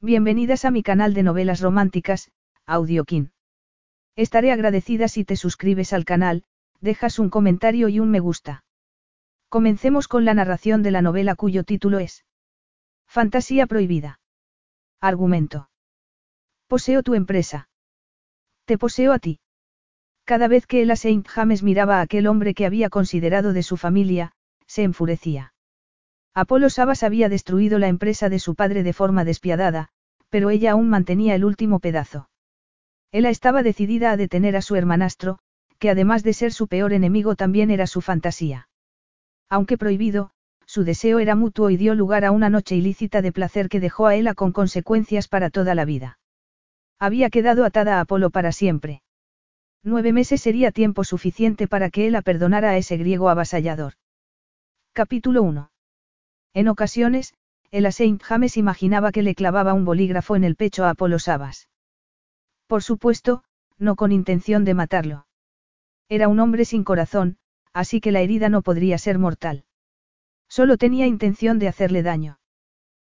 Bienvenidas a mi canal de novelas románticas, Audiokin. Estaré agradecida si te suscribes al canal, dejas un comentario y un me gusta. Comencemos con la narración de la novela cuyo título es Fantasía prohibida. Argumento. Poseo tu empresa. Te poseo a ti. Cada vez que Ella Saint James miraba a aquel hombre que había considerado de su familia, se enfurecía. Apolo Sabas había destruido la empresa de su padre de forma despiadada, pero ella aún mantenía el último pedazo. Ella estaba decidida a detener a su hermanastro, que además de ser su peor enemigo también era su fantasía. Aunque prohibido, su deseo era mutuo y dio lugar a una noche ilícita de placer que dejó a Ella con consecuencias para toda la vida. Había quedado atada a Apolo para siempre. Nueve meses sería tiempo suficiente para que Ella perdonara a ese griego avasallador. Capítulo 1. En ocasiones, el Saint James imaginaba que le clavaba un bolígrafo en el pecho a Apolo Sabas. Por supuesto, no con intención de matarlo. Era un hombre sin corazón, así que la herida no podría ser mortal. Solo tenía intención de hacerle daño.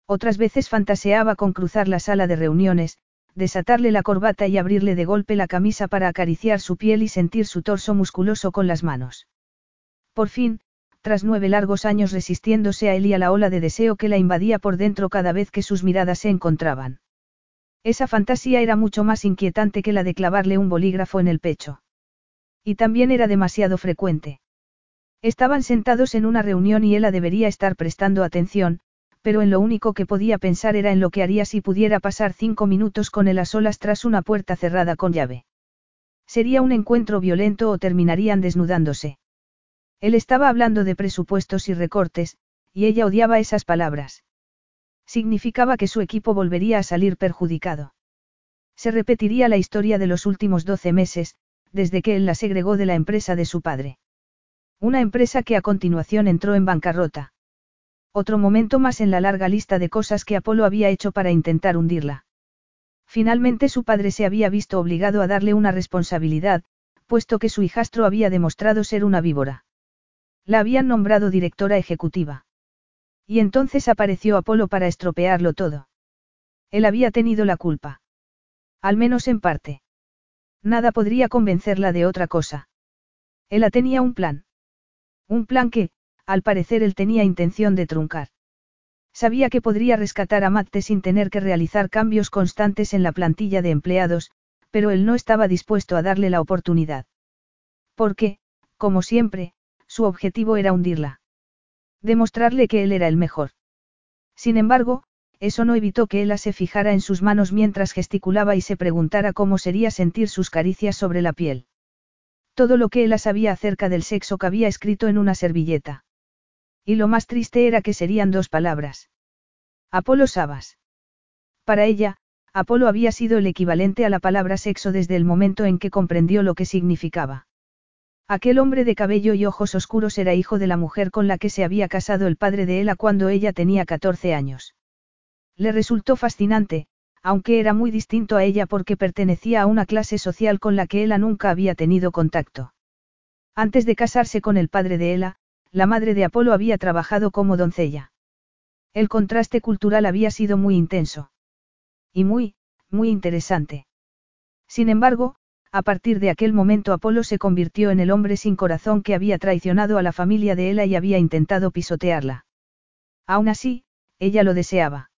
Otras veces fantaseaba con cruzar la sala de reuniones, desatarle la corbata y abrirle de golpe la camisa para acariciar su piel y sentir su torso musculoso con las manos. Por fin, tras nueve largos años resistiéndose a él y a la ola de deseo que la invadía por dentro cada vez que sus miradas se encontraban. Esa fantasía era mucho más inquietante que la de clavarle un bolígrafo en el pecho. Y también era demasiado frecuente. Estaban sentados en una reunión y ella debería estar prestando atención, pero en lo único que podía pensar era en lo que haría si pudiera pasar cinco minutos con él a solas tras una puerta cerrada con llave. Sería un encuentro violento o terminarían desnudándose. Él estaba hablando de presupuestos y recortes, y ella odiaba esas palabras. Significaba que su equipo volvería a salir perjudicado. Se repetiría la historia de los últimos doce meses, desde que él la segregó de la empresa de su padre. Una empresa que a continuación entró en bancarrota. Otro momento más en la larga lista de cosas que Apolo había hecho para intentar hundirla. Finalmente su padre se había visto obligado a darle una responsabilidad, puesto que su hijastro había demostrado ser una víbora. La habían nombrado directora ejecutiva. Y entonces apareció Apolo para estropearlo todo. Él había tenido la culpa. Al menos en parte. Nada podría convencerla de otra cosa. Él tenía un plan. Un plan que, al parecer él tenía intención de truncar. Sabía que podría rescatar a Matte sin tener que realizar cambios constantes en la plantilla de empleados, pero él no estaba dispuesto a darle la oportunidad. Porque, como siempre, su objetivo era hundirla. Demostrarle que él era el mejor. Sin embargo, eso no evitó que ella se fijara en sus manos mientras gesticulaba y se preguntara cómo sería sentir sus caricias sobre la piel. Todo lo que ella sabía acerca del sexo cabía escrito en una servilleta. Y lo más triste era que serían dos palabras. Apolo Sabas. Para ella, Apolo había sido el equivalente a la palabra sexo desde el momento en que comprendió lo que significaba. Aquel hombre de cabello y ojos oscuros era hijo de la mujer con la que se había casado el padre de Ella cuando ella tenía 14 años. Le resultó fascinante, aunque era muy distinto a ella porque pertenecía a una clase social con la que Ella nunca había tenido contacto. Antes de casarse con el padre de Ella, la madre de Apolo había trabajado como doncella. El contraste cultural había sido muy intenso. Y muy, muy interesante. Sin embargo, a partir de aquel momento Apolo se convirtió en el hombre sin corazón que había traicionado a la familia de Ella y había intentado pisotearla. Aún así, ella lo deseaba.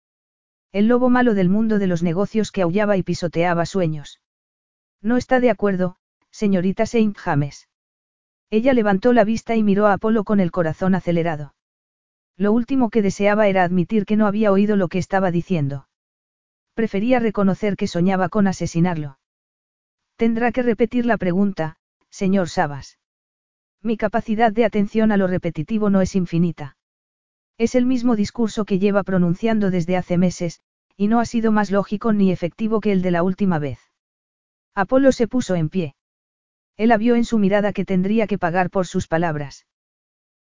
El lobo malo del mundo de los negocios que aullaba y pisoteaba sueños. No está de acuerdo, señorita Saint James. Ella levantó la vista y miró a Apolo con el corazón acelerado. Lo último que deseaba era admitir que no había oído lo que estaba diciendo. Prefería reconocer que soñaba con asesinarlo. Tendrá que repetir la pregunta, señor Sabas. Mi capacidad de atención a lo repetitivo no es infinita. Es el mismo discurso que lleva pronunciando desde hace meses, y no ha sido más lógico ni efectivo que el de la última vez. Apolo se puso en pie. Él vio en su mirada que tendría que pagar por sus palabras.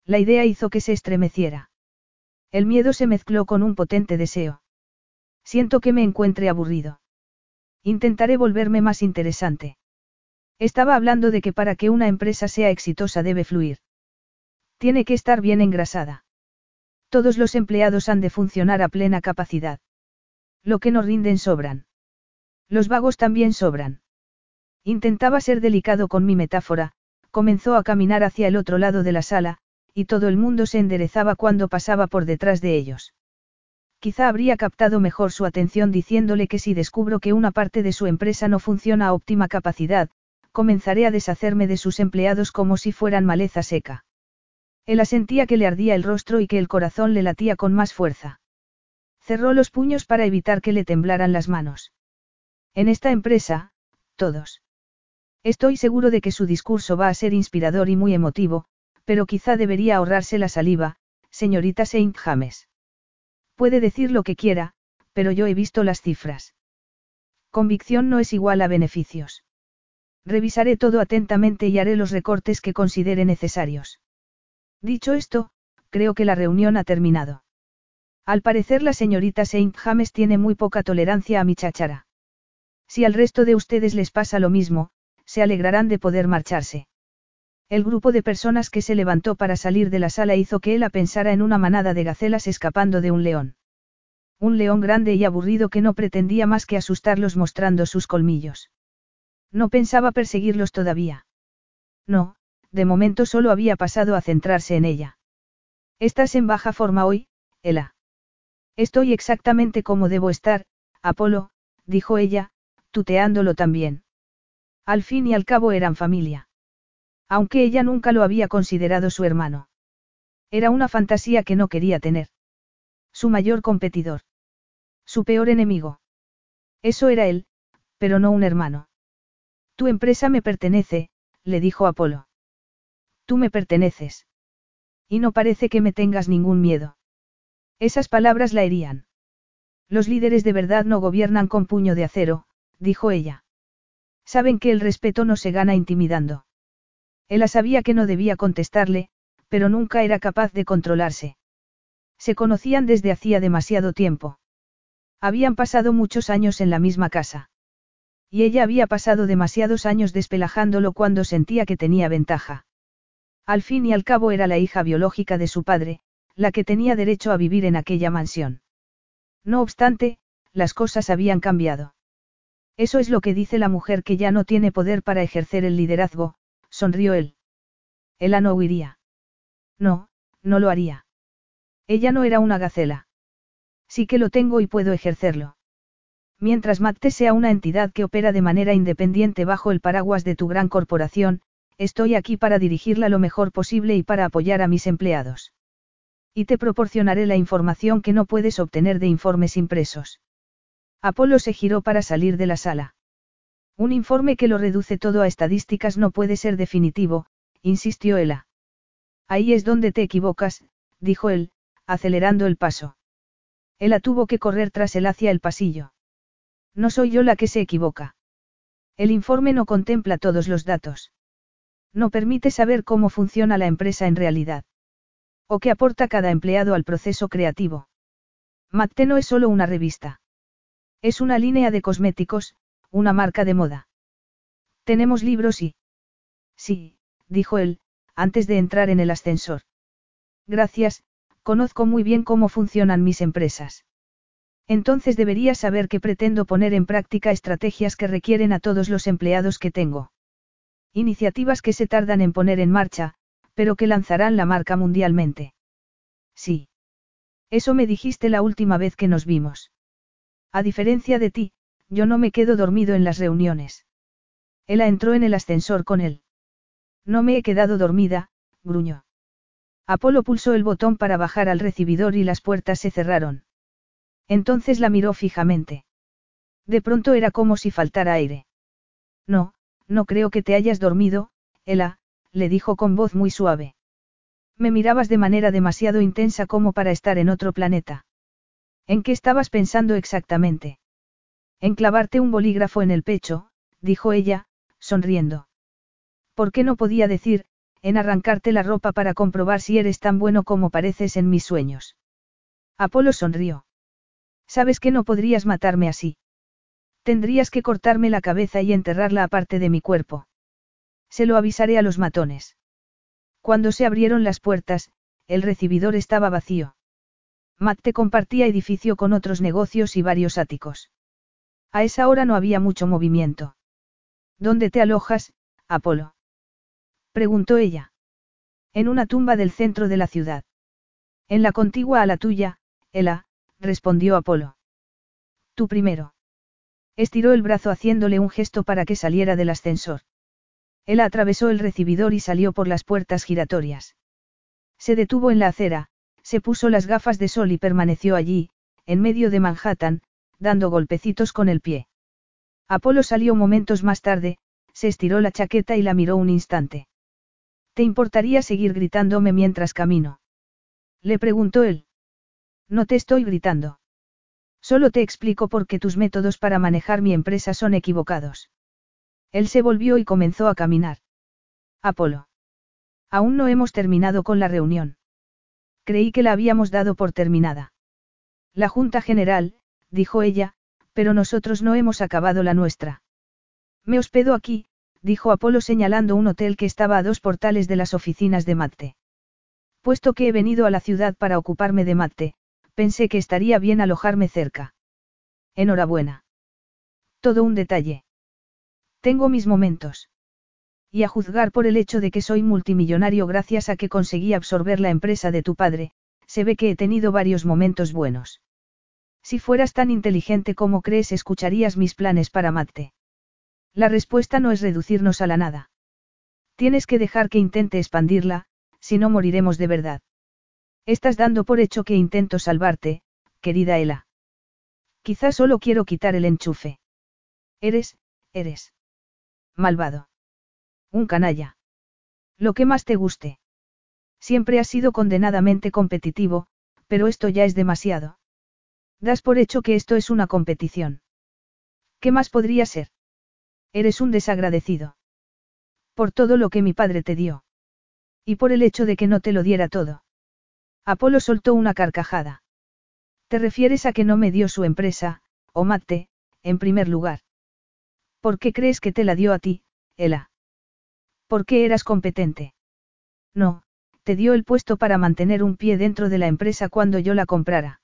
La idea hizo que se estremeciera. El miedo se mezcló con un potente deseo. Siento que me encuentre aburrido. Intentaré volverme más interesante. Estaba hablando de que para que una empresa sea exitosa debe fluir. Tiene que estar bien engrasada. Todos los empleados han de funcionar a plena capacidad. Lo que no rinden sobran. Los vagos también sobran. Intentaba ser delicado con mi metáfora, comenzó a caminar hacia el otro lado de la sala, y todo el mundo se enderezaba cuando pasaba por detrás de ellos. Quizá habría captado mejor su atención diciéndole que si descubro que una parte de su empresa no funciona a óptima capacidad, comenzaré a deshacerme de sus empleados como si fueran maleza seca. Él asentía que le ardía el rostro y que el corazón le latía con más fuerza. Cerró los puños para evitar que le temblaran las manos. En esta empresa, todos. Estoy seguro de que su discurso va a ser inspirador y muy emotivo, pero quizá debería ahorrarse la saliva, señorita Saint James. Puede decir lo que quiera, pero yo he visto las cifras. Convicción no es igual a beneficios. Revisaré todo atentamente y haré los recortes que considere necesarios. Dicho esto, creo que la reunión ha terminado. Al parecer la señorita Saint James tiene muy poca tolerancia a mi cháchara. Si al resto de ustedes les pasa lo mismo, se alegrarán de poder marcharse. El grupo de personas que se levantó para salir de la sala hizo que él pensara en una manada de gacelas escapando de un león. Un león grande y aburrido que no pretendía más que asustarlos mostrando sus colmillos. No pensaba perseguirlos todavía. No, de momento solo había pasado a centrarse en ella. Estás en baja forma hoy, Ela. Estoy exactamente como debo estar, Apolo, dijo ella, tuteándolo también. Al fin y al cabo eran familia. Aunque ella nunca lo había considerado su hermano. Era una fantasía que no quería tener. Su mayor competidor. Su peor enemigo. Eso era él, pero no un hermano. Tu empresa me pertenece, le dijo Apolo. Tú me perteneces. Y no parece que me tengas ningún miedo. Esas palabras la herían. Los líderes de verdad no gobiernan con puño de acero, dijo ella. Saben que el respeto no se gana intimidando. Ella sabía que no debía contestarle, pero nunca era capaz de controlarse. Se conocían desde hacía demasiado tiempo. Habían pasado muchos años en la misma casa. Y ella había pasado demasiados años despelajándolo cuando sentía que tenía ventaja. Al fin y al cabo era la hija biológica de su padre, la que tenía derecho a vivir en aquella mansión. No obstante, las cosas habían cambiado. Eso es lo que dice la mujer que ya no tiene poder para ejercer el liderazgo, sonrió él. Ella no huiría. No, no lo haría. Ella no era una gacela. Sí que lo tengo y puedo ejercerlo. Mientras Matte sea una entidad que opera de manera independiente bajo el paraguas de tu gran corporación, estoy aquí para dirigirla lo mejor posible y para apoyar a mis empleados. Y te proporcionaré la información que no puedes obtener de informes impresos. Apolo se giró para salir de la sala. Un informe que lo reduce todo a estadísticas no puede ser definitivo, insistió Ella. Ahí es donde te equivocas, dijo él, acelerando el paso. Ella tuvo que correr tras él hacia el pasillo. No soy yo la que se equivoca. El informe no contempla todos los datos. No permite saber cómo funciona la empresa en realidad. O qué aporta cada empleado al proceso creativo. Matte no es solo una revista. Es una línea de cosméticos, una marca de moda. Tenemos libros y... Sí, dijo él, antes de entrar en el ascensor. Gracias, conozco muy bien cómo funcionan mis empresas. Entonces debería saber que pretendo poner en práctica estrategias que requieren a todos los empleados que tengo. Iniciativas que se tardan en poner en marcha, pero que lanzarán la marca mundialmente. Sí. Eso me dijiste la última vez que nos vimos. A diferencia de ti, yo no me quedo dormido en las reuniones. Ella entró en el ascensor con él. No me he quedado dormida, gruñó. Apolo pulsó el botón para bajar al recibidor y las puertas se cerraron. Entonces la miró fijamente. De pronto era como si faltara aire. No, no creo que te hayas dormido, Ela, le dijo con voz muy suave. Me mirabas de manera demasiado intensa como para estar en otro planeta. ¿En qué estabas pensando exactamente? En clavarte un bolígrafo en el pecho, dijo ella, sonriendo. ¿Por qué no podía decir, en arrancarte la ropa para comprobar si eres tan bueno como pareces en mis sueños? Apolo sonrió. Sabes que no podrías matarme así. Tendrías que cortarme la cabeza y enterrarla aparte de mi cuerpo. Se lo avisaré a los matones. Cuando se abrieron las puertas, el recibidor estaba vacío. te compartía edificio con otros negocios y varios áticos. A esa hora no había mucho movimiento. ¿Dónde te alojas, Apolo? preguntó ella. En una tumba del centro de la ciudad. En la contigua a la tuya, Ela, respondió Apolo. Tú primero. Estiró el brazo haciéndole un gesto para que saliera del ascensor. Ela atravesó el recibidor y salió por las puertas giratorias. Se detuvo en la acera, se puso las gafas de sol y permaneció allí, en medio de Manhattan, dando golpecitos con el pie. Apolo salió momentos más tarde, se estiró la chaqueta y la miró un instante. ¿Te importaría seguir gritándome mientras camino? Le preguntó él. No te estoy gritando. Solo te explico por qué tus métodos para manejar mi empresa son equivocados. Él se volvió y comenzó a caminar. Apolo. Aún no hemos terminado con la reunión. Creí que la habíamos dado por terminada. La Junta General, dijo ella, pero nosotros no hemos acabado la nuestra. Me hospedo aquí, dijo Apolo señalando un hotel que estaba a dos portales de las oficinas de Matte. Puesto que he venido a la ciudad para ocuparme de Matte, pensé que estaría bien alojarme cerca. Enhorabuena. Todo un detalle. Tengo mis momentos. Y a juzgar por el hecho de que soy multimillonario gracias a que conseguí absorber la empresa de tu padre, se ve que he tenido varios momentos buenos. Si fueras tan inteligente como crees, escucharías mis planes para Matte. La respuesta no es reducirnos a la nada. Tienes que dejar que intente expandirla, si no moriremos de verdad. Estás dando por hecho que intento salvarte, querida Ela. Quizás solo quiero quitar el enchufe. Eres, eres. Malvado. Un canalla. Lo que más te guste. Siempre has sido condenadamente competitivo, pero esto ya es demasiado. Das por hecho que esto es una competición. ¿Qué más podría ser? Eres un desagradecido. Por todo lo que mi padre te dio. Y por el hecho de que no te lo diera todo. Apolo soltó una carcajada. ¿Te refieres a que no me dio su empresa, o mate, en primer lugar? ¿Por qué crees que te la dio a ti, Ela? ¿Por qué eras competente? No, te dio el puesto para mantener un pie dentro de la empresa cuando yo la comprara.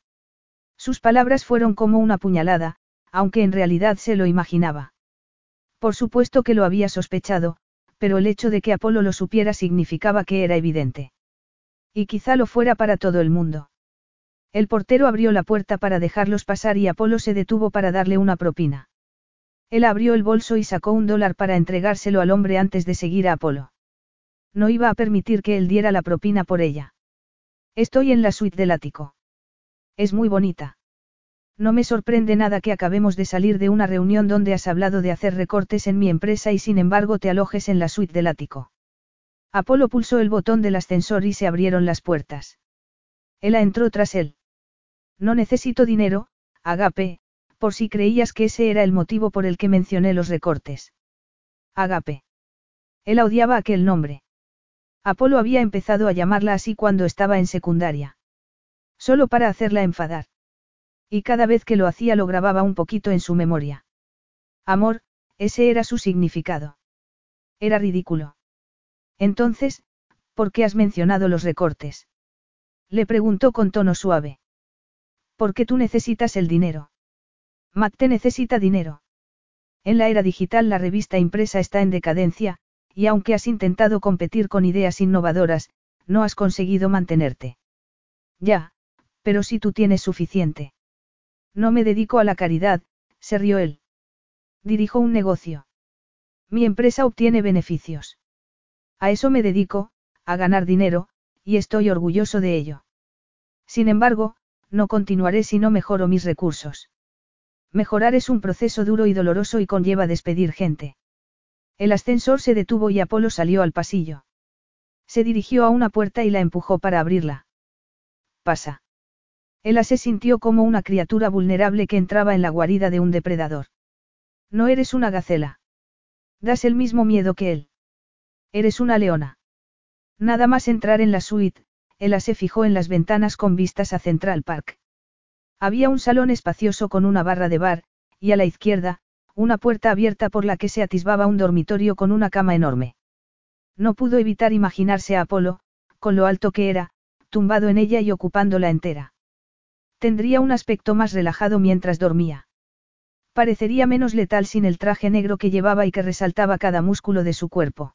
Sus palabras fueron como una puñalada, aunque en realidad se lo imaginaba. Por supuesto que lo había sospechado, pero el hecho de que Apolo lo supiera significaba que era evidente. Y quizá lo fuera para todo el mundo. El portero abrió la puerta para dejarlos pasar y Apolo se detuvo para darle una propina. Él abrió el bolso y sacó un dólar para entregárselo al hombre antes de seguir a Apolo. No iba a permitir que él diera la propina por ella. Estoy en la suite del ático. Es muy bonita. No me sorprende nada que acabemos de salir de una reunión donde has hablado de hacer recortes en mi empresa y sin embargo te alojes en la suite del ático. Apolo pulsó el botón del ascensor y se abrieron las puertas. Ella entró tras él. No necesito dinero, Agape, por si creías que ese era el motivo por el que mencioné los recortes. Agape. Él odiaba aquel nombre. Apolo había empezado a llamarla así cuando estaba en secundaria. Solo para hacerla enfadar. Y cada vez que lo hacía lo grababa un poquito en su memoria. Amor, ese era su significado. Era ridículo. Entonces, ¿por qué has mencionado los recortes? Le preguntó con tono suave. Porque tú necesitas el dinero. Matt necesita dinero. En la era digital la revista impresa está en decadencia, y aunque has intentado competir con ideas innovadoras, no has conseguido mantenerte. Ya, pero si tú tienes suficiente. No me dedico a la caridad, se rió él. Dirijo un negocio. Mi empresa obtiene beneficios. A eso me dedico, a ganar dinero, y estoy orgulloso de ello. Sin embargo, no continuaré si no mejoro mis recursos. Mejorar es un proceso duro y doloroso y conlleva despedir gente. El ascensor se detuvo y Apolo salió al pasillo. Se dirigió a una puerta y la empujó para abrirla. Pasa. Ella se sintió como una criatura vulnerable que entraba en la guarida de un depredador. No eres una gacela. Das el mismo miedo que él. Eres una leona. Nada más entrar en la suite, Ella se fijó en las ventanas con vistas a Central Park. Había un salón espacioso con una barra de bar, y a la izquierda, una puerta abierta por la que se atisbaba un dormitorio con una cama enorme. No pudo evitar imaginarse a Apolo, con lo alto que era, tumbado en ella y ocupándola entera. Tendría un aspecto más relajado mientras dormía. Parecería menos letal sin el traje negro que llevaba y que resaltaba cada músculo de su cuerpo.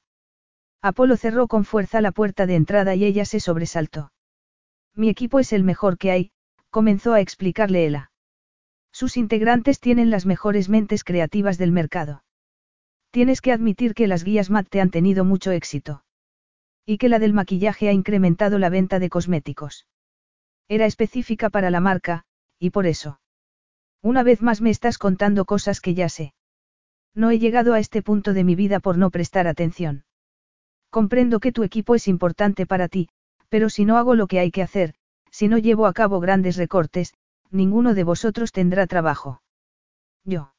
Apolo cerró con fuerza la puerta de entrada y ella se sobresaltó. Mi equipo es el mejor que hay, comenzó a explicarle Ella. Sus integrantes tienen las mejores mentes creativas del mercado. Tienes que admitir que las guías MAT te han tenido mucho éxito. Y que la del maquillaje ha incrementado la venta de cosméticos. Era específica para la marca, y por eso. Una vez más me estás contando cosas que ya sé. No he llegado a este punto de mi vida por no prestar atención. Comprendo que tu equipo es importante para ti, pero si no hago lo que hay que hacer, si no llevo a cabo grandes recortes, ninguno de vosotros tendrá trabajo. Yo.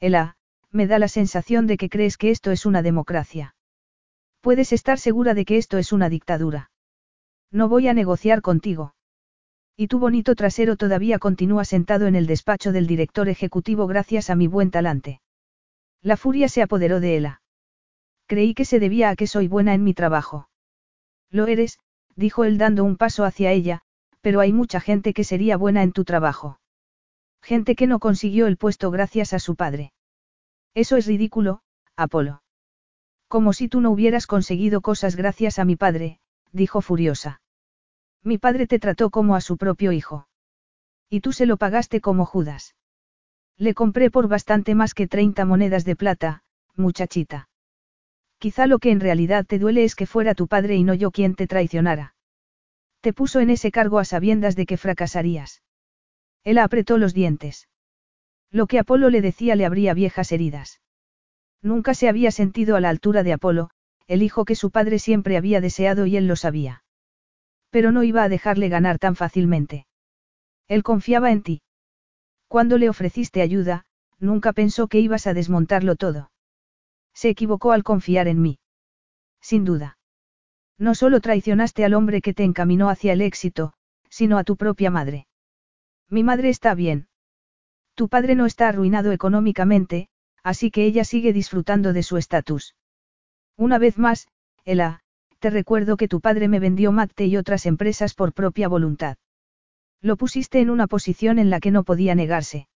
Ela, me da la sensación de que crees que esto es una democracia. Puedes estar segura de que esto es una dictadura. No voy a negociar contigo. Y tu bonito trasero todavía continúa sentado en el despacho del director ejecutivo gracias a mi buen talante. La furia se apoderó de Ela. Creí que se debía a que soy buena en mi trabajo. Lo eres, dijo él dando un paso hacia ella, pero hay mucha gente que sería buena en tu trabajo. Gente que no consiguió el puesto gracias a su padre. Eso es ridículo, Apolo. Como si tú no hubieras conseguido cosas gracias a mi padre, dijo furiosa. Mi padre te trató como a su propio hijo. Y tú se lo pagaste como Judas. Le compré por bastante más que 30 monedas de plata, muchachita. Quizá lo que en realidad te duele es que fuera tu padre y no yo quien te traicionara. Te puso en ese cargo a sabiendas de que fracasarías. Él apretó los dientes. Lo que Apolo le decía le abría viejas heridas. Nunca se había sentido a la altura de Apolo, el hijo que su padre siempre había deseado y él lo sabía. Pero no iba a dejarle ganar tan fácilmente. Él confiaba en ti. Cuando le ofreciste ayuda, nunca pensó que ibas a desmontarlo todo. Se equivocó al confiar en mí. Sin duda. No solo traicionaste al hombre que te encaminó hacia el éxito, sino a tu propia madre. Mi madre está bien. Tu padre no está arruinado económicamente, así que ella sigue disfrutando de su estatus. Una vez más, Ela, te recuerdo que tu padre me vendió Matte y otras empresas por propia voluntad. Lo pusiste en una posición en la que no podía negarse.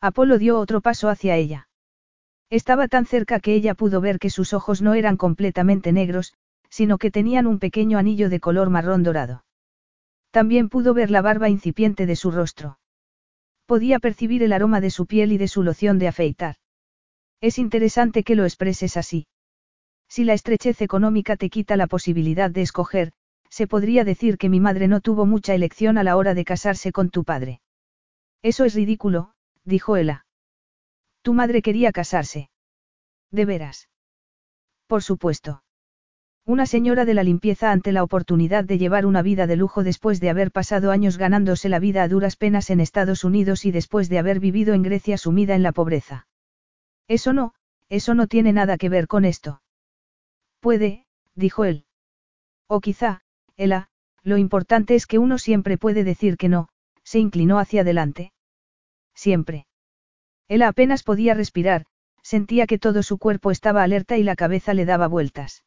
Apolo dio otro paso hacia ella. Estaba tan cerca que ella pudo ver que sus ojos no eran completamente negros, sino que tenían un pequeño anillo de color marrón dorado. También pudo ver la barba incipiente de su rostro. Podía percibir el aroma de su piel y de su loción de afeitar. Es interesante que lo expreses así. Si la estrechez económica te quita la posibilidad de escoger, se podría decir que mi madre no tuvo mucha elección a la hora de casarse con tu padre. Eso es ridículo, dijo Ella. Tu madre quería casarse. ¿De veras? Por supuesto. Una señora de la limpieza ante la oportunidad de llevar una vida de lujo después de haber pasado años ganándose la vida a duras penas en Estados Unidos y después de haber vivido en Grecia sumida en la pobreza. Eso no, eso no tiene nada que ver con esto. Puede, dijo él. O quizá, Ela, lo importante es que uno siempre puede decir que no, se inclinó hacia adelante. Siempre. Él apenas podía respirar, sentía que todo su cuerpo estaba alerta y la cabeza le daba vueltas.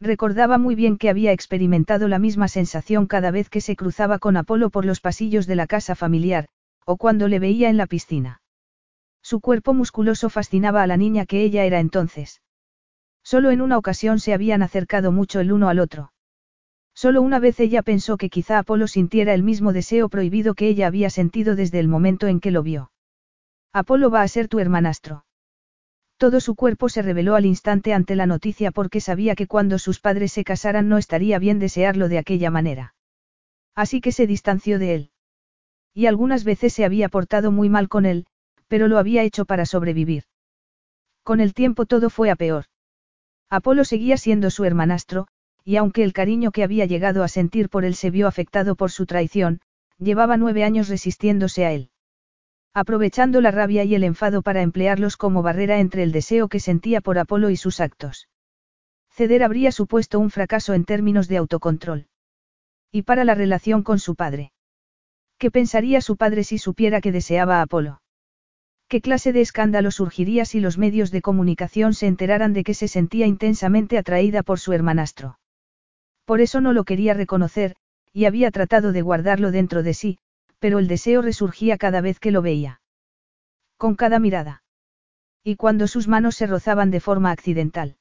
Recordaba muy bien que había experimentado la misma sensación cada vez que se cruzaba con Apolo por los pasillos de la casa familiar, o cuando le veía en la piscina. Su cuerpo musculoso fascinaba a la niña que ella era entonces. Solo en una ocasión se habían acercado mucho el uno al otro. Solo una vez ella pensó que quizá Apolo sintiera el mismo deseo prohibido que ella había sentido desde el momento en que lo vio. Apolo va a ser tu hermanastro. Todo su cuerpo se reveló al instante ante la noticia porque sabía que cuando sus padres se casaran no estaría bien desearlo de aquella manera. Así que se distanció de él. Y algunas veces se había portado muy mal con él, pero lo había hecho para sobrevivir. Con el tiempo todo fue a peor. Apolo seguía siendo su hermanastro, y aunque el cariño que había llegado a sentir por él se vio afectado por su traición, llevaba nueve años resistiéndose a él aprovechando la rabia y el enfado para emplearlos como barrera entre el deseo que sentía por Apolo y sus actos. Ceder habría supuesto un fracaso en términos de autocontrol. Y para la relación con su padre. ¿Qué pensaría su padre si supiera que deseaba a Apolo? ¿Qué clase de escándalo surgiría si los medios de comunicación se enteraran de que se sentía intensamente atraída por su hermanastro? Por eso no lo quería reconocer, y había tratado de guardarlo dentro de sí, pero el deseo resurgía cada vez que lo veía. Con cada mirada. Y cuando sus manos se rozaban de forma accidental.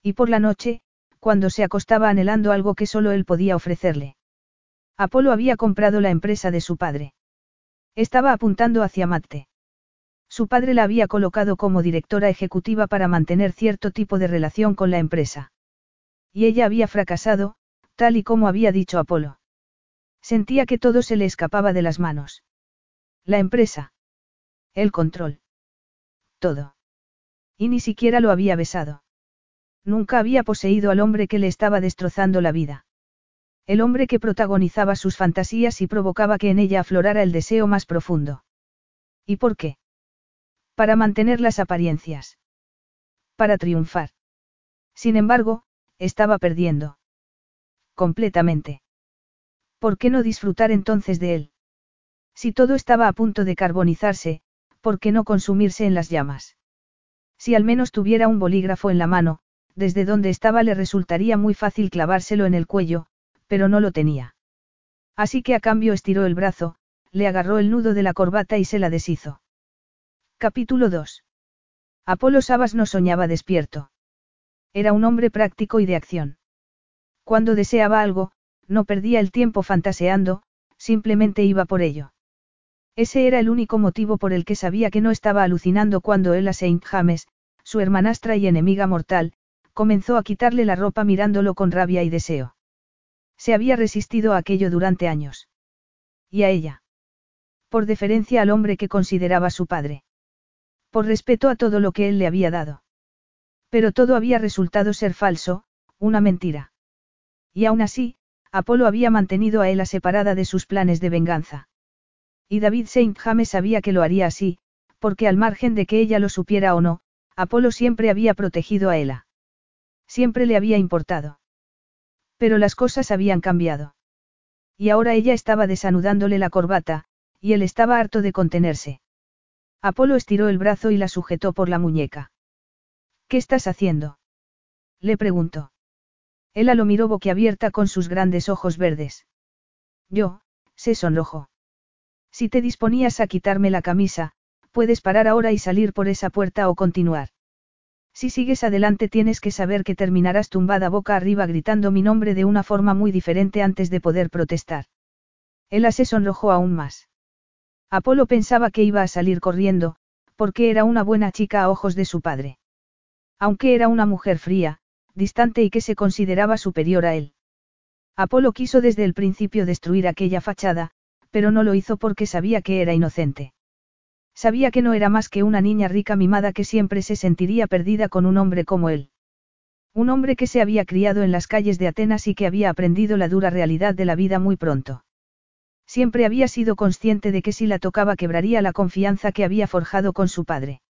Y por la noche, cuando se acostaba anhelando algo que solo él podía ofrecerle. Apolo había comprado la empresa de su padre. Estaba apuntando hacia Matte. Su padre la había colocado como directora ejecutiva para mantener cierto tipo de relación con la empresa. Y ella había fracasado, tal y como había dicho Apolo. Sentía que todo se le escapaba de las manos. La empresa. El control. Todo. Y ni siquiera lo había besado. Nunca había poseído al hombre que le estaba destrozando la vida. El hombre que protagonizaba sus fantasías y provocaba que en ella aflorara el deseo más profundo. ¿Y por qué? Para mantener las apariencias. Para triunfar. Sin embargo, estaba perdiendo. Completamente. ¿Por qué no disfrutar entonces de él? Si todo estaba a punto de carbonizarse, ¿por qué no consumirse en las llamas? Si al menos tuviera un bolígrafo en la mano, desde donde estaba le resultaría muy fácil clavárselo en el cuello, pero no lo tenía. Así que a cambio estiró el brazo, le agarró el nudo de la corbata y se la deshizo. Capítulo 2. Apolo Sabas no soñaba despierto. Era un hombre práctico y de acción. Cuando deseaba algo, no perdía el tiempo fantaseando, simplemente iba por ello. Ese era el único motivo por el que sabía que no estaba alucinando cuando él a Saint James, su hermanastra y enemiga mortal, comenzó a quitarle la ropa mirándolo con rabia y deseo. Se había resistido a aquello durante años. ¿Y a ella? Por deferencia al hombre que consideraba su padre. Por respeto a todo lo que él le había dado. Pero todo había resultado ser falso, una mentira. Y aún así, Apolo había mantenido a Ella separada de sus planes de venganza. Y David Saint James sabía que lo haría así, porque al margen de que ella lo supiera o no, Apolo siempre había protegido a Ella. Siempre le había importado. Pero las cosas habían cambiado. Y ahora ella estaba desanudándole la corbata, y él estaba harto de contenerse. Apolo estiró el brazo y la sujetó por la muñeca. ¿Qué estás haciendo? Le preguntó. Ella lo miró boquiabierta con sus grandes ojos verdes. Yo, se sonrojó. Si te disponías a quitarme la camisa, puedes parar ahora y salir por esa puerta o continuar. Si sigues adelante tienes que saber que terminarás tumbada boca arriba gritando mi nombre de una forma muy diferente antes de poder protestar. Ella se sonrojó aún más. Apolo pensaba que iba a salir corriendo, porque era una buena chica a ojos de su padre. Aunque era una mujer fría, distante y que se consideraba superior a él. Apolo quiso desde el principio destruir aquella fachada, pero no lo hizo porque sabía que era inocente. Sabía que no era más que una niña rica mimada que siempre se sentiría perdida con un hombre como él. Un hombre que se había criado en las calles de Atenas y que había aprendido la dura realidad de la vida muy pronto. Siempre había sido consciente de que si la tocaba quebraría la confianza que había forjado con su padre.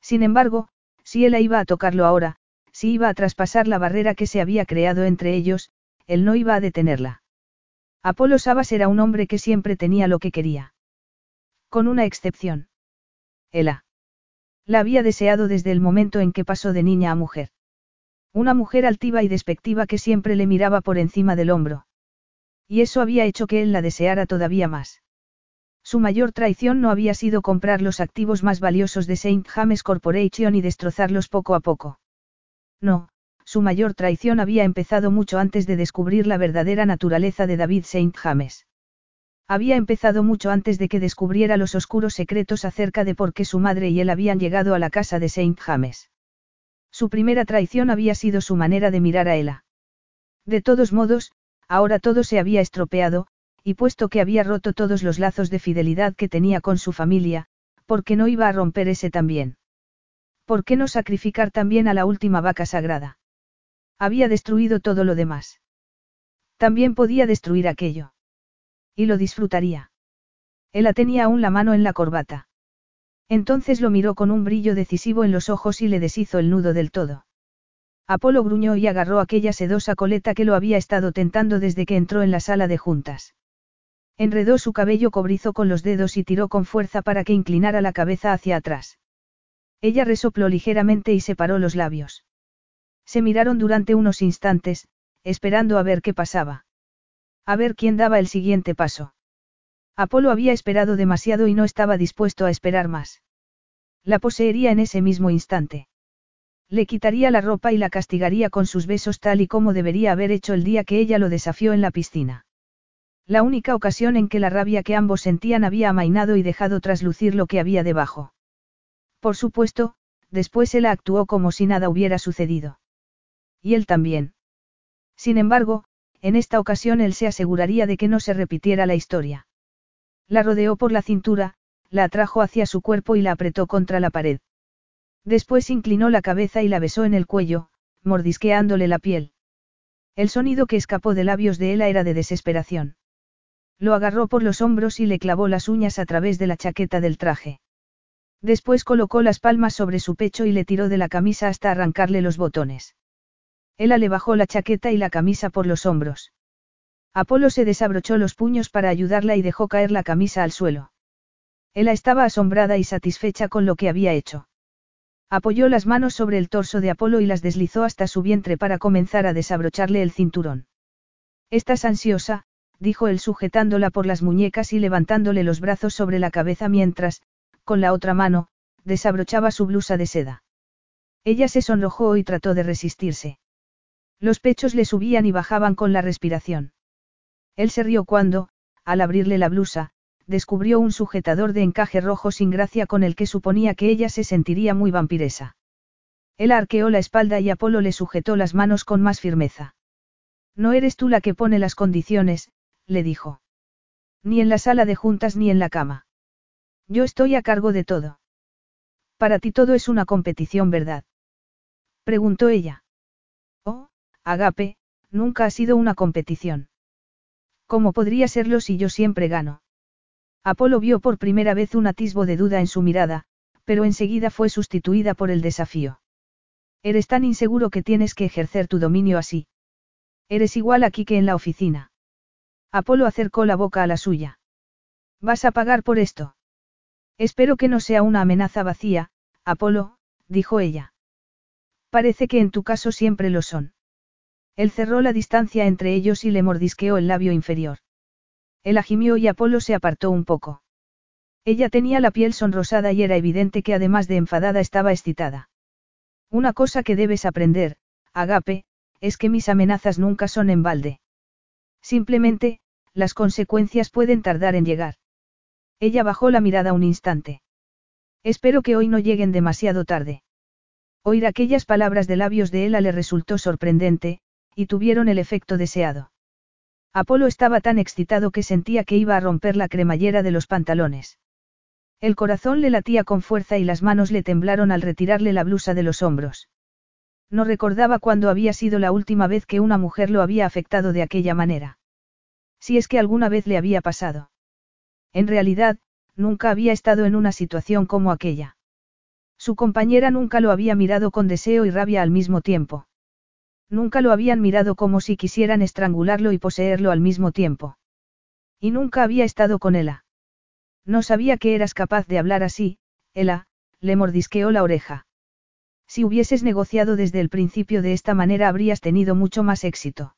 Sin embargo, si él iba a tocarlo ahora, si iba a traspasar la barrera que se había creado entre ellos, él no iba a detenerla. Apolo Sabas era un hombre que siempre tenía lo que quería. Con una excepción. Ella. La había deseado desde el momento en que pasó de niña a mujer. Una mujer altiva y despectiva que siempre le miraba por encima del hombro. Y eso había hecho que él la deseara todavía más. Su mayor traición no había sido comprar los activos más valiosos de St. James Corporation y destrozarlos poco a poco. No, su mayor traición había empezado mucho antes de descubrir la verdadera naturaleza de David St. James. Había empezado mucho antes de que descubriera los oscuros secretos acerca de por qué su madre y él habían llegado a la casa de Saint James. Su primera traición había sido su manera de mirar a Ella. De todos modos, ahora todo se había estropeado, y puesto que había roto todos los lazos de fidelidad que tenía con su familia, ¿por qué no iba a romper ese también? ¿Por qué no sacrificar también a la última vaca sagrada? Había destruido todo lo demás. También podía destruir aquello. Y lo disfrutaría. Ella tenía aún la mano en la corbata. Entonces lo miró con un brillo decisivo en los ojos y le deshizo el nudo del todo. Apolo gruñó y agarró aquella sedosa coleta que lo había estado tentando desde que entró en la sala de juntas. Enredó su cabello cobrizo con los dedos y tiró con fuerza para que inclinara la cabeza hacia atrás. Ella resopló ligeramente y separó los labios. Se miraron durante unos instantes, esperando a ver qué pasaba. A ver quién daba el siguiente paso. Apolo había esperado demasiado y no estaba dispuesto a esperar más. La poseería en ese mismo instante. Le quitaría la ropa y la castigaría con sus besos tal y como debería haber hecho el día que ella lo desafió en la piscina. La única ocasión en que la rabia que ambos sentían había amainado y dejado traslucir lo que había debajo. Por supuesto, después él actuó como si nada hubiera sucedido. Y él también. Sin embargo, en esta ocasión él se aseguraría de que no se repitiera la historia. La rodeó por la cintura, la atrajo hacia su cuerpo y la apretó contra la pared. Después inclinó la cabeza y la besó en el cuello, mordisqueándole la piel. El sonido que escapó de labios de él era de desesperación. Lo agarró por los hombros y le clavó las uñas a través de la chaqueta del traje. Después colocó las palmas sobre su pecho y le tiró de la camisa hasta arrancarle los botones. Ella le bajó la chaqueta y la camisa por los hombros. Apolo se desabrochó los puños para ayudarla y dejó caer la camisa al suelo. Ella estaba asombrada y satisfecha con lo que había hecho. Apoyó las manos sobre el torso de Apolo y las deslizó hasta su vientre para comenzar a desabrocharle el cinturón. Estás ansiosa, dijo él sujetándola por las muñecas y levantándole los brazos sobre la cabeza mientras, con la otra mano, desabrochaba su blusa de seda. Ella se sonrojó y trató de resistirse. Los pechos le subían y bajaban con la respiración. Él se rió cuando, al abrirle la blusa, descubrió un sujetador de encaje rojo sin gracia con el que suponía que ella se sentiría muy vampiresa. Él arqueó la espalda y Apolo le sujetó las manos con más firmeza. No eres tú la que pone las condiciones, le dijo. Ni en la sala de juntas ni en la cama. Yo estoy a cargo de todo. Para ti todo es una competición, ¿verdad? Preguntó ella. Oh, Agape, nunca ha sido una competición. ¿Cómo podría serlo si yo siempre gano? Apolo vio por primera vez un atisbo de duda en su mirada, pero enseguida fue sustituida por el desafío. Eres tan inseguro que tienes que ejercer tu dominio así. Eres igual aquí que en la oficina. Apolo acercó la boca a la suya. ¿Vas a pagar por esto? Espero que no sea una amenaza vacía, Apolo, dijo ella. Parece que en tu caso siempre lo son. Él cerró la distancia entre ellos y le mordisqueó el labio inferior. Él agimió y Apolo se apartó un poco. Ella tenía la piel sonrosada y era evidente que además de enfadada estaba excitada. Una cosa que debes aprender, Agape, es que mis amenazas nunca son en balde. Simplemente, las consecuencias pueden tardar en llegar. Ella bajó la mirada un instante. Espero que hoy no lleguen demasiado tarde. Oír aquellas palabras de labios de Ella le resultó sorprendente, y tuvieron el efecto deseado. Apolo estaba tan excitado que sentía que iba a romper la cremallera de los pantalones. El corazón le latía con fuerza y las manos le temblaron al retirarle la blusa de los hombros. No recordaba cuándo había sido la última vez que una mujer lo había afectado de aquella manera. Si es que alguna vez le había pasado. En realidad, nunca había estado en una situación como aquella. Su compañera nunca lo había mirado con deseo y rabia al mismo tiempo. Nunca lo habían mirado como si quisieran estrangularlo y poseerlo al mismo tiempo. Y nunca había estado con Ella. No sabía que eras capaz de hablar así, Ella, le mordisqueó la oreja. Si hubieses negociado desde el principio de esta manera habrías tenido mucho más éxito.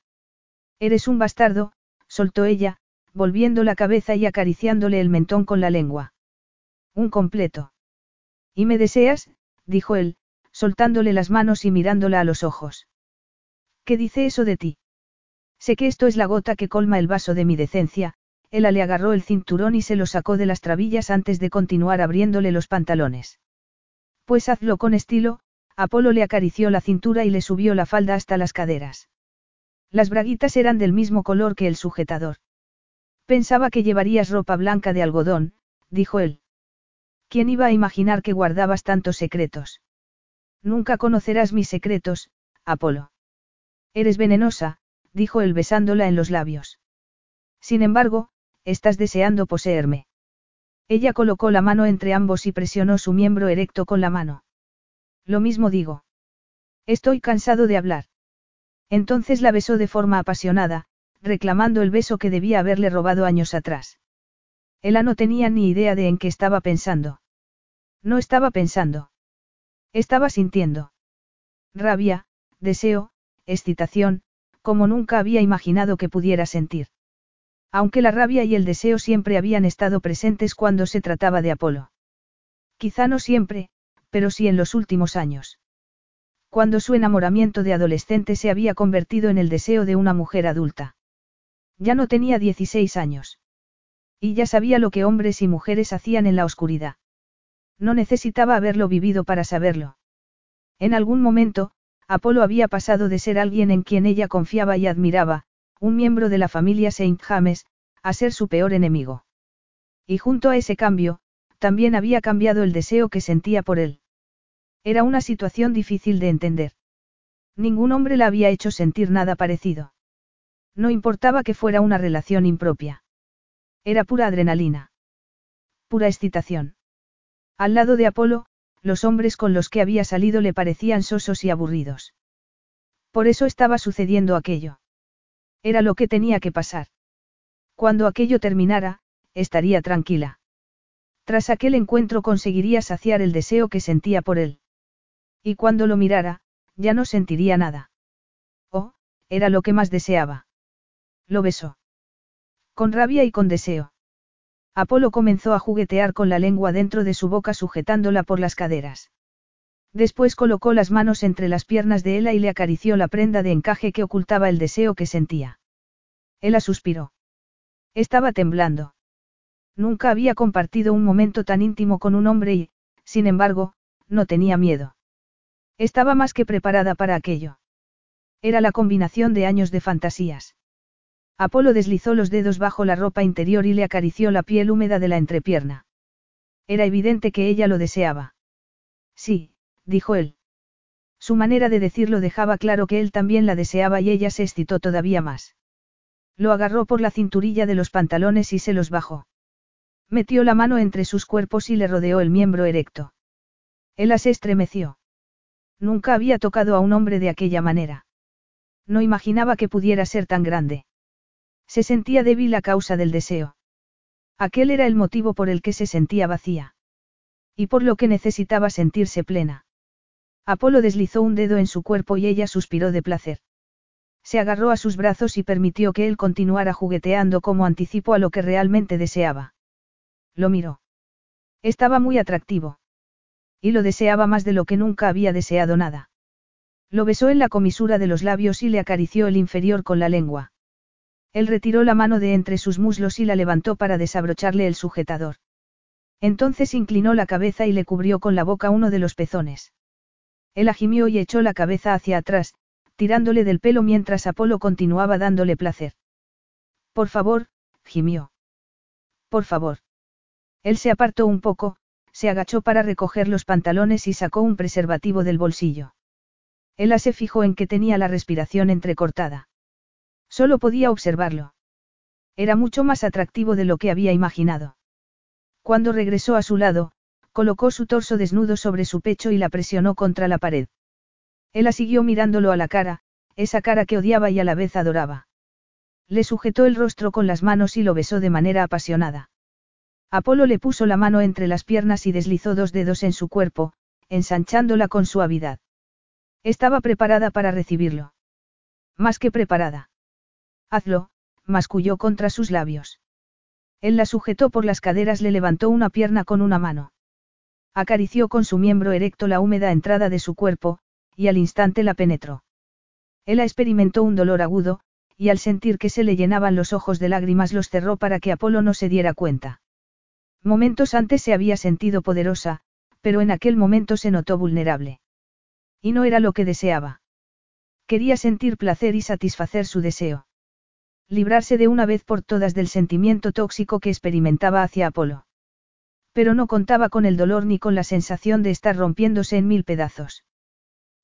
Eres un bastardo, soltó ella, volviendo la cabeza y acariciándole el mentón con la lengua. Un completo. ¿Y me deseas? dijo él, soltándole las manos y mirándola a los ojos. ¿Qué dice eso de ti? Sé que esto es la gota que colma el vaso de mi decencia, Ella le agarró el cinturón y se lo sacó de las trabillas antes de continuar abriéndole los pantalones. Pues hazlo con estilo, Apolo le acarició la cintura y le subió la falda hasta las caderas. Las braguitas eran del mismo color que el sujetador. Pensaba que llevarías ropa blanca de algodón, dijo él. ¿Quién iba a imaginar que guardabas tantos secretos? Nunca conocerás mis secretos, Apolo. Eres venenosa, dijo él besándola en los labios. Sin embargo, estás deseando poseerme. Ella colocó la mano entre ambos y presionó su miembro erecto con la mano. Lo mismo digo. Estoy cansado de hablar. Entonces la besó de forma apasionada, reclamando el beso que debía haberle robado años atrás. Ella no tenía ni idea de en qué estaba pensando. No estaba pensando. Estaba sintiendo. Rabia, deseo, excitación, como nunca había imaginado que pudiera sentir. Aunque la rabia y el deseo siempre habían estado presentes cuando se trataba de Apolo. Quizá no siempre, pero sí en los últimos años. Cuando su enamoramiento de adolescente se había convertido en el deseo de una mujer adulta. Ya no tenía 16 años. Y ya sabía lo que hombres y mujeres hacían en la oscuridad. No necesitaba haberlo vivido para saberlo. En algún momento, Apolo había pasado de ser alguien en quien ella confiaba y admiraba, un miembro de la familia Saint James, a ser su peor enemigo. Y junto a ese cambio, también había cambiado el deseo que sentía por él. Era una situación difícil de entender. Ningún hombre la había hecho sentir nada parecido. No importaba que fuera una relación impropia. Era pura adrenalina. Pura excitación. Al lado de Apolo, los hombres con los que había salido le parecían sosos y aburridos. Por eso estaba sucediendo aquello. Era lo que tenía que pasar. Cuando aquello terminara, estaría tranquila. Tras aquel encuentro conseguiría saciar el deseo que sentía por él. Y cuando lo mirara, ya no sentiría nada. Oh, era lo que más deseaba. Lo besó. Con rabia y con deseo. Apolo comenzó a juguetear con la lengua dentro de su boca sujetándola por las caderas. Después colocó las manos entre las piernas de Ella y le acarició la prenda de encaje que ocultaba el deseo que sentía. Ella suspiró. Estaba temblando. Nunca había compartido un momento tan íntimo con un hombre y, sin embargo, no tenía miedo. Estaba más que preparada para aquello. Era la combinación de años de fantasías. Apolo deslizó los dedos bajo la ropa interior y le acarició la piel húmeda de la entrepierna. Era evidente que ella lo deseaba. Sí, dijo él. Su manera de decirlo dejaba claro que él también la deseaba y ella se excitó todavía más. Lo agarró por la cinturilla de los pantalones y se los bajó. Metió la mano entre sus cuerpos y le rodeó el miembro erecto. Él se estremeció. Nunca había tocado a un hombre de aquella manera. No imaginaba que pudiera ser tan grande. Se sentía débil a causa del deseo. Aquel era el motivo por el que se sentía vacía. Y por lo que necesitaba sentirse plena. Apolo deslizó un dedo en su cuerpo y ella suspiró de placer. Se agarró a sus brazos y permitió que él continuara jugueteando como anticipo a lo que realmente deseaba. Lo miró. Estaba muy atractivo. Y lo deseaba más de lo que nunca había deseado nada. Lo besó en la comisura de los labios y le acarició el inferior con la lengua. Él retiró la mano de entre sus muslos y la levantó para desabrocharle el sujetador. Entonces inclinó la cabeza y le cubrió con la boca uno de los pezones. Él agimió y echó la cabeza hacia atrás, tirándole del pelo mientras Apolo continuaba dándole placer. Por favor, gimió. Por favor. Él se apartó un poco, se agachó para recoger los pantalones y sacó un preservativo del bolsillo. Ella se fijó en que tenía la respiración entrecortada. Solo podía observarlo. Era mucho más atractivo de lo que había imaginado. Cuando regresó a su lado, colocó su torso desnudo sobre su pecho y la presionó contra la pared. Ella siguió mirándolo a la cara, esa cara que odiaba y a la vez adoraba. Le sujetó el rostro con las manos y lo besó de manera apasionada. Apolo le puso la mano entre las piernas y deslizó dos dedos en su cuerpo, ensanchándola con suavidad. Estaba preparada para recibirlo. Más que preparada. Hazlo, masculló contra sus labios. Él la sujetó por las caderas, le levantó una pierna con una mano. Acarició con su miembro erecto la húmeda entrada de su cuerpo, y al instante la penetró. Él experimentó un dolor agudo, y al sentir que se le llenaban los ojos de lágrimas los cerró para que Apolo no se diera cuenta. Momentos antes se había sentido poderosa, pero en aquel momento se notó vulnerable. Y no era lo que deseaba. Quería sentir placer y satisfacer su deseo librarse de una vez por todas del sentimiento tóxico que experimentaba hacia Apolo. Pero no contaba con el dolor ni con la sensación de estar rompiéndose en mil pedazos.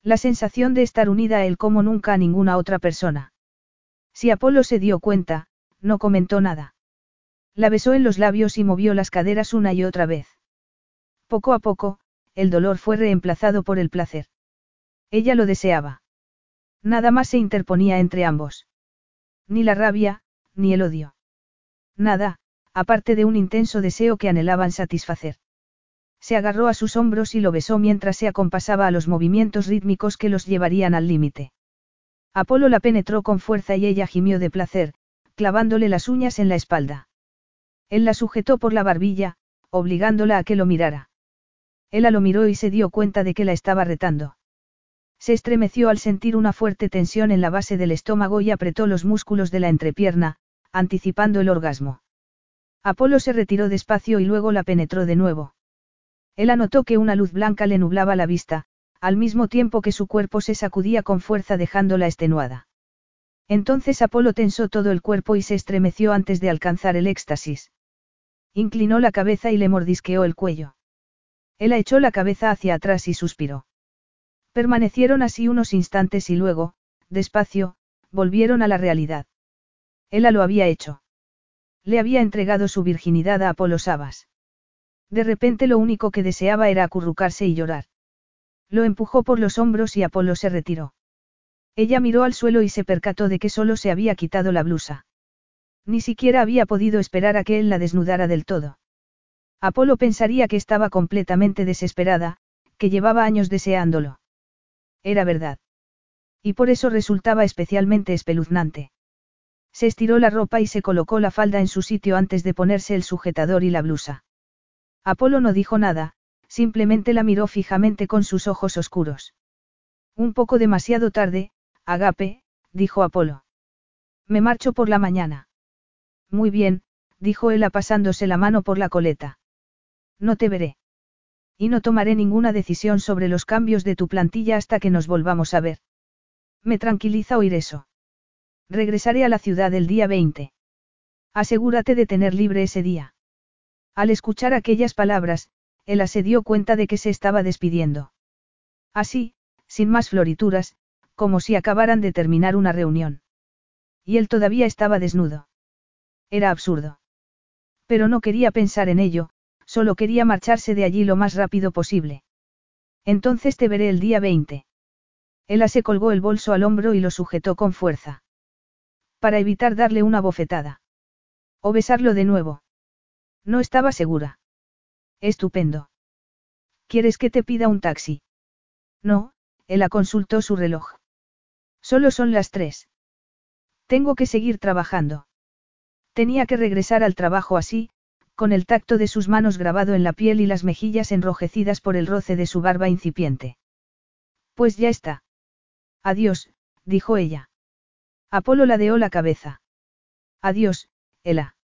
La sensación de estar unida a él como nunca a ninguna otra persona. Si Apolo se dio cuenta, no comentó nada. La besó en los labios y movió las caderas una y otra vez. Poco a poco, el dolor fue reemplazado por el placer. Ella lo deseaba. Nada más se interponía entre ambos. Ni la rabia, ni el odio. Nada, aparte de un intenso deseo que anhelaban satisfacer. Se agarró a sus hombros y lo besó mientras se acompasaba a los movimientos rítmicos que los llevarían al límite. Apolo la penetró con fuerza y ella gimió de placer, clavándole las uñas en la espalda. Él la sujetó por la barbilla, obligándola a que lo mirara. Ella lo miró y se dio cuenta de que la estaba retando. Se estremeció al sentir una fuerte tensión en la base del estómago y apretó los músculos de la entrepierna, anticipando el orgasmo. Apolo se retiró despacio y luego la penetró de nuevo. Él notó que una luz blanca le nublaba la vista, al mismo tiempo que su cuerpo se sacudía con fuerza dejándola extenuada. Entonces Apolo tensó todo el cuerpo y se estremeció antes de alcanzar el éxtasis. Inclinó la cabeza y le mordisqueó el cuello. Él echó la cabeza hacia atrás y suspiró. Permanecieron así unos instantes y luego, despacio, volvieron a la realidad. Ella lo había hecho. Le había entregado su virginidad a Apolo Sabas. De repente lo único que deseaba era acurrucarse y llorar. Lo empujó por los hombros y Apolo se retiró. Ella miró al suelo y se percató de que solo se había quitado la blusa. Ni siquiera había podido esperar a que él la desnudara del todo. Apolo pensaría que estaba completamente desesperada, que llevaba años deseándolo. Era verdad. Y por eso resultaba especialmente espeluznante. Se estiró la ropa y se colocó la falda en su sitio antes de ponerse el sujetador y la blusa. Apolo no dijo nada, simplemente la miró fijamente con sus ojos oscuros. Un poco demasiado tarde, Agape, dijo Apolo. Me marcho por la mañana. Muy bien, dijo él pasándose la mano por la coleta. No te veré. Y no tomaré ninguna decisión sobre los cambios de tu plantilla hasta que nos volvamos a ver. Me tranquiliza oír eso. Regresaré a la ciudad el día 20. Asegúrate de tener libre ese día. Al escuchar aquellas palabras, Ella se dio cuenta de que se estaba despidiendo. Así, sin más florituras, como si acabaran de terminar una reunión. Y él todavía estaba desnudo. Era absurdo. Pero no quería pensar en ello, solo quería marcharse de allí lo más rápido posible. Entonces te veré el día 20. Ella se colgó el bolso al hombro y lo sujetó con fuerza. Para evitar darle una bofetada. O besarlo de nuevo. No estaba segura. Estupendo. ¿Quieres que te pida un taxi? No, ella consultó su reloj. Solo son las tres. Tengo que seguir trabajando. Tenía que regresar al trabajo así, con el tacto de sus manos grabado en la piel y las mejillas enrojecidas por el roce de su barba incipiente. Pues ya está. Adiós, dijo ella. Apolo ladeó la cabeza. Adiós, Ela.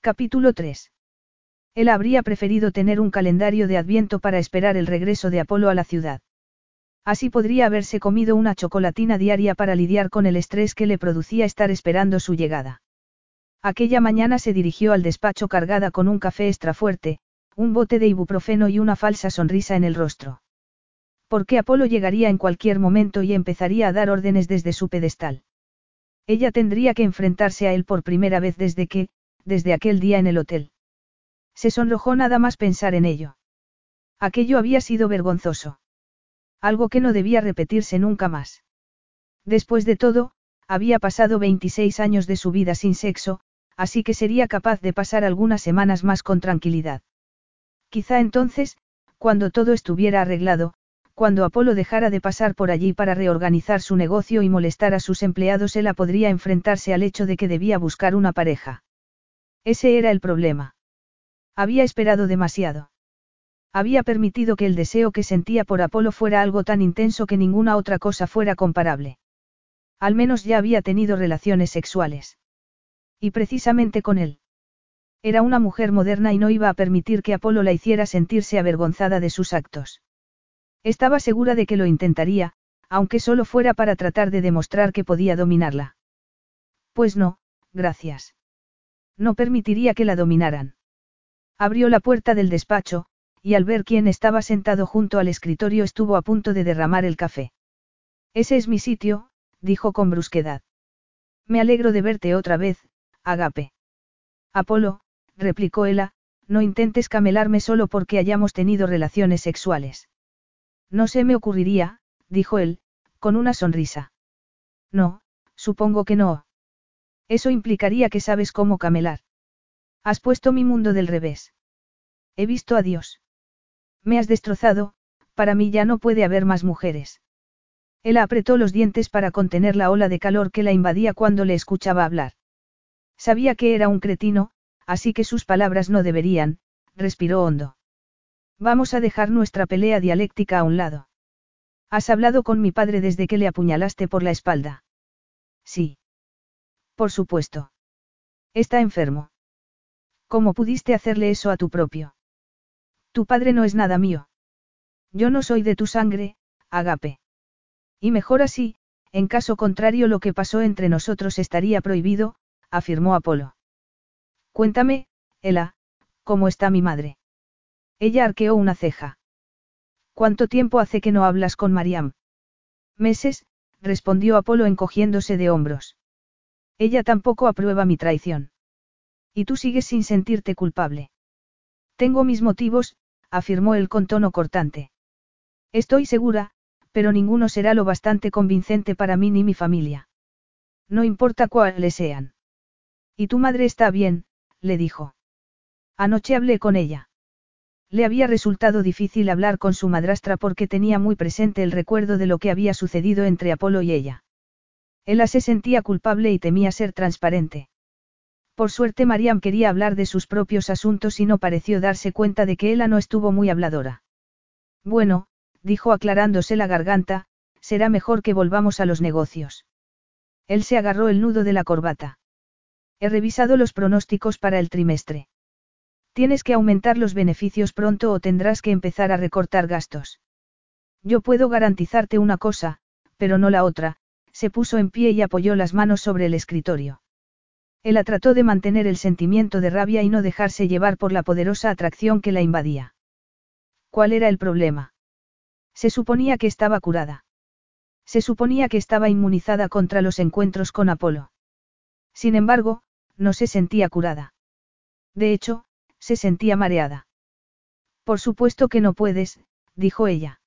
Capítulo 3. Ela habría preferido tener un calendario de adviento para esperar el regreso de Apolo a la ciudad. Así podría haberse comido una chocolatina diaria para lidiar con el estrés que le producía estar esperando su llegada. Aquella mañana se dirigió al despacho cargada con un café extra fuerte, un bote de ibuprofeno y una falsa sonrisa en el rostro. Porque Apolo llegaría en cualquier momento y empezaría a dar órdenes desde su pedestal. Ella tendría que enfrentarse a él por primera vez desde que, desde aquel día en el hotel. Se sonrojó nada más pensar en ello. Aquello había sido vergonzoso. Algo que no debía repetirse nunca más. Después de todo, había pasado 26 años de su vida sin sexo, así que sería capaz de pasar algunas semanas más con tranquilidad. Quizá entonces, cuando todo estuviera arreglado, cuando Apolo dejara de pasar por allí para reorganizar su negocio y molestar a sus empleados, ella podría enfrentarse al hecho de que debía buscar una pareja. Ese era el problema. Había esperado demasiado. Había permitido que el deseo que sentía por Apolo fuera algo tan intenso que ninguna otra cosa fuera comparable. Al menos ya había tenido relaciones sexuales. Y precisamente con él. Era una mujer moderna y no iba a permitir que Apolo la hiciera sentirse avergonzada de sus actos. Estaba segura de que lo intentaría, aunque solo fuera para tratar de demostrar que podía dominarla. Pues no, gracias. No permitiría que la dominaran. Abrió la puerta del despacho, y al ver quién estaba sentado junto al escritorio estuvo a punto de derramar el café. Ese es mi sitio, dijo con brusquedad. Me alegro de verte otra vez, Agape. Apolo, replicó ella, no intentes camelarme solo porque hayamos tenido relaciones sexuales. No se me ocurriría, dijo él, con una sonrisa. No, supongo que no. Eso implicaría que sabes cómo camelar. Has puesto mi mundo del revés. He visto a Dios. Me has destrozado, para mí ya no puede haber más mujeres. Él apretó los dientes para contener la ola de calor que la invadía cuando le escuchaba hablar. Sabía que era un cretino, así que sus palabras no deberían, respiró hondo. Vamos a dejar nuestra pelea dialéctica a un lado. ¿Has hablado con mi padre desde que le apuñalaste por la espalda? Sí. Por supuesto. Está enfermo. ¿Cómo pudiste hacerle eso a tu propio? Tu padre no es nada mío. Yo no soy de tu sangre, Agape. Y mejor así, en caso contrario lo que pasó entre nosotros estaría prohibido, afirmó Apolo. Cuéntame, Ela, ¿cómo está mi madre? Ella arqueó una ceja. ¿Cuánto tiempo hace que no hablas con Mariam? Meses, respondió Apolo encogiéndose de hombros. Ella tampoco aprueba mi traición. Y tú sigues sin sentirte culpable. Tengo mis motivos, afirmó él con tono cortante. Estoy segura, pero ninguno será lo bastante convincente para mí ni mi familia. No importa cuáles sean. Y tu madre está bien, le dijo. Anoche hablé con ella. Le había resultado difícil hablar con su madrastra porque tenía muy presente el recuerdo de lo que había sucedido entre Apolo y ella. Ella se sentía culpable y temía ser transparente. Por suerte Mariam quería hablar de sus propios asuntos y no pareció darse cuenta de que ella no estuvo muy habladora. Bueno, dijo aclarándose la garganta, será mejor que volvamos a los negocios. Él se agarró el nudo de la corbata. He revisado los pronósticos para el trimestre. Tienes que aumentar los beneficios pronto o tendrás que empezar a recortar gastos. Yo puedo garantizarte una cosa, pero no la otra, se puso en pie y apoyó las manos sobre el escritorio. Él trató de mantener el sentimiento de rabia y no dejarse llevar por la poderosa atracción que la invadía. ¿Cuál era el problema? Se suponía que estaba curada. Se suponía que estaba inmunizada contra los encuentros con Apolo. Sin embargo, no se sentía curada. De hecho, se sentía mareada. Por supuesto que no puedes, dijo ella.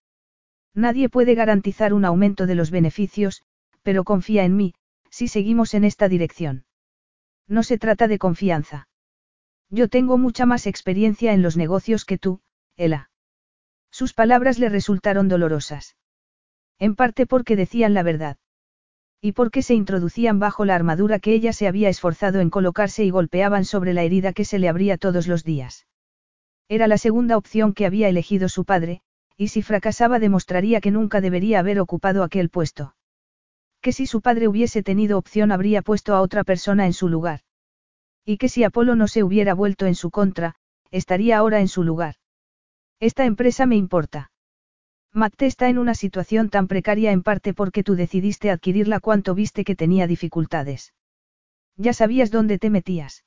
Nadie puede garantizar un aumento de los beneficios, pero confía en mí, si seguimos en esta dirección. No se trata de confianza. Yo tengo mucha más experiencia en los negocios que tú, Ela. Sus palabras le resultaron dolorosas. En parte porque decían la verdad. Y porque se introducían bajo la armadura que ella se había esforzado en colocarse y golpeaban sobre la herida que se le abría todos los días. Era la segunda opción que había elegido su padre, y si fracasaba demostraría que nunca debería haber ocupado aquel puesto. Que si su padre hubiese tenido opción habría puesto a otra persona en su lugar. Y que si Apolo no se hubiera vuelto en su contra, estaría ahora en su lugar. Esta empresa me importa. Matte está en una situación tan precaria en parte porque tú decidiste adquirirla cuanto viste que tenía dificultades. Ya sabías dónde te metías.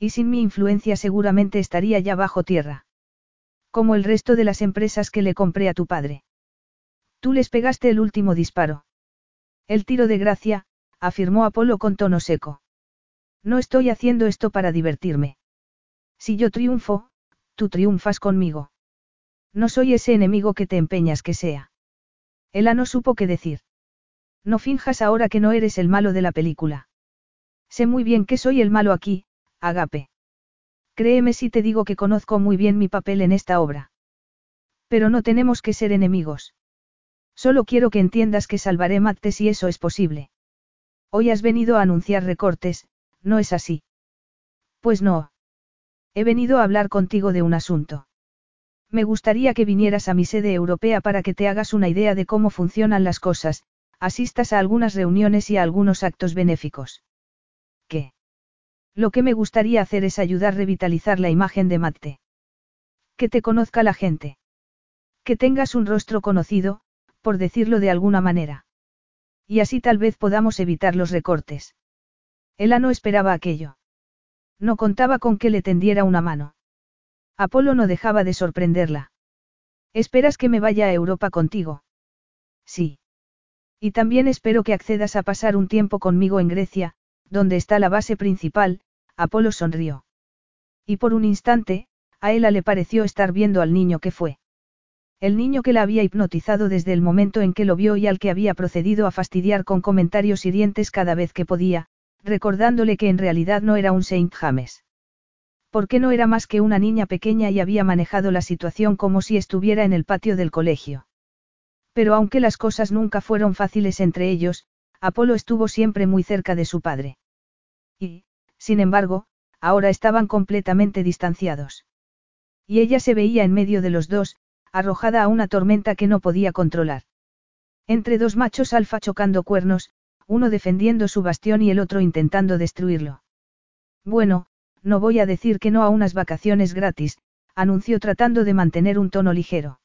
Y sin mi influencia seguramente estaría ya bajo tierra. Como el resto de las empresas que le compré a tu padre. Tú les pegaste el último disparo. El tiro de gracia, afirmó Apolo con tono seco. No estoy haciendo esto para divertirme. Si yo triunfo, tú triunfas conmigo. No soy ese enemigo que te empeñas que sea. Ella no supo qué decir. No finjas ahora que no eres el malo de la película. Sé muy bien que soy el malo aquí, Agape. Créeme si te digo que conozco muy bien mi papel en esta obra. Pero no tenemos que ser enemigos. Solo quiero que entiendas que salvaré Matte si eso es posible. Hoy has venido a anunciar recortes, ¿no es así? Pues no. He venido a hablar contigo de un asunto. Me gustaría que vinieras a mi sede europea para que te hagas una idea de cómo funcionan las cosas, asistas a algunas reuniones y a algunos actos benéficos. ¿Qué? Lo que me gustaría hacer es ayudar a revitalizar la imagen de Matte. Que te conozca la gente. Que tengas un rostro conocido, por decirlo de alguna manera. Y así tal vez podamos evitar los recortes. Ella no esperaba aquello. No contaba con que le tendiera una mano. Apolo no dejaba de sorprenderla. ¿Esperas que me vaya a Europa contigo? Sí. Y también espero que accedas a pasar un tiempo conmigo en Grecia, donde está la base principal, Apolo sonrió. Y por un instante, a Ella le pareció estar viendo al niño que fue. El niño que la había hipnotizado desde el momento en que lo vio y al que había procedido a fastidiar con comentarios hirientes cada vez que podía, recordándole que en realidad no era un Saint James. ¿Por qué no era más que una niña pequeña y había manejado la situación como si estuviera en el patio del colegio? Pero aunque las cosas nunca fueron fáciles entre ellos, Apolo estuvo siempre muy cerca de su padre. Y, sin embargo, ahora estaban completamente distanciados. Y ella se veía en medio de los dos, arrojada a una tormenta que no podía controlar. Entre dos machos alfa chocando cuernos, uno defendiendo su bastión y el otro intentando destruirlo. Bueno, no voy a decir que no a unas vacaciones gratis, anunció tratando de mantener un tono ligero.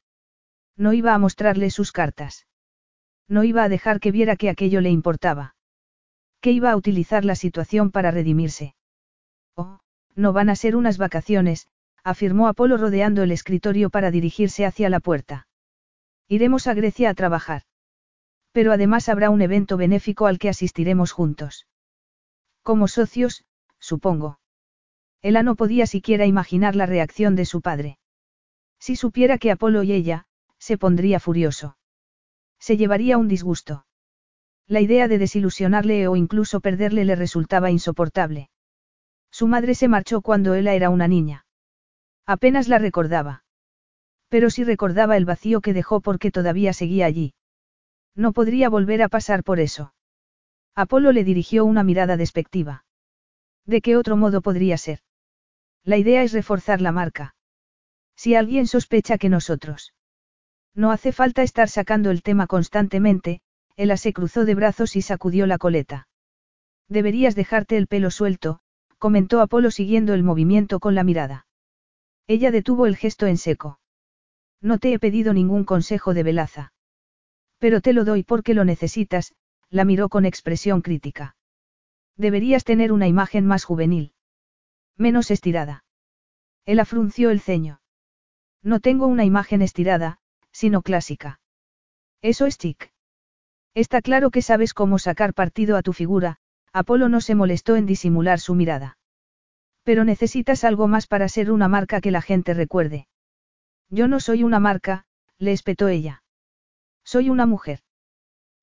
No iba a mostrarle sus cartas. No iba a dejar que viera que aquello le importaba. Que iba a utilizar la situación para redimirse. Oh, no van a ser unas vacaciones, afirmó Apolo rodeando el escritorio para dirigirse hacia la puerta. Iremos a Grecia a trabajar. Pero además habrá un evento benéfico al que asistiremos juntos. Como socios, supongo. Ella no podía siquiera imaginar la reacción de su padre. Si supiera que Apolo y ella, se pondría furioso. Se llevaría un disgusto. La idea de desilusionarle o incluso perderle le resultaba insoportable. Su madre se marchó cuando ella era una niña. Apenas la recordaba. Pero sí recordaba el vacío que dejó porque todavía seguía allí. No podría volver a pasar por eso. Apolo le dirigió una mirada despectiva. ¿De qué otro modo podría ser? La idea es reforzar la marca. Si alguien sospecha que nosotros. No hace falta estar sacando el tema constantemente, Ella se cruzó de brazos y sacudió la coleta. Deberías dejarte el pelo suelto, comentó Apolo siguiendo el movimiento con la mirada. Ella detuvo el gesto en seco. No te he pedido ningún consejo de velaza. Pero te lo doy porque lo necesitas, la miró con expresión crítica. Deberías tener una imagen más juvenil. Menos estirada. Él afrunció el ceño. No tengo una imagen estirada, sino clásica. Eso es chic. Está claro que sabes cómo sacar partido a tu figura, Apolo no se molestó en disimular su mirada. Pero necesitas algo más para ser una marca que la gente recuerde. Yo no soy una marca, le espetó ella. Soy una mujer.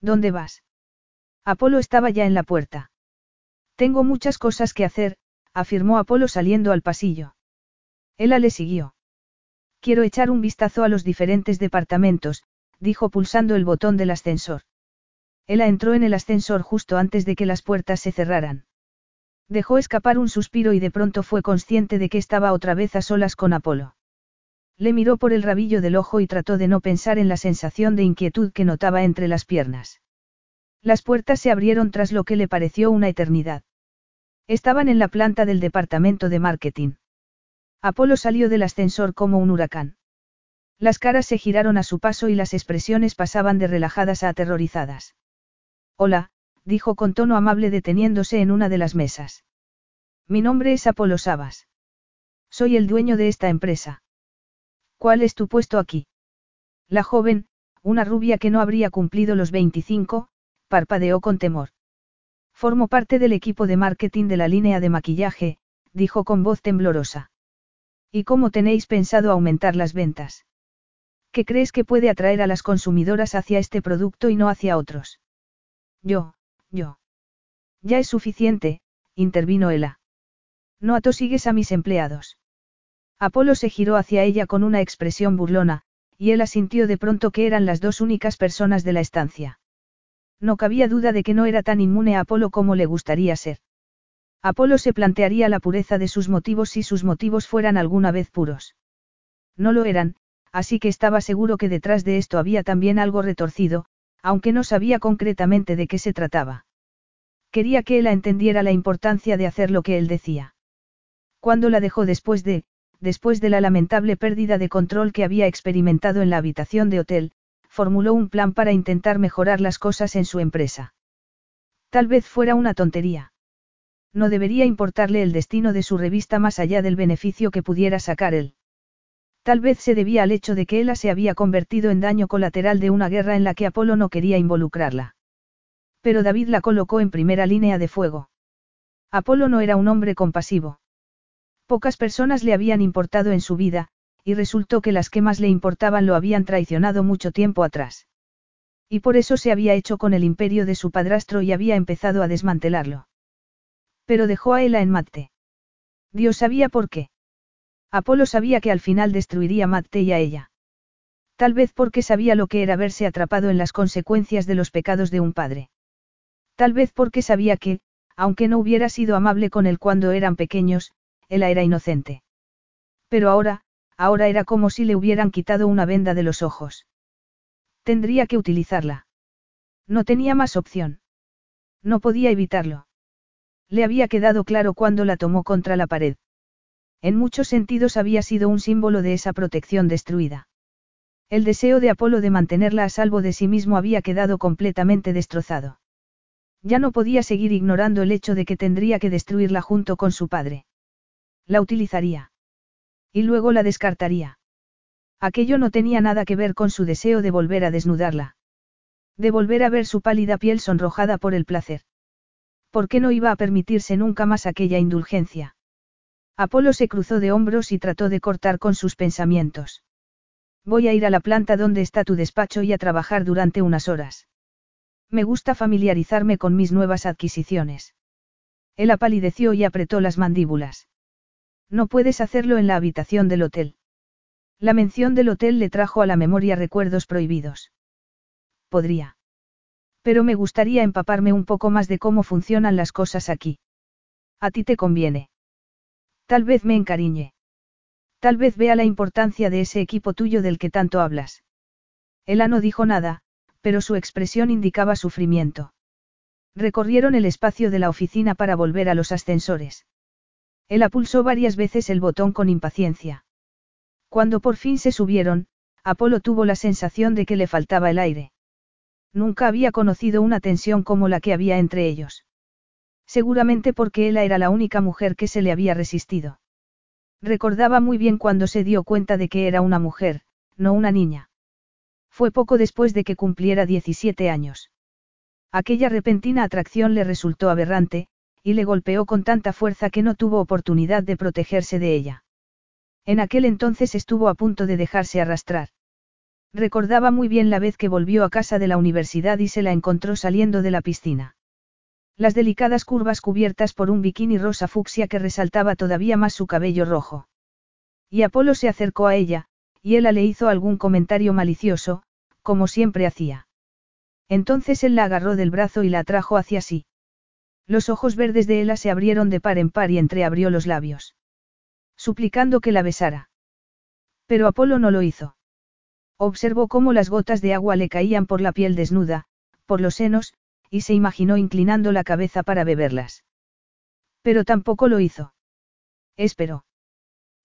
¿Dónde vas? Apolo estaba ya en la puerta. Tengo muchas cosas que hacer, afirmó Apolo saliendo al pasillo. Ella le siguió. Quiero echar un vistazo a los diferentes departamentos, dijo pulsando el botón del ascensor. Ella entró en el ascensor justo antes de que las puertas se cerraran. Dejó escapar un suspiro y de pronto fue consciente de que estaba otra vez a solas con Apolo. Le miró por el rabillo del ojo y trató de no pensar en la sensación de inquietud que notaba entre las piernas. Las puertas se abrieron tras lo que le pareció una eternidad. Estaban en la planta del departamento de marketing. Apolo salió del ascensor como un huracán. Las caras se giraron a su paso y las expresiones pasaban de relajadas a aterrorizadas. Hola, dijo con tono amable deteniéndose en una de las mesas. Mi nombre es Apolo Sabas. Soy el dueño de esta empresa. ¿Cuál es tu puesto aquí? La joven, una rubia que no habría cumplido los 25, parpadeó con temor. Formo parte del equipo de marketing de la línea de maquillaje, dijo con voz temblorosa. ¿Y cómo tenéis pensado aumentar las ventas? ¿Qué crees que puede atraer a las consumidoras hacia este producto y no hacia otros? Yo, yo. Ya es suficiente, intervino Ella. No atosigues a mis empleados. Apolo se giró hacia ella con una expresión burlona, y Ella sintió de pronto que eran las dos únicas personas de la estancia. No cabía duda de que no era tan inmune a Apolo como le gustaría ser. Apolo se plantearía la pureza de sus motivos si sus motivos fueran alguna vez puros. No lo eran, así que estaba seguro que detrás de esto había también algo retorcido, aunque no sabía concretamente de qué se trataba. Quería que ella entendiera la importancia de hacer lo que él decía. Cuando la dejó después de, después de la lamentable pérdida de control que había experimentado en la habitación de hotel, formuló un plan para intentar mejorar las cosas en su empresa. Tal vez fuera una tontería. No debería importarle el destino de su revista más allá del beneficio que pudiera sacar él. Tal vez se debía al hecho de que ella se había convertido en daño colateral de una guerra en la que Apolo no quería involucrarla. Pero David la colocó en primera línea de fuego. Apolo no era un hombre compasivo. Pocas personas le habían importado en su vida, y resultó que las que más le importaban lo habían traicionado mucho tiempo atrás. Y por eso se había hecho con el imperio de su padrastro y había empezado a desmantelarlo. Pero dejó a Ella en Mate. Dios sabía por qué. Apolo sabía que al final destruiría Matte y a ella. Tal vez porque sabía lo que era verse atrapado en las consecuencias de los pecados de un padre. Tal vez porque sabía que, aunque no hubiera sido amable con él cuando eran pequeños, él era inocente. Pero ahora, ahora era como si le hubieran quitado una venda de los ojos. Tendría que utilizarla. No tenía más opción. No podía evitarlo. Le había quedado claro cuando la tomó contra la pared. En muchos sentidos había sido un símbolo de esa protección destruida. El deseo de Apolo de mantenerla a salvo de sí mismo había quedado completamente destrozado. Ya no podía seguir ignorando el hecho de que tendría que destruirla junto con su padre. La utilizaría. Y luego la descartaría. Aquello no tenía nada que ver con su deseo de volver a desnudarla. De volver a ver su pálida piel sonrojada por el placer. ¿Por qué no iba a permitirse nunca más aquella indulgencia? Apolo se cruzó de hombros y trató de cortar con sus pensamientos. Voy a ir a la planta donde está tu despacho y a trabajar durante unas horas. Me gusta familiarizarme con mis nuevas adquisiciones. Él apalideció y apretó las mandíbulas. No puedes hacerlo en la habitación del hotel. La mención del hotel le trajo a la memoria recuerdos prohibidos. Podría. Pero me gustaría empaparme un poco más de cómo funcionan las cosas aquí. A ti te conviene. Tal vez me encariñe. Tal vez vea la importancia de ese equipo tuyo del que tanto hablas. Ella no dijo nada, pero su expresión indicaba sufrimiento. Recorrieron el espacio de la oficina para volver a los ascensores. Él pulsó varias veces el botón con impaciencia. Cuando por fin se subieron, Apolo tuvo la sensación de que le faltaba el aire. Nunca había conocido una tensión como la que había entre ellos. Seguramente porque ella era la única mujer que se le había resistido. Recordaba muy bien cuando se dio cuenta de que era una mujer, no una niña. Fue poco después de que cumpliera 17 años. Aquella repentina atracción le resultó aberrante, y le golpeó con tanta fuerza que no tuvo oportunidad de protegerse de ella. En aquel entonces estuvo a punto de dejarse arrastrar. Recordaba muy bien la vez que volvió a casa de la universidad y se la encontró saliendo de la piscina. Las delicadas curvas cubiertas por un bikini rosa fucsia que resaltaba todavía más su cabello rojo. Y Apolo se acercó a ella, y él le hizo algún comentario malicioso, como siempre hacía. Entonces él la agarró del brazo y la atrajo hacia sí. Los ojos verdes de Ella se abrieron de par en par y entreabrió los labios. Suplicando que la besara. Pero Apolo no lo hizo. Observó cómo las gotas de agua le caían por la piel desnuda, por los senos, y se imaginó inclinando la cabeza para beberlas. Pero tampoco lo hizo. Esperó.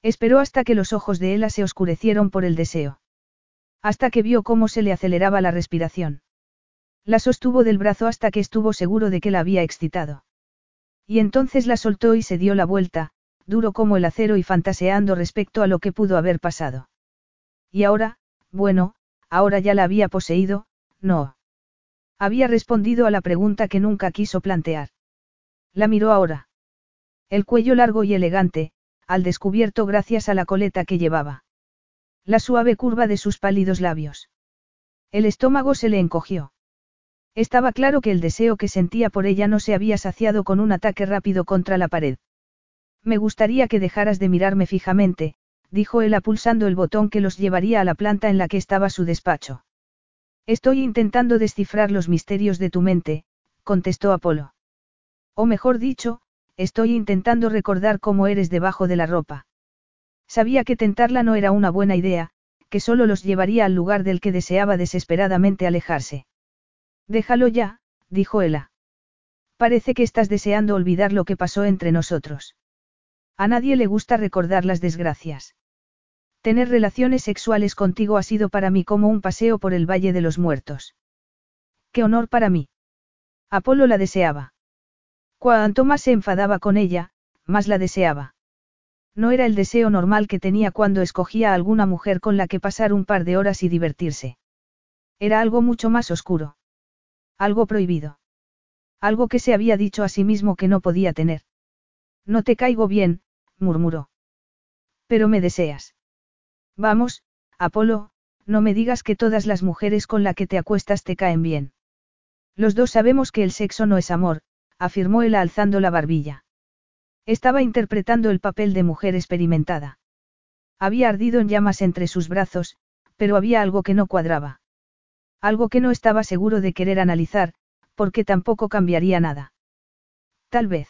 Esperó hasta que los ojos de Ella se oscurecieron por el deseo. Hasta que vio cómo se le aceleraba la respiración. La sostuvo del brazo hasta que estuvo seguro de que la había excitado. Y entonces la soltó y se dio la vuelta, duro como el acero y fantaseando respecto a lo que pudo haber pasado. Y ahora, bueno, ahora ya la había poseído, no. Había respondido a la pregunta que nunca quiso plantear. La miró ahora. El cuello largo y elegante, al descubierto gracias a la coleta que llevaba. La suave curva de sus pálidos labios. El estómago se le encogió. Estaba claro que el deseo que sentía por ella no se había saciado con un ataque rápido contra la pared. Me gustaría que dejaras de mirarme fijamente, dijo él pulsando el botón que los llevaría a la planta en la que estaba su despacho. Estoy intentando descifrar los misterios de tu mente, contestó Apolo. O mejor dicho, estoy intentando recordar cómo eres debajo de la ropa. Sabía que tentarla no era una buena idea, que solo los llevaría al lugar del que deseaba desesperadamente alejarse. Déjalo ya, dijo Ella. Parece que estás deseando olvidar lo que pasó entre nosotros. A nadie le gusta recordar las desgracias. Tener relaciones sexuales contigo ha sido para mí como un paseo por el Valle de los Muertos. Qué honor para mí. Apolo la deseaba. Cuanto más se enfadaba con ella, más la deseaba. No era el deseo normal que tenía cuando escogía a alguna mujer con la que pasar un par de horas y divertirse. Era algo mucho más oscuro. Algo prohibido. Algo que se había dicho a sí mismo que no podía tener. No te caigo bien, murmuró. Pero me deseas. Vamos, Apolo, no me digas que todas las mujeres con las que te acuestas te caen bien. Los dos sabemos que el sexo no es amor, afirmó él alzando la barbilla. Estaba interpretando el papel de mujer experimentada. Había ardido en llamas entre sus brazos, pero había algo que no cuadraba. Algo que no estaba seguro de querer analizar, porque tampoco cambiaría nada. Tal vez.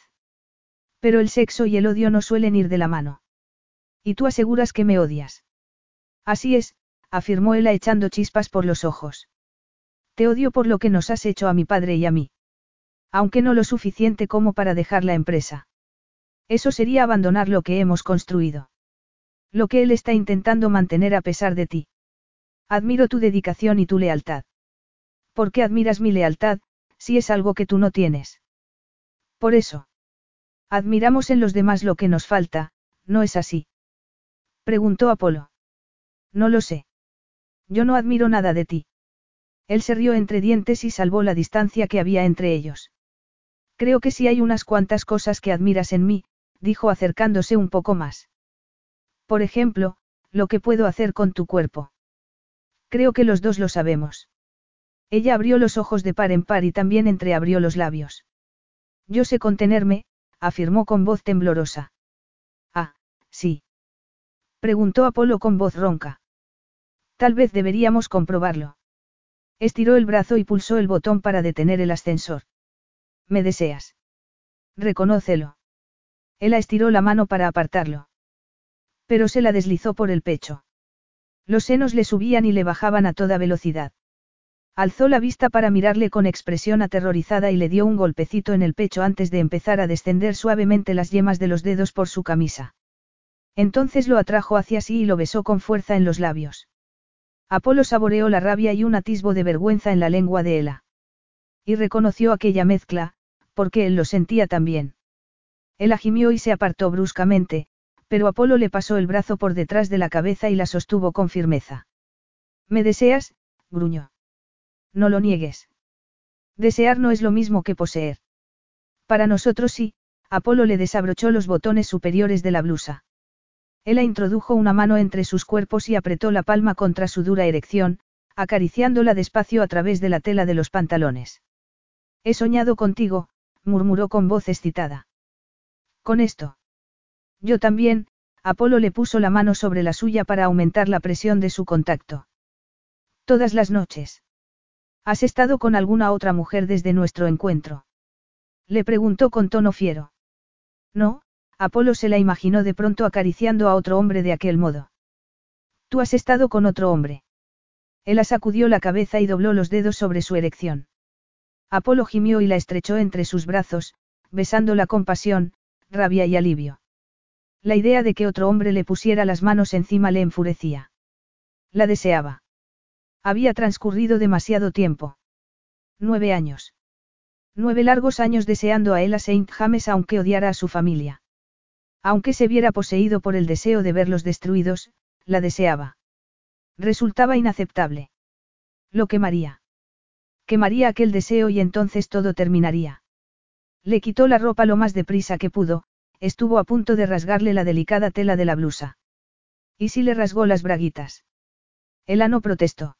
Pero el sexo y el odio no suelen ir de la mano. Y tú aseguras que me odias. Así es, afirmó él echando chispas por los ojos. Te odio por lo que nos has hecho a mi padre y a mí. Aunque no lo suficiente como para dejar la empresa. Eso sería abandonar lo que hemos construido. Lo que él está intentando mantener a pesar de ti. Admiro tu dedicación y tu lealtad. ¿Por qué admiras mi lealtad, si es algo que tú no tienes? Por eso. Admiramos en los demás lo que nos falta, ¿no es así? Preguntó Apolo. No lo sé. Yo no admiro nada de ti. Él se rió entre dientes y salvó la distancia que había entre ellos. Creo que sí hay unas cuantas cosas que admiras en mí, dijo acercándose un poco más. Por ejemplo, lo que puedo hacer con tu cuerpo. Creo que los dos lo sabemos. Ella abrió los ojos de par en par y también entreabrió los labios. Yo sé contenerme, afirmó con voz temblorosa. Ah, sí. Preguntó Apolo con voz ronca. Tal vez deberíamos comprobarlo. Estiró el brazo y pulsó el botón para detener el ascensor. ¿Me deseas? Reconócelo. Él estiró la mano para apartarlo. Pero se la deslizó por el pecho. Los senos le subían y le bajaban a toda velocidad. Alzó la vista para mirarle con expresión aterrorizada y le dio un golpecito en el pecho antes de empezar a descender suavemente las yemas de los dedos por su camisa. Entonces lo atrajo hacia sí y lo besó con fuerza en los labios. Apolo saboreó la rabia y un atisbo de vergüenza en la lengua de Ela. Y reconoció aquella mezcla, porque él lo sentía también. Ela gimió y se apartó bruscamente, pero Apolo le pasó el brazo por detrás de la cabeza y la sostuvo con firmeza. ¿Me deseas? gruñó. No lo niegues. Desear no es lo mismo que poseer. Para nosotros sí, Apolo le desabrochó los botones superiores de la blusa. Ella introdujo una mano entre sus cuerpos y apretó la palma contra su dura erección, acariciándola despacio a través de la tela de los pantalones. He soñado contigo, murmuró con voz excitada. Con esto. Yo también, Apolo le puso la mano sobre la suya para aumentar la presión de su contacto. Todas las noches. ¿Has estado con alguna otra mujer desde nuestro encuentro? Le preguntó con tono fiero. No, Apolo se la imaginó de pronto acariciando a otro hombre de aquel modo. Tú has estado con otro hombre. Él sacudió la cabeza y dobló los dedos sobre su erección. Apolo gimió y la estrechó entre sus brazos, besándola con pasión, rabia y alivio. La idea de que otro hombre le pusiera las manos encima le enfurecía. La deseaba. Había transcurrido demasiado tiempo. Nueve años. Nueve largos años deseando a él a Saint James aunque odiara a su familia. Aunque se viera poseído por el deseo de verlos destruidos, la deseaba. Resultaba inaceptable. Lo quemaría. Quemaría aquel deseo y entonces todo terminaría. Le quitó la ropa lo más deprisa que pudo, estuvo a punto de rasgarle la delicada tela de la blusa. ¿Y si le rasgó las braguitas? Ella no protestó.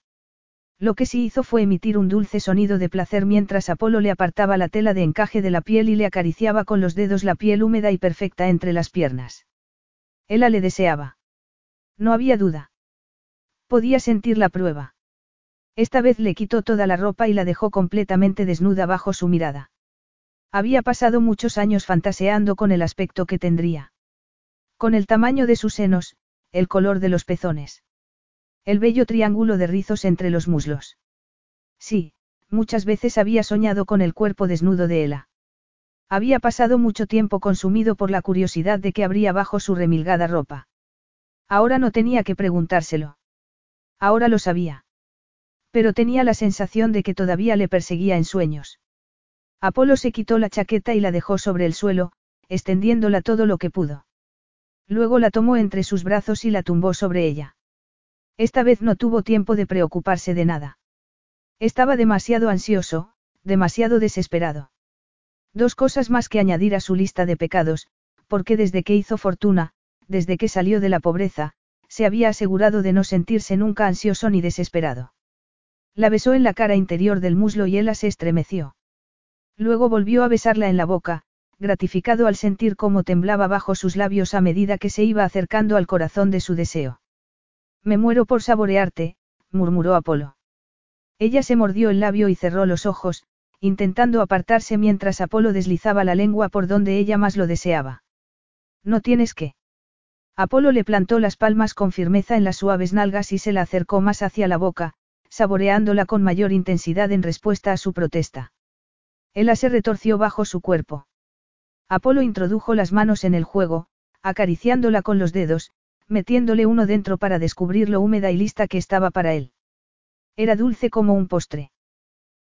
Lo que sí hizo fue emitir un dulce sonido de placer mientras Apolo le apartaba la tela de encaje de la piel y le acariciaba con los dedos la piel húmeda y perfecta entre las piernas. Ella le deseaba. No había duda. Podía sentir la prueba. Esta vez le quitó toda la ropa y la dejó completamente desnuda bajo su mirada. Había pasado muchos años fantaseando con el aspecto que tendría. Con el tamaño de sus senos, el color de los pezones. El bello triángulo de rizos entre los muslos. Sí, muchas veces había soñado con el cuerpo desnudo de Ella. Había pasado mucho tiempo consumido por la curiosidad de qué habría bajo su remilgada ropa. Ahora no tenía que preguntárselo. Ahora lo sabía. Pero tenía la sensación de que todavía le perseguía en sueños. Apolo se quitó la chaqueta y la dejó sobre el suelo, extendiéndola todo lo que pudo. Luego la tomó entre sus brazos y la tumbó sobre ella. Esta vez no tuvo tiempo de preocuparse de nada. Estaba demasiado ansioso, demasiado desesperado. Dos cosas más que añadir a su lista de pecados, porque desde que hizo fortuna, desde que salió de la pobreza, se había asegurado de no sentirse nunca ansioso ni desesperado. La besó en la cara interior del muslo y ella se estremeció. Luego volvió a besarla en la boca, gratificado al sentir cómo temblaba bajo sus labios a medida que se iba acercando al corazón de su deseo. Me muero por saborearte, murmuró Apolo. Ella se mordió el labio y cerró los ojos, intentando apartarse mientras Apolo deslizaba la lengua por donde ella más lo deseaba. No tienes que. Apolo le plantó las palmas con firmeza en las suaves nalgas y se la acercó más hacia la boca, saboreándola con mayor intensidad en respuesta a su protesta. Ella se retorció bajo su cuerpo. Apolo introdujo las manos en el juego, acariciándola con los dedos, metiéndole uno dentro para descubrir lo húmeda y lista que estaba para él. Era dulce como un postre.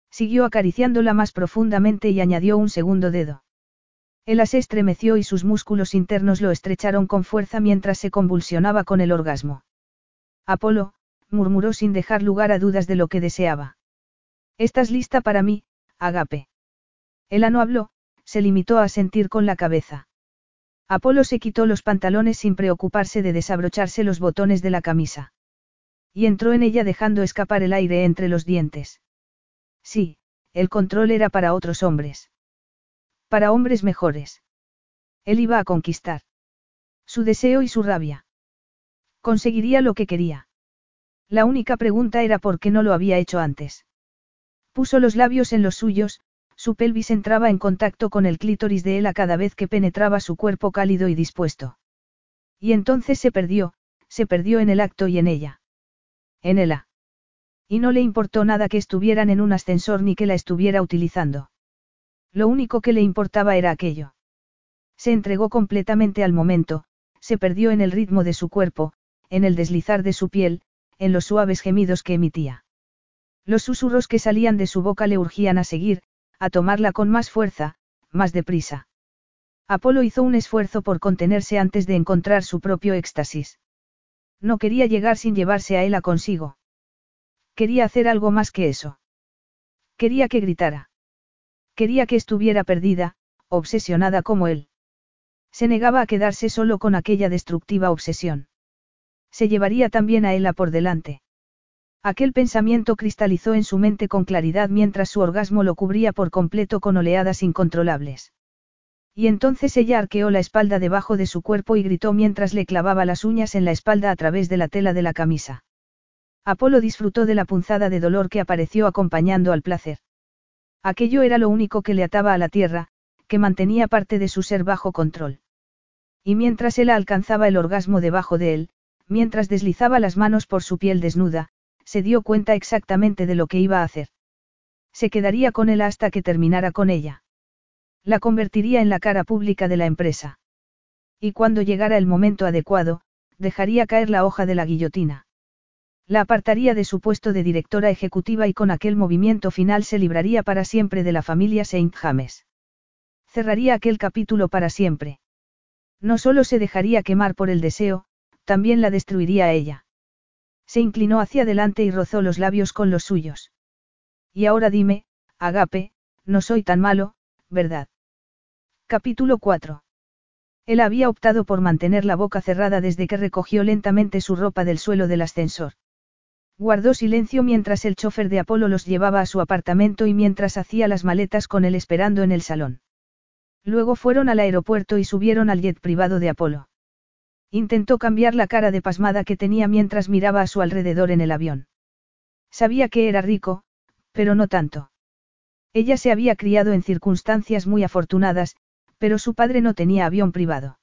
Siguió acariciándola más profundamente y añadió un segundo dedo. Él se estremeció y sus músculos internos lo estrecharon con fuerza mientras se convulsionaba con el orgasmo. Apolo, murmuró sin dejar lugar a dudas de lo que deseaba. ¿Estás lista para mí, Agape? Ella no habló, se limitó a sentir con la cabeza. Apolo se quitó los pantalones sin preocuparse de desabrocharse los botones de la camisa. Y entró en ella dejando escapar el aire entre los dientes. Sí, el control era para otros hombres. Para hombres mejores. Él iba a conquistar. Su deseo y su rabia. Conseguiría lo que quería. La única pregunta era por qué no lo había hecho antes. Puso los labios en los suyos, su pelvis entraba en contacto con el clítoris de él a cada vez que penetraba su cuerpo cálido y dispuesto. Y entonces se perdió, se perdió en el acto y en ella. En ella. Y no le importó nada que estuvieran en un ascensor ni que la estuviera utilizando. Lo único que le importaba era aquello. Se entregó completamente al momento, se perdió en el ritmo de su cuerpo, en el deslizar de su piel, en los suaves gemidos que emitía. Los susurros que salían de su boca le urgían a seguir, a tomarla con más fuerza, más deprisa. Apolo hizo un esfuerzo por contenerse antes de encontrar su propio éxtasis. No quería llegar sin llevarse a Ella consigo. Quería hacer algo más que eso. Quería que gritara. Quería que estuviera perdida, obsesionada como él. Se negaba a quedarse solo con aquella destructiva obsesión. Se llevaría también a Ella por delante. Aquel pensamiento cristalizó en su mente con claridad mientras su orgasmo lo cubría por completo con oleadas incontrolables. Y entonces ella arqueó la espalda debajo de su cuerpo y gritó mientras le clavaba las uñas en la espalda a través de la tela de la camisa. Apolo disfrutó de la punzada de dolor que apareció acompañando al placer. Aquello era lo único que le ataba a la tierra, que mantenía parte de su ser bajo control. Y mientras él alcanzaba el orgasmo debajo de él, mientras deslizaba las manos por su piel desnuda, se dio cuenta exactamente de lo que iba a hacer. Se quedaría con él hasta que terminara con ella. La convertiría en la cara pública de la empresa. Y cuando llegara el momento adecuado, dejaría caer la hoja de la guillotina. La apartaría de su puesto de directora ejecutiva y con aquel movimiento final se libraría para siempre de la familia Saint James. Cerraría aquel capítulo para siempre. No solo se dejaría quemar por el deseo, también la destruiría a ella. Se inclinó hacia adelante y rozó los labios con los suyos. Y ahora dime, Agape, no soy tan malo, ¿verdad? Capítulo 4. Él había optado por mantener la boca cerrada desde que recogió lentamente su ropa del suelo del ascensor. Guardó silencio mientras el chofer de Apolo los llevaba a su apartamento y mientras hacía las maletas con él esperando en el salón. Luego fueron al aeropuerto y subieron al jet privado de Apolo. Intentó cambiar la cara de pasmada que tenía mientras miraba a su alrededor en el avión. Sabía que era rico, pero no tanto. Ella se había criado en circunstancias muy afortunadas, pero su padre no tenía avión privado.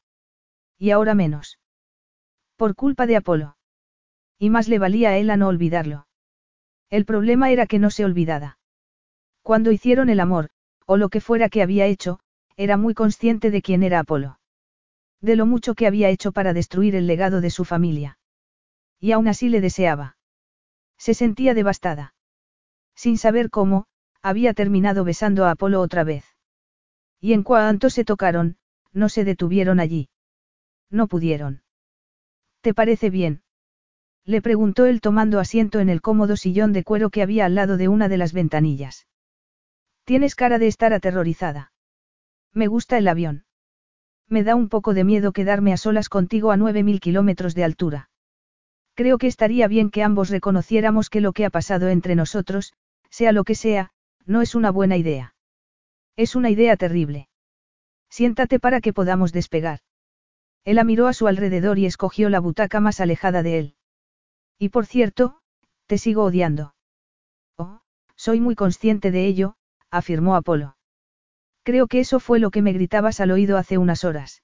Y ahora menos. Por culpa de Apolo. Y más le valía a él a no olvidarlo. El problema era que no se olvidara. Cuando hicieron el amor, o lo que fuera que había hecho, era muy consciente de quién era Apolo. De lo mucho que había hecho para destruir el legado de su familia. Y aún así le deseaba. Se sentía devastada. Sin saber cómo, había terminado besando a Apolo otra vez. Y en cuanto se tocaron, no se detuvieron allí. No pudieron. ¿Te parece bien? Le preguntó él tomando asiento en el cómodo sillón de cuero que había al lado de una de las ventanillas. Tienes cara de estar aterrorizada. Me gusta el avión. Me da un poco de miedo quedarme a solas contigo a 9.000 kilómetros de altura. Creo que estaría bien que ambos reconociéramos que lo que ha pasado entre nosotros, sea lo que sea, no es una buena idea. Es una idea terrible. Siéntate para que podamos despegar. Él miró a su alrededor y escogió la butaca más alejada de él. Y por cierto, te sigo odiando. Oh, soy muy consciente de ello, afirmó Apolo. Creo que eso fue lo que me gritabas al oído hace unas horas.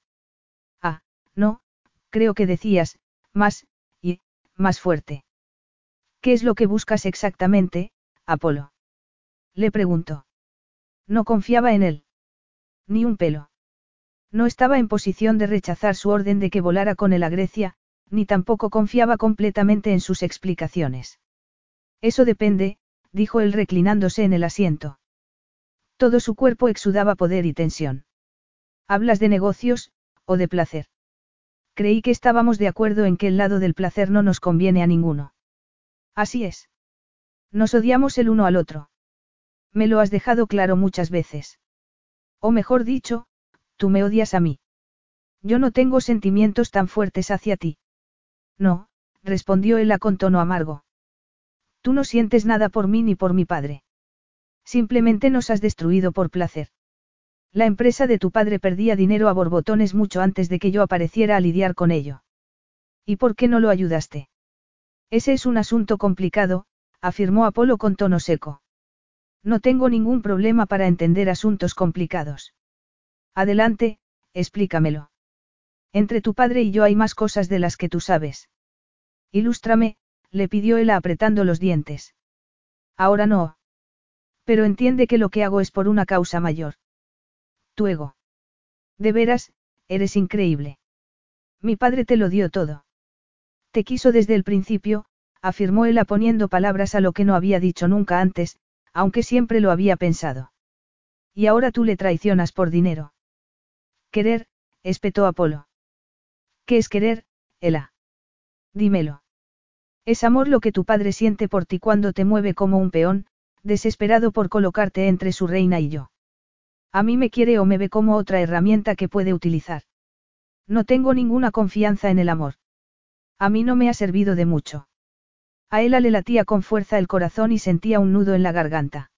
Ah, no, creo que decías, más, y, más fuerte. ¿Qué es lo que buscas exactamente, Apolo? Le preguntó. No confiaba en él. Ni un pelo. No estaba en posición de rechazar su orden de que volara con él a Grecia, ni tampoco confiaba completamente en sus explicaciones. Eso depende, dijo él reclinándose en el asiento. Todo su cuerpo exudaba poder y tensión. ¿Hablas de negocios, o de placer? Creí que estábamos de acuerdo en que el lado del placer no nos conviene a ninguno. Así es. Nos odiamos el uno al otro. Me lo has dejado claro muchas veces. O mejor dicho, tú me odias a mí. Yo no tengo sentimientos tan fuertes hacia ti. No, respondió ella con tono amargo. Tú no sientes nada por mí ni por mi padre. Simplemente nos has destruido por placer. La empresa de tu padre perdía dinero a borbotones mucho antes de que yo apareciera a lidiar con ello. ¿Y por qué no lo ayudaste? Ese es un asunto complicado, afirmó Apolo con tono seco. No tengo ningún problema para entender asuntos complicados. Adelante, explícamelo. Entre tu padre y yo hay más cosas de las que tú sabes. Ilústrame, le pidió él apretando los dientes. Ahora no. Pero entiende que lo que hago es por una causa mayor. Tu ego. De veras, eres increíble. Mi padre te lo dio todo. Te quiso desde el principio, afirmó él poniendo palabras a lo que no había dicho nunca antes, aunque siempre lo había pensado. Y ahora tú le traicionas por dinero. Querer, espetó Apolo. ¿Qué es querer, Ela? Dímelo. Es amor lo que tu padre siente por ti cuando te mueve como un peón, desesperado por colocarte entre su reina y yo. A mí me quiere o me ve como otra herramienta que puede utilizar. No tengo ninguna confianza en el amor. A mí no me ha servido de mucho. A Ela le latía con fuerza el corazón y sentía un nudo en la garganta.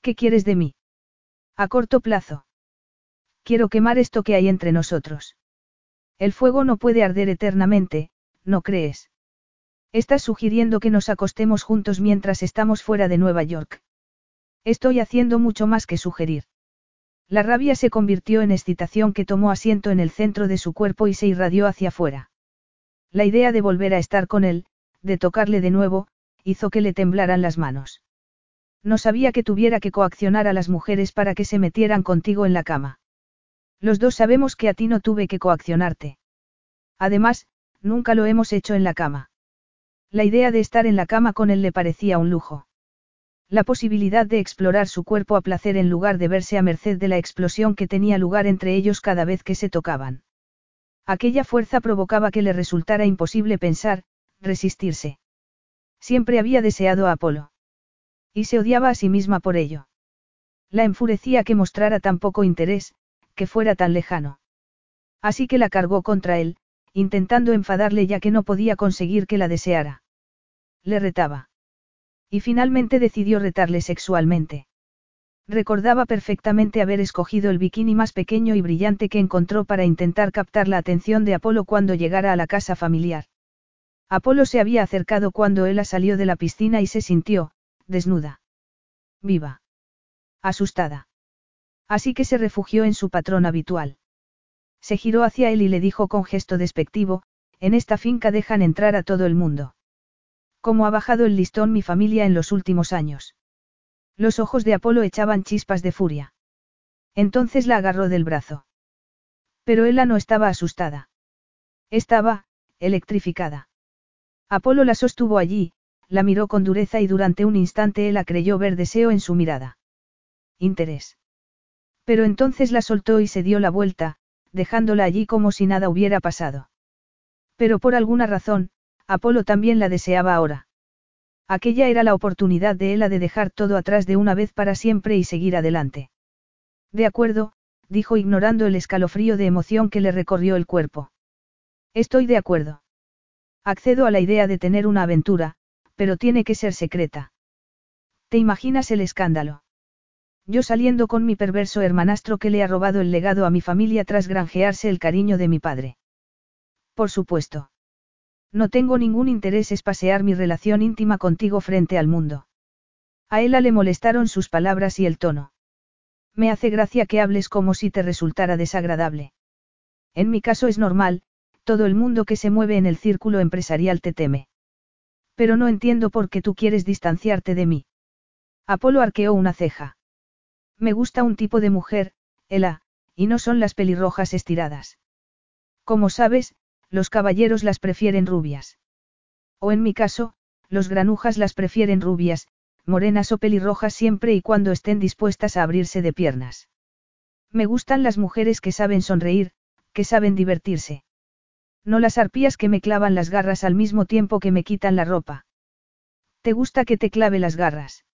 ¿Qué quieres de mí? A corto plazo. Quiero quemar esto que hay entre nosotros. El fuego no puede arder eternamente, ¿no crees? Estás sugiriendo que nos acostemos juntos mientras estamos fuera de Nueva York. Estoy haciendo mucho más que sugerir. La rabia se convirtió en excitación que tomó asiento en el centro de su cuerpo y se irradió hacia afuera. La idea de volver a estar con él, de tocarle de nuevo, hizo que le temblaran las manos. No sabía que tuviera que coaccionar a las mujeres para que se metieran contigo en la cama. Los dos sabemos que a ti no tuve que coaccionarte. Además, nunca lo hemos hecho en la cama. La idea de estar en la cama con él le parecía un lujo. La posibilidad de explorar su cuerpo a placer en lugar de verse a merced de la explosión que tenía lugar entre ellos cada vez que se tocaban. Aquella fuerza provocaba que le resultara imposible pensar, resistirse. Siempre había deseado a Apolo. Y se odiaba a sí misma por ello. La enfurecía que mostrara tan poco interés, que fuera tan lejano. Así que la cargó contra él, intentando enfadarle ya que no podía conseguir que la deseara. Le retaba. Y finalmente decidió retarle sexualmente. Recordaba perfectamente haber escogido el bikini más pequeño y brillante que encontró para intentar captar la atención de Apolo cuando llegara a la casa familiar. Apolo se había acercado cuando ella salió de la piscina y se sintió, desnuda. Viva. Asustada. Así que se refugió en su patrón habitual. Se giró hacia él y le dijo con gesto despectivo, en esta finca dejan entrar a todo el mundo. ¿Cómo ha bajado el listón mi familia en los últimos años? Los ojos de Apolo echaban chispas de furia. Entonces la agarró del brazo. Pero ella no estaba asustada. Estaba, electrificada. Apolo la sostuvo allí, la miró con dureza y durante un instante ella creyó ver deseo en su mirada. Interés. Pero entonces la soltó y se dio la vuelta, dejándola allí como si nada hubiera pasado. Pero por alguna razón, Apolo también la deseaba ahora. Aquella era la oportunidad de Ella de dejar todo atrás de una vez para siempre y seguir adelante. De acuerdo, dijo ignorando el escalofrío de emoción que le recorrió el cuerpo. Estoy de acuerdo. Accedo a la idea de tener una aventura, pero tiene que ser secreta. ¿Te imaginas el escándalo? Yo saliendo con mi perverso hermanastro que le ha robado el legado a mi familia tras granjearse el cariño de mi padre. Por supuesto. No tengo ningún interés en pasear mi relación íntima contigo frente al mundo. A Ella le molestaron sus palabras y el tono. Me hace gracia que hables como si te resultara desagradable. En mi caso es normal, todo el mundo que se mueve en el círculo empresarial te teme. Pero no entiendo por qué tú quieres distanciarte de mí. Apolo arqueó una ceja. Me gusta un tipo de mujer, Ela, y no son las pelirrojas estiradas. Como sabes, los caballeros las prefieren rubias. O en mi caso, los granujas las prefieren rubias, morenas o pelirrojas siempre y cuando estén dispuestas a abrirse de piernas. Me gustan las mujeres que saben sonreír, que saben divertirse. No las arpías que me clavan las garras al mismo tiempo que me quitan la ropa. ¿Te gusta que te clave las garras?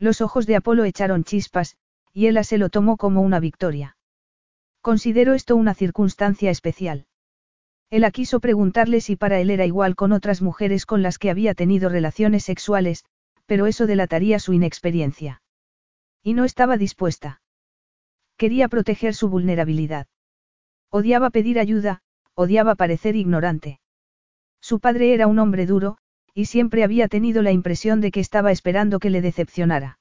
Los ojos de Apolo echaron chispas, y Ella se lo tomó como una victoria. Considero esto una circunstancia especial. Ella quiso preguntarle si para él era igual con otras mujeres con las que había tenido relaciones sexuales, pero eso delataría su inexperiencia. Y no estaba dispuesta. Quería proteger su vulnerabilidad. Odiaba pedir ayuda, odiaba parecer ignorante. Su padre era un hombre duro, y siempre había tenido la impresión de que estaba esperando que le decepcionara.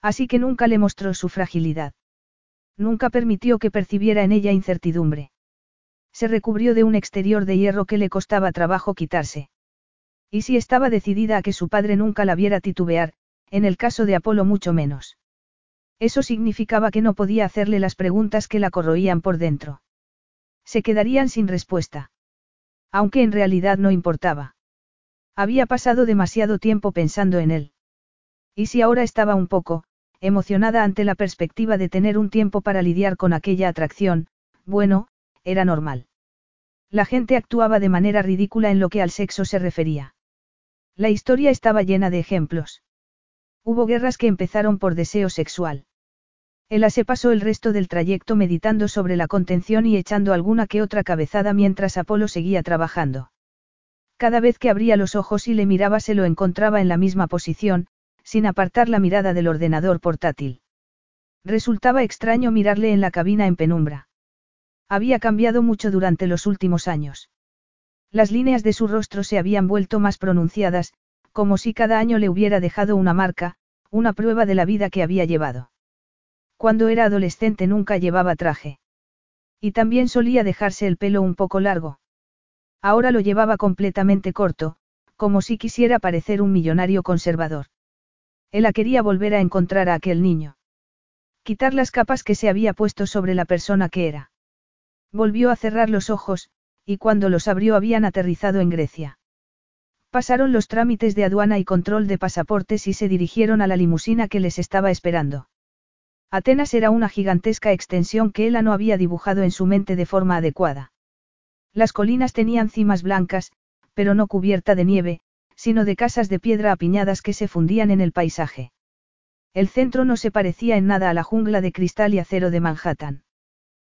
Así que nunca le mostró su fragilidad. Nunca permitió que percibiera en ella incertidumbre. Se recubrió de un exterior de hierro que le costaba trabajo quitarse. Y si estaba decidida a que su padre nunca la viera titubear, en el caso de Apolo mucho menos. Eso significaba que no podía hacerle las preguntas que la corroían por dentro. Se quedarían sin respuesta. Aunque en realidad no importaba. Había pasado demasiado tiempo pensando en él. Y si ahora estaba un poco, emocionada ante la perspectiva de tener un tiempo para lidiar con aquella atracción, bueno, era normal. La gente actuaba de manera ridícula en lo que al sexo se refería. La historia estaba llena de ejemplos. Hubo guerras que empezaron por deseo sexual. Ella se pasó el resto del trayecto meditando sobre la contención y echando alguna que otra cabezada mientras Apolo seguía trabajando. Cada vez que abría los ojos y le miraba se lo encontraba en la misma posición, sin apartar la mirada del ordenador portátil. Resultaba extraño mirarle en la cabina en penumbra. Había cambiado mucho durante los últimos años. Las líneas de su rostro se habían vuelto más pronunciadas, como si cada año le hubiera dejado una marca, una prueba de la vida que había llevado. Cuando era adolescente nunca llevaba traje. Y también solía dejarse el pelo un poco largo. Ahora lo llevaba completamente corto, como si quisiera parecer un millonario conservador. Ella quería volver a encontrar a aquel niño. Quitar las capas que se había puesto sobre la persona que era. Volvió a cerrar los ojos, y cuando los abrió habían aterrizado en Grecia. Pasaron los trámites de aduana y control de pasaportes y se dirigieron a la limusina que les estaba esperando. Atenas era una gigantesca extensión que Ella no había dibujado en su mente de forma adecuada. Las colinas tenían cimas blancas, pero no cubierta de nieve, sino de casas de piedra apiñadas que se fundían en el paisaje. El centro no se parecía en nada a la jungla de cristal y acero de Manhattan.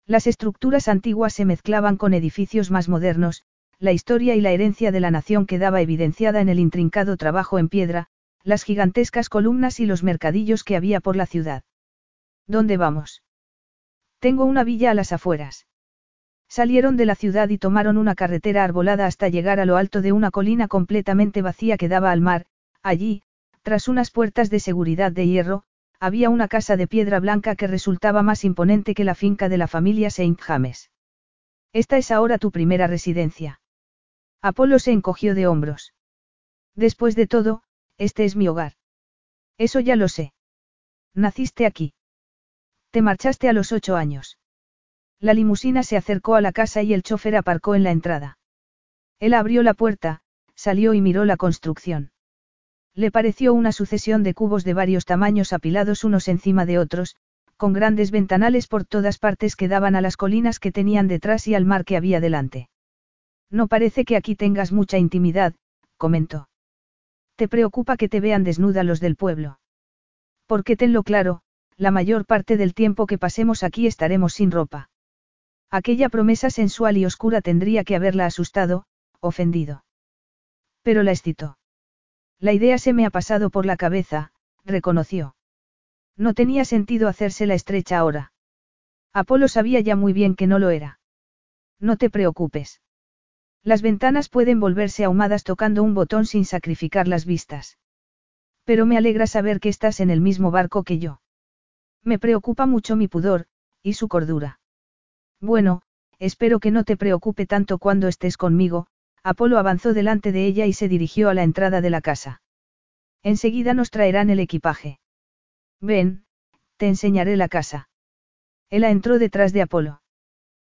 Las estructuras antiguas se mezclaban con edificios más modernos, la historia y la herencia de la nación quedaba evidenciada en el intrincado trabajo en piedra, las gigantescas columnas y los mercadillos que había por la ciudad. ¿Dónde vamos? Tengo una villa a las afueras. Salieron de la ciudad y tomaron una carretera arbolada hasta llegar a lo alto de una colina completamente vacía que daba al mar, allí, tras unas puertas de seguridad de hierro, había una casa de piedra blanca que resultaba más imponente que la finca de la familia Saint James. Esta es ahora tu primera residencia. Apolo se encogió de hombros. Después de todo, este es mi hogar. Eso ya lo sé. Naciste aquí. Te marchaste a los ocho años. La limusina se acercó a la casa y el chofer aparcó en la entrada. Él abrió la puerta, salió y miró la construcción. Le pareció una sucesión de cubos de varios tamaños apilados unos encima de otros, con grandes ventanales por todas partes que daban a las colinas que tenían detrás y al mar que había delante. No parece que aquí tengas mucha intimidad, comentó. ¿Te preocupa que te vean desnuda los del pueblo? Porque tenlo claro, la mayor parte del tiempo que pasemos aquí estaremos sin ropa. Aquella promesa sensual y oscura tendría que haberla asustado, ofendido. Pero la excitó. La idea se me ha pasado por la cabeza, reconoció. No tenía sentido hacerse la estrecha ahora. Apolo sabía ya muy bien que no lo era. No te preocupes. Las ventanas pueden volverse ahumadas tocando un botón sin sacrificar las vistas. Pero me alegra saber que estás en el mismo barco que yo. Me preocupa mucho mi pudor, y su cordura. Bueno, espero que no te preocupe tanto cuando estés conmigo, Apolo avanzó delante de ella y se dirigió a la entrada de la casa. Enseguida nos traerán el equipaje. Ven, te enseñaré la casa. Ella entró detrás de Apolo.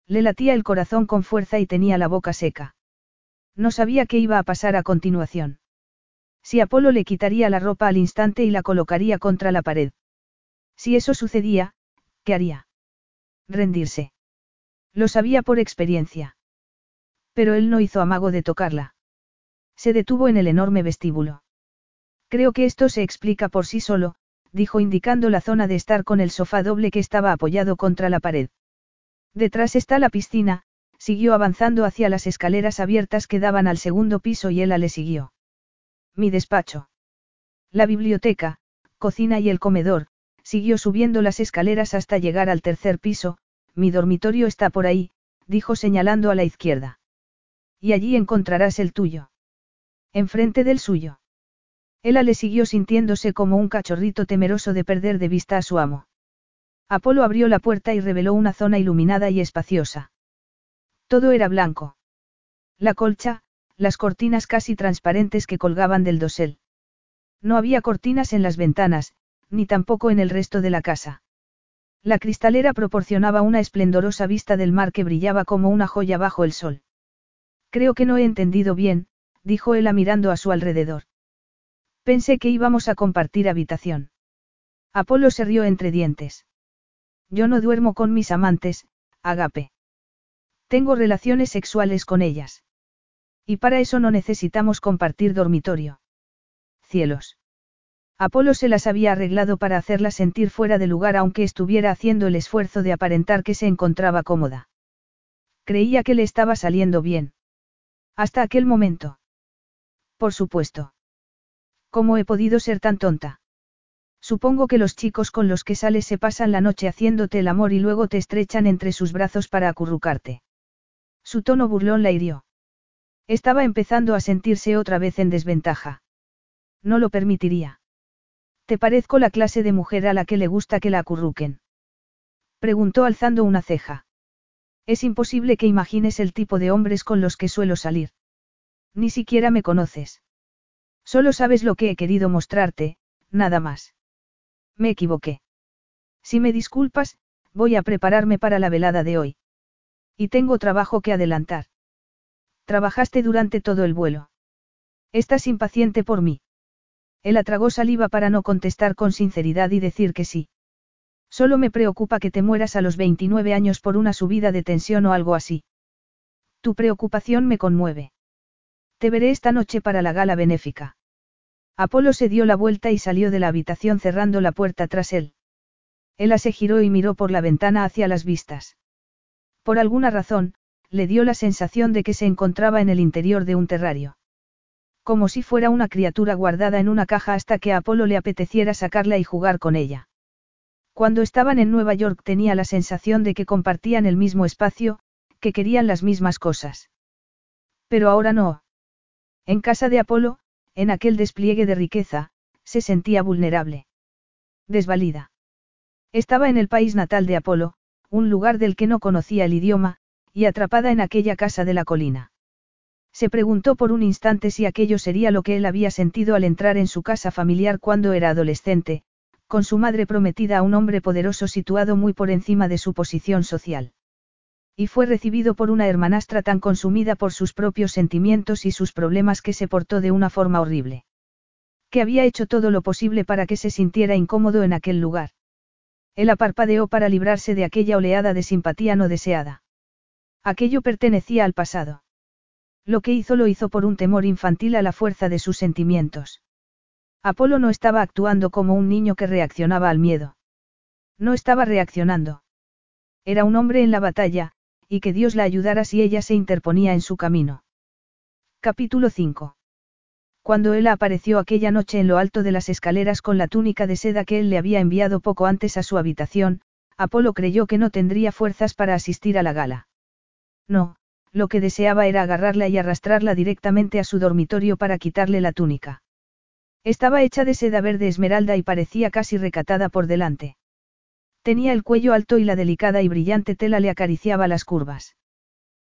Le latía el corazón con fuerza y tenía la boca seca. No sabía qué iba a pasar a continuación. Si Apolo le quitaría la ropa al instante y la colocaría contra la pared. Si eso sucedía, ¿qué haría? Rendirse. Lo sabía por experiencia. Pero él no hizo amago de tocarla. Se detuvo en el enorme vestíbulo. Creo que esto se explica por sí solo, dijo indicando la zona de estar con el sofá doble que estaba apoyado contra la pared. Detrás está la piscina, siguió avanzando hacia las escaleras abiertas que daban al segundo piso y ella le siguió. Mi despacho. La biblioteca, cocina y el comedor, siguió subiendo las escaleras hasta llegar al tercer piso, mi dormitorio está por ahí, dijo señalando a la izquierda. Y allí encontrarás el tuyo. Enfrente del suyo. Ella le siguió sintiéndose como un cachorrito temeroso de perder de vista a su amo. Apolo abrió la puerta y reveló una zona iluminada y espaciosa. Todo era blanco. La colcha, las cortinas casi transparentes que colgaban del dosel. No había cortinas en las ventanas, ni tampoco en el resto de la casa. La cristalera proporcionaba una esplendorosa vista del mar que brillaba como una joya bajo el sol. Creo que no he entendido bien, dijo ella mirando a su alrededor. Pensé que íbamos a compartir habitación. Apolo se rió entre dientes. Yo no duermo con mis amantes, Agape. Tengo relaciones sexuales con ellas. Y para eso no necesitamos compartir dormitorio. Cielos. Apolo se las había arreglado para hacerla sentir fuera de lugar aunque estuviera haciendo el esfuerzo de aparentar que se encontraba cómoda. Creía que le estaba saliendo bien. Hasta aquel momento. Por supuesto. ¿Cómo he podido ser tan tonta? Supongo que los chicos con los que sales se pasan la noche haciéndote el amor y luego te estrechan entre sus brazos para acurrucarte. Su tono burlón la hirió. Estaba empezando a sentirse otra vez en desventaja. No lo permitiría. ¿Te parezco la clase de mujer a la que le gusta que la acurruquen? Preguntó alzando una ceja. Es imposible que imagines el tipo de hombres con los que suelo salir. Ni siquiera me conoces. Solo sabes lo que he querido mostrarte, nada más. Me equivoqué. Si me disculpas, voy a prepararme para la velada de hoy. Y tengo trabajo que adelantar. Trabajaste durante todo el vuelo. Estás impaciente por mí. Él atragó saliva para no contestar con sinceridad y decir que sí. Solo me preocupa que te mueras a los 29 años por una subida de tensión o algo así. Tu preocupación me conmueve. Te veré esta noche para la gala benéfica. Apolo se dio la vuelta y salió de la habitación cerrando la puerta tras él. Ella se giró y miró por la ventana hacia las vistas. Por alguna razón, le dio la sensación de que se encontraba en el interior de un terrario. Como si fuera una criatura guardada en una caja hasta que a Apolo le apeteciera sacarla y jugar con ella. Cuando estaban en Nueva York tenía la sensación de que compartían el mismo espacio, que querían las mismas cosas. Pero ahora no. En casa de Apolo, en aquel despliegue de riqueza, se sentía vulnerable. Desvalida. Estaba en el país natal de Apolo, un lugar del que no conocía el idioma, y atrapada en aquella casa de la colina. Se preguntó por un instante si aquello sería lo que él había sentido al entrar en su casa familiar cuando era adolescente, con su madre prometida a un hombre poderoso situado muy por encima de su posición social. Y fue recibido por una hermanastra tan consumida por sus propios sentimientos y sus problemas que se portó de una forma horrible. Que había hecho todo lo posible para que se sintiera incómodo en aquel lugar. Él aparpadeó para librarse de aquella oleada de simpatía no deseada. Aquello pertenecía al pasado. Lo que hizo lo hizo por un temor infantil a la fuerza de sus sentimientos. Apolo no estaba actuando como un niño que reaccionaba al miedo. No estaba reaccionando. Era un hombre en la batalla, y que Dios la ayudara si ella se interponía en su camino. Capítulo 5. Cuando él apareció aquella noche en lo alto de las escaleras con la túnica de seda que él le había enviado poco antes a su habitación, Apolo creyó que no tendría fuerzas para asistir a la gala. No, lo que deseaba era agarrarla y arrastrarla directamente a su dormitorio para quitarle la túnica. Estaba hecha de seda verde esmeralda y parecía casi recatada por delante. Tenía el cuello alto y la delicada y brillante tela le acariciaba las curvas.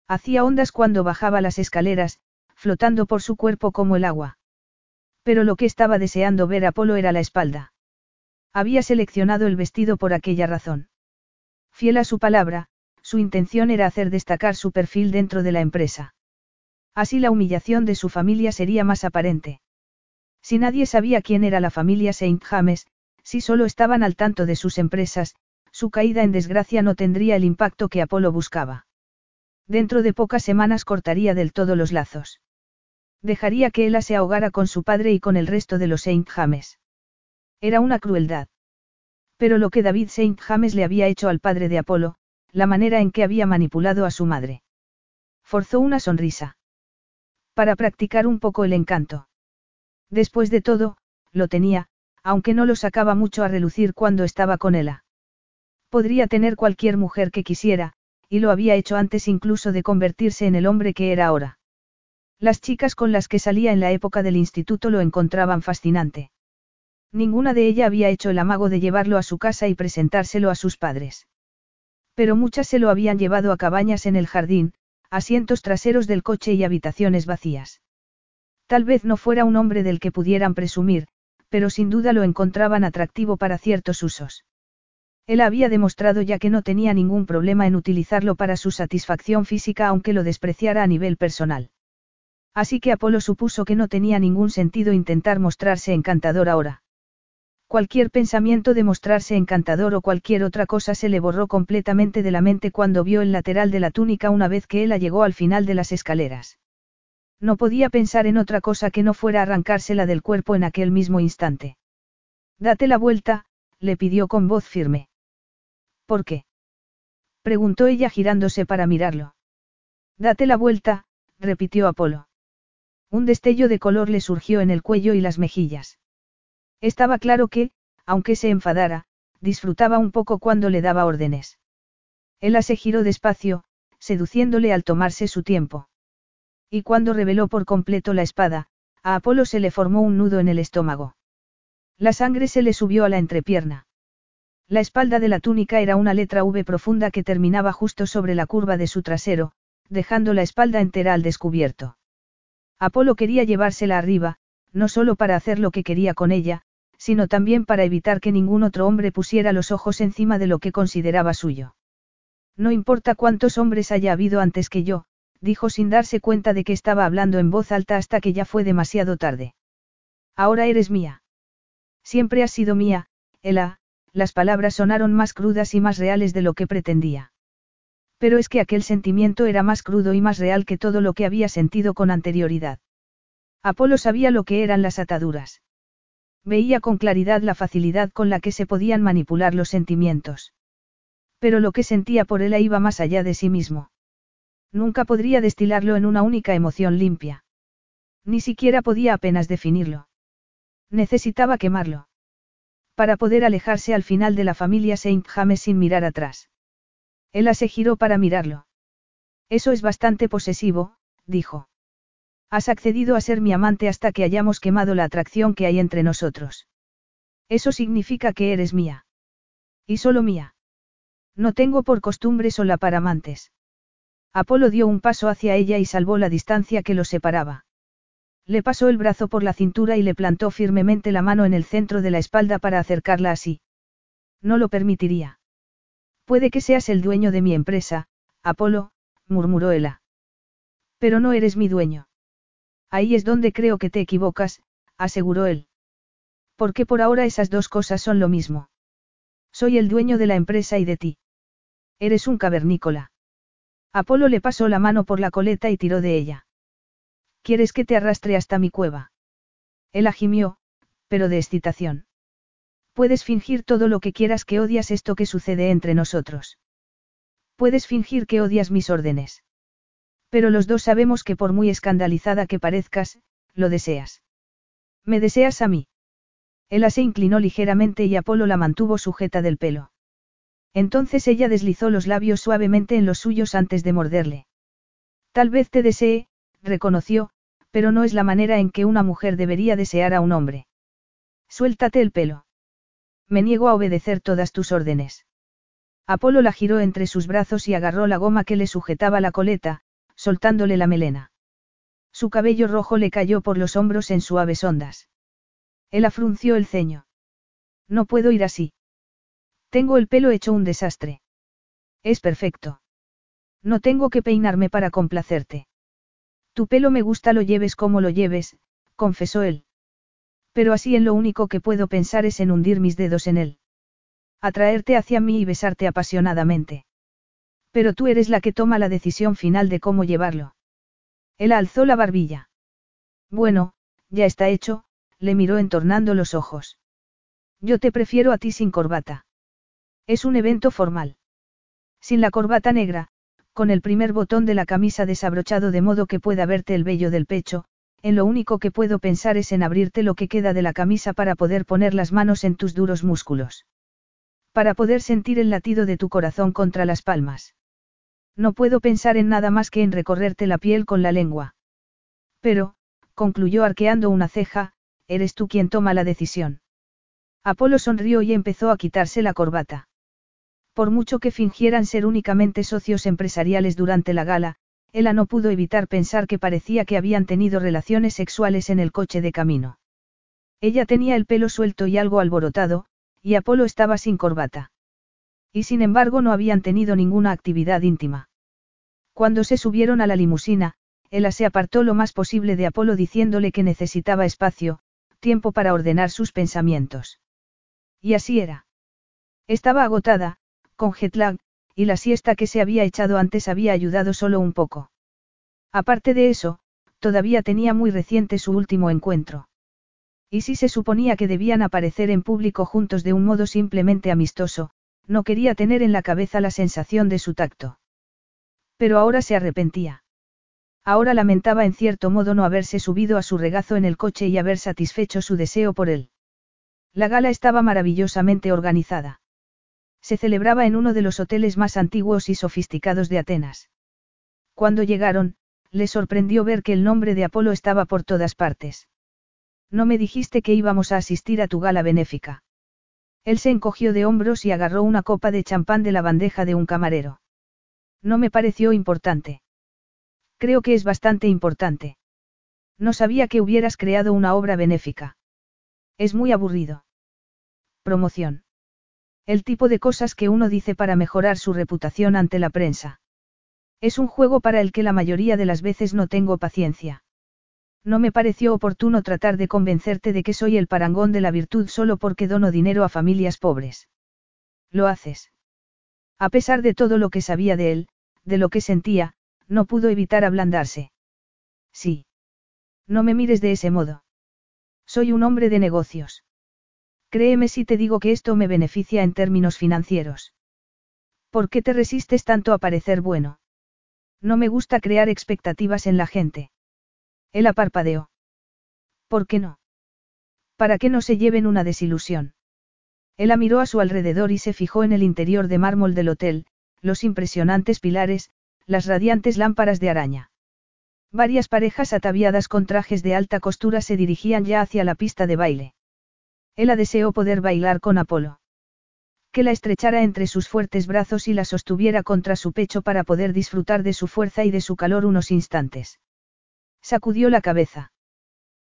Hacía ondas cuando bajaba las escaleras, flotando por su cuerpo como el agua. Pero lo que estaba deseando ver a Polo era la espalda. Había seleccionado el vestido por aquella razón. Fiel a su palabra, su intención era hacer destacar su perfil dentro de la empresa. Así la humillación de su familia sería más aparente. Si nadie sabía quién era la familia Saint James, si solo estaban al tanto de sus empresas, su caída en desgracia no tendría el impacto que Apolo buscaba. Dentro de pocas semanas cortaría del todo los lazos. Dejaría que Ella se ahogara con su padre y con el resto de los Saint James. Era una crueldad. Pero lo que David Saint James le había hecho al padre de Apolo, la manera en que había manipulado a su madre. Forzó una sonrisa. Para practicar un poco el encanto. Después de todo, lo tenía, aunque no lo sacaba mucho a relucir cuando estaba con Ella. Podría tener cualquier mujer que quisiera, y lo había hecho antes incluso de convertirse en el hombre que era ahora. Las chicas con las que salía en la época del instituto lo encontraban fascinante. Ninguna de ellas había hecho el amago de llevarlo a su casa y presentárselo a sus padres. Pero muchas se lo habían llevado a cabañas en el jardín, asientos traseros del coche y habitaciones vacías. Tal vez no fuera un hombre del que pudieran presumir, pero sin duda lo encontraban atractivo para ciertos usos. Él había demostrado ya que no tenía ningún problema en utilizarlo para su satisfacción física aunque lo despreciara a nivel personal. Así que Apolo supuso que no tenía ningún sentido intentar mostrarse encantador ahora. Cualquier pensamiento de mostrarse encantador o cualquier otra cosa se le borró completamente de la mente cuando vio el lateral de la túnica una vez que él llegó al final de las escaleras. No podía pensar en otra cosa que no fuera arrancársela del cuerpo en aquel mismo instante. Date la vuelta, le pidió con voz firme. ¿Por qué? preguntó ella girándose para mirarlo. Date la vuelta, repitió Apolo. Un destello de color le surgió en el cuello y las mejillas. Estaba claro que, aunque se enfadara, disfrutaba un poco cuando le daba órdenes. Ella se giró despacio, seduciéndole al tomarse su tiempo. Y cuando reveló por completo la espada, a Apolo se le formó un nudo en el estómago. La sangre se le subió a la entrepierna. La espalda de la túnica era una letra V profunda que terminaba justo sobre la curva de su trasero, dejando la espalda entera al descubierto. Apolo quería llevársela arriba, no solo para hacer lo que quería con ella, sino también para evitar que ningún otro hombre pusiera los ojos encima de lo que consideraba suyo. No importa cuántos hombres haya habido antes que yo, dijo sin darse cuenta de que estaba hablando en voz alta hasta que ya fue demasiado tarde. Ahora eres mía. Siempre has sido mía, Ela, las palabras sonaron más crudas y más reales de lo que pretendía. Pero es que aquel sentimiento era más crudo y más real que todo lo que había sentido con anterioridad. Apolo sabía lo que eran las ataduras. Veía con claridad la facilidad con la que se podían manipular los sentimientos. Pero lo que sentía por él iba más allá de sí mismo. Nunca podría destilarlo en una única emoción limpia. Ni siquiera podía apenas definirlo. Necesitaba quemarlo. Para poder alejarse al final de la familia Saint James sin mirar atrás. Ella se giró para mirarlo. Eso es bastante posesivo, dijo. Has accedido a ser mi amante hasta que hayamos quemado la atracción que hay entre nosotros. Eso significa que eres mía. Y solo mía. No tengo por costumbre solapar amantes. Apolo dio un paso hacia ella y salvó la distancia que los separaba. Le pasó el brazo por la cintura y le plantó firmemente la mano en el centro de la espalda para acercarla así. No lo permitiría. Puede que seas el dueño de mi empresa, Apolo, murmuró ella. Pero no eres mi dueño. Ahí es donde creo que te equivocas, aseguró él. Porque por ahora esas dos cosas son lo mismo. Soy el dueño de la empresa y de ti. Eres un cavernícola. Apolo le pasó la mano por la coleta y tiró de ella. ¿Quieres que te arrastre hasta mi cueva? Él gimió, pero de excitación. Puedes fingir todo lo que quieras que odias esto que sucede entre nosotros. Puedes fingir que odias mis órdenes. Pero los dos sabemos que por muy escandalizada que parezcas, lo deseas. ¿Me deseas a mí? Ella se inclinó ligeramente y Apolo la mantuvo sujeta del pelo. Entonces ella deslizó los labios suavemente en los suyos antes de morderle. Tal vez te desee, reconoció, pero no es la manera en que una mujer debería desear a un hombre. Suéltate el pelo. Me niego a obedecer todas tus órdenes. Apolo la giró entre sus brazos y agarró la goma que le sujetaba la coleta, soltándole la melena. Su cabello rojo le cayó por los hombros en suaves ondas. Él afrunció el ceño. No puedo ir así. Tengo el pelo hecho un desastre. Es perfecto. No tengo que peinarme para complacerte. Tu pelo me gusta lo lleves como lo lleves, confesó él. Pero así en lo único que puedo pensar es en hundir mis dedos en él. Atraerte hacia mí y besarte apasionadamente. Pero tú eres la que toma la decisión final de cómo llevarlo. Él alzó la barbilla. Bueno, ya está hecho, le miró entornando los ojos. Yo te prefiero a ti sin corbata. Es un evento formal. Sin la corbata negra, con el primer botón de la camisa desabrochado de modo que pueda verte el vello del pecho, en lo único que puedo pensar es en abrirte lo que queda de la camisa para poder poner las manos en tus duros músculos. Para poder sentir el latido de tu corazón contra las palmas. No puedo pensar en nada más que en recorrerte la piel con la lengua. Pero, concluyó arqueando una ceja, eres tú quien toma la decisión. Apolo sonrió y empezó a quitarse la corbata. Por mucho que fingieran ser únicamente socios empresariales durante la gala, Ella no pudo evitar pensar que parecía que habían tenido relaciones sexuales en el coche de camino. Ella tenía el pelo suelto y algo alborotado, y Apolo estaba sin corbata. Y sin embargo no habían tenido ninguna actividad íntima. Cuando se subieron a la limusina, Ella se apartó lo más posible de Apolo diciéndole que necesitaba espacio, tiempo para ordenar sus pensamientos. Y así era. Estaba agotada, con jet lag, y la siesta que se había echado antes había ayudado solo un poco. Aparte de eso, todavía tenía muy reciente su último encuentro. Y si se suponía que debían aparecer en público juntos de un modo simplemente amistoso, no quería tener en la cabeza la sensación de su tacto. Pero ahora se arrepentía. Ahora lamentaba en cierto modo no haberse subido a su regazo en el coche y haber satisfecho su deseo por él. La gala estaba maravillosamente organizada. Se celebraba en uno de los hoteles más antiguos y sofisticados de Atenas. Cuando llegaron, le sorprendió ver que el nombre de Apolo estaba por todas partes. No me dijiste que íbamos a asistir a tu gala benéfica. Él se encogió de hombros y agarró una copa de champán de la bandeja de un camarero. No me pareció importante. Creo que es bastante importante. No sabía que hubieras creado una obra benéfica. Es muy aburrido. Promoción. El tipo de cosas que uno dice para mejorar su reputación ante la prensa. Es un juego para el que la mayoría de las veces no tengo paciencia. No me pareció oportuno tratar de convencerte de que soy el parangón de la virtud solo porque dono dinero a familias pobres. Lo haces. A pesar de todo lo que sabía de él, de lo que sentía, no pudo evitar ablandarse. Sí. No me mires de ese modo. Soy un hombre de negocios. Créeme si te digo que esto me beneficia en términos financieros. ¿Por qué te resistes tanto a parecer bueno? No me gusta crear expectativas en la gente. Él aparpadeó. ¿Por qué no? Para que no se lleven una desilusión. Él miró a su alrededor y se fijó en el interior de mármol del hotel, los impresionantes pilares, las radiantes lámparas de araña. Varias parejas ataviadas con trajes de alta costura se dirigían ya hacia la pista de baile. Ella deseó poder bailar con Apolo. Que la estrechara entre sus fuertes brazos y la sostuviera contra su pecho para poder disfrutar de su fuerza y de su calor unos instantes. Sacudió la cabeza.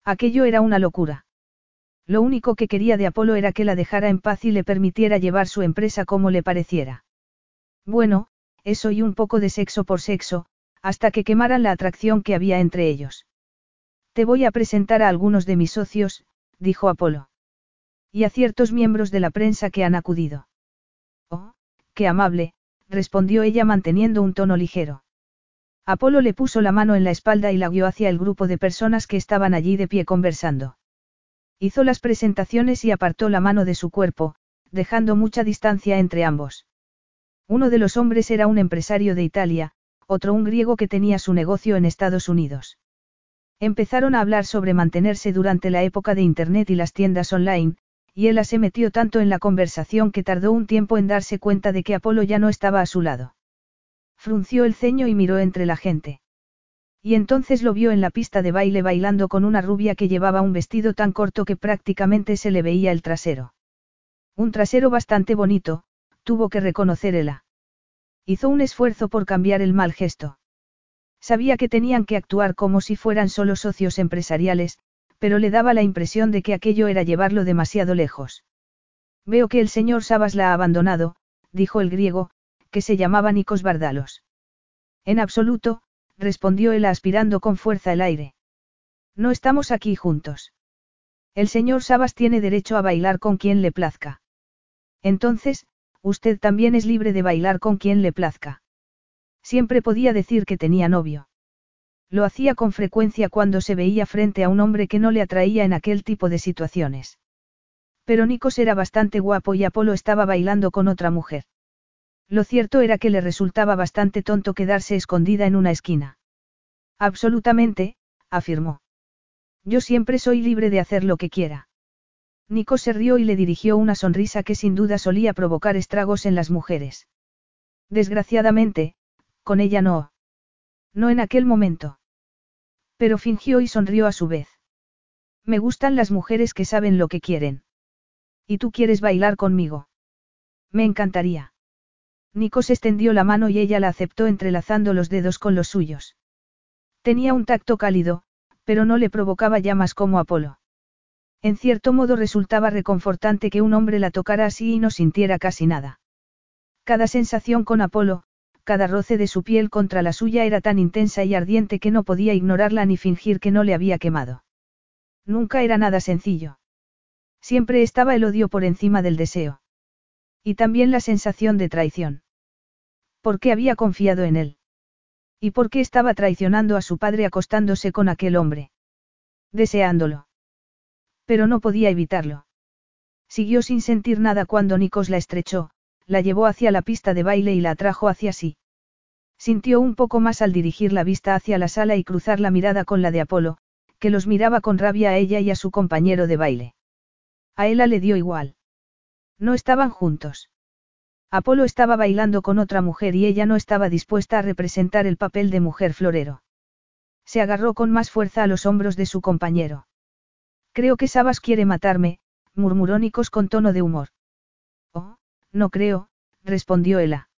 Aquello era una locura. Lo único que quería de Apolo era que la dejara en paz y le permitiera llevar su empresa como le pareciera. Bueno, eso y un poco de sexo por sexo, hasta que quemaran la atracción que había entre ellos. Te voy a presentar a algunos de mis socios, dijo Apolo. Y a ciertos miembros de la prensa que han acudido. Oh, qué amable, respondió ella manteniendo un tono ligero. Apolo le puso la mano en la espalda y la guió hacia el grupo de personas que estaban allí de pie conversando. Hizo las presentaciones y apartó la mano de su cuerpo, dejando mucha distancia entre ambos. Uno de los hombres era un empresario de Italia, otro un griego que tenía su negocio en Estados Unidos. Empezaron a hablar sobre mantenerse durante la época de Internet y las tiendas online, y ella se metió tanto en la conversación que tardó un tiempo en darse cuenta de que Apolo ya no estaba a su lado. Frunció el ceño y miró entre la gente. Y entonces lo vio en la pista de baile bailando con una rubia que llevaba un vestido tan corto que prácticamente se le veía el trasero. Un trasero bastante bonito, tuvo que reconocer Ella. Hizo un esfuerzo por cambiar el mal gesto. Sabía que tenían que actuar como si fueran solo socios empresariales, pero le daba la impresión de que aquello era llevarlo demasiado lejos. Veo que el señor Sabas la ha abandonado, dijo el griego, que se llamaba Nikos Bardalos. En absoluto, respondió él aspirando con fuerza el aire. No estamos aquí juntos. El señor Sabas tiene derecho a bailar con quien le plazca. Entonces, usted también es libre de bailar con quien le plazca. Siempre podía decir que tenía novio. Lo hacía con frecuencia cuando se veía frente a un hombre que no le atraía en aquel tipo de situaciones. Pero Nikos era bastante guapo y Apolo estaba bailando con otra mujer. Lo cierto era que le resultaba bastante tonto quedarse escondida en una esquina. Absolutamente, afirmó. Yo siempre soy libre de hacer lo que quiera. Nico se rió y le dirigió una sonrisa que sin duda solía provocar estragos en las mujeres. Desgraciadamente, con ella no. No en aquel momento. Pero fingió y sonrió a su vez. Me gustan las mujeres que saben lo que quieren. ¿Y tú quieres bailar conmigo? Me encantaría. Nikos extendió la mano y ella la aceptó entrelazando los dedos con los suyos. Tenía un tacto cálido, pero no le provocaba llamas como Apolo. En cierto modo resultaba reconfortante que un hombre la tocara así y no sintiera casi nada. Cada sensación con Apolo, cada roce de su piel contra la suya era tan intensa y ardiente que no podía ignorarla ni fingir que no le había quemado. Nunca era nada sencillo. Siempre estaba el odio por encima del deseo. Y también la sensación de traición. ¿Por qué había confiado en él? ¿Y por qué estaba traicionando a su padre acostándose con aquel hombre? Deseándolo. Pero no podía evitarlo. Siguió sin sentir nada cuando Nikos la estrechó, la llevó hacia la pista de baile y la atrajo hacia sí. Sintió un poco más al dirigir la vista hacia la sala y cruzar la mirada con la de Apolo, que los miraba con rabia a ella y a su compañero de baile. A ella le dio igual. No estaban juntos. Apolo estaba bailando con otra mujer y ella no estaba dispuesta a representar el papel de mujer florero. Se agarró con más fuerza a los hombros de su compañero. Creo que Sabas quiere matarme, murmuró Nikos con tono de humor. Oh, no creo, respondió Ella.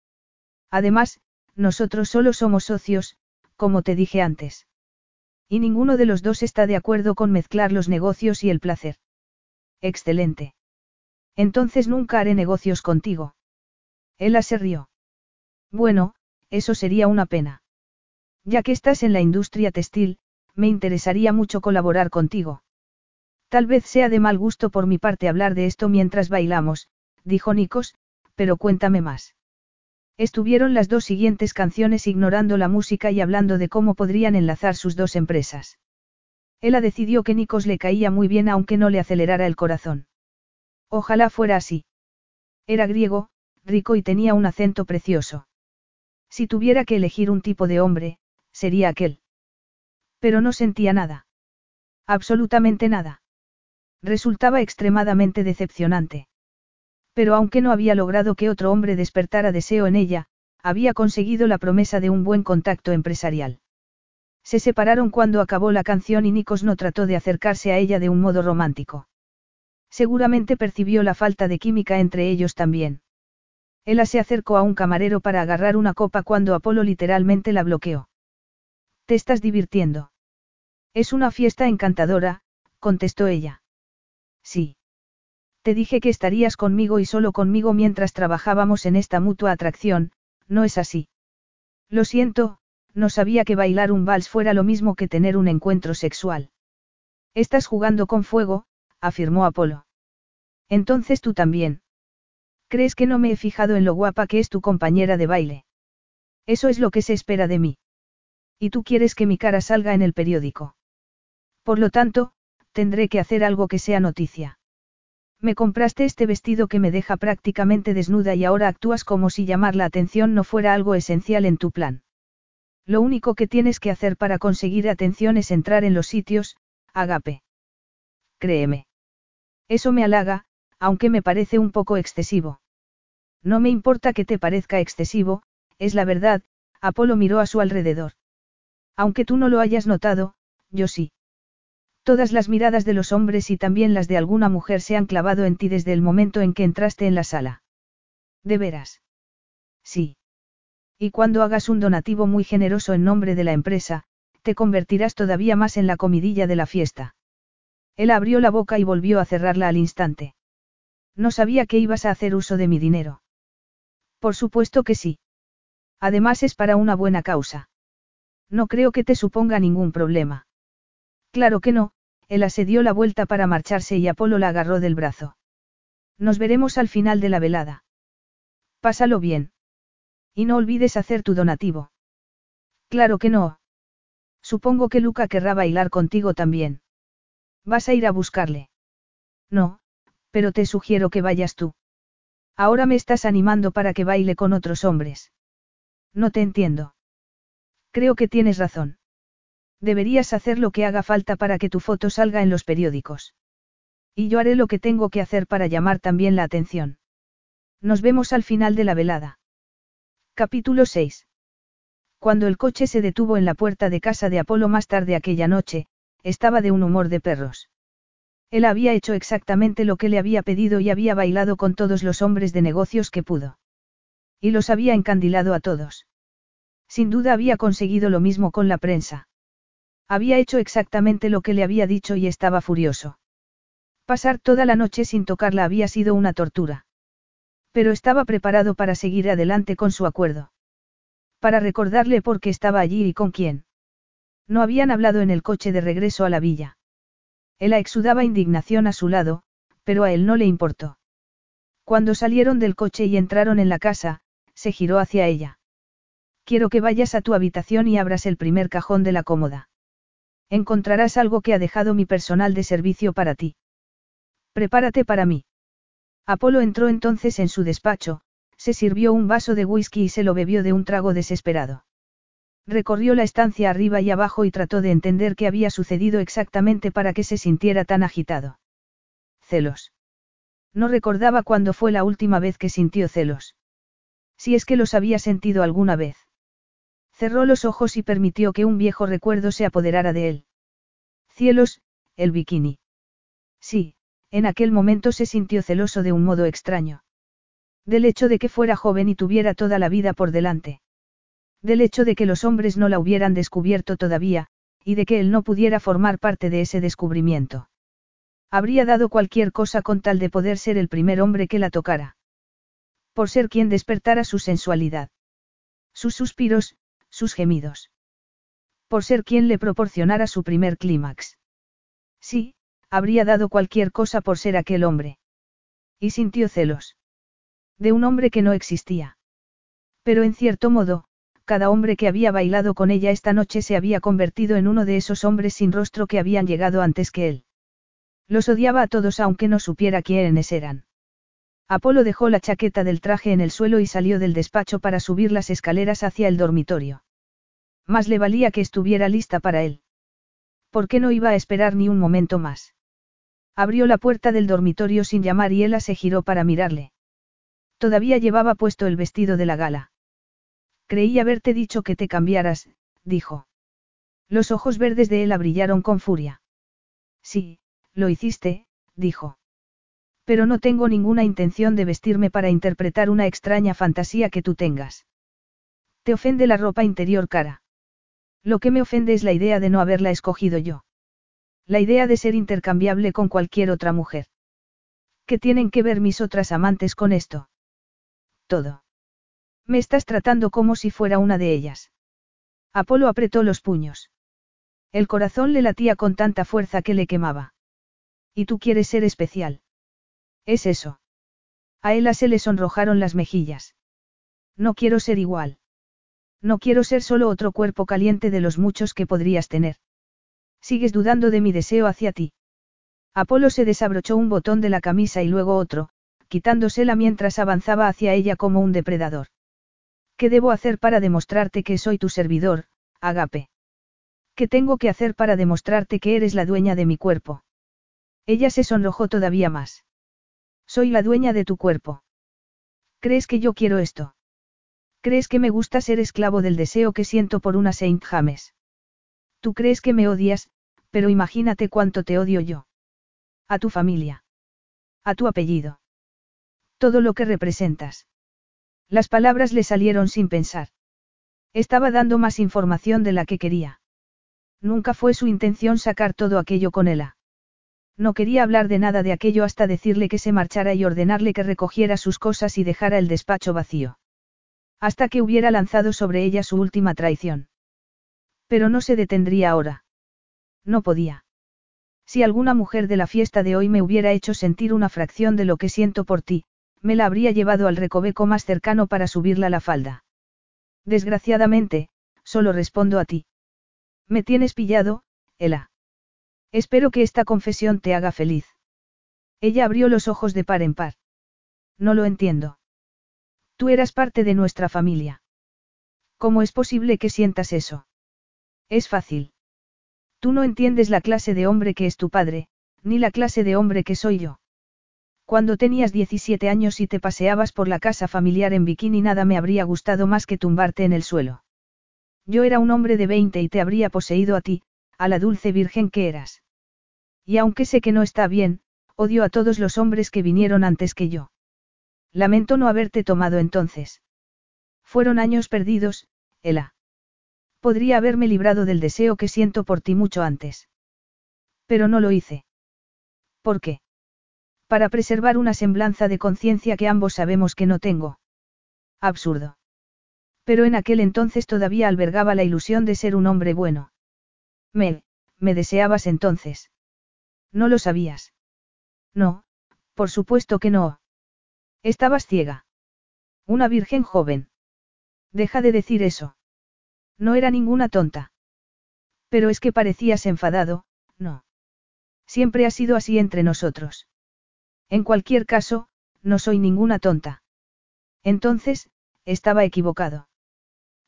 Además, nosotros solo somos socios, como te dije antes. Y ninguno de los dos está de acuerdo con mezclar los negocios y el placer. Excelente. Entonces nunca haré negocios contigo. Ella se rió. Bueno, eso sería una pena. Ya que estás en la industria textil, me interesaría mucho colaborar contigo. Tal vez sea de mal gusto por mi parte hablar de esto mientras bailamos, dijo Nikos, pero cuéntame más. Estuvieron las dos siguientes canciones ignorando la música y hablando de cómo podrían enlazar sus dos empresas. Ella decidió que Nikos le caía muy bien aunque no le acelerara el corazón. Ojalá fuera así. Era griego, rico y tenía un acento precioso. Si tuviera que elegir un tipo de hombre, sería aquel. Pero no sentía nada. Absolutamente nada. Resultaba extremadamente decepcionante. Pero aunque no había logrado que otro hombre despertara deseo en ella, había conseguido la promesa de un buen contacto empresarial. Se separaron cuando acabó la canción y Nikos no trató de acercarse a ella de un modo romántico. Seguramente percibió la falta de química entre ellos también. Ella se acercó a un camarero para agarrar una copa cuando Apolo literalmente la bloqueó. ¿Te estás divirtiendo? Es una fiesta encantadora, contestó ella. Sí. Te dije que estarías conmigo y solo conmigo mientras trabajábamos en esta mutua atracción, ¿no es así? Lo siento, no sabía que bailar un vals fuera lo mismo que tener un encuentro sexual. Estás jugando con fuego, afirmó Apolo. Entonces tú también. ¿Crees que no me he fijado en lo guapa que es tu compañera de baile? Eso es lo que se espera de mí. Y tú quieres que mi cara salga en el periódico. Por lo tanto, tendré que hacer algo que sea noticia. Me compraste este vestido que me deja prácticamente desnuda y ahora actúas como si llamar la atención no fuera algo esencial en tu plan. Lo único que tienes que hacer para conseguir atención es entrar en los sitios, agape. Créeme. Eso me halaga, aunque me parece un poco excesivo. No me importa que te parezca excesivo, es la verdad, Apolo miró a su alrededor. Aunque tú no lo hayas notado, yo sí. Todas las miradas de los hombres y también las de alguna mujer se han clavado en ti desde el momento en que entraste en la sala. ¿De veras? Sí. Y cuando hagas un donativo muy generoso en nombre de la empresa, te convertirás todavía más en la comidilla de la fiesta. Él abrió la boca y volvió a cerrarla al instante. No sabía que ibas a hacer uso de mi dinero. Por supuesto que sí. Además es para una buena causa. No creo que te suponga ningún problema. Claro que no, él se dio la vuelta para marcharse y Apolo la agarró del brazo. Nos veremos al final de la velada. Pásalo bien. Y no olvides hacer tu donativo. Claro que no. Supongo que Luca querrá bailar contigo también. ¿Vas a ir a buscarle? No, pero te sugiero que vayas tú. Ahora me estás animando para que baile con otros hombres. No te entiendo. Creo que tienes razón. Deberías hacer lo que haga falta para que tu foto salga en los periódicos. Y yo haré lo que tengo que hacer para llamar también la atención. Nos vemos al final de la velada. Capítulo 6. Cuando el coche se detuvo en la puerta de casa de Apolo más tarde aquella noche, estaba de un humor de perros. Él había hecho exactamente lo que le había pedido y había bailado con todos los hombres de negocios que pudo. Y los había encandilado a todos. Sin duda había conseguido lo mismo con la prensa. Había hecho exactamente lo que le había dicho y estaba furioso. Pasar toda la noche sin tocarla había sido una tortura. Pero estaba preparado para seguir adelante con su acuerdo. Para recordarle por qué estaba allí y con quién. No habían hablado en el coche de regreso a la villa. Él exudaba indignación a su lado, pero a él no le importó. Cuando salieron del coche y entraron en la casa, se giró hacia ella. Quiero que vayas a tu habitación y abras el primer cajón de la cómoda. Encontrarás algo que ha dejado mi personal de servicio para ti. Prepárate para mí. Apolo entró entonces en su despacho, se sirvió un vaso de whisky y se lo bebió de un trago desesperado. Recorrió la estancia arriba y abajo y trató de entender qué había sucedido exactamente para que se sintiera tan agitado. Celos. No recordaba cuándo fue la última vez que sintió celos. Si es que los había sentido alguna vez. Cerró los ojos y permitió que un viejo recuerdo se apoderara de él. Cielos, el bikini. Sí, en aquel momento se sintió celoso de un modo extraño. Del hecho de que fuera joven y tuviera toda la vida por delante. Del hecho de que los hombres no la hubieran descubierto todavía, y de que él no pudiera formar parte de ese descubrimiento. Habría dado cualquier cosa con tal de poder ser el primer hombre que la tocara. Por ser quien despertara su sensualidad. Sus suspiros, sus gemidos. Por ser quien le proporcionara su primer clímax. Sí, habría dado cualquier cosa por ser aquel hombre. Y sintió celos. De un hombre que no existía. Pero en cierto modo, cada hombre que había bailado con ella esta noche se había convertido en uno de esos hombres sin rostro que habían llegado antes que él. Los odiaba a todos aunque no supiera quiénes eran. Apolo dejó la chaqueta del traje en el suelo y salió del despacho para subir las escaleras hacia el dormitorio. Más le valía que estuviera lista para él. ¿Por qué no iba a esperar ni un momento más? Abrió la puerta del dormitorio sin llamar y ella se giró para mirarle. Todavía llevaba puesto el vestido de la gala. Creí haberte dicho que te cambiaras, dijo. Los ojos verdes de él brillaron con furia. Sí, lo hiciste, dijo. Pero no tengo ninguna intención de vestirme para interpretar una extraña fantasía que tú tengas. Te ofende la ropa interior cara. Lo que me ofende es la idea de no haberla escogido yo. La idea de ser intercambiable con cualquier otra mujer. ¿Qué tienen que ver mis otras amantes con esto? Todo. Me estás tratando como si fuera una de ellas. Apolo apretó los puños. El corazón le latía con tanta fuerza que le quemaba. Y tú quieres ser especial. Es eso. A Ela se le sonrojaron las mejillas. No quiero ser igual. No quiero ser solo otro cuerpo caliente de los muchos que podrías tener. Sigues dudando de mi deseo hacia ti. Apolo se desabrochó un botón de la camisa y luego otro, quitándosela mientras avanzaba hacia ella como un depredador. ¿Qué debo hacer para demostrarte que soy tu servidor, Agape? ¿Qué tengo que hacer para demostrarte que eres la dueña de mi cuerpo? Ella se sonrojó todavía más. Soy la dueña de tu cuerpo. ¿Crees que yo quiero esto? ¿Crees que me gusta ser esclavo del deseo que siento por una Saint James? Tú crees que me odias, pero imagínate cuánto te odio yo. A tu familia. A tu apellido. Todo lo que representas. Las palabras le salieron sin pensar. Estaba dando más información de la que quería. Nunca fue su intención sacar todo aquello con ella. No quería hablar de nada de aquello hasta decirle que se marchara y ordenarle que recogiera sus cosas y dejara el despacho vacío. Hasta que hubiera lanzado sobre ella su última traición. Pero no se detendría ahora. No podía. Si alguna mujer de la fiesta de hoy me hubiera hecho sentir una fracción de lo que siento por ti, me la habría llevado al recoveco más cercano para subirla la falda. Desgraciadamente, solo respondo a ti. Me tienes pillado, Ela. Espero que esta confesión te haga feliz. Ella abrió los ojos de par en par. No lo entiendo. Tú eras parte de nuestra familia. ¿Cómo es posible que sientas eso? Es fácil. Tú no entiendes la clase de hombre que es tu padre, ni la clase de hombre que soy yo. Cuando tenías 17 años y te paseabas por la casa familiar en bikini nada me habría gustado más que tumbarte en el suelo. Yo era un hombre de 20 y te habría poseído a ti, a la dulce virgen que eras. Y aunque sé que no está bien, odio a todos los hombres que vinieron antes que yo. Lamento no haberte tomado entonces. Fueron años perdidos, Ela. Podría haberme librado del deseo que siento por ti mucho antes. Pero no lo hice. ¿Por qué? Para preservar una semblanza de conciencia que ambos sabemos que no tengo. Absurdo. Pero en aquel entonces todavía albergaba la ilusión de ser un hombre bueno. Me, me deseabas entonces. No lo sabías. No, por supuesto que no. Estabas ciega. Una virgen joven. Deja de decir eso. No era ninguna tonta. Pero es que parecías enfadado, no. Siempre ha sido así entre nosotros. En cualquier caso, no soy ninguna tonta. Entonces, estaba equivocado.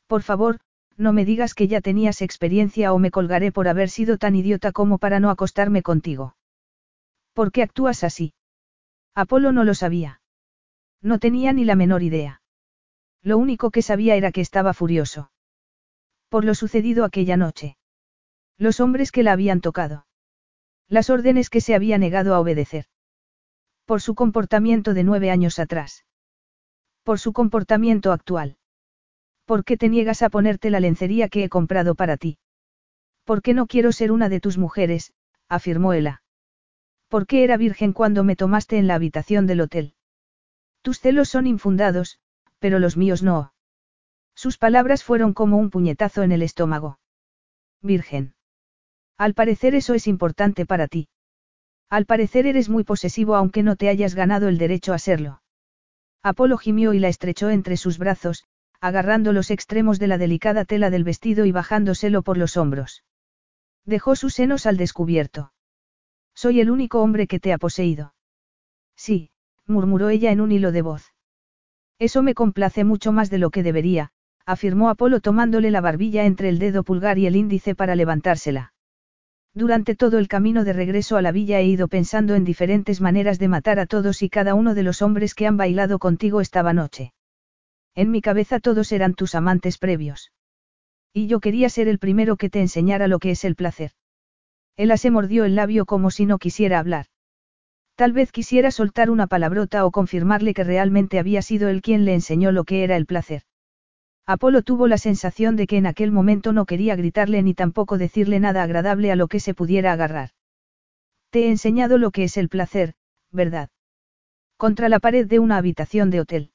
Por favor, no me digas que ya tenías experiencia o me colgaré por haber sido tan idiota como para no acostarme contigo. ¿Por qué actúas así? Apolo no lo sabía. No tenía ni la menor idea. Lo único que sabía era que estaba furioso. Por lo sucedido aquella noche. Los hombres que la habían tocado. Las órdenes que se había negado a obedecer. Por su comportamiento de nueve años atrás. Por su comportamiento actual. ¿Por qué te niegas a ponerte la lencería que he comprado para ti? ¿Por qué no quiero ser una de tus mujeres? afirmó ella. ¿Por qué era virgen cuando me tomaste en la habitación del hotel? Tus celos son infundados, pero los míos no. Sus palabras fueron como un puñetazo en el estómago. Virgen. Al parecer eso es importante para ti. Al parecer eres muy posesivo aunque no te hayas ganado el derecho a serlo. Apolo gimió y la estrechó entre sus brazos, agarrando los extremos de la delicada tela del vestido y bajándoselo por los hombros. Dejó sus senos al descubierto. Soy el único hombre que te ha poseído. Sí, murmuró ella en un hilo de voz. Eso me complace mucho más de lo que debería, afirmó Apolo tomándole la barbilla entre el dedo pulgar y el índice para levantársela. Durante todo el camino de regreso a la villa he ido pensando en diferentes maneras de matar a todos y cada uno de los hombres que han bailado contigo esta noche. En mi cabeza todos eran tus amantes previos. Y yo quería ser el primero que te enseñara lo que es el placer. Ella se mordió el labio como si no quisiera hablar. Tal vez quisiera soltar una palabrota o confirmarle que realmente había sido él quien le enseñó lo que era el placer. Apolo tuvo la sensación de que en aquel momento no quería gritarle ni tampoco decirle nada agradable a lo que se pudiera agarrar. Te he enseñado lo que es el placer, ¿verdad? Contra la pared de una habitación de hotel.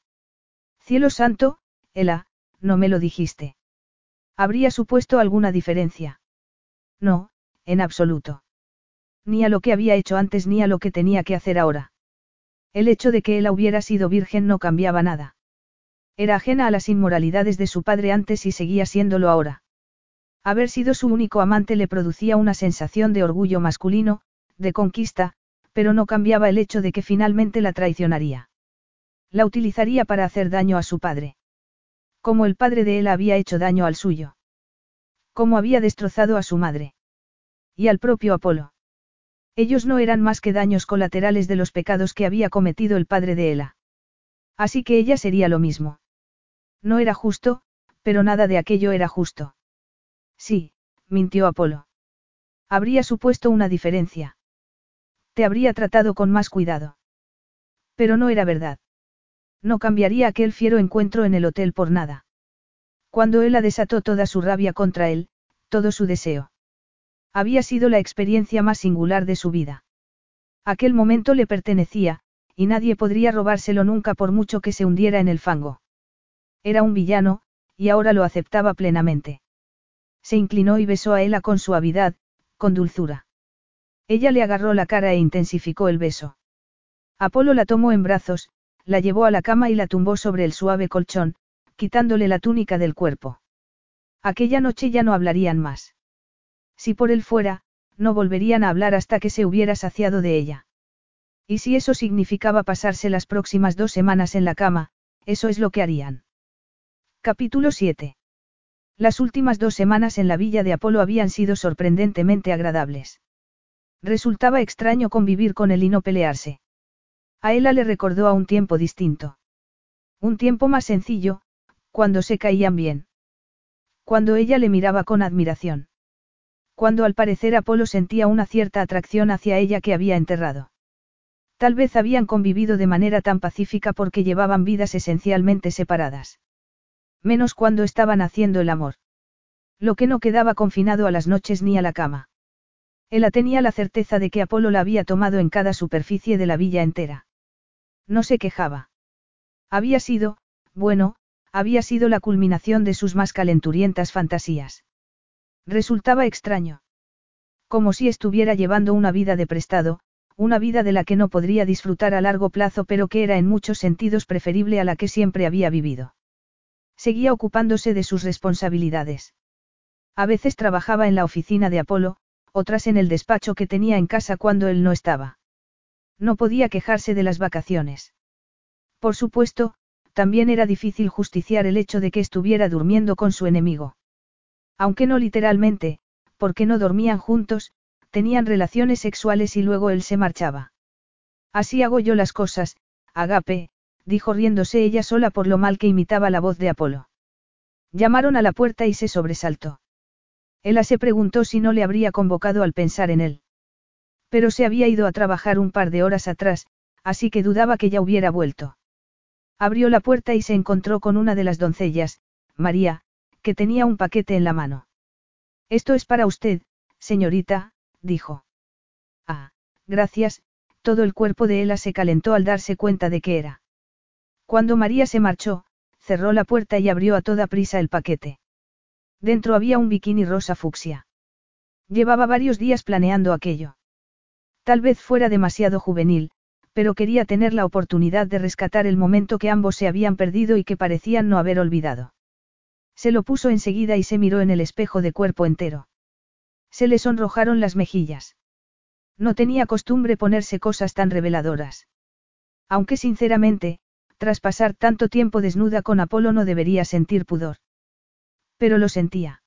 Cielo santo, Ela, no me lo dijiste. ¿Habría supuesto alguna diferencia? No, en absoluto. Ni a lo que había hecho antes ni a lo que tenía que hacer ahora. El hecho de que Ela hubiera sido virgen no cambiaba nada. Era ajena a las inmoralidades de su padre antes y seguía siéndolo ahora. Haber sido su único amante le producía una sensación de orgullo masculino, de conquista, pero no cambiaba el hecho de que finalmente la traicionaría. La utilizaría para hacer daño a su padre. Como el padre de él había hecho daño al suyo. Como había destrozado a su madre. Y al propio Apolo. Ellos no eran más que daños colaterales de los pecados que había cometido el padre de Ela. Así que ella sería lo mismo. No era justo, pero nada de aquello era justo. Sí, mintió Apolo. Habría supuesto una diferencia. Te habría tratado con más cuidado. Pero no era verdad. No cambiaría aquel fiero encuentro en el hotel por nada. Cuando él la desató toda su rabia contra él, todo su deseo. Había sido la experiencia más singular de su vida. Aquel momento le pertenecía, y nadie podría robárselo nunca por mucho que se hundiera en el fango. Era un villano, y ahora lo aceptaba plenamente. Se inclinó y besó a Ella con suavidad, con dulzura. Ella le agarró la cara e intensificó el beso. Apolo la tomó en brazos, la llevó a la cama y la tumbó sobre el suave colchón, quitándole la túnica del cuerpo. Aquella noche ya no hablarían más. Si por él fuera, no volverían a hablar hasta que se hubiera saciado de ella. Y si eso significaba pasarse las próximas dos semanas en la cama, eso es lo que harían. Capítulo 7. Las últimas dos semanas en la villa de Apolo habían sido sorprendentemente agradables. Resultaba extraño convivir con él y no pelearse. A ella le recordó a un tiempo distinto. Un tiempo más sencillo, cuando se caían bien. Cuando ella le miraba con admiración. Cuando al parecer Apolo sentía una cierta atracción hacia ella que había enterrado. Tal vez habían convivido de manera tan pacífica porque llevaban vidas esencialmente separadas. Menos cuando estaban haciendo el amor. Lo que no quedaba confinado a las noches ni a la cama. Ella tenía la certeza de que Apolo la había tomado en cada superficie de la villa entera. No se quejaba. Había sido, bueno, había sido la culminación de sus más calenturientas fantasías. Resultaba extraño. Como si estuviera llevando una vida de prestado, una vida de la que no podría disfrutar a largo plazo pero que era en muchos sentidos preferible a la que siempre había vivido. Seguía ocupándose de sus responsabilidades. A veces trabajaba en la oficina de Apolo, otras en el despacho que tenía en casa cuando él no estaba. No podía quejarse de las vacaciones. Por supuesto, también era difícil justiciar el hecho de que estuviera durmiendo con su enemigo. Aunque no literalmente, porque no dormían juntos, tenían relaciones sexuales y luego él se marchaba. Así hago yo las cosas, Agape, dijo riéndose ella sola por lo mal que imitaba la voz de Apolo. Llamaron a la puerta y se sobresaltó. Ella se preguntó si no le habría convocado al pensar en él. Pero se había ido a trabajar un par de horas atrás, así que dudaba que ya hubiera vuelto. Abrió la puerta y se encontró con una de las doncellas, María, que tenía un paquete en la mano. Esto es para usted, señorita, dijo. Ah, gracias, todo el cuerpo de Ella se calentó al darse cuenta de que era. Cuando María se marchó, cerró la puerta y abrió a toda prisa el paquete. Dentro había un bikini rosa fucsia. Llevaba varios días planeando aquello. Tal vez fuera demasiado juvenil, pero quería tener la oportunidad de rescatar el momento que ambos se habían perdido y que parecían no haber olvidado. Se lo puso enseguida y se miró en el espejo de cuerpo entero. Se le sonrojaron las mejillas. No tenía costumbre ponerse cosas tan reveladoras. Aunque sinceramente, tras pasar tanto tiempo desnuda con Apolo no debería sentir pudor. Pero lo sentía.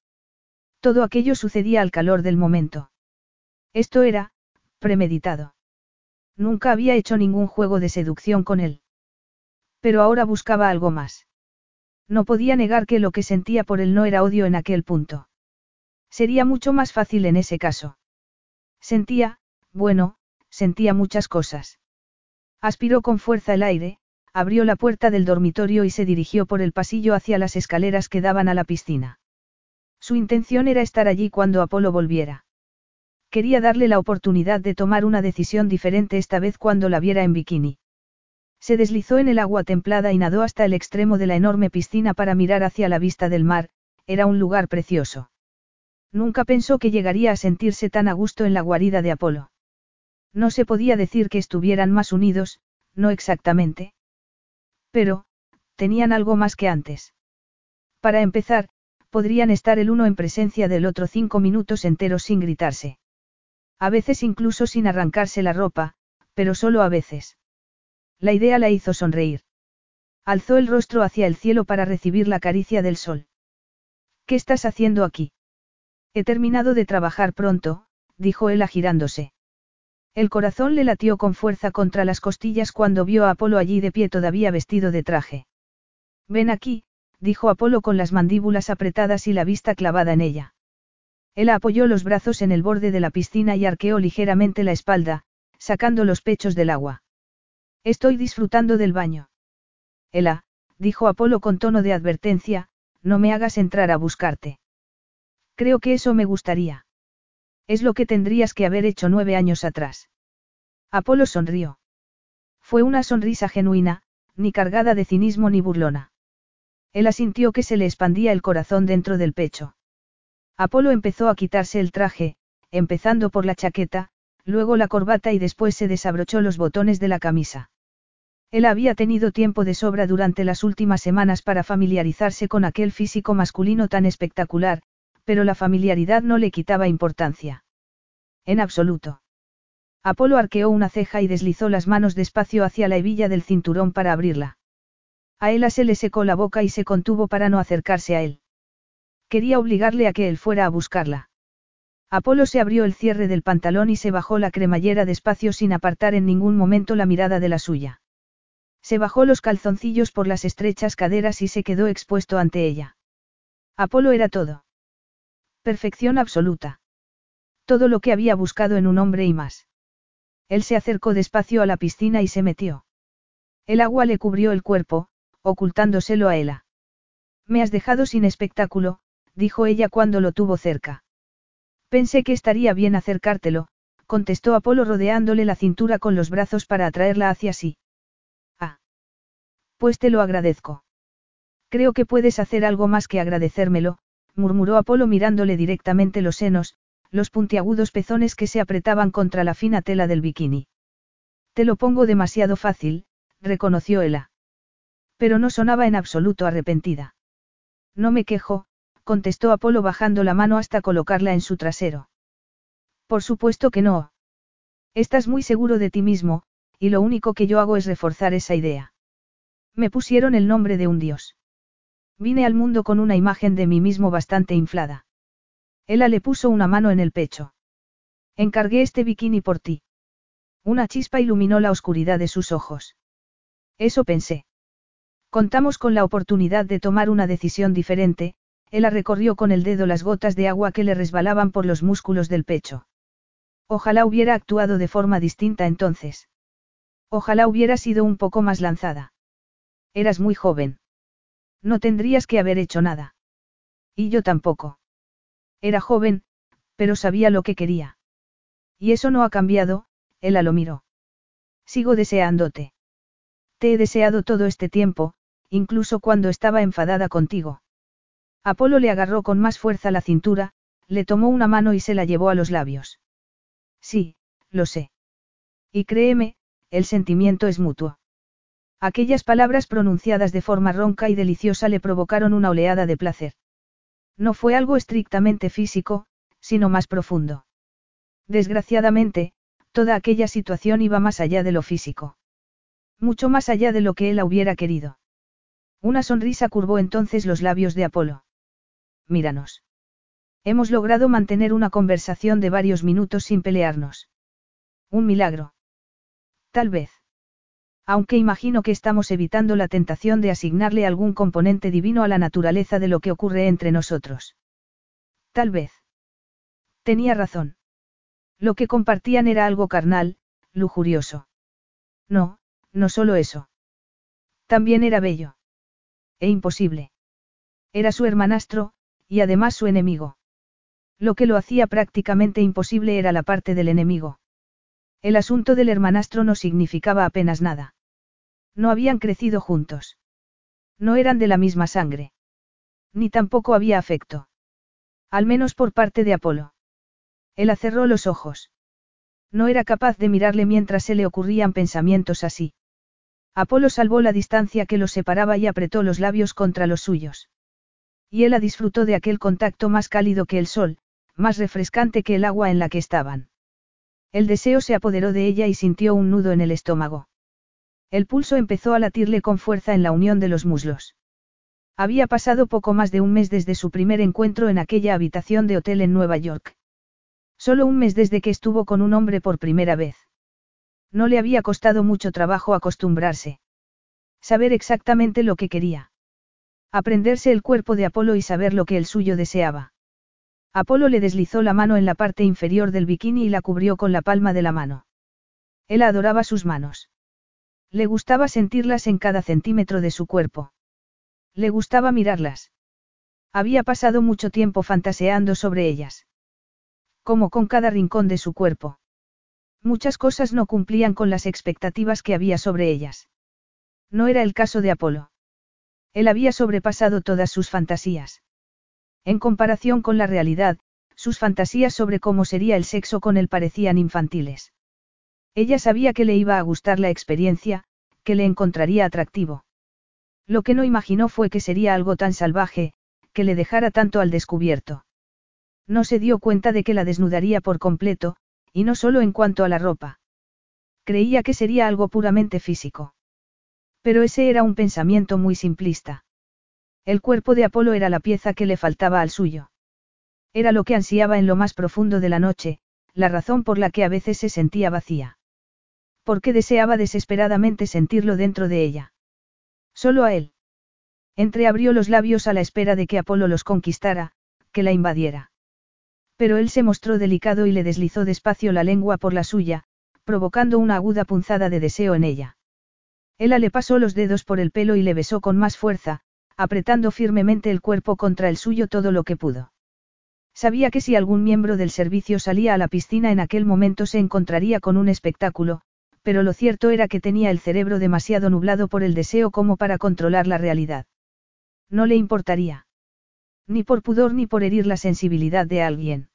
Todo aquello sucedía al calor del momento. Esto era, premeditado. Nunca había hecho ningún juego de seducción con él. Pero ahora buscaba algo más. No podía negar que lo que sentía por él no era odio en aquel punto. Sería mucho más fácil en ese caso. Sentía, bueno, sentía muchas cosas. Aspiró con fuerza el aire, abrió la puerta del dormitorio y se dirigió por el pasillo hacia las escaleras que daban a la piscina. Su intención era estar allí cuando Apolo volviera. Quería darle la oportunidad de tomar una decisión diferente esta vez cuando la viera en bikini. Se deslizó en el agua templada y nadó hasta el extremo de la enorme piscina para mirar hacia la vista del mar, era un lugar precioso. Nunca pensó que llegaría a sentirse tan a gusto en la guarida de Apolo. No se podía decir que estuvieran más unidos, no exactamente. Pero, tenían algo más que antes. Para empezar, podrían estar el uno en presencia del otro cinco minutos enteros sin gritarse. A veces incluso sin arrancarse la ropa, pero solo a veces. La idea la hizo sonreír. Alzó el rostro hacia el cielo para recibir la caricia del sol. ¿Qué estás haciendo aquí? He terminado de trabajar pronto, dijo él girándose. El corazón le latió con fuerza contra las costillas cuando vio a Apolo allí de pie todavía vestido de traje. Ven aquí, dijo Apolo con las mandíbulas apretadas y la vista clavada en ella. Él apoyó los brazos en el borde de la piscina y arqueó ligeramente la espalda, sacando los pechos del agua. Estoy disfrutando del baño. Ela, dijo Apolo con tono de advertencia, no me hagas entrar a buscarte. Creo que eso me gustaría. Es lo que tendrías que haber hecho nueve años atrás. Apolo sonrió. Fue una sonrisa genuina, ni cargada de cinismo ni burlona. Él asintió que se le expandía el corazón dentro del pecho. Apolo empezó a quitarse el traje, empezando por la chaqueta, luego la corbata y después se desabrochó los botones de la camisa. Él había tenido tiempo de sobra durante las últimas semanas para familiarizarse con aquel físico masculino tan espectacular, pero la familiaridad no le quitaba importancia. En absoluto. Apolo arqueó una ceja y deslizó las manos despacio hacia la hebilla del cinturón para abrirla. A Ela se le secó la boca y se contuvo para no acercarse a él. Quería obligarle a que él fuera a buscarla. Apolo se abrió el cierre del pantalón y se bajó la cremallera despacio sin apartar en ningún momento la mirada de la suya. Se bajó los calzoncillos por las estrechas caderas y se quedó expuesto ante ella. Apolo era todo. Perfección absoluta. Todo lo que había buscado en un hombre y más. Él se acercó despacio a la piscina y se metió. El agua le cubrió el cuerpo, ocultándoselo a Ela. Me has dejado sin espectáculo, dijo ella cuando lo tuvo cerca. Pensé que estaría bien acercártelo, contestó Apolo rodeándole la cintura con los brazos para atraerla hacia sí. Ah. Pues te lo agradezco. Creo que puedes hacer algo más que agradecérmelo, murmuró Apolo mirándole directamente los senos, los puntiagudos pezones que se apretaban contra la fina tela del bikini. Te lo pongo demasiado fácil, reconoció Ela. Pero no sonaba en absoluto arrepentida. No me quejo, contestó Apolo bajando la mano hasta colocarla en su trasero. Por supuesto que no. Estás muy seguro de ti mismo, y lo único que yo hago es reforzar esa idea. Me pusieron el nombre de un dios. Vine al mundo con una imagen de mí mismo bastante inflada. Ella le puso una mano en el pecho. Encargué este bikini por ti. Una chispa iluminó la oscuridad de sus ojos. Eso pensé. Contamos con la oportunidad de tomar una decisión diferente, ella recorrió con el dedo las gotas de agua que le resbalaban por los músculos del pecho. Ojalá hubiera actuado de forma distinta entonces. Ojalá hubiera sido un poco más lanzada. Eras muy joven. No tendrías que haber hecho nada. Y yo tampoco. Era joven, pero sabía lo que quería. Y eso no ha cambiado, él lo miró. Sigo deseándote. Te he deseado todo este tiempo, incluso cuando estaba enfadada contigo. Apolo le agarró con más fuerza la cintura, le tomó una mano y se la llevó a los labios. Sí, lo sé. Y créeme, el sentimiento es mutuo. Aquellas palabras pronunciadas de forma ronca y deliciosa le provocaron una oleada de placer. No fue algo estrictamente físico, sino más profundo. Desgraciadamente, toda aquella situación iba más allá de lo físico. Mucho más allá de lo que él hubiera querido. Una sonrisa curvó entonces los labios de Apolo. Míranos. Hemos logrado mantener una conversación de varios minutos sin pelearnos. Un milagro. Tal vez aunque imagino que estamos evitando la tentación de asignarle algún componente divino a la naturaleza de lo que ocurre entre nosotros. Tal vez. Tenía razón. Lo que compartían era algo carnal, lujurioso. No, no solo eso. También era bello. E imposible. Era su hermanastro, y además su enemigo. Lo que lo hacía prácticamente imposible era la parte del enemigo. El asunto del hermanastro no significaba apenas nada. No habían crecido juntos. No eran de la misma sangre. Ni tampoco había afecto. Al menos por parte de Apolo. Él cerró los ojos. No era capaz de mirarle mientras se le ocurrían pensamientos así. Apolo salvó la distancia que los separaba y apretó los labios contra los suyos. Y ella disfrutó de aquel contacto más cálido que el sol, más refrescante que el agua en la que estaban. El deseo se apoderó de ella y sintió un nudo en el estómago. El pulso empezó a latirle con fuerza en la unión de los muslos. Había pasado poco más de un mes desde su primer encuentro en aquella habitación de hotel en Nueva York. Solo un mes desde que estuvo con un hombre por primera vez. No le había costado mucho trabajo acostumbrarse. Saber exactamente lo que quería. Aprenderse el cuerpo de Apolo y saber lo que el suyo deseaba. Apolo le deslizó la mano en la parte inferior del bikini y la cubrió con la palma de la mano. Él adoraba sus manos. Le gustaba sentirlas en cada centímetro de su cuerpo. Le gustaba mirarlas. Había pasado mucho tiempo fantaseando sobre ellas. Como con cada rincón de su cuerpo. Muchas cosas no cumplían con las expectativas que había sobre ellas. No era el caso de Apolo. Él había sobrepasado todas sus fantasías. En comparación con la realidad, sus fantasías sobre cómo sería el sexo con él parecían infantiles. Ella sabía que le iba a gustar la experiencia, que le encontraría atractivo. Lo que no imaginó fue que sería algo tan salvaje, que le dejara tanto al descubierto. No se dio cuenta de que la desnudaría por completo, y no solo en cuanto a la ropa. Creía que sería algo puramente físico. Pero ese era un pensamiento muy simplista. El cuerpo de Apolo era la pieza que le faltaba al suyo. Era lo que ansiaba en lo más profundo de la noche, la razón por la que a veces se sentía vacía porque deseaba desesperadamente sentirlo dentro de ella. Solo a él. Entreabrió los labios a la espera de que Apolo los conquistara, que la invadiera. Pero él se mostró delicado y le deslizó despacio la lengua por la suya, provocando una aguda punzada de deseo en ella. Ella le pasó los dedos por el pelo y le besó con más fuerza, apretando firmemente el cuerpo contra el suyo todo lo que pudo. Sabía que si algún miembro del servicio salía a la piscina en aquel momento se encontraría con un espectáculo, pero lo cierto era que tenía el cerebro demasiado nublado por el deseo como para controlar la realidad. No le importaría. Ni por pudor ni por herir la sensibilidad de alguien.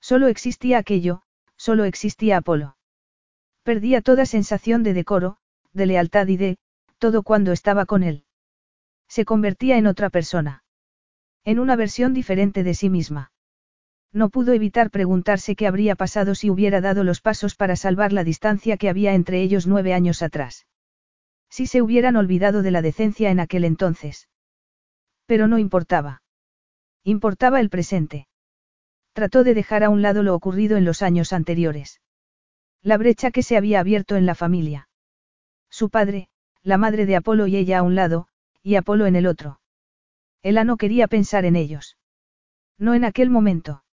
Solo existía aquello, solo existía Apolo. Perdía toda sensación de decoro, de lealtad y de, todo cuando estaba con él. Se convertía en otra persona. En una versión diferente de sí misma. No pudo evitar preguntarse qué habría pasado si hubiera dado los pasos para salvar la distancia que había entre ellos nueve años atrás. Si se hubieran olvidado de la decencia en aquel entonces. Pero no importaba. Importaba el presente. Trató de dejar a un lado lo ocurrido en los años anteriores. La brecha que se había abierto en la familia. Su padre, la madre de Apolo y ella a un lado, y Apolo en el otro. Ella no quería pensar en ellos. No en aquel momento.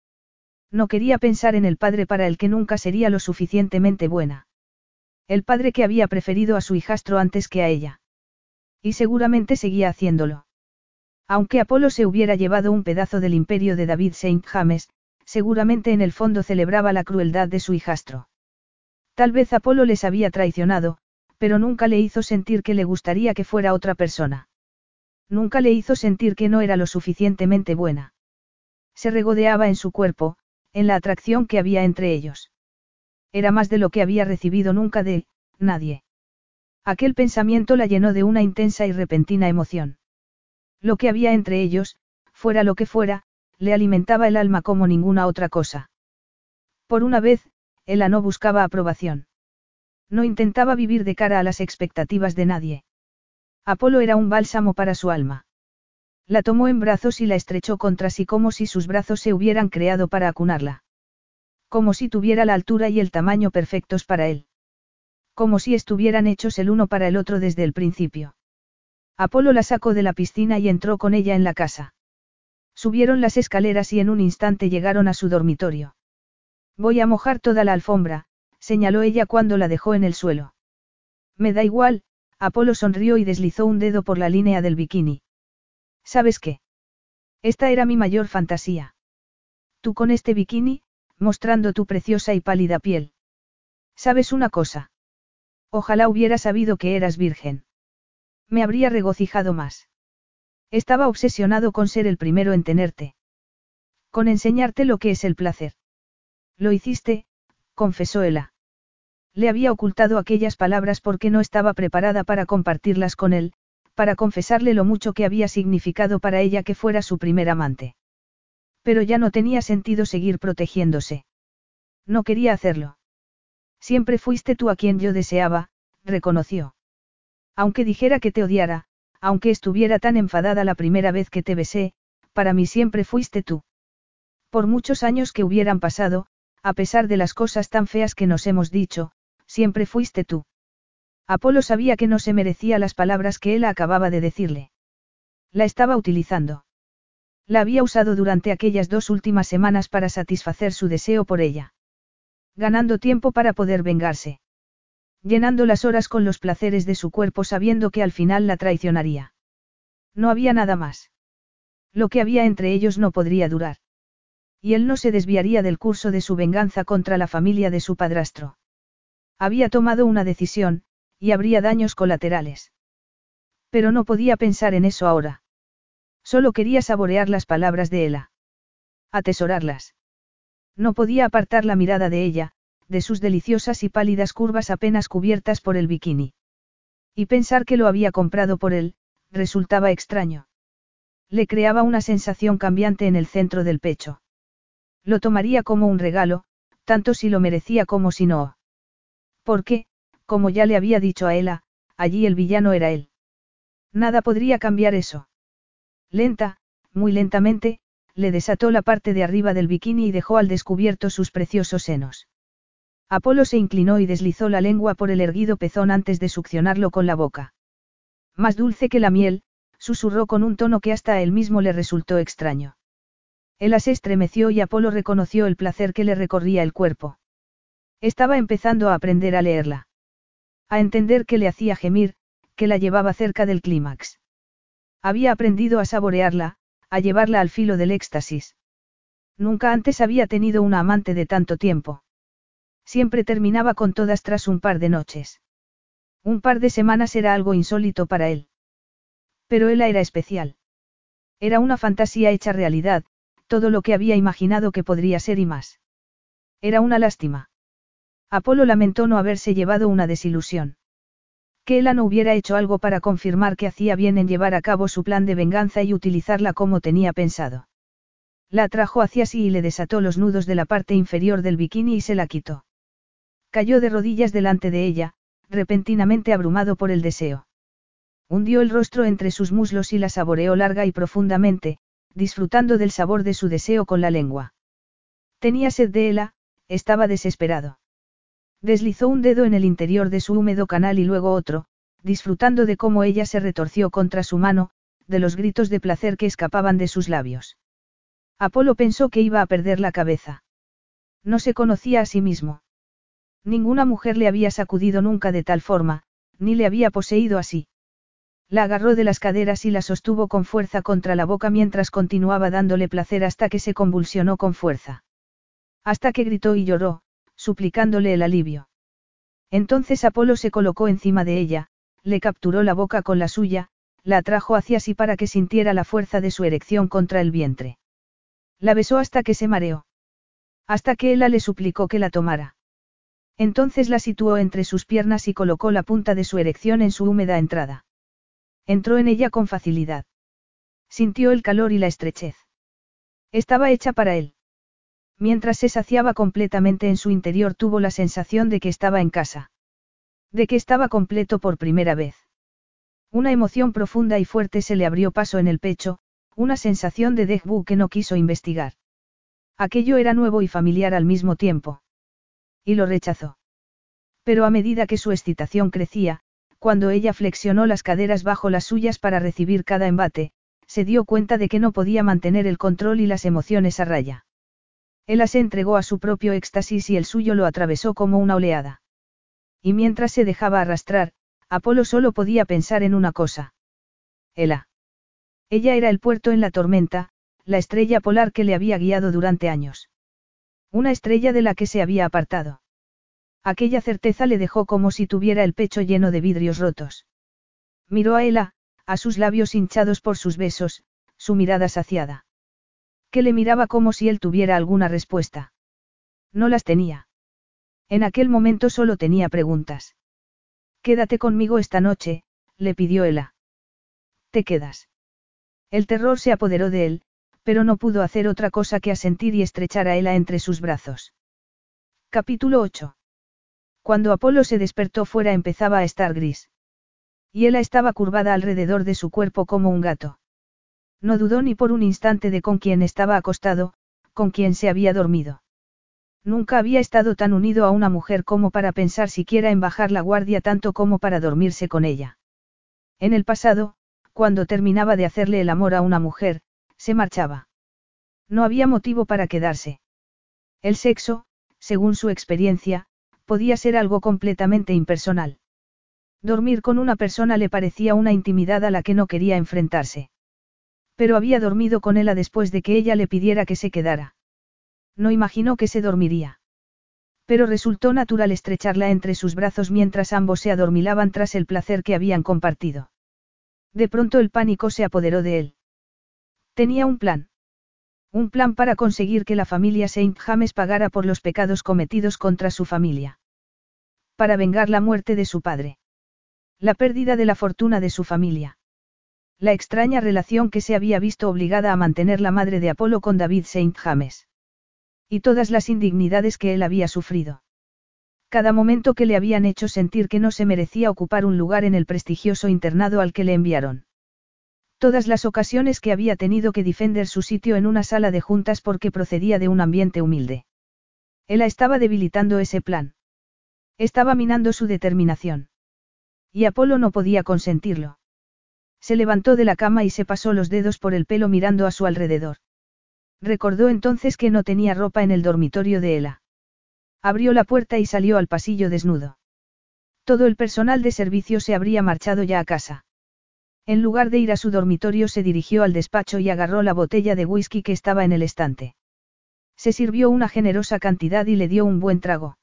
No quería pensar en el padre para el que nunca sería lo suficientemente buena. El padre que había preferido a su hijastro antes que a ella. Y seguramente seguía haciéndolo. Aunque Apolo se hubiera llevado un pedazo del imperio de David Saint James, seguramente en el fondo celebraba la crueldad de su hijastro. Tal vez Apolo les había traicionado, pero nunca le hizo sentir que le gustaría que fuera otra persona. Nunca le hizo sentir que no era lo suficientemente buena. Se regodeaba en su cuerpo, en la atracción que había entre ellos. Era más de lo que había recibido nunca de, nadie. Aquel pensamiento la llenó de una intensa y repentina emoción. Lo que había entre ellos, fuera lo que fuera, le alimentaba el alma como ninguna otra cosa. Por una vez, ella no buscaba aprobación. No intentaba vivir de cara a las expectativas de nadie. Apolo era un bálsamo para su alma. La tomó en brazos y la estrechó contra sí como si sus brazos se hubieran creado para acunarla. Como si tuviera la altura y el tamaño perfectos para él. Como si estuvieran hechos el uno para el otro desde el principio. Apolo la sacó de la piscina y entró con ella en la casa. Subieron las escaleras y en un instante llegaron a su dormitorio. Voy a mojar toda la alfombra, señaló ella cuando la dejó en el suelo. Me da igual, Apolo sonrió y deslizó un dedo por la línea del bikini. ¿Sabes qué? Esta era mi mayor fantasía. Tú con este bikini, mostrando tu preciosa y pálida piel. ¿Sabes una cosa? Ojalá hubiera sabido que eras virgen. Me habría regocijado más. Estaba obsesionado con ser el primero en tenerte. Con enseñarte lo que es el placer. Lo hiciste, confesó Ella. Le había ocultado aquellas palabras porque no estaba preparada para compartirlas con él, para confesarle lo mucho que había significado para ella que fuera su primer amante. Pero ya no tenía sentido seguir protegiéndose. No quería hacerlo. Siempre fuiste tú a quien yo deseaba, reconoció. Aunque dijera que te odiara, aunque estuviera tan enfadada la primera vez que te besé, para mí siempre fuiste tú. Por muchos años que hubieran pasado, a pesar de las cosas tan feas que nos hemos dicho, siempre fuiste tú. Apolo sabía que no se merecía las palabras que él acababa de decirle. La estaba utilizando. La había usado durante aquellas dos últimas semanas para satisfacer su deseo por ella. Ganando tiempo para poder vengarse. Llenando las horas con los placeres de su cuerpo sabiendo que al final la traicionaría. No había nada más. Lo que había entre ellos no podría durar. Y él no se desviaría del curso de su venganza contra la familia de su padrastro. Había tomado una decisión, y habría daños colaterales. Pero no podía pensar en eso ahora. Solo quería saborear las palabras de Ela. Atesorarlas. No podía apartar la mirada de ella, de sus deliciosas y pálidas curvas apenas cubiertas por el bikini. Y pensar que lo había comprado por él, resultaba extraño. Le creaba una sensación cambiante en el centro del pecho. Lo tomaría como un regalo, tanto si lo merecía como si no. Porque, como ya le había dicho a Ella, allí el villano era él. Nada podría cambiar eso. Lenta, muy lentamente, le desató la parte de arriba del bikini y dejó al descubierto sus preciosos senos. Apolo se inclinó y deslizó la lengua por el erguido pezón antes de succionarlo con la boca. Más dulce que la miel, susurró con un tono que hasta a él mismo le resultó extraño. Ella se estremeció y Apolo reconoció el placer que le recorría el cuerpo. Estaba empezando a aprender a leerla. A entender que le hacía gemir, que la llevaba cerca del clímax. Había aprendido a saborearla, a llevarla al filo del éxtasis. Nunca antes había tenido una amante de tanto tiempo. Siempre terminaba con todas tras un par de noches. Un par de semanas era algo insólito para él. Pero él era especial. Era una fantasía hecha realidad, todo lo que había imaginado que podría ser y más. Era una lástima. Apolo lamentó no haberse llevado una desilusión. Que no hubiera hecho algo para confirmar que hacía bien en llevar a cabo su plan de venganza y utilizarla como tenía pensado. La atrajo hacia sí y le desató los nudos de la parte inferior del bikini y se la quitó. Cayó de rodillas delante de ella, repentinamente abrumado por el deseo. Hundió el rostro entre sus muslos y la saboreó larga y profundamente, disfrutando del sabor de su deseo con la lengua. Tenía sed de ella, estaba desesperado. Deslizó un dedo en el interior de su húmedo canal y luego otro, disfrutando de cómo ella se retorció contra su mano, de los gritos de placer que escapaban de sus labios. Apolo pensó que iba a perder la cabeza. No se conocía a sí mismo. Ninguna mujer le había sacudido nunca de tal forma, ni le había poseído así. La agarró de las caderas y la sostuvo con fuerza contra la boca mientras continuaba dándole placer hasta que se convulsionó con fuerza. Hasta que gritó y lloró, suplicándole el alivio. Entonces Apolo se colocó encima de ella, le capturó la boca con la suya, la atrajo hacia sí para que sintiera la fuerza de su erección contra el vientre. La besó hasta que se mareó. Hasta que ella le suplicó que la tomara. Entonces la situó entre sus piernas y colocó la punta de su erección en su húmeda entrada. Entró en ella con facilidad. Sintió el calor y la estrechez. Estaba hecha para él. Mientras se saciaba completamente en su interior tuvo la sensación de que estaba en casa. De que estaba completo por primera vez. Una emoción profunda y fuerte se le abrió paso en el pecho, una sensación de déjà que no quiso investigar. Aquello era nuevo y familiar al mismo tiempo. Y lo rechazó. Pero a medida que su excitación crecía, cuando ella flexionó las caderas bajo las suyas para recibir cada embate, se dio cuenta de que no podía mantener el control y las emociones a raya. Ella se entregó a su propio éxtasis y el suyo lo atravesó como una oleada. Y mientras se dejaba arrastrar, Apolo solo podía pensar en una cosa. Ella. Ella era el puerto en la tormenta, la estrella polar que le había guiado durante años. Una estrella de la que se había apartado. Aquella certeza le dejó como si tuviera el pecho lleno de vidrios rotos. Miró a Ella, a sus labios hinchados por sus besos, su mirada saciada. Que le miraba como si él tuviera alguna respuesta. No las tenía. En aquel momento solo tenía preguntas. Quédate conmigo esta noche, le pidió Ella. Te quedas. El terror se apoderó de él, pero no pudo hacer otra cosa que asentir y estrechar a Ella entre sus brazos. Capítulo 8. Cuando Apolo se despertó fuera empezaba a estar gris. Y ella estaba curvada alrededor de su cuerpo como un gato. No dudó ni por un instante de con quién estaba acostado, con quién se había dormido. Nunca había estado tan unido a una mujer como para pensar siquiera en bajar la guardia tanto como para dormirse con ella. En el pasado, cuando terminaba de hacerle el amor a una mujer, Se marchaba. No había motivo para quedarse. El sexo, según su experiencia, podía ser algo completamente impersonal. Dormir con una persona le parecía una intimidad a la que no quería enfrentarse. Pero había dormido con ella después de que ella le pidiera que se quedara. No imaginó que se dormiría. Pero resultó natural estrecharla entre sus brazos mientras ambos se adormilaban tras el placer que habían compartido. De pronto el pánico se apoderó de él. Tenía un plan. Un plan para conseguir que la familia Saint James pagara por los pecados cometidos contra su familia. Para vengar la muerte de su padre. La pérdida de la fortuna de su familia. La extraña relación que se había visto obligada a mantener la madre de Apolo con David Saint James. Y todas las indignidades que él había sufrido. Cada momento que le habían hecho sentir que no se merecía ocupar un lugar en el prestigioso internado al que le enviaron. Todas las ocasiones que había tenido que defender su sitio en una sala de juntas porque procedía de un ambiente humilde. Él estaba debilitando ese plan. Estaba minando su determinación. Y Apolo no podía consentirlo. Se levantó de la cama y se pasó los dedos por el pelo mirando a su alrededor. Recordó entonces que no tenía ropa en el dormitorio de Ela. Abrió la puerta y salió al pasillo desnudo. Todo el personal de servicio se habría marchado ya a casa. En lugar de ir a su dormitorio se dirigió al despacho y agarró la botella de whisky que estaba en el estante. Se sirvió una generosa cantidad y le dio un buen trago.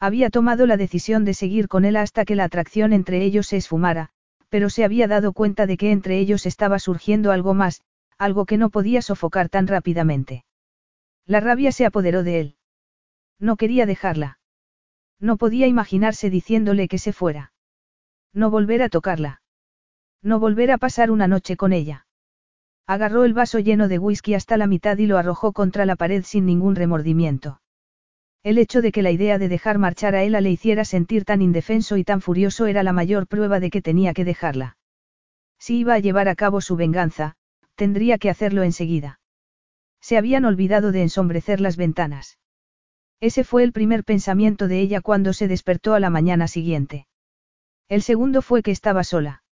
Había tomado la decisión de seguir con él hasta que la atracción entre ellos se esfumara, pero se había dado cuenta de que entre ellos estaba surgiendo algo más, algo que no podía sofocar tan rápidamente. La rabia se apoderó de él. No quería dejarla. No podía imaginarse diciéndole que se fuera. No volver a tocarla. No volver a pasar una noche con ella. Agarró el vaso lleno de whisky hasta la mitad y lo arrojó contra la pared sin ningún remordimiento. El hecho de que la idea de dejar marchar a Ella le hiciera sentir tan indefenso y tan furioso era la mayor prueba de que tenía que dejarla. Si iba a llevar a cabo su venganza, tendría que hacerlo enseguida. Se habían olvidado de ensombrecer las ventanas. Ese fue el primer pensamiento de ella cuando se despertó a la mañana siguiente. El segundo fue que estaba sola.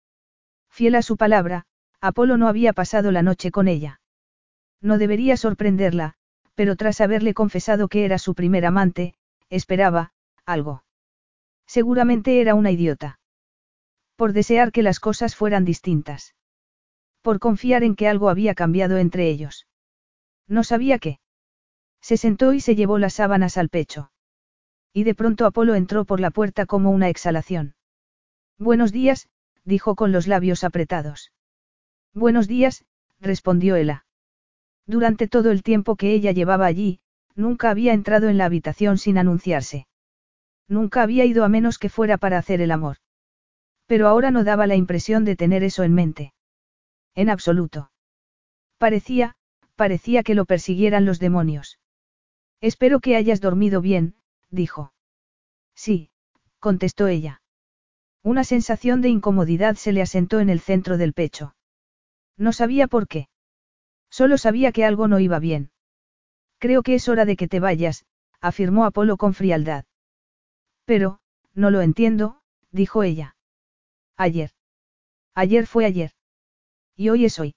Fiel a su palabra, Apolo no había pasado la noche con ella. No debería sorprenderla, pero tras haberle confesado que era su primer amante, esperaba, algo. Seguramente era una idiota. Por desear que las cosas fueran distintas. Por confiar en que algo había cambiado entre ellos. No sabía qué. Se sentó y se llevó las sábanas al pecho. Y de pronto Apolo entró por la puerta como una exhalación. Buenos días, dijo con los labios apretados. Buenos días, respondió Ela. Durante todo el tiempo que ella llevaba allí, nunca había entrado en la habitación sin anunciarse. Nunca había ido a menos que fuera para hacer el amor. Pero ahora no daba la impresión de tener eso en mente. En absoluto. Parecía, parecía que lo persiguieran los demonios. Espero que hayas dormido bien, dijo. Sí, contestó ella. Una sensación de incomodidad se le asentó en el centro del pecho. No sabía por qué. Solo sabía que algo no iba bien. Creo que es hora de que te vayas, afirmó Apolo con frialdad. Pero, no lo entiendo, dijo ella. Ayer. Ayer fue ayer. Y hoy es hoy.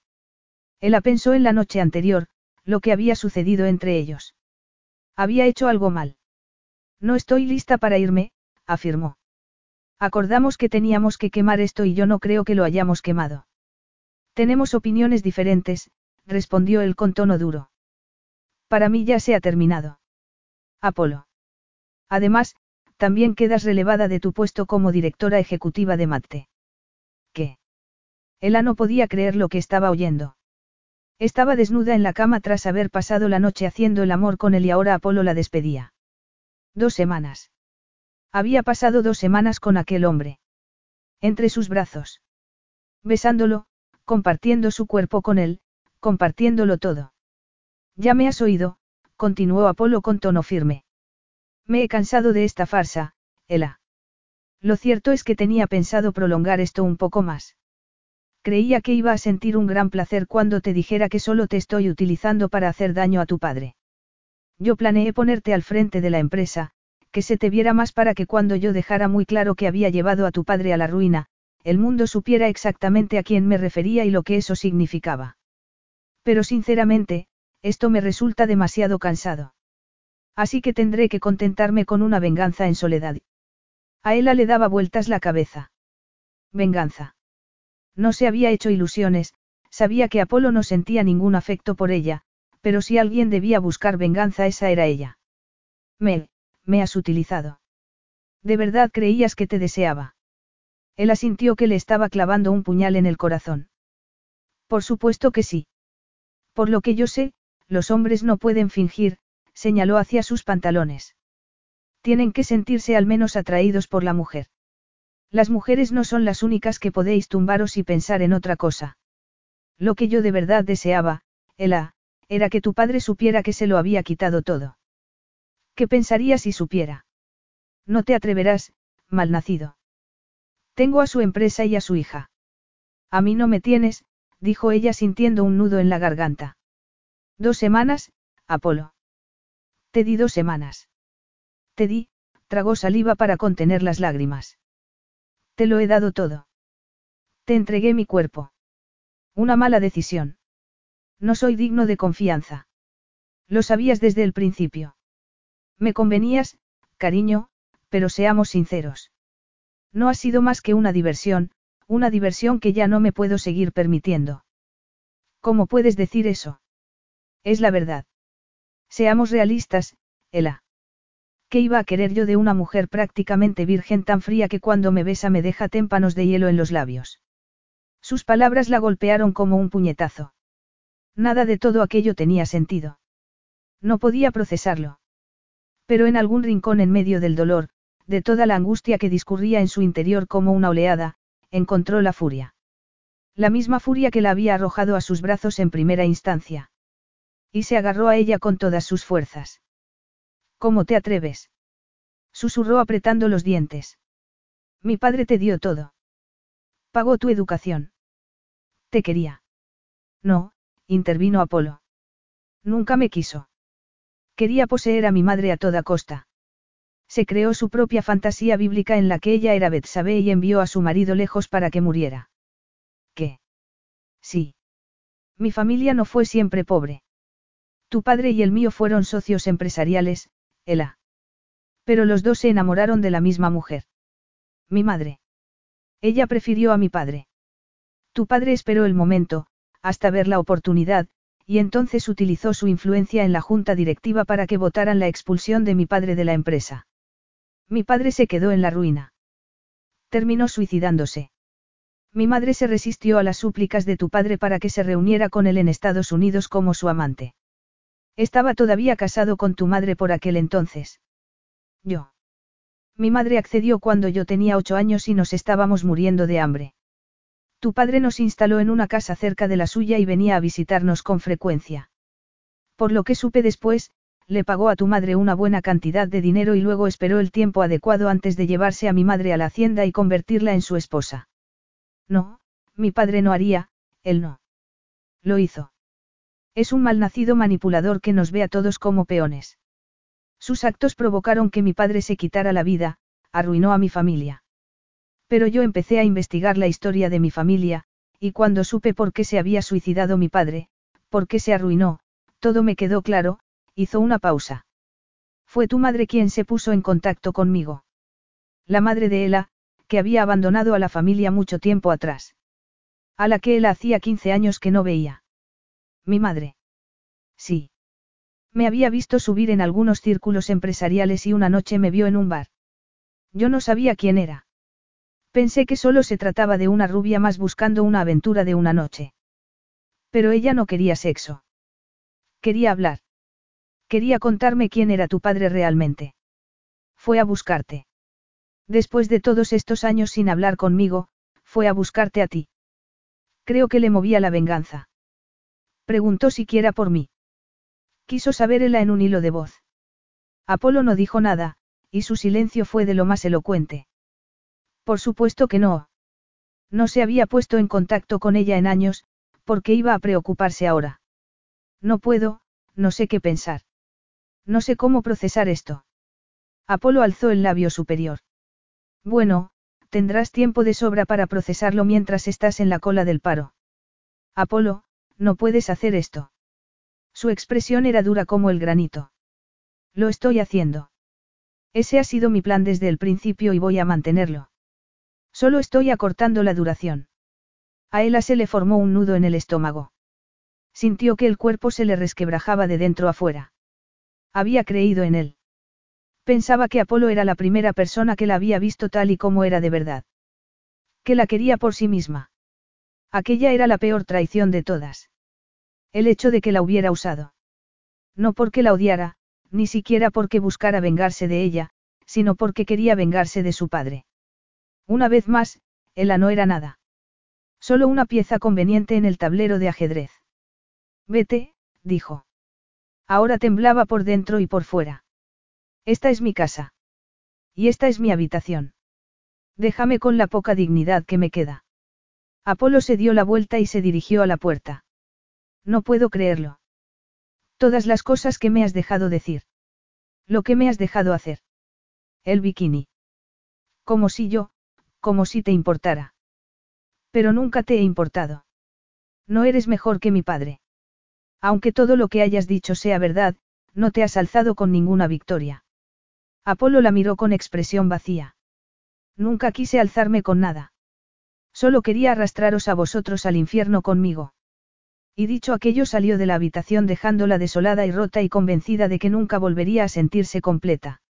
Ella pensó en la noche anterior, lo que había sucedido entre ellos. Había hecho algo mal. No estoy lista para irme, afirmó. Acordamos que teníamos que quemar esto y yo no creo que lo hayamos quemado. Tenemos opiniones diferentes, respondió él con tono duro. Para mí ya se ha terminado. Apolo. Además, también quedas relevada de tu puesto como directora ejecutiva de Mate. ¿Qué? Ella no podía creer lo que estaba oyendo. Estaba desnuda en la cama tras haber pasado la noche haciendo el amor con él y ahora Apolo la despedía. Dos semanas. Había pasado dos semanas con aquel hombre. Entre sus brazos. Besándolo, compartiendo su cuerpo con él, compartiéndolo todo. Ya me has oído, continuó Apolo con tono firme. Me he cansado de esta farsa, Ela. Lo cierto es que tenía pensado prolongar esto un poco más. Creía que iba a sentir un gran placer cuando te dijera que solo te estoy utilizando para hacer daño a tu padre. Yo planeé ponerte al frente de la empresa, que se te viera más para que cuando yo dejara muy claro que había llevado a tu padre a la ruina, el mundo supiera exactamente a quién me refería y lo que eso significaba. Pero sinceramente, esto me resulta demasiado cansado. Así que tendré que contentarme con una venganza en soledad. A Ella le daba vueltas la cabeza. Venganza. No se había hecho ilusiones, sabía que Apolo no sentía ningún afecto por ella, pero si alguien debía buscar venganza esa era ella. Mel, me has utilizado. ¿De verdad creías que te deseaba? Él asintió que le estaba clavando un puñal en el corazón. Por supuesto que sí. Por lo que yo sé, los hombres no pueden fingir, señaló hacia sus pantalones. Tienen que sentirse al menos atraídos por la mujer. Las mujeres no son las únicas que podéis tumbaros y pensar en otra cosa. Lo que yo de verdad deseaba, Ela, era que tu padre supiera que se lo había quitado todo. ¿Qué pensaría si supiera? No te atreverás, malnacido. Tengo a su empresa y a su hija. A mí no me tienes, dijo ella sintiendo un nudo en la garganta. Dos semanas, Apolo. Te di dos semanas. Te di, tragó saliva para contener las lágrimas. Te lo he dado todo. Te entregué mi cuerpo. Una mala decisión. No soy digno de confianza. Lo sabías desde el principio. Me convenías, cariño, pero seamos sinceros. No ha sido más que una diversión, una diversión que ya no me puedo seguir permitiendo. ¿Cómo puedes decir eso? Es la verdad. Seamos realistas, Ela. ¿Qué iba a querer yo de una mujer prácticamente virgen tan fría que cuando me besa me deja témpanos de hielo en los labios? Sus palabras la golpearon como un puñetazo. Nada de todo aquello tenía sentido. No podía procesarlo. Pero en algún rincón en medio del dolor, de toda la angustia que discurría en su interior como una oleada, encontró la furia. La misma furia que la había arrojado a sus brazos en primera instancia. Y se agarró a ella con todas sus fuerzas. ¿Cómo te atreves? Susurró apretando los dientes. Mi padre te dio todo. Pagó tu educación. Te quería. No, intervino Apolo. Nunca me quiso. Quería poseer a mi madre a toda costa. Se creó su propia fantasía bíblica en la que ella era Betsabé y envió a su marido lejos para que muriera. ¿Qué? Sí. Mi familia no fue siempre pobre. Tu padre y el mío fueron socios empresariales, Ela. Pero los dos se enamoraron de la misma mujer. Mi madre. Ella prefirió a mi padre. Tu padre esperó el momento, hasta ver la oportunidad, y entonces utilizó su influencia en la junta directiva para que votaran la expulsión de mi padre de la empresa. Mi padre se quedó en la ruina. Terminó suicidándose. Mi madre se resistió a las súplicas de tu padre para que se reuniera con él en Estados Unidos como su amante. Estaba todavía casado con tu madre por aquel entonces. Yo. Mi madre accedió cuando yo tenía ocho años y nos estábamos muriendo de hambre. Tu padre nos instaló en una casa cerca de la suya y venía a visitarnos con frecuencia. Por lo que supe después, le pagó a tu madre una buena cantidad de dinero y luego esperó el tiempo adecuado antes de llevarse a mi madre a la hacienda y convertirla en su esposa. No, mi padre no haría, él no. Lo hizo. Es un malnacido manipulador que nos ve a todos como peones. Sus actos provocaron que mi padre se quitara la vida, arruinó a mi familia. Pero yo empecé a investigar la historia de mi familia, y cuando supe por qué se había suicidado mi padre, por qué se arruinó, todo me quedó claro, hizo una pausa. Fue tu madre quien se puso en contacto conmigo. La madre de Ela, que había abandonado a la familia mucho tiempo atrás. A la que él hacía 15 años que no veía. Mi madre. Sí. Me había visto subir en algunos círculos empresariales y una noche me vio en un bar. Yo no sabía quién era. Pensé que solo se trataba de una rubia más buscando una aventura de una noche. Pero ella no quería sexo. Quería hablar. Quería contarme quién era tu padre realmente. Fue a buscarte. Después de todos estos años sin hablar conmigo, fue a buscarte a ti. Creo que le movía la venganza. Preguntó siquiera por mí. Quiso saberla en un hilo de voz. Apolo no dijo nada, y su silencio fue de lo más elocuente. Por supuesto que no. No se había puesto en contacto con ella en años, porque iba a preocuparse ahora. No puedo, no sé qué pensar. No sé cómo procesar esto. Apolo alzó el labio superior. Bueno, tendrás tiempo de sobra para procesarlo mientras estás en la cola del paro. Apolo, No puedes hacer esto. Su expresión era dura como el granito. Lo estoy haciendo. Ese ha sido mi plan desde el principio y voy a mantenerlo. Solo estoy acortando la duración. A Ella se le formó un nudo en el estómago. Sintió que el cuerpo se le resquebrajaba de dentro a fuera. Había creído en él. Pensaba que Apolo era la primera persona que la había visto tal y como era de verdad. Que la quería por sí misma. Aquella era la peor traición de todas. El hecho de que la hubiera usado. No porque la odiara, ni siquiera porque buscara vengarse de ella, sino porque quería vengarse de su padre. Una vez más, Ella no era nada. Solo una pieza conveniente en el tablero de ajedrez. Vete, dijo. Ahora temblaba por dentro y por fuera. Esta es mi casa. Y esta es mi habitación. Déjame con la poca dignidad que me queda. Apolo se dio la vuelta y se dirigió a la puerta. No puedo creerlo. Todas las cosas que me has dejado decir. Lo que me has dejado hacer. El bikini. Como si yo, como si te importara. Pero nunca te he importado. No eres mejor que mi padre. Aunque todo lo que hayas dicho sea verdad, no te has alzado con ninguna victoria. Apolo la miró con expresión vacía. Nunca quise alzarme con nada. Solo quería arrastraros a vosotros al infierno conmigo. Y dicho aquello salió de la habitación dejándola desolada y rota y convencida de que nunca volvería a sentirse completa.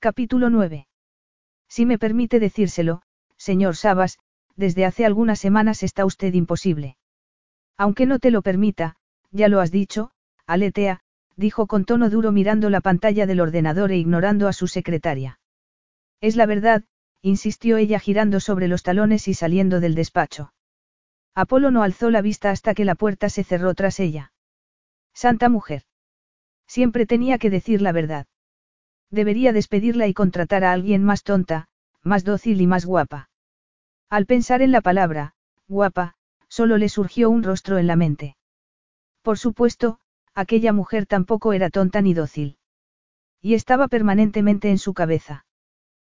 Capítulo 9. Si me permite decírselo, señor Sabas, desde hace algunas semanas está usted imposible. Aunque no te lo permita, ya lo has dicho, Aletea, dijo con tono duro mirando la pantalla del ordenador e ignorando a su secretaria. Es la verdad, insistió ella girando sobre los talones y saliendo del despacho. Apolo no alzó la vista hasta que la puerta se cerró tras ella. Santa mujer. Siempre tenía que decir la verdad. Debería despedirla y contratar a alguien más tonta, más dócil y más guapa. Al pensar en la palabra, guapa, solo le surgió un rostro en la mente. Por supuesto, aquella mujer tampoco era tonta ni dócil. Y estaba permanentemente en su cabeza.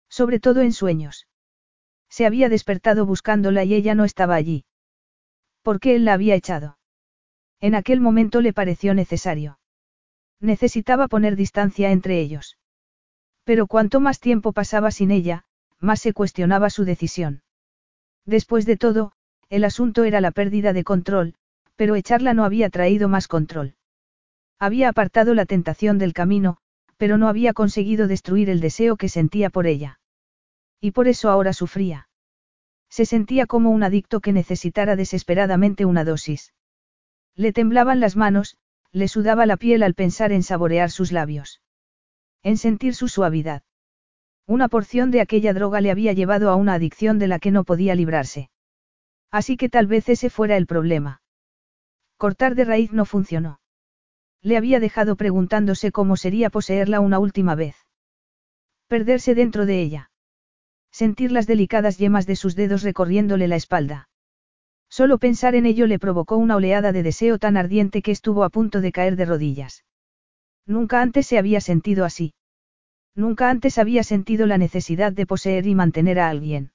Sobre todo en sueños. Se había despertado buscándola y ella no estaba allí. ¿Por qué él la había echado? En aquel momento le pareció necesario. Necesitaba poner distancia entre ellos. Pero cuanto más tiempo pasaba sin ella, más se cuestionaba su decisión. Después de todo, el asunto era la pérdida de control, pero echarla no había traído más control. Había apartado la tentación del camino, pero no había conseguido destruir el deseo que sentía por ella. Y por eso ahora sufría. Se sentía como un adicto que necesitara desesperadamente una dosis. Le temblaban las manos, le sudaba la piel al pensar en saborear sus labios. En sentir su suavidad. Una porción de aquella droga le había llevado a una adicción de la que no podía librarse. Así que tal vez ese fuera el problema. Cortar de raíz no funcionó. Le había dejado preguntándose cómo sería poseerla una última vez. Perderse dentro de ella. Sentir las delicadas yemas de sus dedos recorriéndole la espalda. Solo pensar en ello le provocó una oleada de deseo tan ardiente que estuvo a punto de caer de rodillas. Nunca antes se había sentido así. Nunca antes había sentido la necesidad de poseer y mantener a alguien.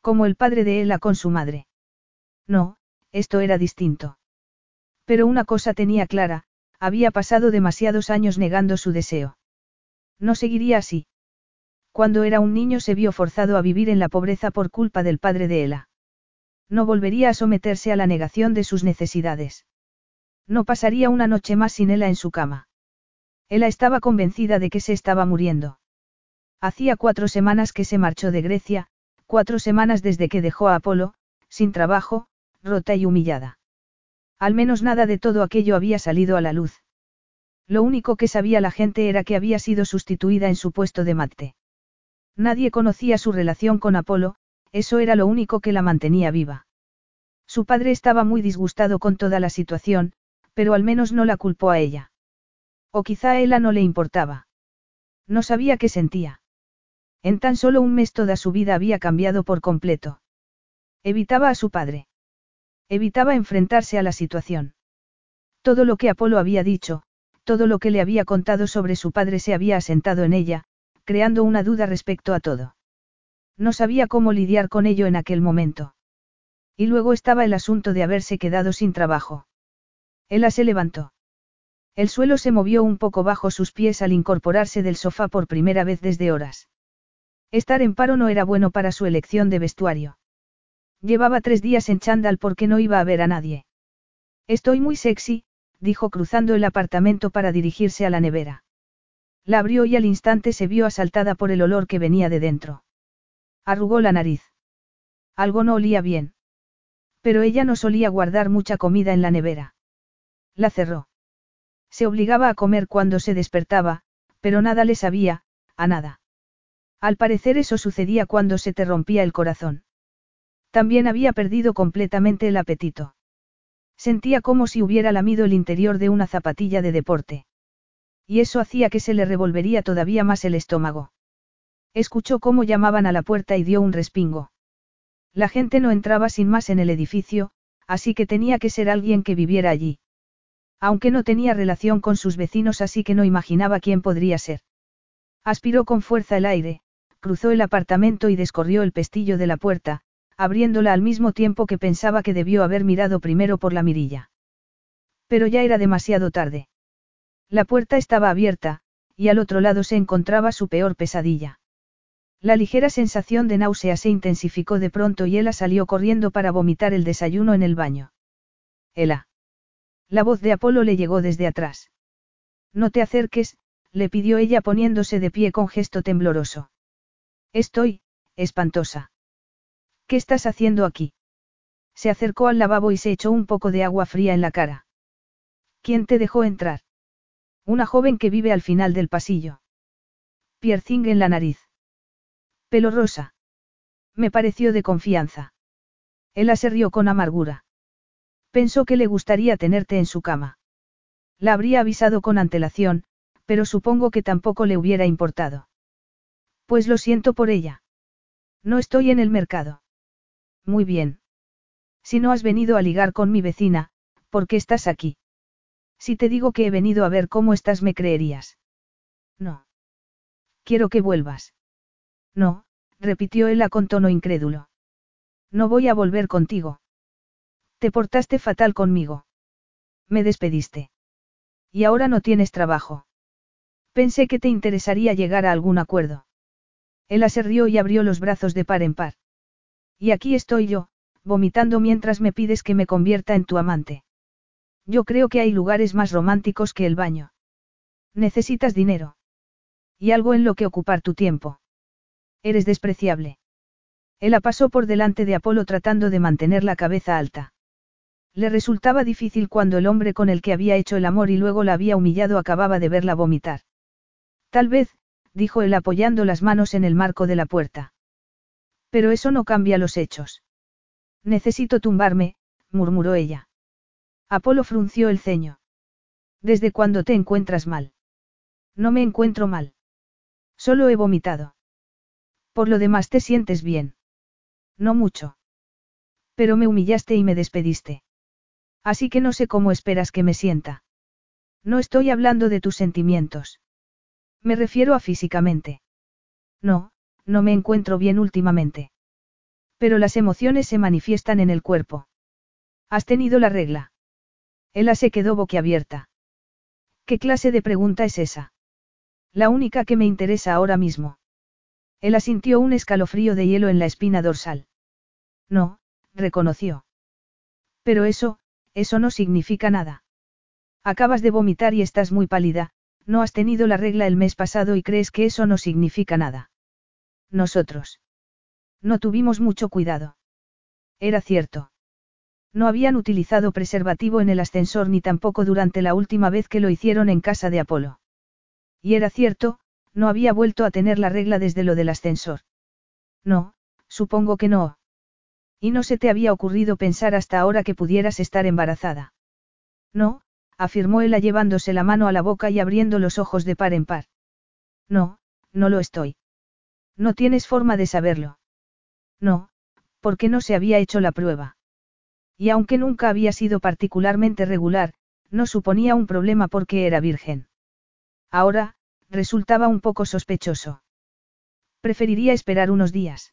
Como el padre de Ella con su madre. No, esto era distinto. Pero una cosa tenía clara, había pasado demasiados años negando su deseo. No seguiría así. Cuando era un niño se vio forzado a vivir en la pobreza por culpa del padre de Ella. No volvería a someterse a la negación de sus necesidades. No pasaría una noche más sin Ella en su cama. Ella estaba convencida de que se estaba muriendo. Hacía cuatro semanas que se marchó de Grecia, cuatro semanas desde que dejó a Apolo, sin trabajo, rota y humillada. Al menos nada de todo aquello había salido a la luz. Lo único que sabía la gente era que había sido sustituida en su puesto de mate. Nadie conocía su relación con Apolo, eso era lo único que la mantenía viva. Su padre estaba muy disgustado con toda la situación, pero al menos no la culpó a ella. O quizá a ella no le importaba. No sabía qué sentía. En tan solo un mes toda su vida había cambiado por completo. Evitaba a su padre. Evitaba enfrentarse a la situación. Todo lo que Apolo había dicho, todo lo que le había contado sobre su padre se había asentado en ella, creando una duda respecto a todo. No sabía cómo lidiar con ello en aquel momento. Y luego estaba el asunto de haberse quedado sin trabajo. Ella se levantó. El suelo se movió un poco bajo sus pies al incorporarse del sofá por primera vez desde horas. Estar en paro no era bueno para su elección de vestuario. Llevaba tres días en chándal porque no iba a ver a nadie. Estoy muy sexy, dijo cruzando el apartamento para dirigirse a la nevera. La abrió y al instante se vio asaltada por el olor que venía de dentro. Arrugó la nariz. Algo no olía bien. Pero ella no solía guardar mucha comida en la nevera. La cerró. Se obligaba a comer cuando se despertaba, pero nada le sabía, a nada. Al parecer eso sucedía cuando se te rompía el corazón. También había perdido completamente el apetito. Sentía como si hubiera lamido el interior de una zapatilla de deporte. Y eso hacía que se le revolvería todavía más el estómago. Escuchó cómo llamaban a la puerta y dio un respingo. La gente no entraba sin más en el edificio, así que tenía que ser alguien que viviera allí. Aunque no tenía relación con sus vecinos así que no imaginaba quién podría ser. Aspiró con fuerza el aire, cruzó el apartamento y descorrió el pestillo de la puerta, abriéndola al mismo tiempo que pensaba que debió haber mirado primero por la mirilla. Pero ya era demasiado tarde. La puerta estaba abierta, y al otro lado se encontraba su peor pesadilla. La ligera sensación de náusea se intensificó de pronto y Ella salió corriendo para vomitar el desayuno en el baño. Ela. La voz de Apolo le llegó desde atrás. No te acerques, le pidió ella poniéndose de pie con gesto tembloroso. Estoy, espantosa. ¿Qué estás haciendo aquí? Se acercó al lavabo y se echó un poco de agua fría en la cara. ¿Quién te dejó entrar? Una joven que vive al final del pasillo. Piercing en la nariz. Pelo rosa. Me pareció de confianza. Él se rió con amargura. Pensó que le gustaría tenerte en su cama. La habría avisado con antelación, pero supongo que tampoco le hubiera importado. Pues lo siento por ella. No estoy en el mercado. Muy bien. Si no has venido a ligar con mi vecina, ¿por qué estás aquí? Si te digo que he venido a ver cómo estás, ¿me creerías? No. Quiero que vuelvas. No, repitió ella con tono incrédulo. No voy a volver contigo. Te portaste fatal conmigo. Me despediste. Y ahora no tienes trabajo. Pensé que te interesaría llegar a algún acuerdo. Él se rió y abrió los brazos de par en par. Y aquí estoy yo, vomitando mientras me pides que me convierta en tu amante. Yo creo que hay lugares más románticos que el baño. Necesitas dinero. Y algo en lo que ocupar tu tiempo. Eres despreciable. Ella pasó por delante de Apolo tratando de mantener la cabeza alta. Le resultaba difícil cuando el hombre con el que había hecho el amor y luego la había humillado acababa de verla vomitar. Tal vez, dijo él apoyando las manos en el marco de la puerta. Pero eso no cambia los hechos. Necesito tumbarme, murmuró ella. Apolo frunció el ceño. ¿Desde cuándo te encuentras mal? No me encuentro mal. Solo he vomitado. Por lo demás te sientes bien. No mucho. Pero me humillaste y me despediste. Así que no sé cómo esperas que me sienta. No estoy hablando de tus sentimientos. Me refiero a físicamente. No, no me encuentro bien últimamente. Pero las emociones se manifiestan en el cuerpo. ¿Has tenido la regla? Ella se quedó boquiabierta. ¿Qué clase de pregunta es esa? La única que me interesa ahora mismo. Él sintió un escalofrío de hielo en la espina dorsal. No, reconoció. Pero eso, eso no significa nada. Acabas de vomitar y estás muy pálida, no has tenido la regla el mes pasado y crees que eso no significa nada. Nosotros. No tuvimos mucho cuidado. Era cierto. No habían utilizado preservativo en el ascensor ni tampoco durante la última vez que lo hicieron en casa de Apolo. Y era cierto, no había vuelto a tener la regla desde lo del ascensor. No, supongo que no. Y no se te había ocurrido pensar hasta ahora que pudieras estar embarazada. No, afirmó ella llevándose la mano a la boca y abriendo los ojos de par en par. No, no lo estoy. No tienes forma de saberlo. No, porque no se había hecho la prueba. Y aunque nunca había sido particularmente regular, no suponía un problema porque era virgen. Ahora, resultaba un poco sospechoso. Preferiría esperar unos días.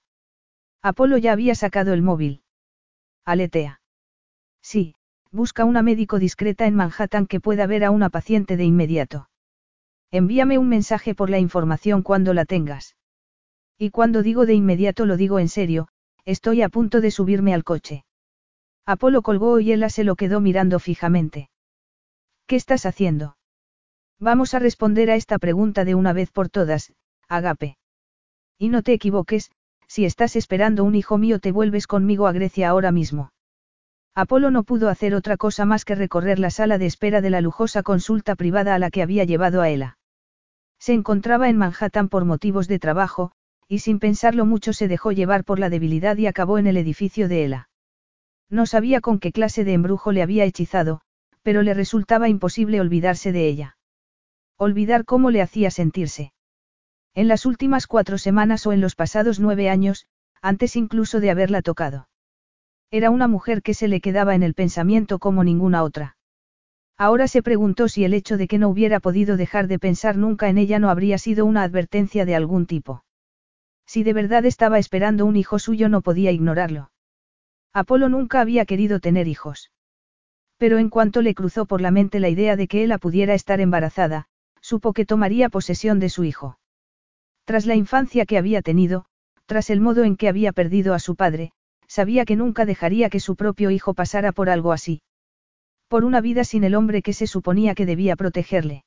Apolo ya había sacado el móvil. Aletea. Sí, busca una médico discreta en Manhattan que pueda ver a una paciente de inmediato. Envíame un mensaje por la información cuando la tengas. Y cuando digo de inmediato lo digo en serio, estoy a punto de subirme al coche. Apolo colgó y ella se lo quedó mirando fijamente. ¿Qué estás haciendo? Vamos a responder a esta pregunta de una vez por todas, Agape. Y no te equivoques, si estás esperando un hijo mío te vuelves conmigo a Grecia ahora mismo. Apolo no pudo hacer otra cosa más que recorrer la sala de espera de la lujosa consulta privada a la que había llevado a Ella. Se encontraba en Manhattan por motivos de trabajo, y sin pensarlo mucho se dejó llevar por la debilidad y acabó en el edificio de Ella. No sabía con qué clase de embrujo le había hechizado, pero le resultaba imposible olvidarse de ella. Olvidar cómo le hacía sentirse. En las últimas cuatro semanas o en los pasados nueve años, antes incluso de haberla tocado. Era una mujer que se le quedaba en el pensamiento como ninguna otra. Ahora se preguntó si el hecho de que no hubiera podido dejar de pensar nunca en ella no habría sido una advertencia de algún tipo. Si de verdad estaba esperando un hijo suyo no podía ignorarlo. Apolo nunca había querido tener hijos. Pero en cuanto le cruzó por la mente la idea de que ella pudiera estar embarazada, supo que tomaría posesión de su hijo. Tras la infancia que había tenido, tras el modo en que había perdido a su padre, sabía que nunca dejaría que su propio hijo pasara por algo así. Por una vida sin el hombre que se suponía que debía protegerle.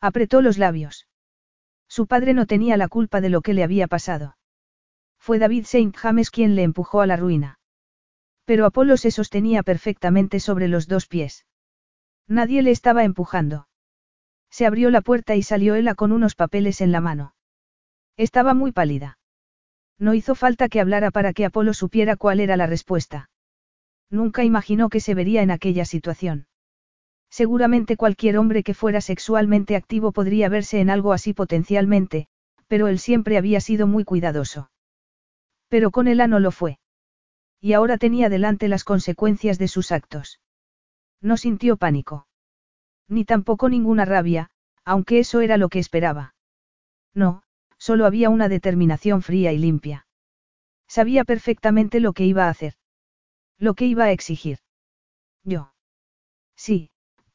Apretó los labios. Su padre no tenía la culpa de lo que le había pasado. Fue David St. James quien le empujó a la ruina. Pero Apolo se sostenía perfectamente sobre los dos pies. Nadie le estaba empujando. Se abrió la puerta y salió Ella con unos papeles en la mano. Estaba muy pálida. No hizo falta que hablara para que Apolo supiera cuál era la respuesta. Nunca imaginó que se vería en aquella situación. Seguramente cualquier hombre que fuera sexualmente activo podría verse en algo así potencialmente, pero él siempre había sido muy cuidadoso. Pero con él no lo fue. Y ahora tenía delante las consecuencias de sus actos. No sintió pánico. Ni tampoco ninguna rabia, aunque eso era lo que esperaba. No, solo había una determinación fría y limpia. Sabía perfectamente lo que iba a hacer. Lo que iba a exigir. Yo. Sí,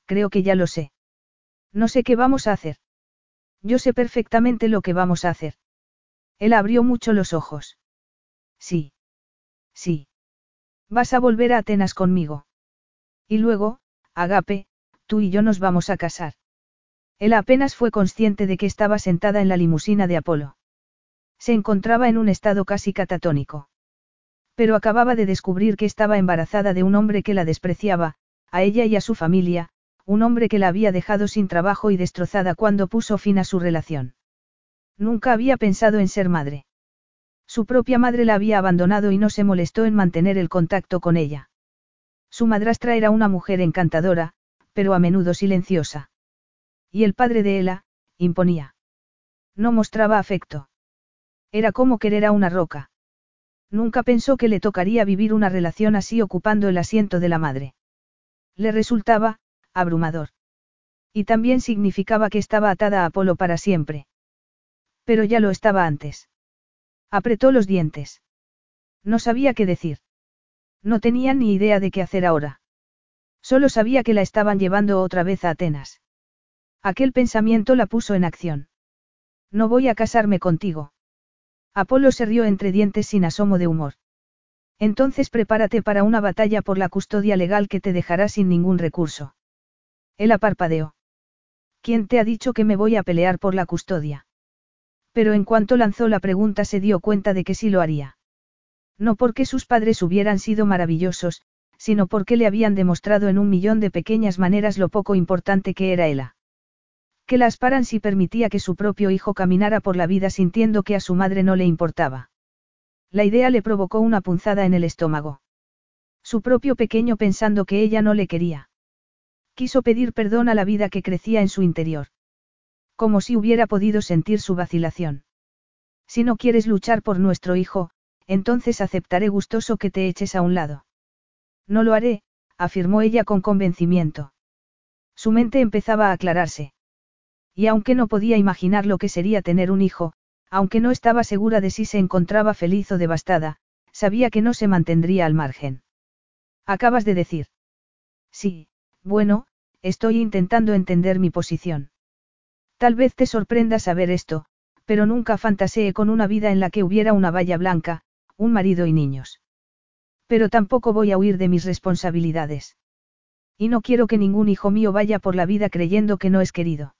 creo que ya lo sé. No sé qué vamos a hacer. Yo sé perfectamente lo que vamos a hacer. Él abrió mucho los ojos. Sí. Sí. Vas a volver a Atenas conmigo. Y luego, Agape, tú y yo nos vamos a casar. Él apenas fue consciente de que estaba sentada en la limusina de Apolo. Se encontraba en un estado casi catatónico. Pero acababa de descubrir que estaba embarazada de un hombre que la despreciaba, a ella y a su familia, un hombre que la había dejado sin trabajo y destrozada cuando puso fin a su relación. Nunca había pensado en ser madre. Su propia madre la había abandonado y no se molestó en mantener el contacto con ella. Su madrastra era una mujer encantadora, pero a menudo silenciosa. Y el padre de Ella, imponía. No mostraba afecto. Era como querer a una roca. Nunca pensó que le tocaría vivir una relación así ocupando el asiento de la madre. Le resultaba, abrumador. Y también significaba que estaba atada a Apolo para siempre. Pero ya lo estaba antes. Apretó los dientes. No sabía qué decir. No tenía ni idea de qué hacer ahora. Solo sabía que la estaban llevando otra vez a Atenas. Aquel pensamiento la puso en acción. No voy a casarme contigo. Apolo se rió entre dientes sin asomo de humor. Entonces prepárate para una batalla por la custodia legal que te dejará sin ningún recurso. Él aparpadeó. ¿Quién te ha dicho que me voy a pelear por la custodia? Pero en cuanto lanzó la pregunta se dio cuenta de que sí lo haría. No porque sus padres hubieran sido maravillosos, sino porque le habían demostrado en un millón de pequeñas maneras lo poco importante que era ella. Que la amparan si permitía que su propio hijo caminara por la vida sintiendo que a su madre no le importaba. La idea le provocó una punzada en el estómago. Su propio pequeño pensando que ella no le quería. Quiso pedir perdón a la vida que crecía en su interior. Como si hubiera podido sentir su vacilación. Si no quieres luchar por nuestro hijo, entonces aceptaré gustoso que te eches a un lado. No lo haré, afirmó ella con convencimiento. Su mente empezaba a aclararse. Y aunque no podía imaginar lo que sería tener un hijo, aunque no estaba segura de si se encontraba feliz o devastada, sabía que no se mantendría al margen. Acabas de decir. Sí, bueno, estoy intentando entender mi posición. Tal vez te sorprenda saber esto, pero nunca fantaseé con una vida en la que hubiera una valla blanca, un marido y niños. Pero tampoco voy a huir de mis responsabilidades. Y no quiero que ningún hijo mío vaya por la vida creyendo que no es querido.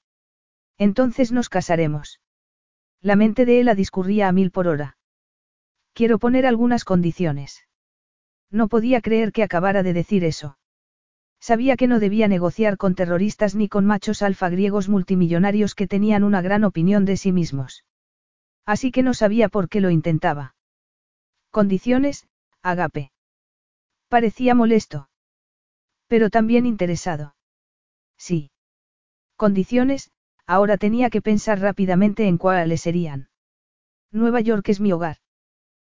Entonces nos casaremos. La mente de ella discurría a mil por hora. Quiero poner algunas condiciones. No podía creer que acabara de decir eso. Sabía que no debía negociar con terroristas ni con machos alfa griegos multimillonarios que tenían una gran opinión de sí mismos. Así que no sabía por qué lo intentaba. Condiciones, Agape. Parecía molesto. Pero también interesado. Sí. Condiciones, ahora tenía que pensar rápidamente en cuáles serían. Nueva York es mi hogar.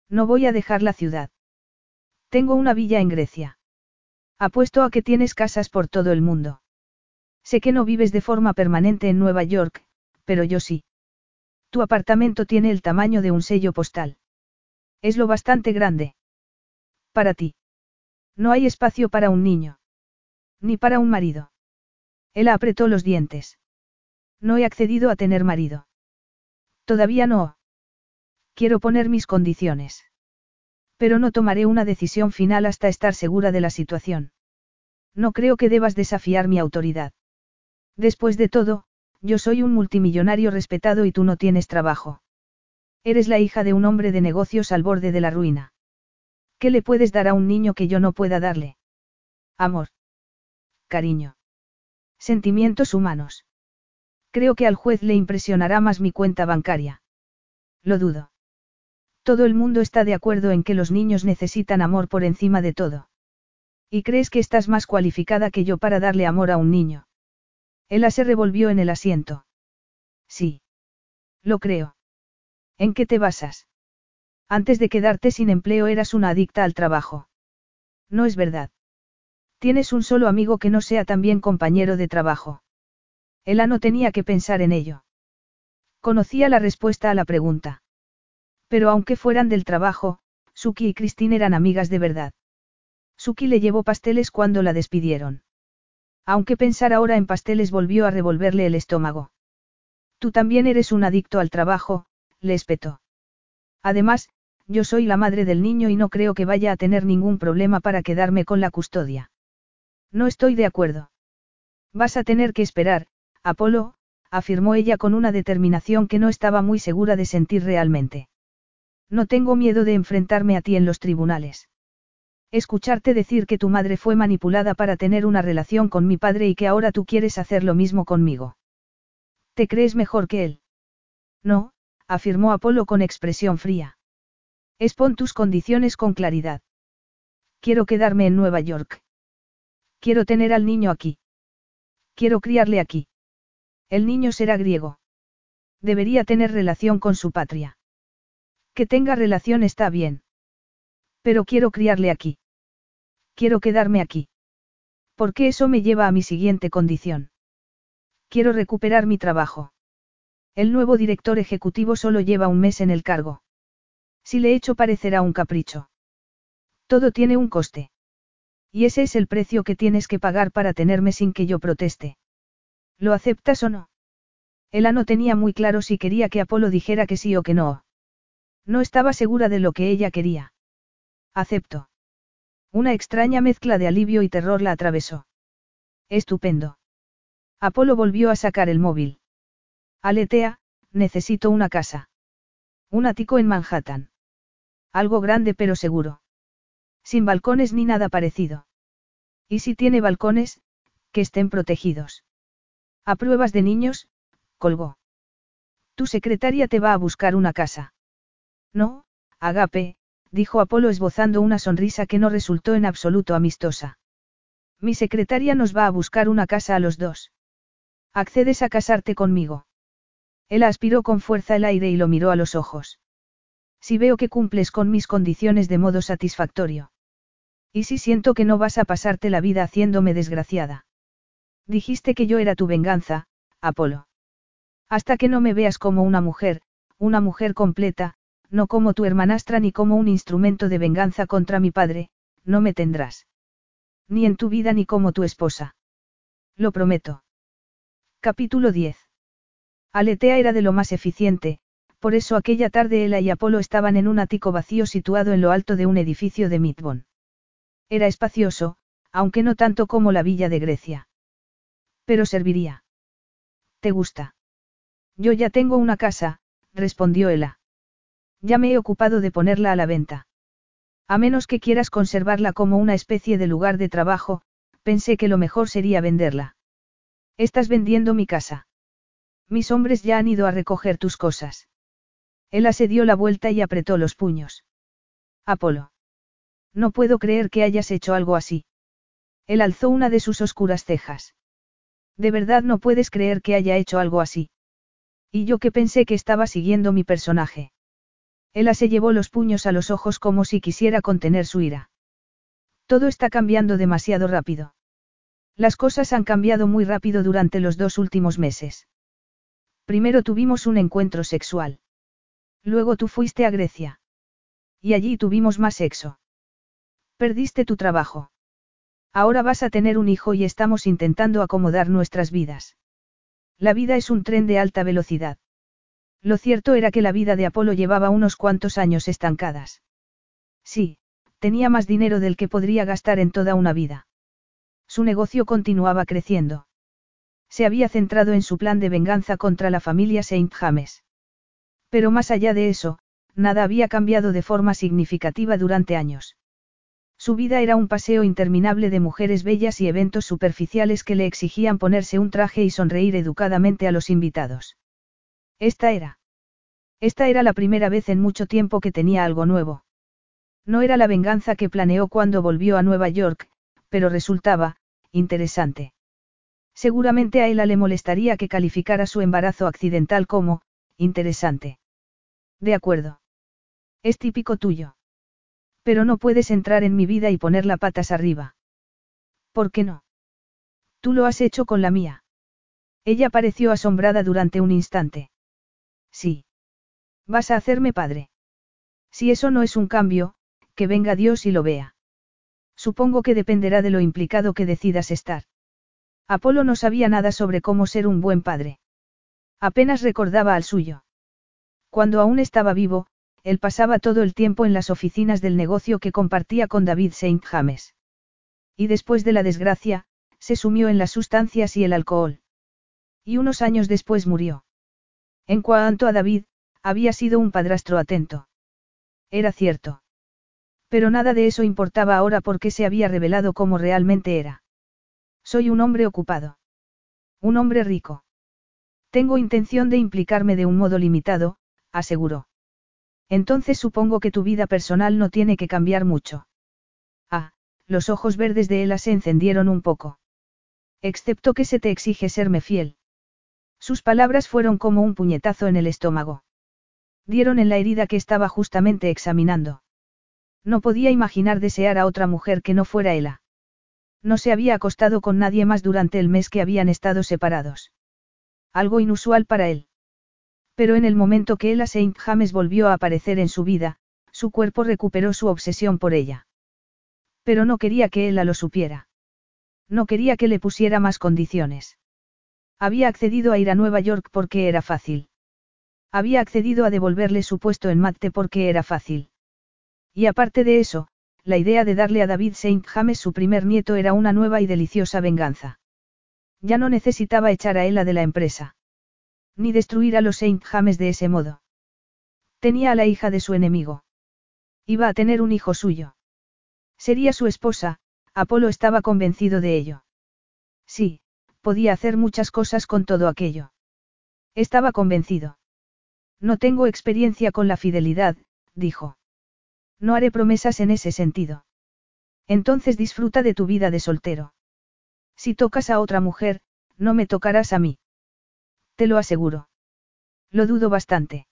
No voy a dejar la ciudad. Tengo una villa en Grecia. Apuesto a que tienes casas por todo el mundo. Sé que no vives de forma permanente en Nueva York, pero yo sí. Tu apartamento tiene el tamaño de un sello postal. Es lo bastante grande. Para ti. No hay espacio para un niño. Ni para un marido. Él apretó los dientes. No he accedido a tener marido. Todavía no. Quiero poner mis condiciones. Pero no tomaré una decisión final hasta estar segura de la situación. No creo que debas desafiar mi autoridad. Después de todo, yo soy un multimillonario respetado y tú no tienes trabajo. Eres la hija de un hombre de negocios al borde de la ruina. ¿Qué le puedes dar a un niño que yo no pueda darle? Amor. Cariño. Sentimientos humanos. Creo que al juez le impresionará más mi cuenta bancaria. Lo dudo. Todo el mundo está de acuerdo en que los niños necesitan amor por encima de todo. ¿Y crees que estás más cualificada que yo para darle amor a un niño? Ella se revolvió en el asiento. Sí. Lo creo. ¿En qué te basas? Antes de quedarte sin empleo eras una adicta al trabajo. No es verdad. Tienes un solo amigo que no sea también compañero de trabajo. Ella no tenía que pensar en ello. Conocía la respuesta a la pregunta. Pero aunque fueran del trabajo, Suki y Christine eran amigas de verdad. Suki le llevó pasteles cuando la despidieron. Aunque pensar ahora en pasteles volvió a revolverle el estómago. Tú también eres un adicto al trabajo, le espetó. Además, yo soy la madre del niño y no creo que vaya a tener ningún problema para quedarme con la custodia. No estoy de acuerdo. Vas a tener que esperar, Apolo, afirmó ella con una determinación que no estaba muy segura de sentir realmente. No tengo miedo de enfrentarme a ti en los tribunales. Escucharte decir que tu madre fue manipulada para tener una relación con mi padre y que ahora tú quieres hacer lo mismo conmigo. ¿Te crees mejor que él? No, afirmó Apolo con expresión fría. Expon tus condiciones con claridad. Quiero quedarme en Nueva York. Quiero tener al niño aquí. Quiero criarle aquí. El niño será griego. Debería tener relación con su patria. Que tenga relación está bien. Pero quiero criarle aquí. Quiero quedarme aquí. Porque eso me lleva a mi siguiente condición. Quiero recuperar mi trabajo. El nuevo director ejecutivo solo lleva un mes en el cargo. Si le echo parecerá un capricho. Todo tiene un coste. Y ese es el precio que tienes que pagar para tenerme sin que yo proteste. ¿Lo aceptas o no? Ella no tenía muy claro si quería que Apolo dijera que sí o que no. No estaba segura de lo que ella quería. Acepto. Una extraña mezcla de alivio y terror la atravesó. Estupendo. Apolo volvió a sacar el móvil. Aletea, necesito una casa. Un ático en Manhattan. Algo grande pero seguro. Sin balcones ni nada parecido. Y si tiene balcones, que estén protegidos. A pruebas de niños, colgó. Tu secretaria te va a buscar una casa. No, Agape, dijo Apolo esbozando una sonrisa que no resultó en absoluto amistosa. Mi secretaria nos va a buscar una casa a los dos. ¿Accedes a casarte conmigo? Él aspiró con fuerza el aire y lo miró a los ojos. Si veo que cumples con mis condiciones de modo satisfactorio. Y si siento que no vas a pasarte la vida haciéndome desgraciada. Dijiste que yo era tu venganza, Apolo. Hasta que no me veas como una mujer, una mujer completa, no como tu hermanastra ni como un instrumento de venganza contra mi padre, no me tendrás. Ni en tu vida ni como tu esposa. Lo prometo. Capítulo 10. Aletea era de lo más eficiente, por eso aquella tarde Ella y Apolo estaban en un ático vacío situado en lo alto de un edificio de Midbon. Era espacioso, aunque no tanto como la villa de Grecia. Pero serviría. ¿Te gusta? Yo ya tengo una casa, respondió Ella. Ya me he ocupado de ponerla a la venta. A menos que quieras conservarla como una especie de lugar de trabajo, pensé que lo mejor sería venderla. Estás vendiendo mi casa. Mis hombres ya han ido a recoger tus cosas. Él se la vuelta y apretó los puños. Apolo. No puedo creer que hayas hecho algo así. Él alzó una de sus oscuras cejas. De verdad no puedes creer que haya hecho algo así. Y yo que pensé que estaba siguiendo mi personaje. Ella se llevó los puños a los ojos como si quisiera contener su ira. Todo está cambiando demasiado rápido. Las cosas han cambiado muy rápido durante los dos últimos meses. Primero tuvimos un encuentro sexual. Luego tú fuiste a Grecia. Y allí tuvimos más sexo. Perdiste tu trabajo. Ahora vas a tener un hijo y estamos intentando acomodar nuestras vidas. La vida es un tren de alta velocidad. Lo cierto era que la vida de Apolo llevaba unos cuantos años estancadas. Sí, tenía más dinero del que podría gastar en toda una vida. Su negocio continuaba creciendo. Se había centrado en su plan de venganza contra la familia Saint James. Pero más allá de eso, nada había cambiado de forma significativa durante años. Su vida era un paseo interminable de mujeres bellas y eventos superficiales que le exigían ponerse un traje y sonreír educadamente a los invitados. Esta era. Esta era la primera vez en mucho tiempo que tenía algo nuevo. No era la venganza que planeó cuando volvió a Nueva York, pero resultaba, interesante. Seguramente a ella le molestaría que calificara su embarazo accidental como, interesante. De acuerdo. Es típico tuyo. Pero no puedes entrar en mi vida y poner la patas arriba. ¿Por qué no? Tú lo has hecho con la mía. Ella pareció asombrada durante un instante. Sí. Vas a hacerme padre. Si eso no es un cambio, que venga Dios y lo vea. Supongo que dependerá de lo implicado que decidas estar. Apolo no sabía nada sobre cómo ser un buen padre. Apenas recordaba al suyo. Cuando aún estaba vivo, él pasaba todo el tiempo en las oficinas del negocio que compartía con David Saint James. Y después de la desgracia, se sumió en las sustancias y el alcohol. Y unos años después murió. En cuanto a David, había sido un padrastro atento. Era cierto. Pero nada de eso importaba ahora porque se había revelado como realmente era. Soy un hombre ocupado. Un hombre rico. Tengo intención de implicarme de un modo limitado, aseguró. Entonces supongo que tu vida personal no tiene que cambiar mucho. Ah, los ojos verdes de Ella se encendieron un poco. Excepto que se te exige serme fiel. Sus palabras fueron como un puñetazo en el estómago. Dieron en la herida que estaba justamente examinando. No podía imaginar desear a otra mujer que no fuera Ella. No se había acostado con nadie más durante el mes que habían estado separados. Algo inusual para él. Pero en el momento que Ella Saint James volvió a aparecer en su vida, su cuerpo recuperó su obsesión por ella. Pero no quería que Ella lo supiera. No quería que le pusiera más condiciones. Había accedido a ir a Nueva York porque era fácil. Había accedido a devolverle su puesto en Mate porque era fácil. Y aparte de eso, la idea de darle a David Saint James su primer nieto era una nueva y deliciosa venganza. Ya no necesitaba echar a Ella de la empresa. Ni destruir a los Saint James de ese modo. Tenía a la hija de su enemigo. Iba a tener un hijo suyo. Sería su esposa, Apolo estaba convencido de ello. Sí, podía hacer muchas cosas con todo aquello. Estaba convencido. No tengo experiencia con la fidelidad, dijo. No haré promesas en ese sentido. Entonces disfruta de tu vida de soltero. Si tocas a otra mujer, no me tocarás a mí. Te lo aseguro. Lo dudo bastante.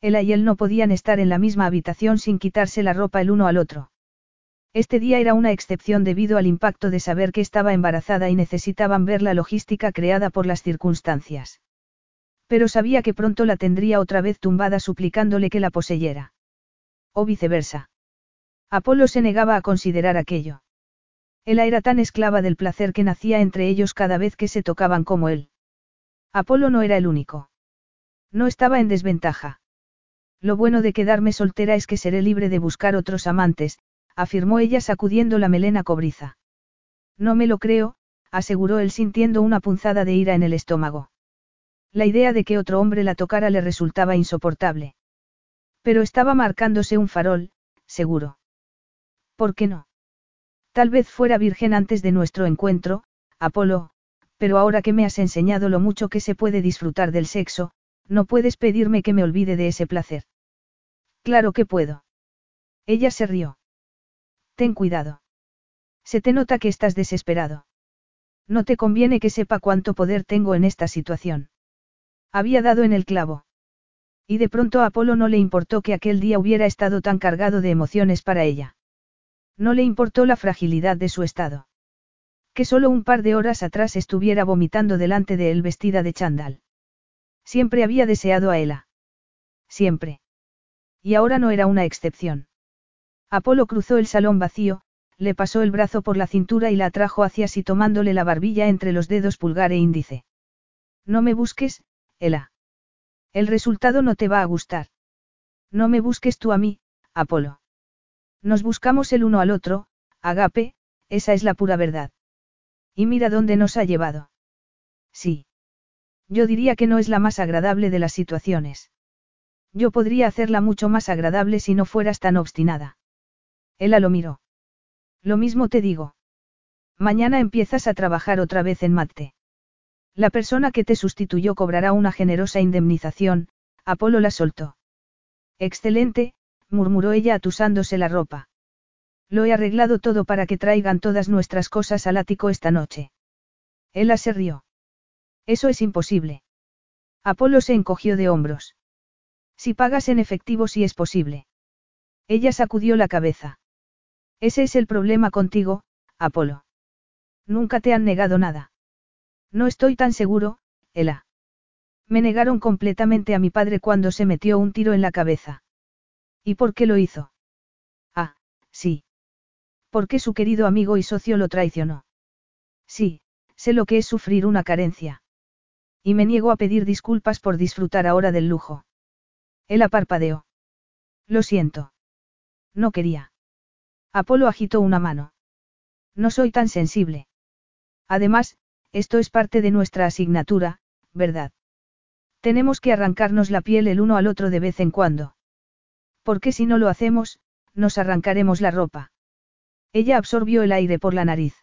Ella y él no podían estar en la misma habitación sin quitarse la ropa el uno al otro. Este día era una excepción debido al impacto de saber que estaba embarazada y necesitaban ver la logística creada por las circunstancias. Pero sabía que pronto la tendría otra vez tumbada suplicándole que la poseyera. O viceversa. Apolo se negaba a considerar aquello. Ella era tan esclava del placer que nacía entre ellos cada vez que se tocaban como él. Apolo no era el único. No estaba en desventaja. Lo bueno de quedarme soltera es que seré libre de buscar otros amantes, afirmó ella sacudiendo la melena cobriza. No me lo creo, aseguró él sintiendo una punzada de ira en el estómago. La idea de que otro hombre la tocara le resultaba insoportable. Pero estaba marcándose un farol, seguro. ¿Por qué no? Tal vez fuera virgen antes de nuestro encuentro, Apolo, pero ahora que me has enseñado lo mucho que se puede disfrutar del sexo, no puedes pedirme que me olvide de ese placer. Claro que puedo. Ella se rió. Ten cuidado. Se te nota que estás desesperado. No te conviene que sepa cuánto poder tengo en esta situación. Había dado en el clavo. Y de pronto a Apolo no le importó que aquel día hubiera estado tan cargado de emociones para ella. No le importó la fragilidad de su estado. Que solo un par de horas atrás estuviera vomitando delante de él vestida de chandal. Siempre había deseado a Ela. Siempre. Y ahora no era una excepción. Apolo cruzó el salón vacío, le pasó el brazo por la cintura y la atrajo hacia sí tomándole la barbilla entre los dedos pulgar e índice. No me busques, Ela. El resultado no te va a gustar. No me busques tú a mí, Apolo. Nos buscamos el uno al otro, Agape, esa es la pura verdad. Y mira dónde nos ha llevado. Sí. Yo diría que no es la más agradable de las situaciones. Yo podría hacerla mucho más agradable si no fueras tan obstinada. Ella lo miró. Lo mismo te digo. Mañana empiezas a trabajar otra vez en Mate. La persona que te sustituyó cobrará una generosa indemnización, Apolo la soltó. Excelente, murmuró ella atusándose la ropa. Lo he arreglado todo para que traigan todas nuestras cosas al ático esta noche. Ella se rió. Eso es imposible. Apolo se encogió de hombros. Si pagas en efectivo sí es posible. Ella sacudió la cabeza. Ese es el problema contigo, Apolo. Nunca te han negado nada. No estoy tan seguro, Ela. Me negaron completamente a mi padre cuando se metió un tiro en la cabeza. ¿Y por qué lo hizo? Ah, sí. Porque su querido amigo y socio lo traicionó. Sí, sé lo que es sufrir una carencia. Y me niego a pedir disculpas por disfrutar ahora del lujo. Él aparpadeó. Lo siento. No quería. Apolo agitó una mano. No soy tan sensible. Además, esto es parte de nuestra asignatura, ¿verdad? Tenemos que arrancarnos la piel el uno al otro de vez en cuando. Porque si no lo hacemos, nos arrancaremos la ropa. Ella absorbió el aire por la nariz.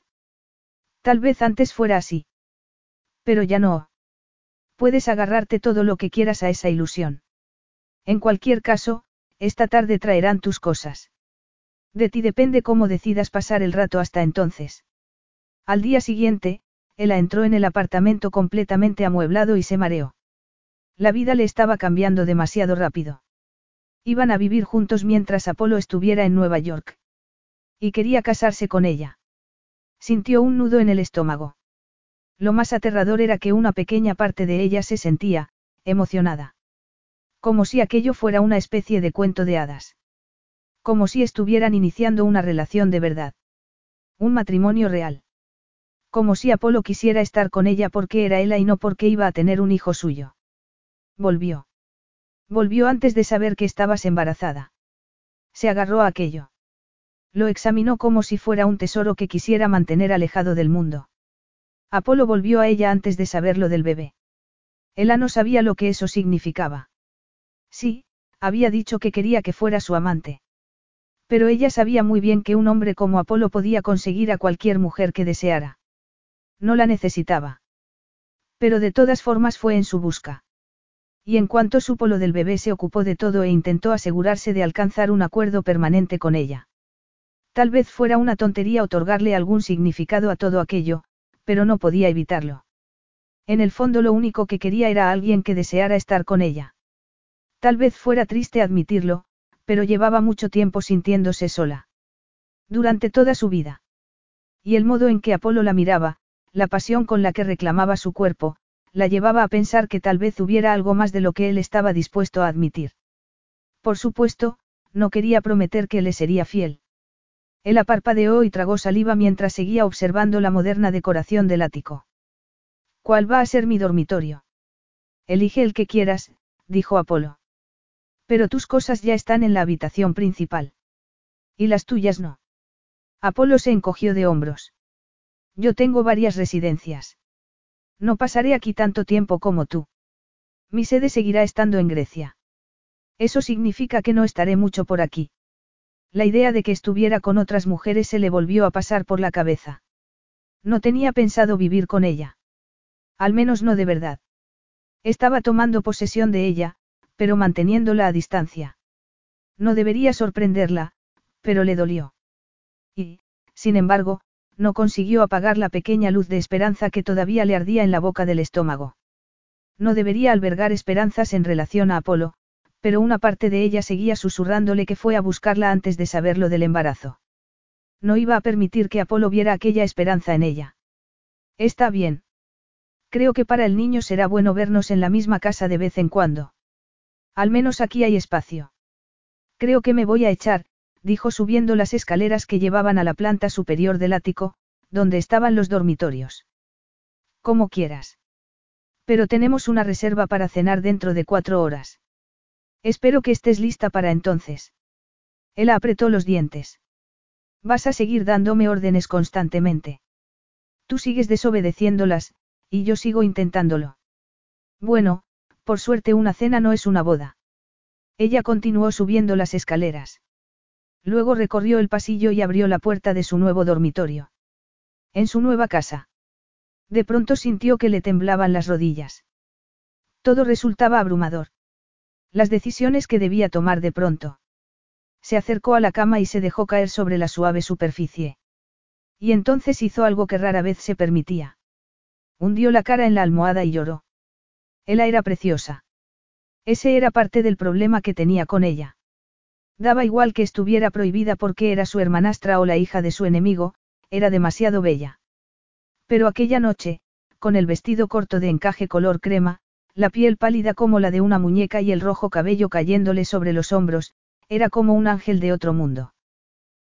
Tal vez antes fuera así. Pero ya no. Puedes agarrarte todo lo que quieras a esa ilusión. En cualquier caso, esta tarde traerán tus cosas. De ti depende cómo decidas pasar el rato hasta entonces. Al día siguiente, Ella entró en el apartamento completamente amueblado y se mareó. La vida le estaba cambiando demasiado rápido. Iban a vivir juntos mientras Apolo estuviera en Nueva York. Y quería casarse con ella. Sintió un nudo en el estómago. Lo más aterrador era que una pequeña parte de ella se sentía, emocionada. Como si aquello fuera una especie de cuento de hadas. Como si estuvieran iniciando una relación de verdad. Un matrimonio real. Como si Apolo quisiera estar con ella porque era ella y no porque iba a tener un hijo suyo. Volvió. Volvió antes de saber que estabas embarazada. Se agarró a aquello. Lo examinó como si fuera un tesoro que quisiera mantener alejado del mundo. Apolo volvió a ella antes de saber lo del bebé. Ella no sabía lo que eso significaba. Sí, había dicho que quería que fuera su amante. Pero ella sabía muy bien que un hombre como Apolo podía conseguir a cualquier mujer que deseara. No la necesitaba. Pero de todas formas fue en su busca. Y en cuanto supo lo del bebé se ocupó de todo e intentó asegurarse de alcanzar un acuerdo permanente con ella. Tal vez fuera una tontería otorgarle algún significado a todo aquello, pero no podía evitarlo. En el fondo lo único que quería era alguien que deseara estar con ella. Tal vez fuera triste admitirlo, pero llevaba mucho tiempo sintiéndose sola. Durante toda su vida. Y el modo en que Apolo la miraba, la pasión con la que reclamaba su cuerpo, la llevaba a pensar que tal vez hubiera algo más de lo que él estaba dispuesto a admitir. Por supuesto, no quería prometer que le sería fiel. Él aparpadeó y tragó saliva mientras seguía observando la moderna decoración del ático. ¿Cuál va a ser mi dormitorio? Elige el que quieras, dijo Apolo. Pero tus cosas ya están en la habitación principal. Y las tuyas no. Apolo se encogió de hombros. Yo tengo varias residencias. No pasaré aquí tanto tiempo como tú. Mi sede seguirá estando en Grecia. Eso significa que no estaré mucho por aquí. La idea de que estuviera con otras mujeres se le volvió a pasar por la cabeza. No tenía pensado vivir con ella. Al menos no de verdad. Estaba tomando posesión de ella, pero manteniéndola a distancia. No debería sorprenderla, pero le dolió. Y, sin embargo, no consiguió apagar la pequeña luz de esperanza que todavía le ardía en la boca del estómago. No debería albergar esperanzas en relación a Apolo, pero una parte de ella seguía susurrándole que fue a buscarla antes de saberlo del embarazo. No iba a permitir que Apolo viera aquella esperanza en ella. Está bien. Creo que para el niño será bueno vernos en la misma casa de vez en cuando. Al menos aquí hay espacio. Creo que me voy a echar, dijo subiendo las escaleras que llevaban a la planta superior del ático, donde estaban los dormitorios. Como quieras. Pero tenemos una reserva para cenar dentro de cuatro horas. Espero que estés lista para entonces. Él apretó los dientes. Vas a seguir dándome órdenes constantemente. Tú sigues desobedeciéndolas, y yo sigo intentándolo. Bueno, por suerte una cena no es una boda. Ella continuó subiendo las escaleras. Luego recorrió el pasillo y abrió la puerta de su nuevo dormitorio. En su nueva casa. De pronto sintió que le temblaban las rodillas. Todo resultaba abrumador. Las decisiones que debía tomar de pronto. Se acercó a la cama y se dejó caer sobre la suave superficie. Y entonces hizo algo que rara vez se permitía. Hundió la cara en la almohada y lloró. Ella era preciosa. Ese era parte del problema que tenía con ella. Daba igual que estuviera prohibida porque era su hermanastra o la hija de su enemigo, era demasiado bella. Pero aquella noche, con el vestido corto de encaje color crema, la piel pálida como la de una muñeca y el rojo cabello cayéndole sobre los hombros, era como un ángel de otro mundo.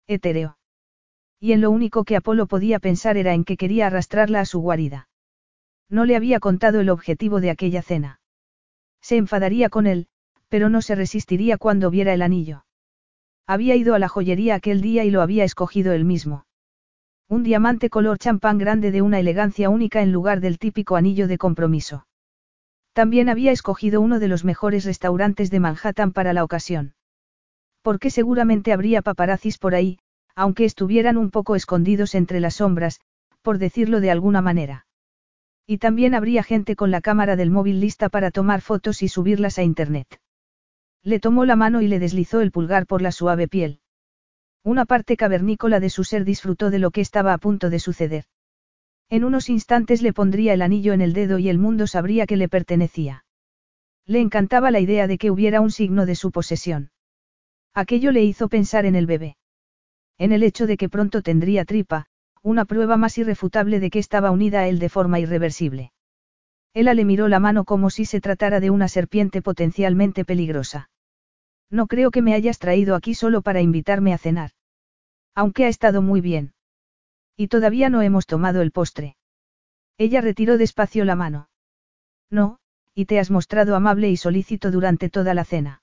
Etéreo. Y en lo único que Apolo podía pensar era en que quería arrastrarla a su guarida. No le había contado el objetivo de aquella cena. Se enfadaría con él, pero no se resistiría cuando viera el anillo. Había ido a la joyería aquel día y lo había escogido él mismo. Un diamante color champán grande de una elegancia única en lugar del típico anillo de compromiso. También había escogido uno de los mejores restaurantes de Manhattan para la ocasión. Porque seguramente habría paparazzis por ahí, aunque estuvieran un poco escondidos entre las sombras, por decirlo de alguna manera. Y también habría gente con la cámara del móvil lista para tomar fotos y subirlas a Internet. Le tomó la mano y le deslizó el pulgar por la suave piel. Una parte cavernícola de su ser disfrutó de lo que estaba a punto de suceder. En unos instantes le pondría el anillo en el dedo y el mundo sabría que le pertenecía. Le encantaba la idea de que hubiera un signo de su posesión. Aquello le hizo pensar en el bebé. En el hecho de que pronto tendría tripa, una prueba más irrefutable de que estaba unida a él de forma irreversible. Ella le miró la mano como si se tratara de una serpiente potencialmente peligrosa. No creo que me hayas traído aquí solo para invitarme a cenar. Aunque ha estado muy bien. Y todavía no hemos tomado el postre. Ella retiró despacio la mano. No, y te has mostrado amable y solícito durante toda la cena.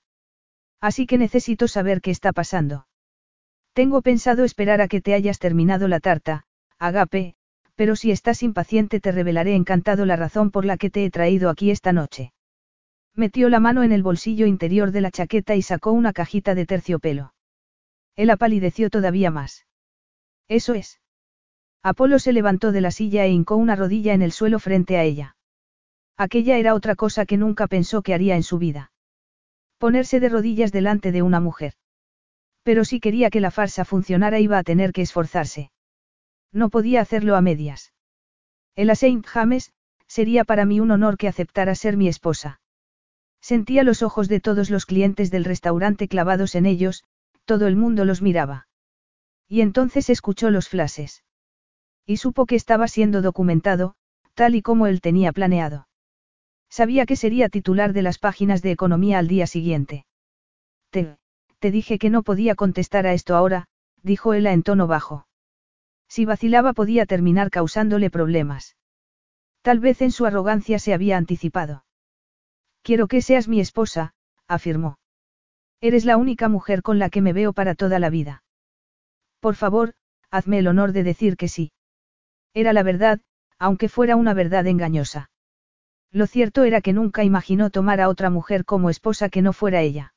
Así que necesito saber qué está pasando. Tengo pensado esperar a que te hayas terminado la tarta, Agape, pero si estás impaciente te revelaré encantado la razón por la que te he traído aquí esta noche. Metió la mano en el bolsillo interior de la chaqueta y sacó una cajita de terciopelo. Él apalideció todavía más. Eso es. Apolo se levantó de la silla e hincó una rodilla en el suelo frente a ella. Aquella era otra cosa que nunca pensó que haría en su vida. Ponerse de rodillas delante de una mujer. Pero si quería que la farsa funcionara iba a tener que esforzarse. No podía hacerlo a medias. El a Saint James, sería para mí un honor que aceptara ser mi esposa. Sentía los ojos de todos los clientes del restaurante clavados en ellos, todo el mundo los miraba. Y entonces escuchó los flashes. Y supo que estaba siendo documentado, tal y como él tenía planeado. Sabía que sería titular de las páginas de economía al día siguiente. Te, te dije que no podía contestar a esto ahora, dijo ella en tono bajo. Si vacilaba podía terminar causándole problemas. Tal vez en su arrogancia se había anticipado. Quiero que seas mi esposa, afirmó. Eres la única mujer con la que me veo para toda la vida. Por favor, hazme el honor de decir que sí. Era la verdad, aunque fuera una verdad engañosa. Lo cierto era que nunca imaginó tomar a otra mujer como esposa que no fuera ella.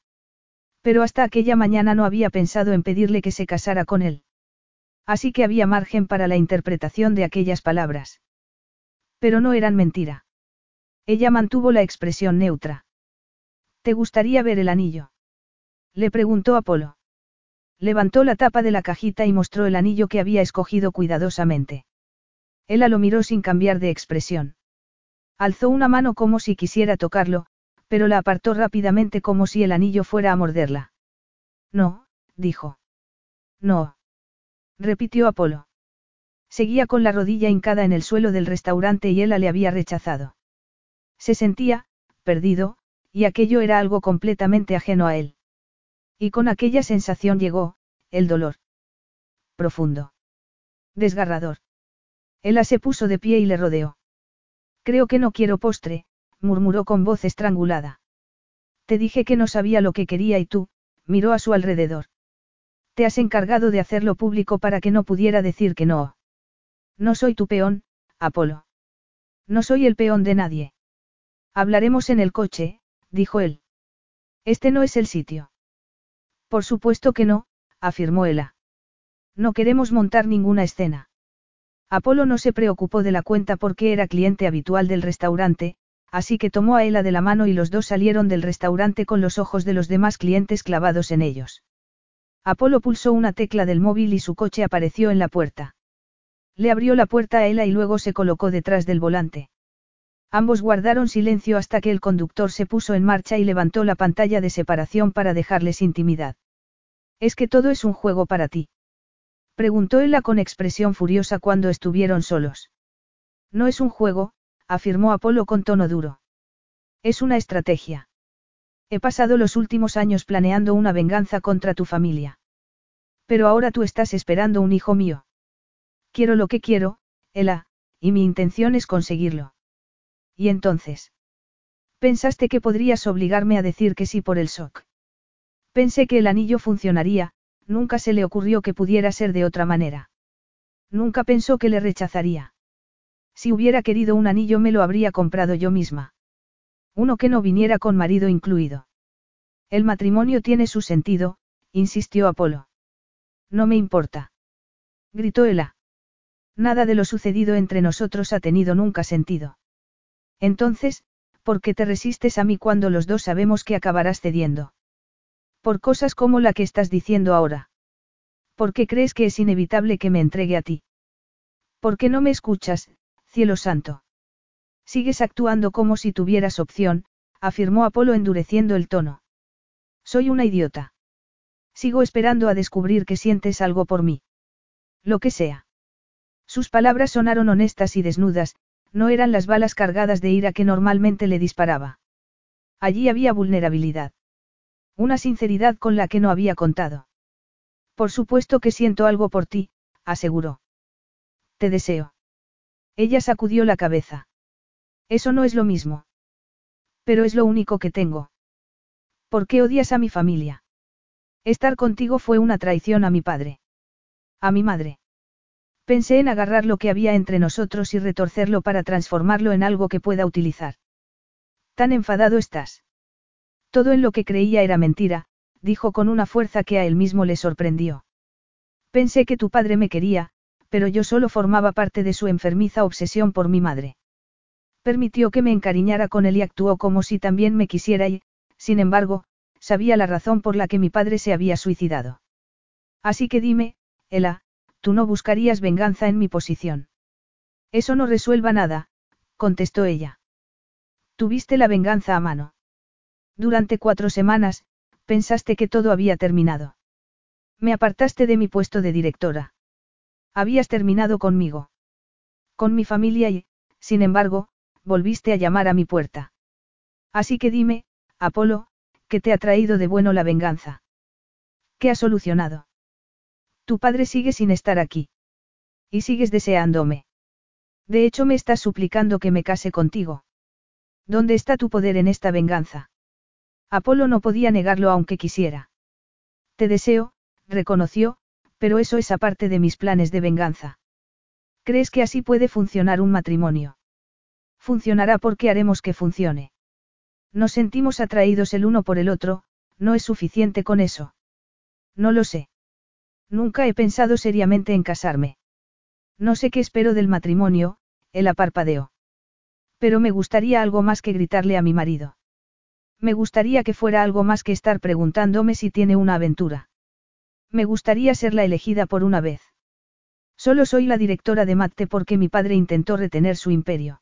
Pero hasta aquella mañana no había pensado en pedirle que se casara con él. Así que había margen para la interpretación de aquellas palabras. Pero no eran mentira. Ella mantuvo la expresión neutra. ¿Te gustaría ver el anillo? Le preguntó Apolo. Levantó la tapa de la cajita y mostró el anillo que había escogido cuidadosamente. Ella lo miró sin cambiar de expresión. Alzó una mano como si quisiera tocarlo, pero la apartó rápidamente como si el anillo fuera a morderla. No, dijo. No. Repitió Apolo. Seguía con la rodilla hincada en el suelo del restaurante y ella le había rechazado. Se sentía, perdido, y aquello era algo completamente ajeno a él. Y con aquella sensación llegó, el dolor. Profundo. Desgarrador. Ella se puso de pie y le rodeó. Creo que no quiero postre, murmuró con voz estrangulada. Te dije que no sabía lo que quería y tú, miró a su alrededor. Te has encargado de hacerlo público para que no pudiera decir que no. No soy tu peón, Apolo. No soy el peón de nadie. Hablaremos en el coche, dijo él. Este no es el sitio. Por supuesto que no, afirmó Ella. No queremos montar ninguna escena. Apolo no se preocupó de la cuenta porque era cliente habitual del restaurante, así que tomó a Ella de la mano y los dos salieron del restaurante con los ojos de los demás clientes clavados en ellos. Apolo pulsó una tecla del móvil y su coche apareció en la puerta. Le abrió la puerta a Ella y luego se colocó detrás del volante. Ambos guardaron silencio hasta que el conductor se puso en marcha y levantó la pantalla de separación para dejarles intimidad. Es que todo es un juego para ti. Preguntó Ella con expresión furiosa cuando estuvieron solos. No es un juego, afirmó Apolo con tono duro. Es una estrategia. He pasado los últimos años planeando una venganza contra tu familia. Pero ahora tú estás esperando un hijo mío. Quiero lo que quiero, Ela, y mi intención es conseguirlo. ¿Y entonces? Pensaste que podrías obligarme a decir que sí por el shock. Pensé que el anillo funcionaría, nunca se le ocurrió que pudiera ser de otra manera. Nunca pensó que le rechazaría. Si hubiera querido un anillo me lo habría comprado yo misma. Uno que no viniera con marido incluido. El matrimonio tiene su sentido, insistió Apolo. No me importa. Gritó Ela. Nada de lo sucedido entre nosotros ha tenido nunca sentido. Entonces, ¿por qué te resistes a mí cuando los dos sabemos que acabarás cediendo? Por cosas como la que estás diciendo ahora. ¿Por qué crees que es inevitable que me entregue a ti? ¿Por qué no me escuchas, cielo santo? Sigues actuando como si tuvieras opción, afirmó Apolo endureciendo el tono. Soy una idiota. Sigo esperando a descubrir que sientes algo por mí. Lo que sea. Sus palabras sonaron honestas y desnudas, no eran las balas cargadas de ira que normalmente le disparaba. Allí había vulnerabilidad. Una sinceridad con la que no había contado. Por supuesto que siento algo por ti, aseguró. Te deseo. Ella sacudió la cabeza. Eso no es lo mismo. Pero es lo único que tengo. ¿Por qué odias a mi familia? Estar contigo fue una traición a mi padre. A mi madre. Pensé en agarrar lo que había entre nosotros y retorcerlo para transformarlo en algo que pueda utilizar. ¿Tan enfadado estás? Todo en lo que creía era mentira, dijo con una fuerza que a él mismo le sorprendió. Pensé que tu padre me quería, pero yo solo formaba parte de su enfermiza obsesión por mi madre. Permitió que me encariñara con él y actuó como si también me quisiera y, sin embargo, sabía la razón por la que mi padre se había suicidado. Así que dime, Ela, tú no buscarías venganza en mi posición. Eso no resuelva nada, contestó ella. Tuviste la venganza a mano. Durante cuatro semanas, pensaste que todo había terminado. Me apartaste de mi puesto de directora. Habías terminado conmigo. Con mi familia y, sin embargo, volviste a llamar a mi puerta. Así que dime, Apolo, ¿qué te ha traído de bueno la venganza? ¿Qué ha solucionado? Tu padre sigue sin estar aquí. Y sigues deseándome. De hecho, me estás suplicando que me case contigo. ¿Dónde está tu poder en esta venganza? Apolo no podía negarlo aunque quisiera. Te deseo, reconoció, pero eso es aparte de mis planes de venganza. ¿Crees que así puede funcionar un matrimonio? Funcionará porque haremos que funcione. Nos sentimos atraídos el uno por el otro, no es suficiente con eso. No lo sé. Nunca he pensado seriamente en casarme. No sé qué espero del matrimonio, él aparpadeó. Pero me gustaría algo más que gritarle a mi marido. Me gustaría que fuera algo más que estar preguntándome si tiene una aventura. Me gustaría ser la elegida por una vez. Solo soy la directora de Matte porque mi padre intentó retener su imperio.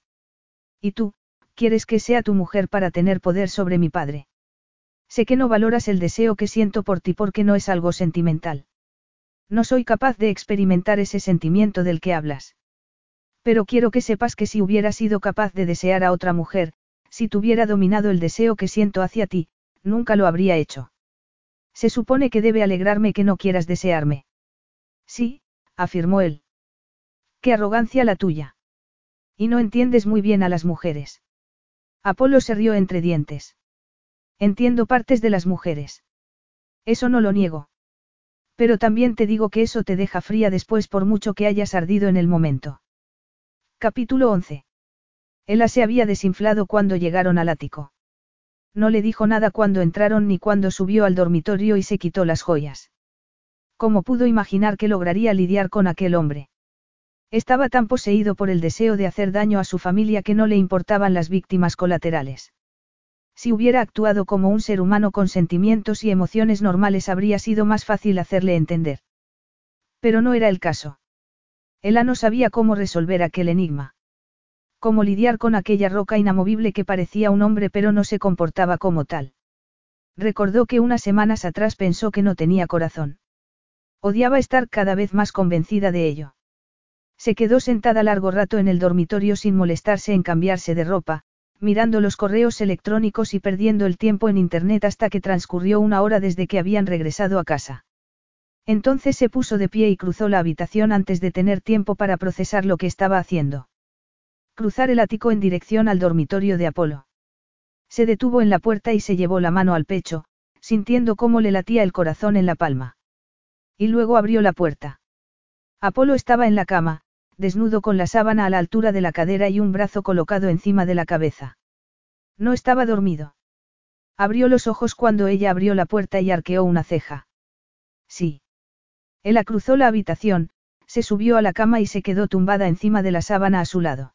¿Y tú, quieres que sea tu mujer para tener poder sobre mi padre? Sé que no valoras el deseo que siento por ti porque no es algo sentimental. No soy capaz de experimentar ese sentimiento del que hablas. Pero quiero que sepas que si hubiera sido capaz de desear a otra mujer, si tuviera dominado el deseo que siento hacia ti, nunca lo habría hecho. Se supone que debe alegrarme que no quieras desearme. Sí, afirmó él. Qué arrogancia la tuya. Y no entiendes muy bien a las mujeres. Apolo se rió entre dientes. Entiendo partes de las mujeres. Eso no lo niego. Pero también te digo que eso te deja fría después por mucho que hayas ardido en el momento. Capítulo 11. Ella se había desinflado cuando llegaron al ático. No le dijo nada cuando entraron ni cuando subió al dormitorio y se quitó las joyas. ¿Cómo pudo imaginar que lograría lidiar con aquel hombre? Estaba tan poseído por el deseo de hacer daño a su familia que no le importaban las víctimas colaterales. Si hubiera actuado como un ser humano con sentimientos y emociones normales habría sido más fácil hacerle entender. Pero no era el caso. Ella no sabía cómo resolver aquel enigma. Cómo lidiar con aquella roca inamovible que parecía un hombre pero no se comportaba como tal. Recordó que unas semanas atrás pensó que no tenía corazón. Odiaba estar cada vez más convencida de ello. Se quedó sentada largo rato en el dormitorio sin molestarse en cambiarse de ropa, mirando los correos electrónicos y perdiendo el tiempo en Internet hasta que transcurrió una hora desde que habían regresado a casa. Entonces se puso de pie y cruzó la habitación antes de tener tiempo para procesar lo que estaba haciendo. Cruzar el ático en dirección al dormitorio de Apolo. Se detuvo en la puerta y se llevó la mano al pecho, sintiendo cómo le latía el corazón en la palma. Y luego abrió la puerta. Apolo estaba en la cama, desnudo con la sábana a la altura de la cadera y un brazo colocado encima de la cabeza. No estaba dormido. Abrió los ojos cuando ella abrió la puerta y arqueó una ceja. Sí. Ella cruzó la habitación, se subió a la cama y se quedó tumbada encima de la sábana a su lado.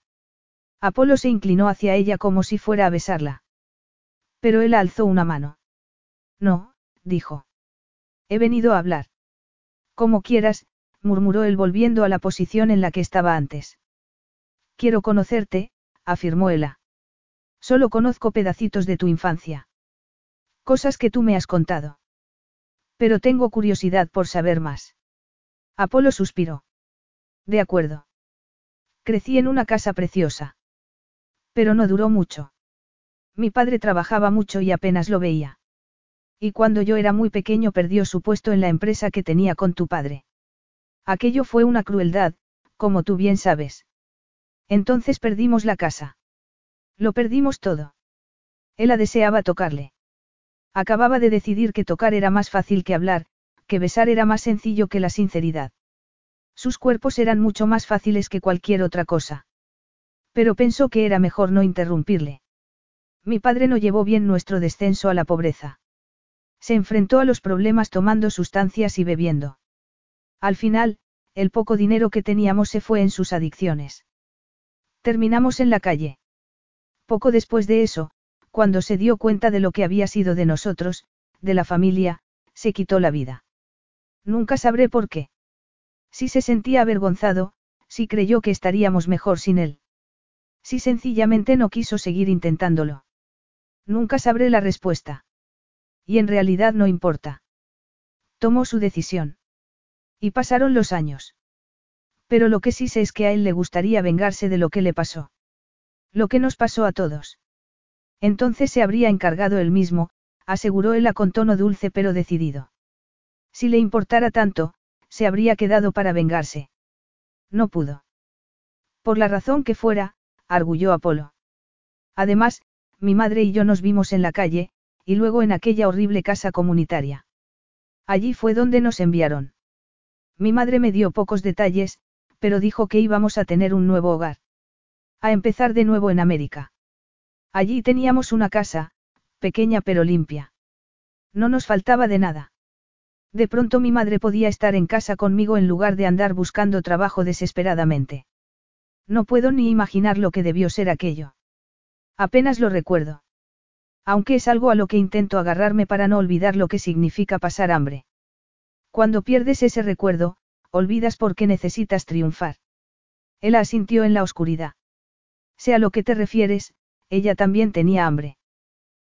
Apolo se inclinó hacia ella como si fuera a besarla. Pero él alzó una mano. No, dijo. He venido a hablar. Como quieras, murmuró él volviendo a la posición en la que estaba antes. Quiero conocerte, afirmó ella. Solo conozco pedacitos de tu infancia. Cosas que tú me has contado. Pero tengo curiosidad por saber más. Apolo suspiró. De acuerdo. Crecí en una casa preciosa. Pero no duró mucho. Mi padre trabajaba mucho y apenas lo veía. Y cuando yo era muy pequeño perdió su puesto en la empresa que tenía con tu padre. Aquello fue una crueldad, como tú bien sabes. Entonces perdimos la casa. Lo perdimos todo. Ella deseaba tocarle. Acababa de decidir que tocar era más fácil que hablar, que besar era más sencillo que la sinceridad. Sus cuerpos eran mucho más fáciles que cualquier otra cosa. Pero pensó que era mejor no interrumpirle. Mi padre no llevó bien nuestro descenso a la pobreza. Se enfrentó a los problemas tomando sustancias y bebiendo. Al final, el poco dinero que teníamos se fue en sus adicciones. Terminamos en la calle. Poco después de eso, cuando se dio cuenta de lo que había sido de nosotros, de la familia, se quitó la vida. Nunca sabré por qué. Si se sentía avergonzado, si creyó que estaríamos mejor sin él. Si sencillamente no quiso seguir intentándolo. Nunca sabré la respuesta. Y en realidad no importa. Tomó su decisión. Y pasaron los años. Pero lo que sí sé es que a él le gustaría vengarse de lo que le pasó. Lo que nos pasó a todos. Entonces se habría encargado él mismo, aseguró ella con tono dulce pero decidido. Si le importara tanto, se habría quedado para vengarse. No pudo. Por la razón que fuera, arguyó Apolo. Además, mi madre y yo nos vimos en la calle, y luego en aquella horrible casa comunitaria. Allí fue donde nos enviaron. Mi madre me dio pocos detalles, pero dijo que íbamos a tener un nuevo hogar. A empezar de nuevo en América. Allí teníamos una casa, pequeña pero limpia. No nos faltaba de nada. De pronto mi madre podía estar en casa conmigo en lugar de andar buscando trabajo desesperadamente. No puedo ni imaginar lo que debió ser aquello. Apenas lo recuerdo. Aunque es algo a lo que intento agarrarme para no olvidar lo que significa pasar hambre. Cuando pierdes ese recuerdo, olvidas por qué necesitas triunfar. Él asintió en la oscuridad. Sea lo que te refieres, ella también tenía hambre.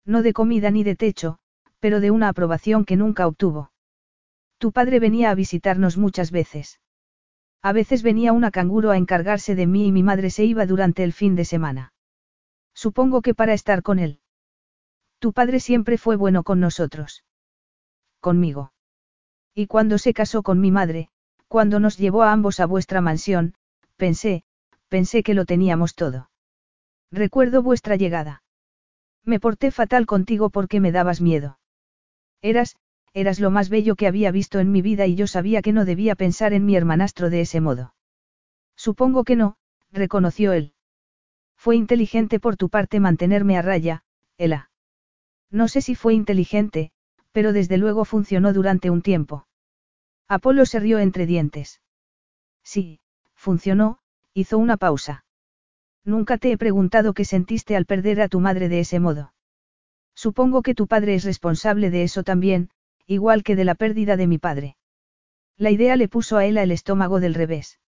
No de comida ni de techo, pero de una aprobación que nunca obtuvo. Tu padre venía a visitarnos muchas veces. A veces venía una canguro a encargarse de mí y mi madre se iba durante el fin de semana. Supongo que para estar con él. Tu padre siempre fue bueno con nosotros. Conmigo. Y cuando se casó con mi madre, cuando nos llevó a ambos a vuestra mansión, pensé, pensé que lo teníamos todo. Recuerdo vuestra llegada. Me porté fatal contigo porque me dabas miedo. Eras, eras lo más bello que había visto en mi vida y yo sabía que no debía pensar en mi hermanastro de ese modo. Supongo que no, reconoció él. Fue inteligente por tu parte mantenerme a raya, Ela. No sé si fue inteligente, pero desde luego funcionó durante un tiempo. Apolo se rió entre dientes. Sí, funcionó, hizo una pausa. Nunca te he preguntado qué sentiste al perder a tu madre de ese modo. Supongo que tu padre es responsable de eso también, igual que de la pérdida de mi padre. La idea le puso a Ela el estómago del revés.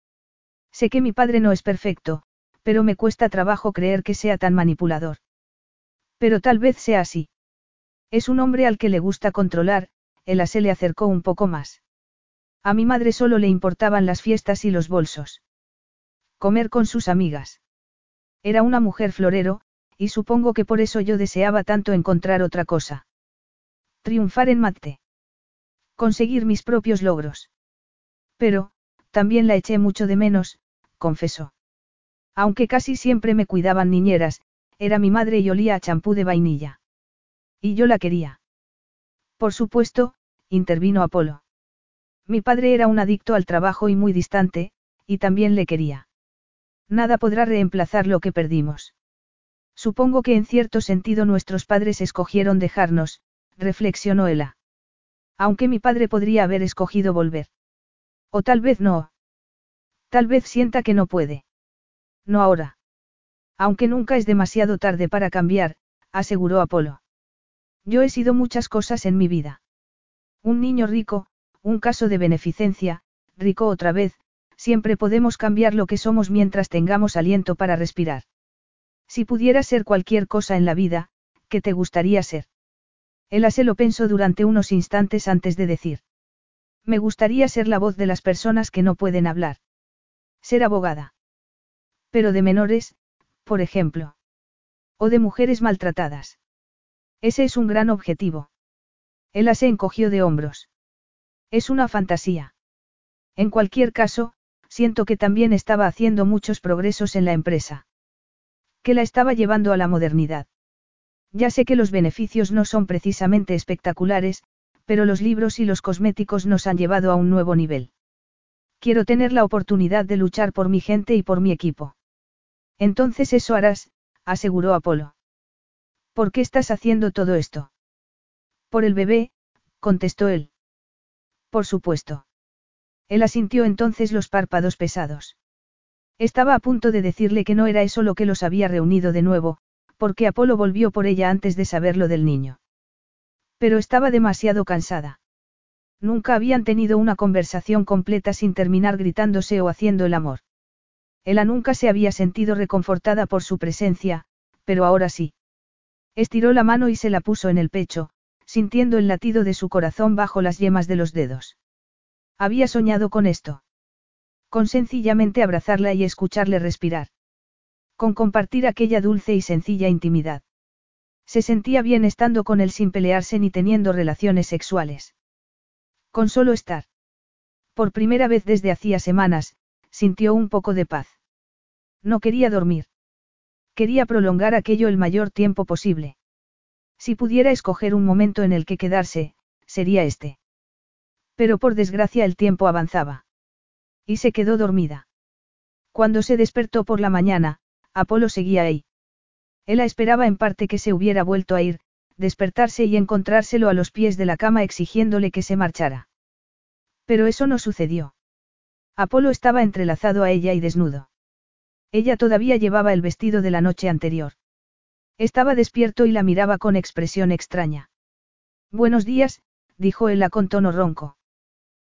Sé que mi padre no es perfecto, pero me cuesta trabajo creer que sea tan manipulador. Pero tal vez sea así. Es un hombre al que le gusta controlar, Ela se le acercó un poco más. A mi madre solo le importaban las fiestas y los bolsos. Comer con sus amigas. Era una mujer florero, y supongo que por eso yo deseaba tanto encontrar otra cosa. Triunfar en Mate. Conseguir mis propios logros. Pero, también la eché mucho de menos, confesó. Aunque casi siempre me cuidaban niñeras, era mi madre y olía a champú de vainilla. Y yo la quería. Por supuesto, intervino Apolo. Mi padre era un adicto al trabajo y muy distante, y también le quería. Nada podrá reemplazar lo que perdimos. Supongo que en cierto sentido nuestros padres escogieron dejarnos, reflexionó Ella. Aunque mi padre podría haber escogido volver. O tal vez no. Tal vez sienta que no puede. No ahora. Aunque nunca es demasiado tarde para cambiar, aseguró Apolo. Yo he sido muchas cosas en mi vida. Un niño rico, un caso de beneficencia, rico otra vez, siempre podemos cambiar lo que somos mientras tengamos aliento para respirar. Si pudiera ser cualquier cosa en la vida, ¿qué te gustaría ser? Ella se lo pensó durante unos instantes antes de decir. Me gustaría ser la voz de las personas que no pueden hablar. Ser abogada. Pero de menores, por ejemplo. O de mujeres maltratadas. Ese es un gran objetivo. Ella se encogió de hombros. Es una fantasía. En cualquier caso, siento que también estaba haciendo muchos progresos en la empresa. Que la estaba llevando a la modernidad. Ya sé que los beneficios no son precisamente espectaculares, pero los libros y los cosméticos nos han llevado a un nuevo nivel. Quiero tener la oportunidad de luchar por mi gente y por mi equipo. Entonces eso harás, aseguró Apolo. ¿Por qué estás haciendo todo esto? Por el bebé, contestó él. Por supuesto. Él asintió entonces los párpados pesados. Estaba a punto de decirle que no era eso lo que los había reunido de nuevo, porque Apolo volvió por ella antes de saberlo del niño. Pero estaba demasiado cansada. Nunca habían tenido una conversación completa sin terminar gritándose o haciendo el amor. Ella nunca se había sentido reconfortada por su presencia, pero ahora sí. Estiró la mano y se la puso en el pecho, sintiendo el latido de su corazón bajo las yemas de los dedos. Había soñado con esto. Con sencillamente abrazarla y escucharle respirar. Con compartir aquella dulce y sencilla intimidad. Se sentía bien estando con él sin pelearse ni teniendo relaciones sexuales. Con solo estar. Por primera vez desde hacía semanas, sintió un poco de paz. No quería dormir. Quería prolongar aquello el mayor tiempo posible. Si pudiera escoger un momento en el que quedarse, sería este. Pero por desgracia el tiempo avanzaba. Y se quedó dormida. Cuando se despertó por la mañana, Apolo seguía ahí. Ella esperaba en parte que se hubiera vuelto a ir, despertarse y encontrárselo a los pies de la cama exigiéndole que se marchara. Pero eso no sucedió. Apolo estaba entrelazado a ella y desnudo. Ella todavía llevaba el vestido de la noche anterior. Estaba despierto y la miraba con expresión extraña. Buenos días, dijo ella con tono ronco.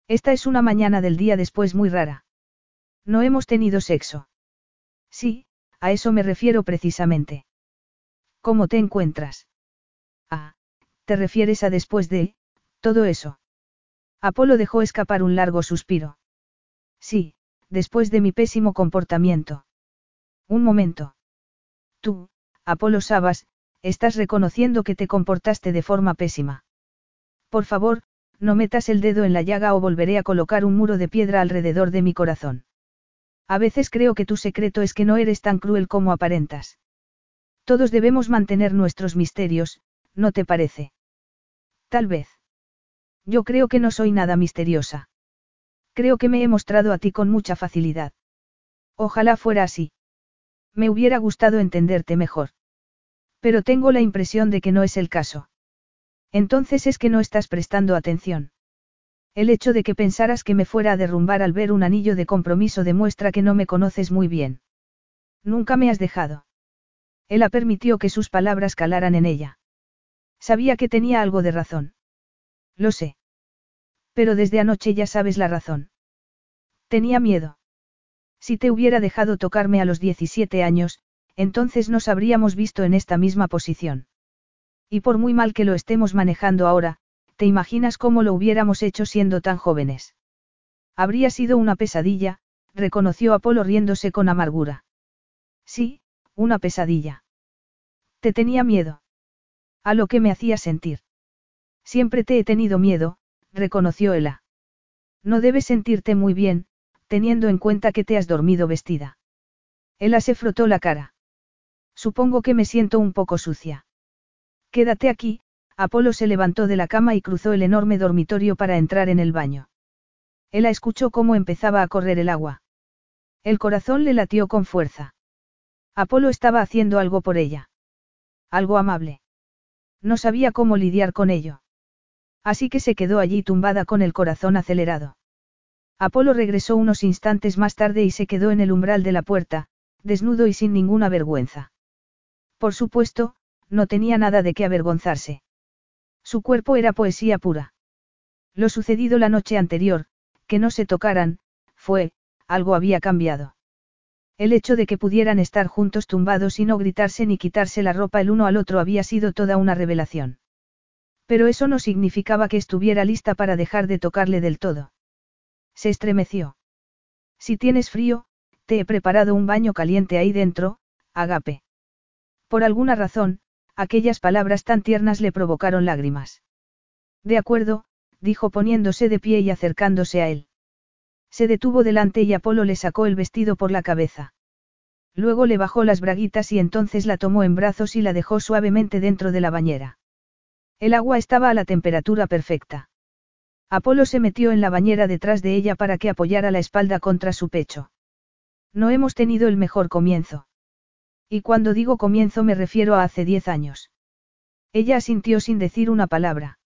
Esta es una mañana del día después muy rara. No hemos tenido sexo. Sí, a eso me refiero precisamente. ¿Cómo te encuentras? Ah, ¿te refieres a después de, todo eso? Apolo dejó escapar un largo suspiro. Sí, después de mi pésimo comportamiento. Un momento. Tú, Apolo Sabas, estás reconociendo que te comportaste de forma pésima. Por favor, no metas el dedo en la llaga o volveré a colocar un muro de piedra alrededor de mi corazón. A veces creo que tu secreto es que no eres tan cruel como aparentas. Todos debemos mantener nuestros misterios, ¿no te parece? Tal vez. Yo creo que no soy nada misteriosa. Creo que me he mostrado a ti con mucha facilidad. Ojalá fuera así. Me hubiera gustado entenderte mejor. Pero tengo la impresión de que no es el caso. Entonces es que no estás prestando atención. El hecho de que pensaras que me fuera a derrumbar al ver un anillo de compromiso demuestra que no me conoces muy bien. Nunca me has dejado. Él permitió que sus palabras calaran en ella. Sabía que tenía algo de razón. Lo sé. Pero desde anoche ya sabes la razón. Tenía miedo. Si te hubiera dejado tocarme a los 17 años, entonces nos habríamos visto en esta misma posición. Y por muy mal que lo estemos manejando ahora, ¿te imaginas cómo lo hubiéramos hecho siendo tan jóvenes? Habría sido una pesadilla, reconoció Apolo riéndose con amargura. Sí, una pesadilla. Te tenía miedo. A lo que me hacía sentir. Siempre te he tenido miedo, reconoció Ella. No debes sentirte muy bien, teniendo en cuenta que te has dormido vestida. Ella se frotó la cara. Supongo que me siento un poco sucia. Quédate aquí, Apolo se levantó de la cama y cruzó el enorme dormitorio para entrar en el baño. Ella escuchó cómo empezaba a correr el agua. El corazón le latió con fuerza. Apolo estaba haciendo algo por ella. Algo amable. No sabía cómo lidiar con ello. Así que se quedó allí tumbada con el corazón acelerado. Apolo regresó unos instantes más tarde y se quedó en el umbral de la puerta, desnudo y sin ninguna vergüenza. Por supuesto, no tenía nada de qué avergonzarse. Su cuerpo era poesía pura. Lo sucedido la noche anterior, que no se tocaran, fue, algo había cambiado. El hecho de que pudieran estar juntos tumbados y no gritarse ni quitarse la ropa el uno al otro había sido toda una revelación. Pero eso no significaba que estuviera lista para dejar de tocarle del todo. Se estremeció. Si tienes frío, te he preparado un baño caliente ahí dentro, agape. Por alguna razón, aquellas palabras tan tiernas le provocaron lágrimas. De acuerdo, dijo poniéndose de pie y acercándose a él. Se detuvo delante y Apolo le sacó el vestido por la cabeza. Luego le bajó las braguitas y entonces la tomó en brazos y la dejó suavemente dentro de la bañera. El agua estaba a la temperatura perfecta. Apolo se metió en la bañera detrás de ella para que apoyara la espalda contra su pecho. No hemos tenido el mejor comienzo. Y cuando digo comienzo me refiero a hace diez años. Ella asintió sin decir una palabra.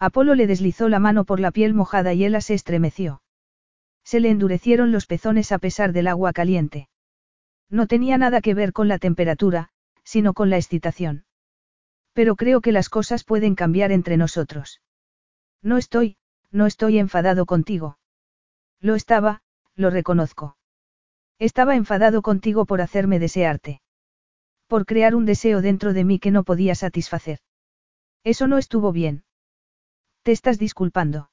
Apolo le deslizó la mano por la piel mojada y ella se estremeció. Se le endurecieron los pezones a pesar del agua caliente. No tenía nada que ver con la temperatura, sino con la excitación. Pero creo que las cosas pueden cambiar entre nosotros. No estoy, no estoy enfadado contigo. Lo estaba, lo reconozco. Estaba enfadado contigo por hacerme desearte. Por crear un deseo dentro de mí que no podía satisfacer. Eso no estuvo bien. ¿Te estás disculpando?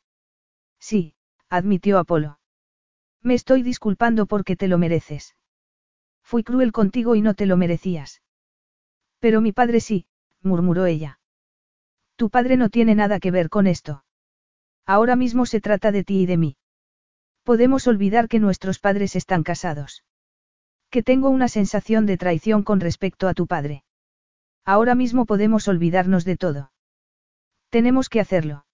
Sí, admitió Apolo. Me estoy disculpando porque te lo mereces. Fui cruel contigo y no te lo merecías. Pero mi padre sí, murmuró ella. Tu padre no tiene nada que ver con esto. Ahora mismo se trata de ti y de mí. Podemos olvidar que nuestros padres están casados. Que tengo una sensación de traición con respecto a tu padre. Ahora mismo podemos olvidarnos de todo. Tenemos que hacerlo.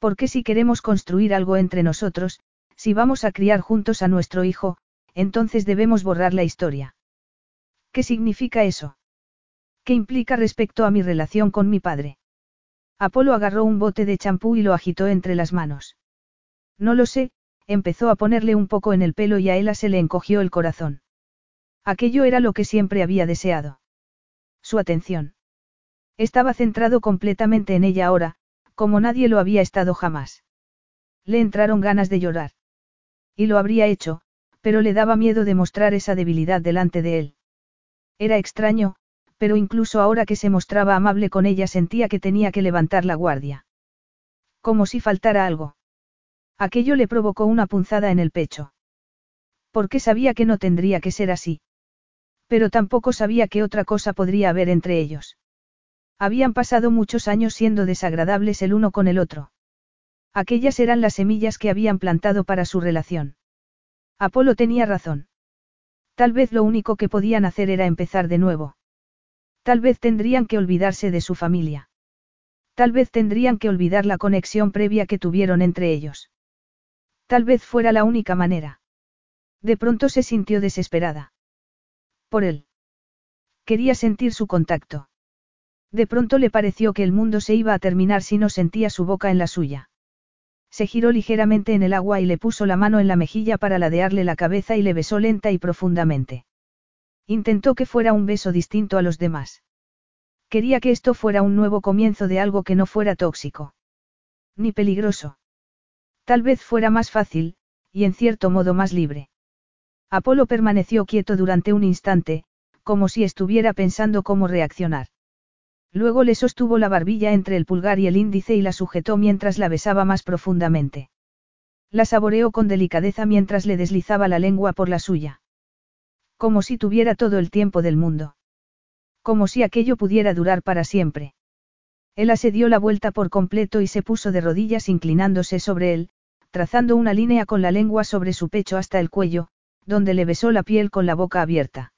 Porque si queremos construir algo entre nosotros, si vamos a criar juntos a nuestro hijo, entonces debemos borrar la historia. ¿Qué significa eso? ¿Qué implica respecto a mi relación con mi padre? Apolo agarró un bote de champú y lo agitó entre las manos. No lo sé, empezó a ponerle un poco en el pelo y a Ella se le encogió el corazón. Aquello era lo que siempre había deseado. Su atención. Estaba centrado completamente en ella ahora, como nadie lo había estado jamás. Le entraron ganas de llorar. Y lo habría hecho, pero le daba miedo de mostrar esa debilidad delante de él. Era extraño, pero incluso ahora que se mostraba amable con ella sentía que tenía que levantar la guardia. Como si faltara algo. Aquello le provocó una punzada en el pecho. Porque sabía que no tendría que ser así. Pero tampoco sabía qué otra cosa podría haber entre ellos. Habían pasado muchos años siendo desagradables el uno con el otro. Aquellas eran las semillas que habían plantado para su relación. Apolo tenía razón. Tal vez lo único que podían hacer era empezar de nuevo. Tal vez tendrían que olvidarse de su familia. Tal vez tendrían que olvidar la conexión previa que tuvieron entre ellos. Tal vez fuera la única manera. De pronto se sintió desesperada. Por él. Quería sentir su contacto. De pronto le pareció que el mundo se iba a terminar si no sentía su boca en la suya. Se giró ligeramente en el agua y le puso la mano en la mejilla para ladearle la cabeza y le besó lenta y profundamente. Intentó que fuera un beso distinto a los demás. Quería que esto fuera un nuevo comienzo de algo que no fuera tóxico. Ni peligroso. Tal vez fuera más fácil, y en cierto modo más libre. Apolo permaneció quieto durante un instante, como si estuviera pensando cómo reaccionar. Luego le sostuvo la barbilla entre el pulgar y el índice y la sujetó mientras la besaba más profundamente. La saboreó con delicadeza mientras le deslizaba la lengua por la suya. Como si tuviera todo el tiempo del mundo. Como si aquello pudiera durar para siempre. Él se dio la vuelta por completo y se puso de rodillas inclinándose sobre él, trazando una línea con la lengua sobre su pecho hasta el cuello, donde le besó la piel con la boca abierta.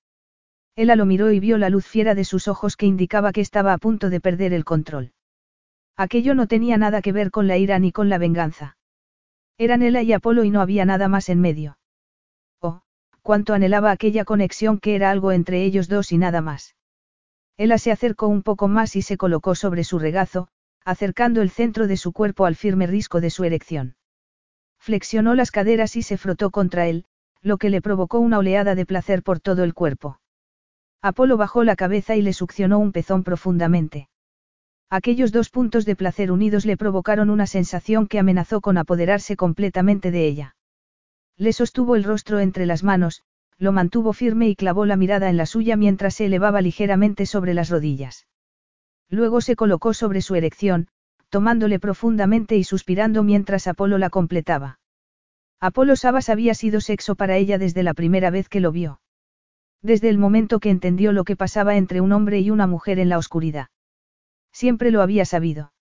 Ella lo miró y vio la luz fiera de sus ojos que indicaba que estaba a punto de perder el control. Aquello no tenía nada que ver con la ira ni con la venganza. Eran ella y Apolo y no había nada más en medio. Cuánto anhelaba aquella conexión que era algo entre ellos dos y nada más. Ella se acercó un poco más y se colocó sobre su regazo, acercando el centro de su cuerpo al firme risco de su erección. Flexionó las caderas y se frotó contra él, lo que le provocó una oleada de placer por todo el cuerpo. Apolo bajó la cabeza y le succionó un pezón profundamente. Aquellos dos puntos de placer unidos le provocaron una sensación que amenazó con apoderarse completamente de ella. Le sostuvo el rostro entre las manos, lo mantuvo firme y clavó la mirada en la suya mientras se elevaba ligeramente sobre las rodillas. Luego se colocó sobre su erección, tomándole profundamente y suspirando mientras Apolo la completaba. Apolo Sabas había sido sexo para ella desde la primera vez que lo vio. Desde el momento que entendió lo que pasaba entre un hombre y una mujer en la oscuridad. Siempre lo había sabido.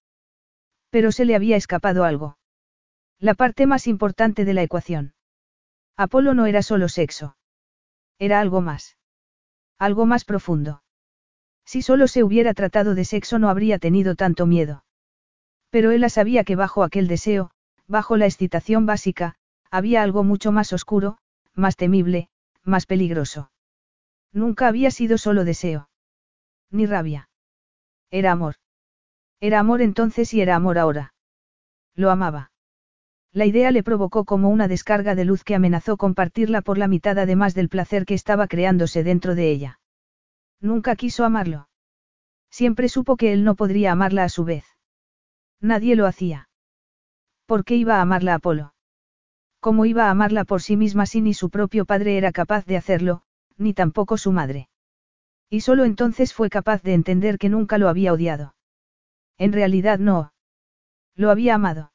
Pero se le había escapado algo. La parte más importante de la ecuación. Apolo no era solo sexo. Era algo más. Algo más profundo. Si solo se hubiera tratado de sexo no habría tenido tanto miedo. Pero ella sabía que bajo aquel deseo, bajo la excitación básica, había algo mucho más oscuro, más temible, más peligroso. Nunca había sido solo deseo. Ni rabia. Era amor. Era amor entonces y era amor ahora. Lo amaba. La idea le provocó como una descarga de luz que amenazó compartirla por la mitad además del placer que estaba creándose dentro de ella. Nunca quiso amarlo. Siempre supo que él no podría amarla a su vez. Nadie lo hacía. ¿Por qué iba a amarla Apolo? ¿Cómo iba a amarla por sí misma si ni su propio padre era capaz de hacerlo, ni tampoco su madre? Y solo entonces fue capaz de entender que nunca lo había odiado. En realidad no. Lo había amado.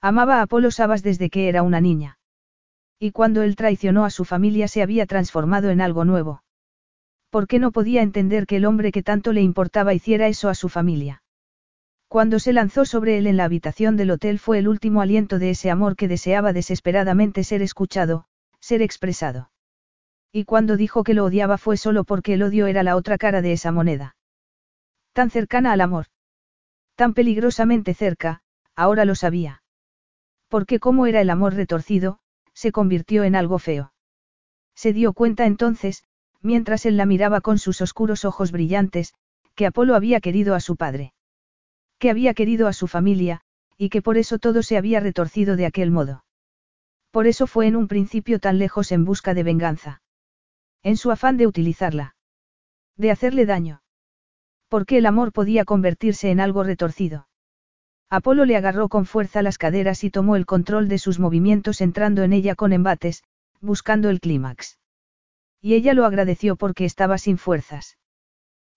Amaba a Apolo Sabas desde que era una niña. Y cuando él traicionó a su familia se había transformado en algo nuevo. ¿Por qué no podía entender que el hombre que tanto le importaba hiciera eso a su familia? Cuando se lanzó sobre él en la habitación del hotel fue el último aliento de ese amor que deseaba desesperadamente ser escuchado, ser expresado. Y cuando dijo que lo odiaba fue solo porque el odio era la otra cara de esa moneda. Tan cercana al amor. Tan peligrosamente cerca, ahora lo sabía. Porque como era el amor retorcido, se convirtió en algo feo. Se dio cuenta entonces, mientras él la miraba con sus oscuros ojos brillantes, que Apolo había querido a su padre. Que había querido a su familia, y que por eso todo se había retorcido de aquel modo. Por eso fue en un principio tan lejos en busca de venganza. En su afán de utilizarla. De hacerle daño. Porque el amor podía convertirse en algo retorcido. Apolo le agarró con fuerza las caderas y tomó el control de sus movimientos entrando en ella con embates, buscando el clímax. Y ella lo agradeció porque estaba sin fuerzas.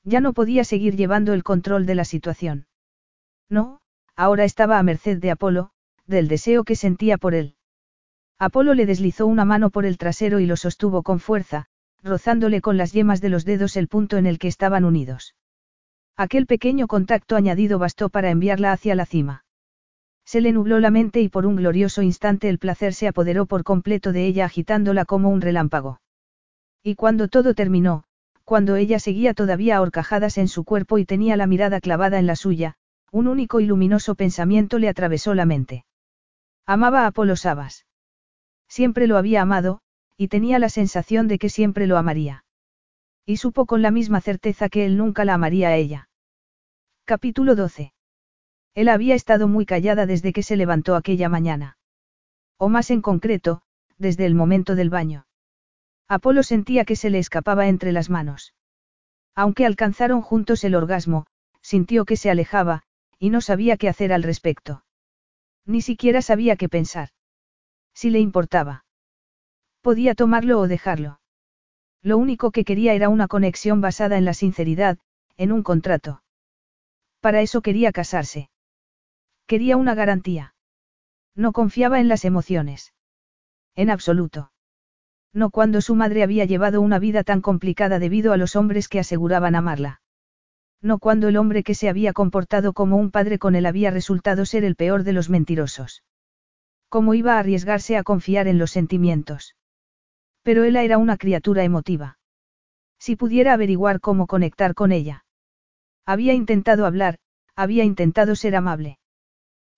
Ya no podía seguir llevando el control de la situación. No, ahora estaba a merced de Apolo, del deseo que sentía por él. Apolo le deslizó una mano por el trasero y lo sostuvo con fuerza, rozándole con las yemas de los dedos el punto en el que estaban unidos. Aquel pequeño contacto añadido bastó para enviarla hacia la cima. Se le nubló la mente y por un glorioso instante el placer se apoderó por completo de ella agitándola como un relámpago. Y cuando todo terminó, cuando ella seguía todavía ahorcajadas en su cuerpo y tenía la mirada clavada en la suya, un único y luminoso pensamiento le atravesó la mente. Amaba a Apolo Sabas. Siempre lo había amado, y tenía la sensación de que siempre lo amaría. Y supo con la misma certeza que él nunca la amaría a ella. Capítulo 12. Él había estado muy callada desde que se levantó aquella mañana. O más en concreto, desde el momento del baño. Apolo sentía que se le escapaba entre las manos. Aunque alcanzaron juntos el orgasmo, sintió que se alejaba, y no sabía qué hacer al respecto. Ni siquiera sabía qué pensar. Si le importaba. Podía tomarlo o dejarlo. Lo único que quería era una conexión basada en la sinceridad, en un contrato. Para eso quería casarse. Quería una garantía. No confiaba en las emociones. En absoluto. No cuando su madre había llevado una vida tan complicada debido a los hombres que aseguraban amarla. No cuando el hombre que se había comportado como un padre con él había resultado ser el peor de los mentirosos. ¿Cómo iba a arriesgarse a confiar en los sentimientos? Pero él era una criatura emotiva. Si pudiera averiguar cómo conectar con ella. Había intentado hablar, había intentado ser amable.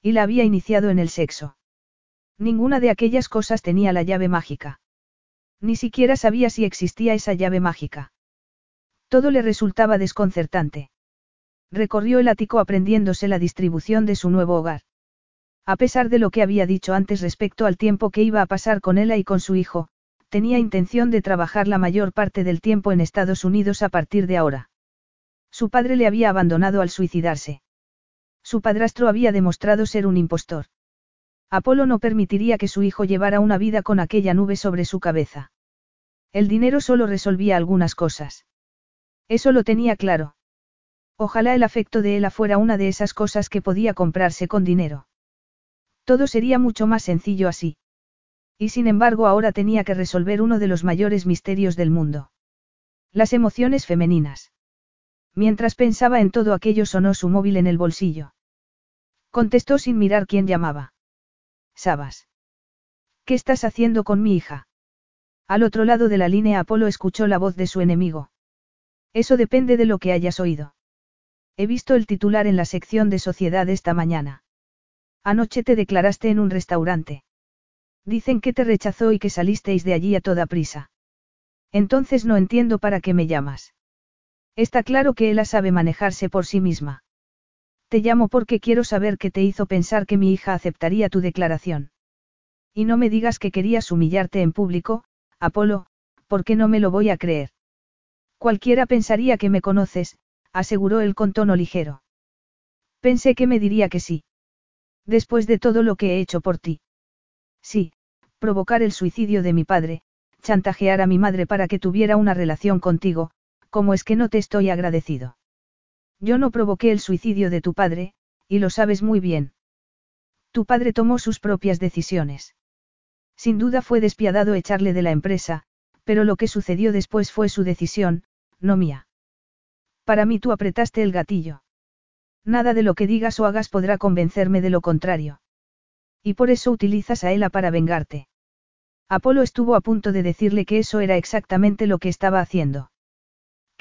Y la había iniciado en el sexo. Ninguna de aquellas cosas tenía la llave mágica. Ni siquiera sabía si existía esa llave mágica. Todo le resultaba desconcertante. Recorrió el ático aprendiéndose la distribución de su nuevo hogar. A pesar de lo que había dicho antes respecto al tiempo que iba a pasar con ella y con su hijo, tenía intención de trabajar la mayor parte del tiempo en Estados Unidos a partir de ahora. Su padre le había abandonado al suicidarse. Su padrastro había demostrado ser un impostor. Apolo no permitiría que su hijo llevara una vida con aquella nube sobre su cabeza. El dinero solo resolvía algunas cosas. Eso lo tenía claro. Ojalá el afecto de Ella fuera una de esas cosas que podía comprarse con dinero. Todo sería mucho más sencillo así. Y sin embargo ahora tenía que resolver uno de los mayores misterios del mundo. Las emociones femeninas. Mientras pensaba en todo aquello sonó su móvil en el bolsillo. Contestó sin mirar quién llamaba. Sabas. ¿Qué estás haciendo con mi hija? Al otro lado de la línea Apolo escuchó la voz de su enemigo. Eso depende de lo que hayas oído. He visto el titular en la sección de sociedad esta mañana. Anoche te declaraste en un restaurante. Dicen que te rechazó y que salisteis de allí a toda prisa. Entonces no entiendo para qué me llamas. Está claro que ella sabe manejarse por sí misma. Te llamo porque quiero saber qué te hizo pensar que mi hija aceptaría tu declaración. Y no me digas que querías humillarte en público, Apolo, porque no me lo voy a creer. Cualquiera pensaría que me conoces, aseguró él con tono ligero. Pensé que me diría que sí. Después de todo lo que he hecho por ti. Sí, provocar el suicidio de mi padre, chantajear a mi madre para que tuviera una relación contigo, ¿cómo es que no te estoy agradecido? Yo no provoqué el suicidio de tu padre, y lo sabes muy bien. Tu padre tomó sus propias decisiones. Sin duda fue despiadado echarle de la empresa, pero lo que sucedió después fue su decisión, no mía. Para mí tú apretaste el gatillo. Nada de lo que digas o hagas podrá convencerme de lo contrario. Y por eso utilizas a Ela para vengarte. Apolo estuvo a punto de decirle que eso era exactamente lo que estaba haciendo.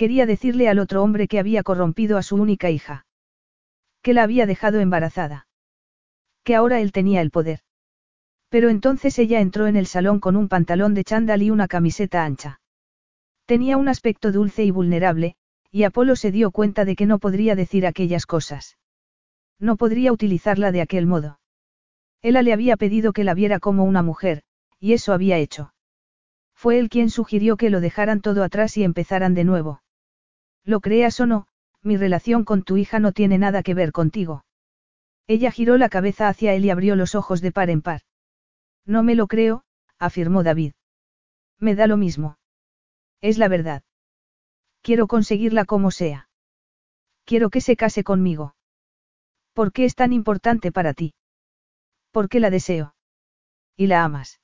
Quería decirle al otro hombre que había corrompido a su única hija. Que la había dejado embarazada. Que ahora él tenía el poder. Pero entonces ella entró en el salón con un pantalón de chándal y una camiseta ancha. Tenía un aspecto dulce y vulnerable, y Apolo se dio cuenta de que no podría decir aquellas cosas. No podría utilizarla de aquel modo. Ella le había pedido que la viera como una mujer, y eso había hecho. Fue él quien sugirió que lo dejaran todo atrás y empezaran de nuevo. Lo creas o no, mi relación con tu hija no tiene nada que ver contigo. Ella giró la cabeza hacia él y abrió los ojos de par en par. No me lo creo, afirmó David. Me da lo mismo. Es la verdad. Quiero conseguirla como sea. Quiero que se case conmigo. ¿Por qué es tan importante para ti? Porque la deseo. ¿Y la amas?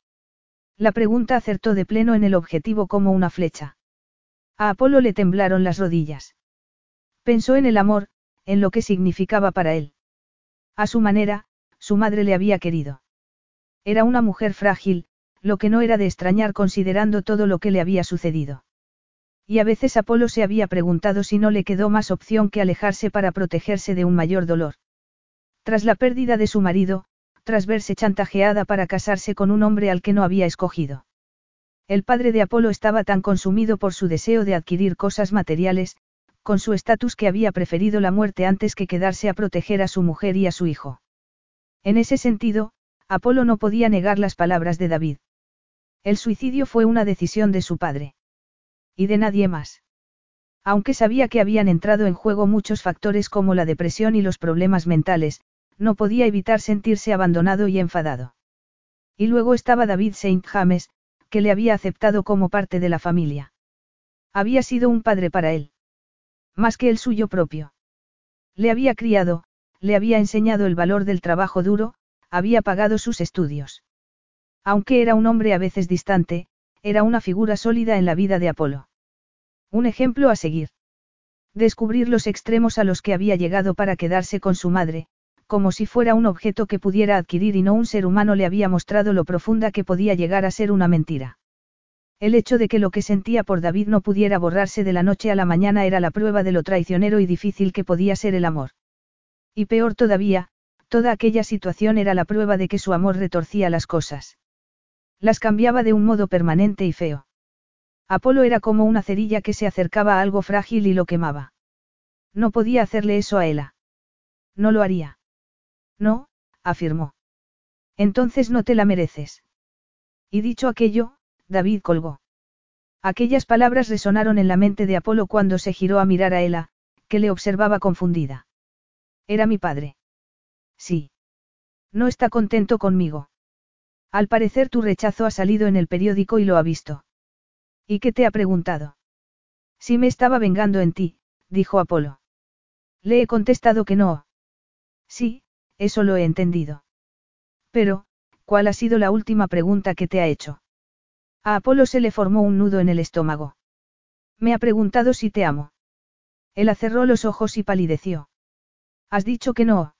La pregunta acertó de pleno en el objetivo como una flecha. A Apolo le temblaron las rodillas. Pensó en el amor, en lo que significaba para él. A su manera, su madre le había querido. Era una mujer frágil, lo que no era de extrañar considerando todo lo que le había sucedido. Y a veces Apolo se había preguntado si no le quedó más opción que alejarse para protegerse de un mayor dolor. Tras la pérdida de su marido, tras verse chantajeada para casarse con un hombre al que no había escogido. El padre de Apolo estaba tan consumido por su deseo de adquirir cosas materiales, con su estatus que había preferido la muerte antes que quedarse a proteger a su mujer y a su hijo. En ese sentido, Apolo no podía negar las palabras de David. El suicidio fue una decisión de su padre. Y de nadie más. Aunque sabía que habían entrado en juego muchos factores como la depresión y los problemas mentales, no podía evitar sentirse abandonado y enfadado. Y luego estaba David St. James, que le había aceptado como parte de la familia. Había sido un padre para él. Más que el suyo propio. Le había criado, le había enseñado el valor del trabajo duro, había pagado sus estudios. Aunque era un hombre a veces distante, era una figura sólida en la vida de Apolo. Un ejemplo a seguir. Descubrir los extremos a los que había llegado para quedarse con su madre, como si fuera un objeto que pudiera adquirir y no un ser humano le había mostrado lo profunda que podía llegar a ser una mentira. El hecho de que lo que sentía por David no pudiera borrarse de la noche a la mañana era la prueba de lo traicionero y difícil que podía ser el amor. Y peor todavía, toda aquella situación era la prueba de que su amor retorcía las cosas. Las cambiaba de un modo permanente y feo. Apolo era como una cerilla que se acercaba a algo frágil y lo quemaba. No podía hacerle eso a Ella. No lo haría. No, afirmó. Entonces no te la mereces. Y dicho aquello, David colgó. Aquellas palabras resonaron en la mente de Apolo cuando se giró a mirar a Ella, que le observaba confundida. Era mi padre. Sí. No está contento conmigo. Al parecer tu rechazo ha salido en el periódico y lo ha visto. ¿Y qué te ha preguntado? Si me estaba vengando en ti, dijo Apolo. Le he contestado que no. Sí, eso lo he entendido. Pero, ¿cuál ha sido la última pregunta que te ha hecho? A Apolo se le formó un nudo en el estómago. Me ha preguntado si te amo. Él cerró los ojos y palideció. Has dicho que no.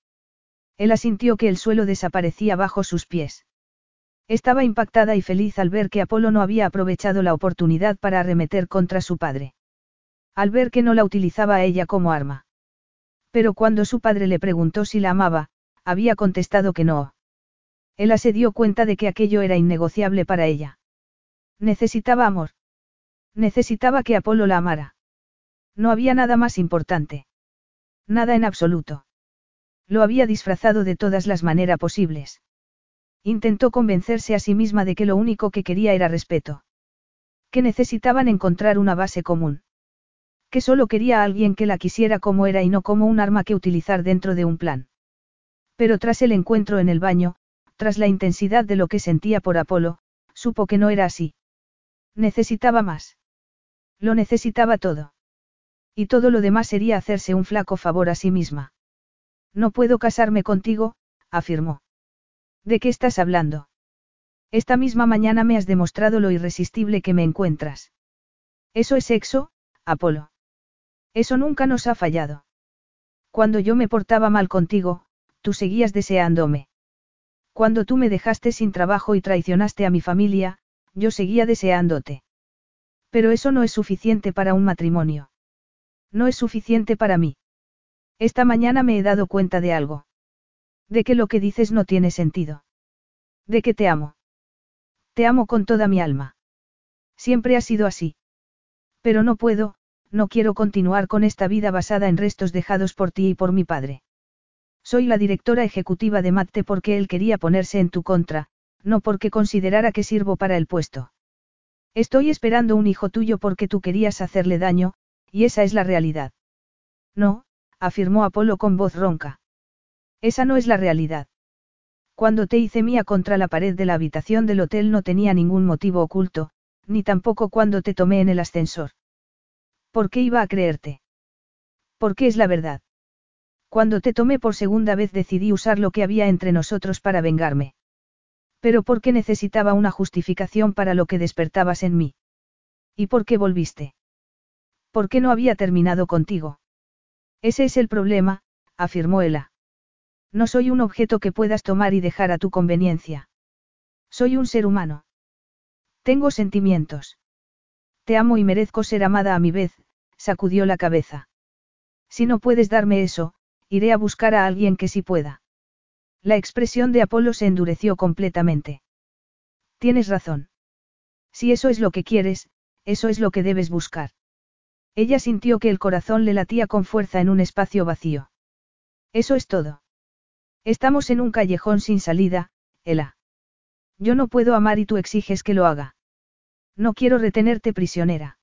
Él asintió que el suelo desaparecía bajo sus pies. Estaba impactada y feliz al ver que Apolo no había aprovechado la oportunidad para arremeter contra su padre. Al ver que no la utilizaba a ella como arma. Pero cuando su padre le preguntó si la amaba, había contestado que no. Ella se dio cuenta de que aquello era innegociable para ella. Necesitaba amor. Necesitaba que Apolo la amara. No había nada más importante. Nada en absoluto. Lo había disfrazado de todas las maneras posibles. Intentó convencerse a sí misma de que lo único que quería era respeto. Que necesitaban encontrar una base común. Que solo quería a alguien que la quisiera como era y no como un arma que utilizar dentro de un plan. Pero tras el encuentro en el baño, tras la intensidad de lo que sentía por Apolo, supo que no era así. Necesitaba más. Lo necesitaba todo. Y todo lo demás sería hacerse un flaco favor a sí misma. No puedo casarme contigo, afirmó. ¿De qué estás hablando? Esta misma mañana me has demostrado lo irresistible que me encuentras. Eso es sexo, Apolo. Eso nunca nos ha fallado. Cuando yo me portaba mal contigo, tú seguías deseándome. Cuando tú me dejaste sin trabajo y traicionaste a mi familia, yo seguía deseándote. Pero eso no es suficiente para un matrimonio. No es suficiente para mí. Esta mañana me he dado cuenta de algo. De que lo que dices no tiene sentido. De que te amo. Te amo con toda mi alma. Siempre ha sido así. Pero no puedo, no quiero continuar con esta vida basada en restos dejados por ti y por mi padre. Soy la directora ejecutiva de Matte porque él quería ponerse en tu contra, no porque considerara que sirvo para el puesto. Estoy esperando un hijo tuyo porque tú querías hacerle daño, y esa es la realidad. No, afirmó Apolo con voz ronca. Esa no es la realidad. Cuando te hice mía contra la pared de la habitación del hotel no tenía ningún motivo oculto, ni tampoco cuando te tomé en el ascensor. ¿Por qué iba a creerte? Porque es la verdad. Cuando te tomé por segunda vez decidí usar lo que había entre nosotros para vengarme. Pero porque necesitaba una justificación para lo que despertabas en mí. ¿Y por qué volviste? ¿Por qué no había terminado contigo? Ese es el problema, afirmó Ella. No soy un objeto que puedas tomar y dejar a tu conveniencia. Soy un ser humano. Tengo sentimientos. Te amo y merezco ser amada a mi vez, sacudió la cabeza. Si no puedes darme eso, iré a buscar a alguien que sí pueda. La expresión de Apolo se endureció completamente. Tienes razón. Si eso es lo que quieres, eso es lo que debes buscar. Ella sintió que el corazón le latía con fuerza en un espacio vacío. Eso es todo. Estamos en un callejón sin salida, Ela. Yo no puedo amar y tú exiges que lo haga. No quiero retenerte prisionera.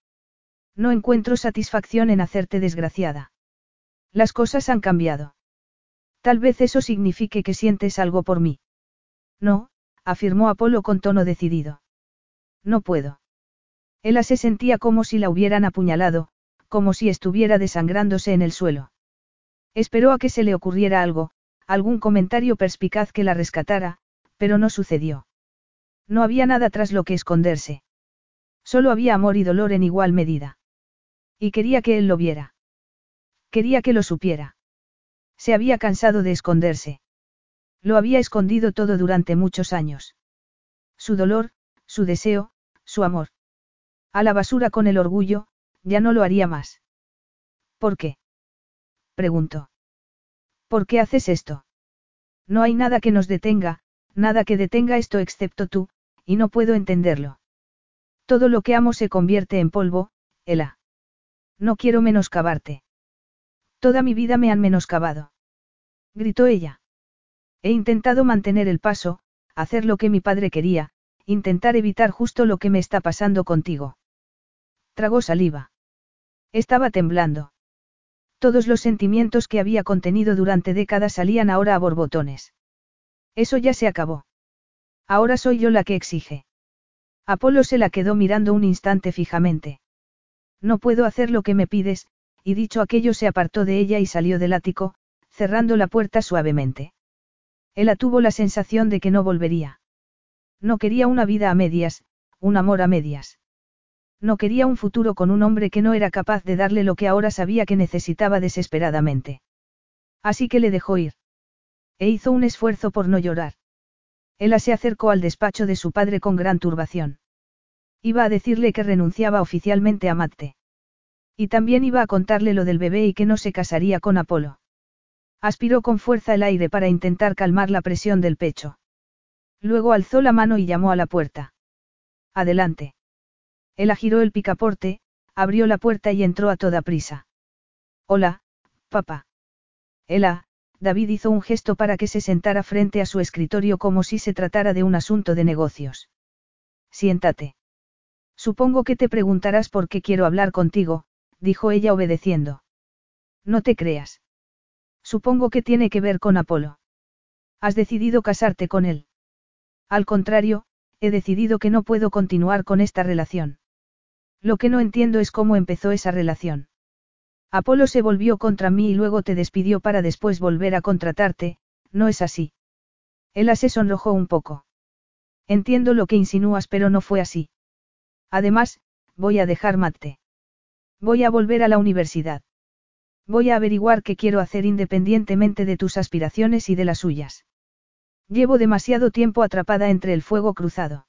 No encuentro satisfacción en hacerte desgraciada. Las cosas han cambiado. Tal vez eso signifique que sientes algo por mí. No, afirmó Apolo con tono decidido. No puedo. Ella se sentía como si la hubieran apuñalado, como si estuviera desangrándose en el suelo. Esperó a que se le ocurriera algo, algún comentario perspicaz que la rescatara, pero no sucedió. No había nada tras lo que esconderse. Solo había amor y dolor en igual medida. Y quería que él lo viera. Quería que lo supiera. Se había cansado de esconderse. Lo había escondido todo durante muchos años. Su dolor, su deseo, su amor. A la basura con el orgullo, ya no lo haría más. ¿Por qué? preguntó. ¿Por qué haces esto? No hay nada que nos detenga, nada que detenga esto excepto tú, y no puedo entenderlo. Todo lo que amo se convierte en polvo, Ela. No quiero menoscabarte. Toda mi vida me han menoscabado. Gritó ella. He intentado mantener el paso, hacer lo que mi padre quería, intentar evitar justo lo que me está pasando contigo. Tragó saliva. Estaba temblando. Todos los sentimientos que había contenido durante décadas salían ahora a borbotones. Eso ya se acabó. Ahora soy yo la que exige. Apolo se la quedó mirando un instante fijamente. No puedo hacer lo que me pides, y dicho aquello se apartó de ella y salió del ático, cerrando la puerta suavemente. Ella tuvo la sensación de que no volvería. No quería una vida a medias, un amor a medias. No quería un futuro con un hombre que no era capaz de darle lo que ahora sabía que necesitaba desesperadamente. Así que le dejó ir. E hizo un esfuerzo por no llorar. Ella se acercó al despacho de su padre con gran turbación. Iba a decirle que renunciaba oficialmente a Matte. Y también iba a contarle lo del bebé y que no se casaría con Apolo. Aspiró con fuerza el aire para intentar calmar la presión del pecho. Luego alzó la mano y llamó a la puerta. Adelante. Él agiró el picaporte, abrió la puerta y entró a toda prisa. Hola, papá. Ela, David hizo un gesto para que se sentara frente a su escritorio como si se tratara de un asunto de negocios. Siéntate. Supongo que te preguntarás por qué quiero hablar contigo, dijo ella obedeciendo. No te creas. Supongo que tiene que ver con Apolo. Has decidido casarte con él. Al contrario, he decidido que no puedo continuar con esta relación. Lo que no entiendo es cómo empezó esa relación. Apolo se volvió contra mí y luego te despidió para después volver a contratarte, ¿no es así? Ella se sonrojó un poco. Entiendo lo que insinúas, pero no fue así. Además, voy a dejar Mate. Voy a volver a la universidad. Voy a averiguar qué quiero hacer independientemente de tus aspiraciones y de las suyas. Llevo demasiado tiempo atrapada entre el fuego cruzado.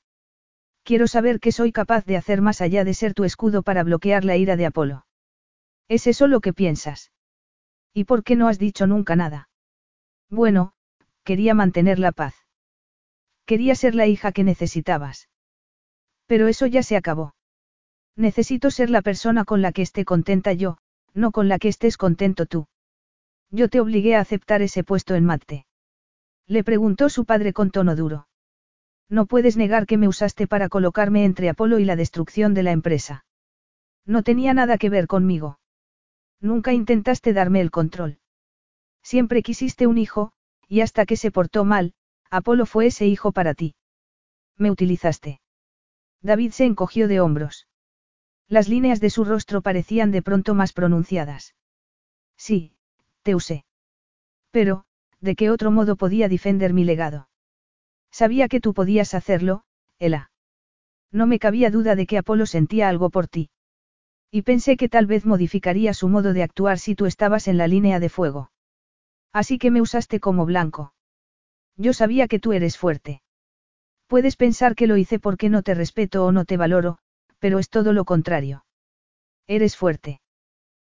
Quiero saber qué soy capaz de hacer más allá de ser tu escudo para bloquear la ira de Apolo. ¿Es eso lo que piensas? ¿Y por qué no has dicho nunca nada? Bueno, quería mantener la paz. Quería ser la hija que necesitabas. Pero eso ya se acabó. Necesito ser la persona con la que esté contenta yo, no con la que estés contento tú. Yo te obligué a aceptar ese puesto en Mate. Le preguntó su padre con tono duro. No puedes negar que me usaste para colocarme entre Apolo y la destrucción de la empresa. No tenía nada que ver conmigo. Nunca intentaste darme el control. Siempre quisiste un hijo, y hasta que se portó mal, Apolo fue ese hijo para ti. Me utilizaste. David se encogió de hombros. Las líneas de su rostro parecían de pronto más pronunciadas. Sí, te usé. Pero, ¿de qué otro modo podía defender mi legado? Sabía que tú podías hacerlo, Ela. No me cabía duda de que Apolo sentía algo por ti. Y pensé que tal vez modificaría su modo de actuar si tú estabas en la línea de fuego. Así que me usaste como blanco. Yo sabía que tú eres fuerte. Puedes pensar que lo hice porque no te respeto o no te valoro, pero es todo lo contrario. Eres fuerte.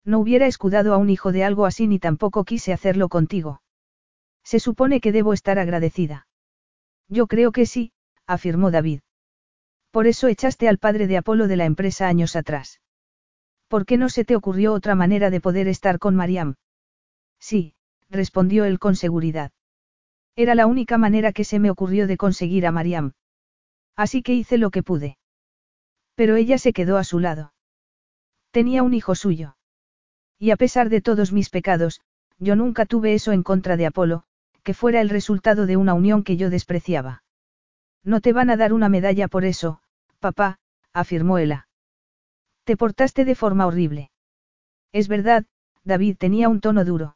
No hubiera escudado a un hijo de algo así ni tampoco quise hacerlo contigo. Se supone que debo estar agradecida. Yo creo que sí, afirmó David. Por eso echaste al padre de Apolo de la empresa años atrás. ¿Por qué no se te ocurrió otra manera de poder estar con Mariam? Sí, respondió él con seguridad. Era la única manera que se me ocurrió de conseguir a Mariam. Así que hice lo que pude. Pero ella se quedó a su lado. Tenía un hijo suyo. Y a pesar de todos mis pecados, yo nunca tuve eso en contra de Apolo, que fuera el resultado de una unión que yo despreciaba. No te van a dar una medalla por eso, papá, afirmó Ella. Te portaste de forma horrible. Es verdad, David tenía un tono duro.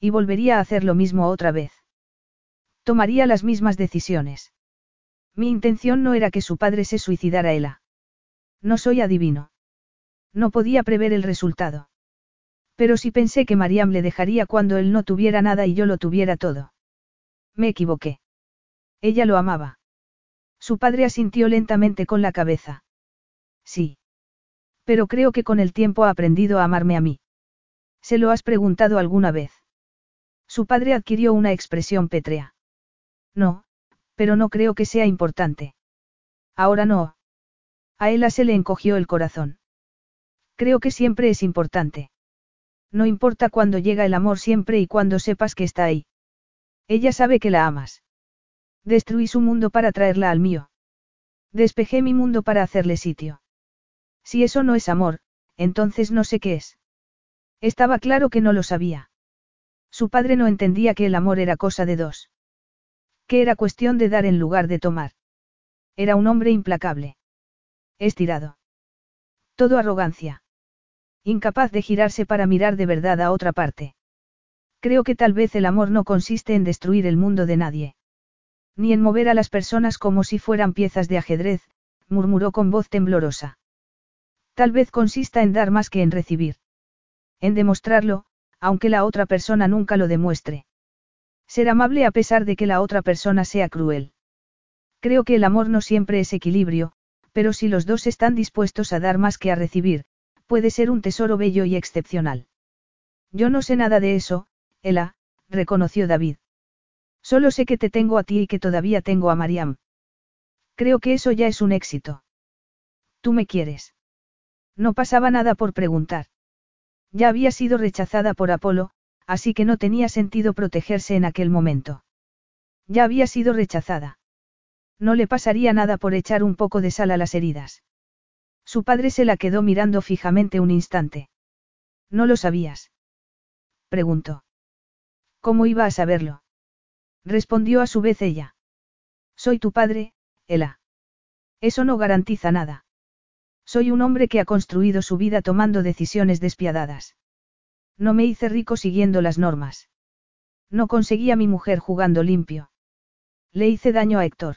Y volvería a hacer lo mismo otra vez. Tomaría las mismas decisiones. Mi intención no era que su padre se suicidara Ella. No soy adivino. No podía prever el resultado. Pero sí pensé que Mariam le dejaría cuando él no tuviera nada y yo lo tuviera todo. Me equivoqué. Ella lo amaba. Su padre asintió lentamente con la cabeza. Sí. Pero creo que con el tiempo ha aprendido a amarme a mí. ¿Se lo has preguntado alguna vez? Su padre adquirió una expresión pétrea. No, pero no creo que sea importante. Ahora no, a Ella se le encogió el corazón. Creo que siempre es importante. No importa cuándo llega el amor siempre y cuando sepas que está ahí. Ella sabe que la amas. Destruí su mundo para traerla al mío. Despejé mi mundo para hacerle sitio. Si eso no es amor, entonces no sé qué es. Estaba claro que no lo sabía. Su padre no entendía que el amor era cosa de dos. Que era cuestión de dar en lugar de tomar. Era un hombre implacable. Estirado. Todo arrogancia. Incapaz de girarse para mirar de verdad a otra parte. Creo que tal vez el amor no consiste en destruir el mundo de nadie. Ni en mover a las personas como si fueran piezas de ajedrez, murmuró con voz temblorosa. Tal vez consista en dar más que en recibir. En demostrarlo, aunque la otra persona nunca lo demuestre. Ser amable a pesar de que la otra persona sea cruel. Creo que el amor no siempre es equilibrio, pero si los dos están dispuestos a dar más que a recibir, puede ser un tesoro bello y excepcional. Yo no sé nada de eso, Ela, reconoció David. Solo sé que te tengo a ti y que todavía tengo a Mariam. Creo que eso ya es un éxito. Tú me quieres. No pasaba nada por preguntar. Ya había sido rechazada por Apolo, así que no tenía sentido protegerse en aquel momento. Ya había sido rechazada. No le pasaría nada por echar un poco de sal a las heridas. Su padre se la quedó mirando fijamente un instante. ¿No lo sabías? Preguntó. ¿Cómo iba a saberlo? Respondió a su vez ella. Soy tu padre, Ela. Eso no garantiza nada. Soy un hombre que ha construido su vida tomando decisiones despiadadas. No me hice rico siguiendo las normas. No conseguí a mi mujer jugando limpio. Le hice daño a Héctor.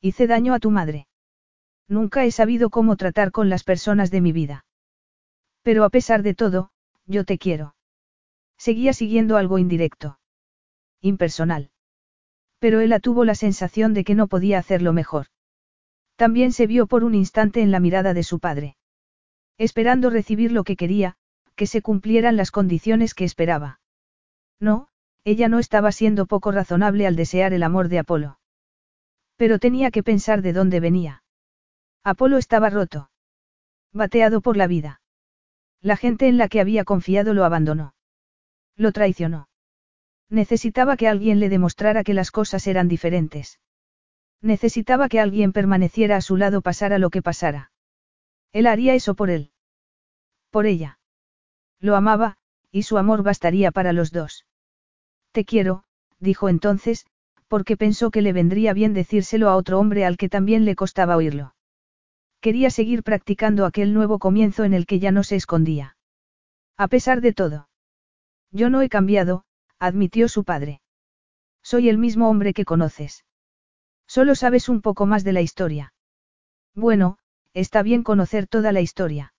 Hice daño a tu madre. Nunca he sabido cómo tratar con las personas de mi vida. Pero a pesar de todo, yo te quiero. Seguía siguiendo algo indirecto. Impersonal. Pero ella tuvo la sensación de que no podía hacerlo mejor. También se vio por un instante en la mirada de su padre. Esperando recibir lo que quería, que se cumplieran las condiciones que esperaba. No, ella no estaba siendo poco razonable al desear el amor de Apolo. Pero tenía que pensar de dónde venía. Apolo estaba roto. Bateado por la vida. La gente en la que había confiado lo abandonó. Lo traicionó. Necesitaba que alguien le demostrara que las cosas eran diferentes. Necesitaba que alguien permaneciera a su lado pasara lo que pasara. Él haría eso por él. Por ella. Lo amaba, y su amor bastaría para los dos. Te quiero, dijo entonces, porque pensó que le vendría bien decírselo a otro hombre al que también le costaba oírlo. Quería seguir practicando aquel nuevo comienzo en el que ya no se escondía. A pesar de todo. Yo no he cambiado, admitió su padre. Soy el mismo hombre que conoces. Solo sabes un poco más de la historia. Bueno, está bien conocer toda la historia.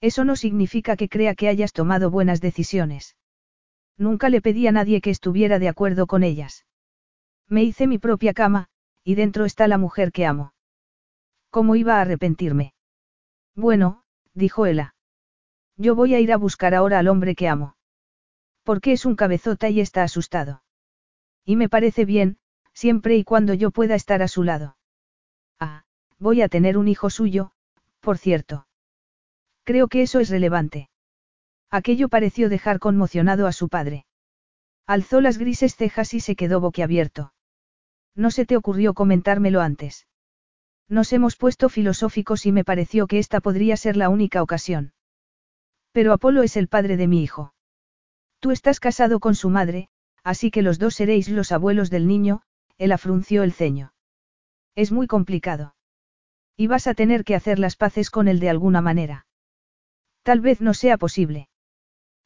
Eso no significa que crea que hayas tomado buenas decisiones. Nunca le pedí a nadie que estuviera de acuerdo con ellas. Me hice mi propia cama, y dentro está la mujer que amo. ¿Cómo iba a arrepentirme? Bueno, dijo Ella. Yo voy a ir a buscar ahora al hombre que amo. Porque es un cabezota y está asustado. Y me parece bien, siempre y cuando yo pueda estar a su lado. Ah, voy a tener un hijo suyo, por cierto. Creo que eso es relevante. Aquello pareció dejar conmocionado a su padre. Alzó las grises cejas y se quedó boquiabierto. No se te ocurrió comentármelo antes. Nos hemos puesto filosóficos y me pareció que esta podría ser la única ocasión. Pero Apolo es el padre de mi hijo. Tú estás casado con su madre, así que los dos seréis los abuelos del niño, él afrunció el ceño. Es muy complicado. Y vas a tener que hacer las paces con él de alguna manera. Tal vez no sea posible.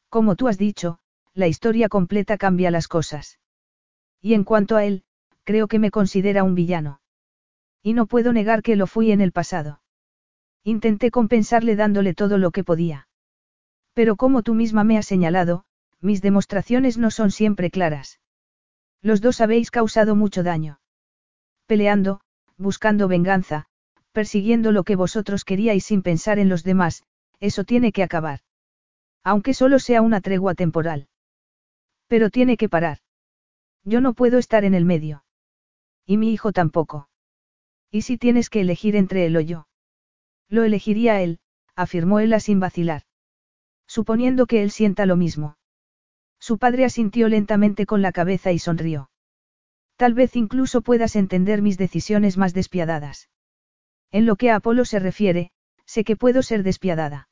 Como tú has dicho, la historia completa cambia las cosas. Y en cuanto a él, creo que me considera un villano. Y no puedo negar que lo fui en el pasado. Intenté compensarle dándole todo lo que podía. Pero como tú misma me has señalado, mis demostraciones no son siempre claras. Los dos habéis causado mucho daño. Peleando, buscando venganza, persiguiendo lo que vosotros queríais sin pensar en los demás, eso tiene que acabar. Aunque solo sea una tregua temporal. Pero tiene que parar. Yo no puedo estar en el medio. Y mi hijo tampoco. ¿Y si tienes que elegir entre él o yo? Lo elegiría él, afirmó ella sin vacilar. Suponiendo que él sienta lo mismo. Su padre asintió lentamente con la cabeza y sonrió. Tal vez incluso puedas entender mis decisiones más despiadadas. En lo que a Apolo se refiere, sé que puedo ser despiadada.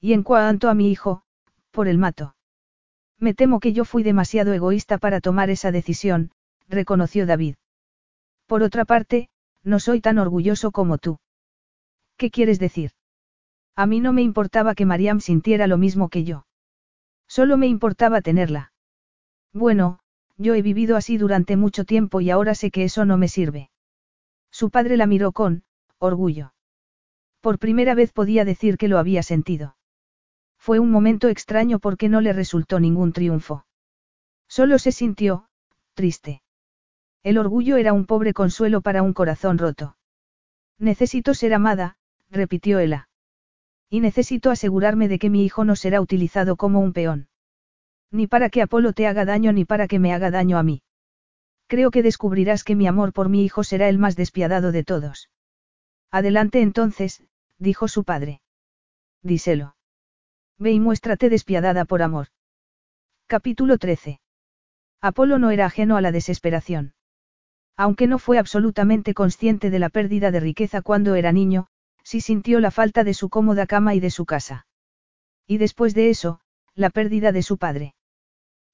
Y en cuanto a mi hijo, por el mato. Me temo que yo fui demasiado egoísta para tomar esa decisión, reconoció David. Por otra parte, no soy tan orgulloso como tú. ¿Qué quieres decir? A mí no me importaba que Mariam sintiera lo mismo que yo. Solo me importaba tenerla. Bueno, yo he vivido así durante mucho tiempo y ahora sé que eso no me sirve. Su padre la miró con, orgullo. Por primera vez podía decir que lo había sentido. Fue un momento extraño porque no le resultó ningún triunfo. Solo se sintió, triste. El orgullo era un pobre consuelo para un corazón roto. Necesito ser amada, repitió Ella. Y necesito asegurarme de que mi hijo no será utilizado como un peón. Ni para que Apolo te haga daño ni para que me haga daño a mí. Creo que descubrirás que mi amor por mi hijo será el más despiadado de todos. Adelante entonces, dijo su padre. Díselo. Ve y muéstrate despiadada por amor. Capítulo 13. Apolo no era ajeno a la desesperación. Aunque no fue absolutamente consciente de la pérdida de riqueza cuando era niño, sí sintió la falta de su cómoda cama y de su casa. Y después de eso, la pérdida de su padre.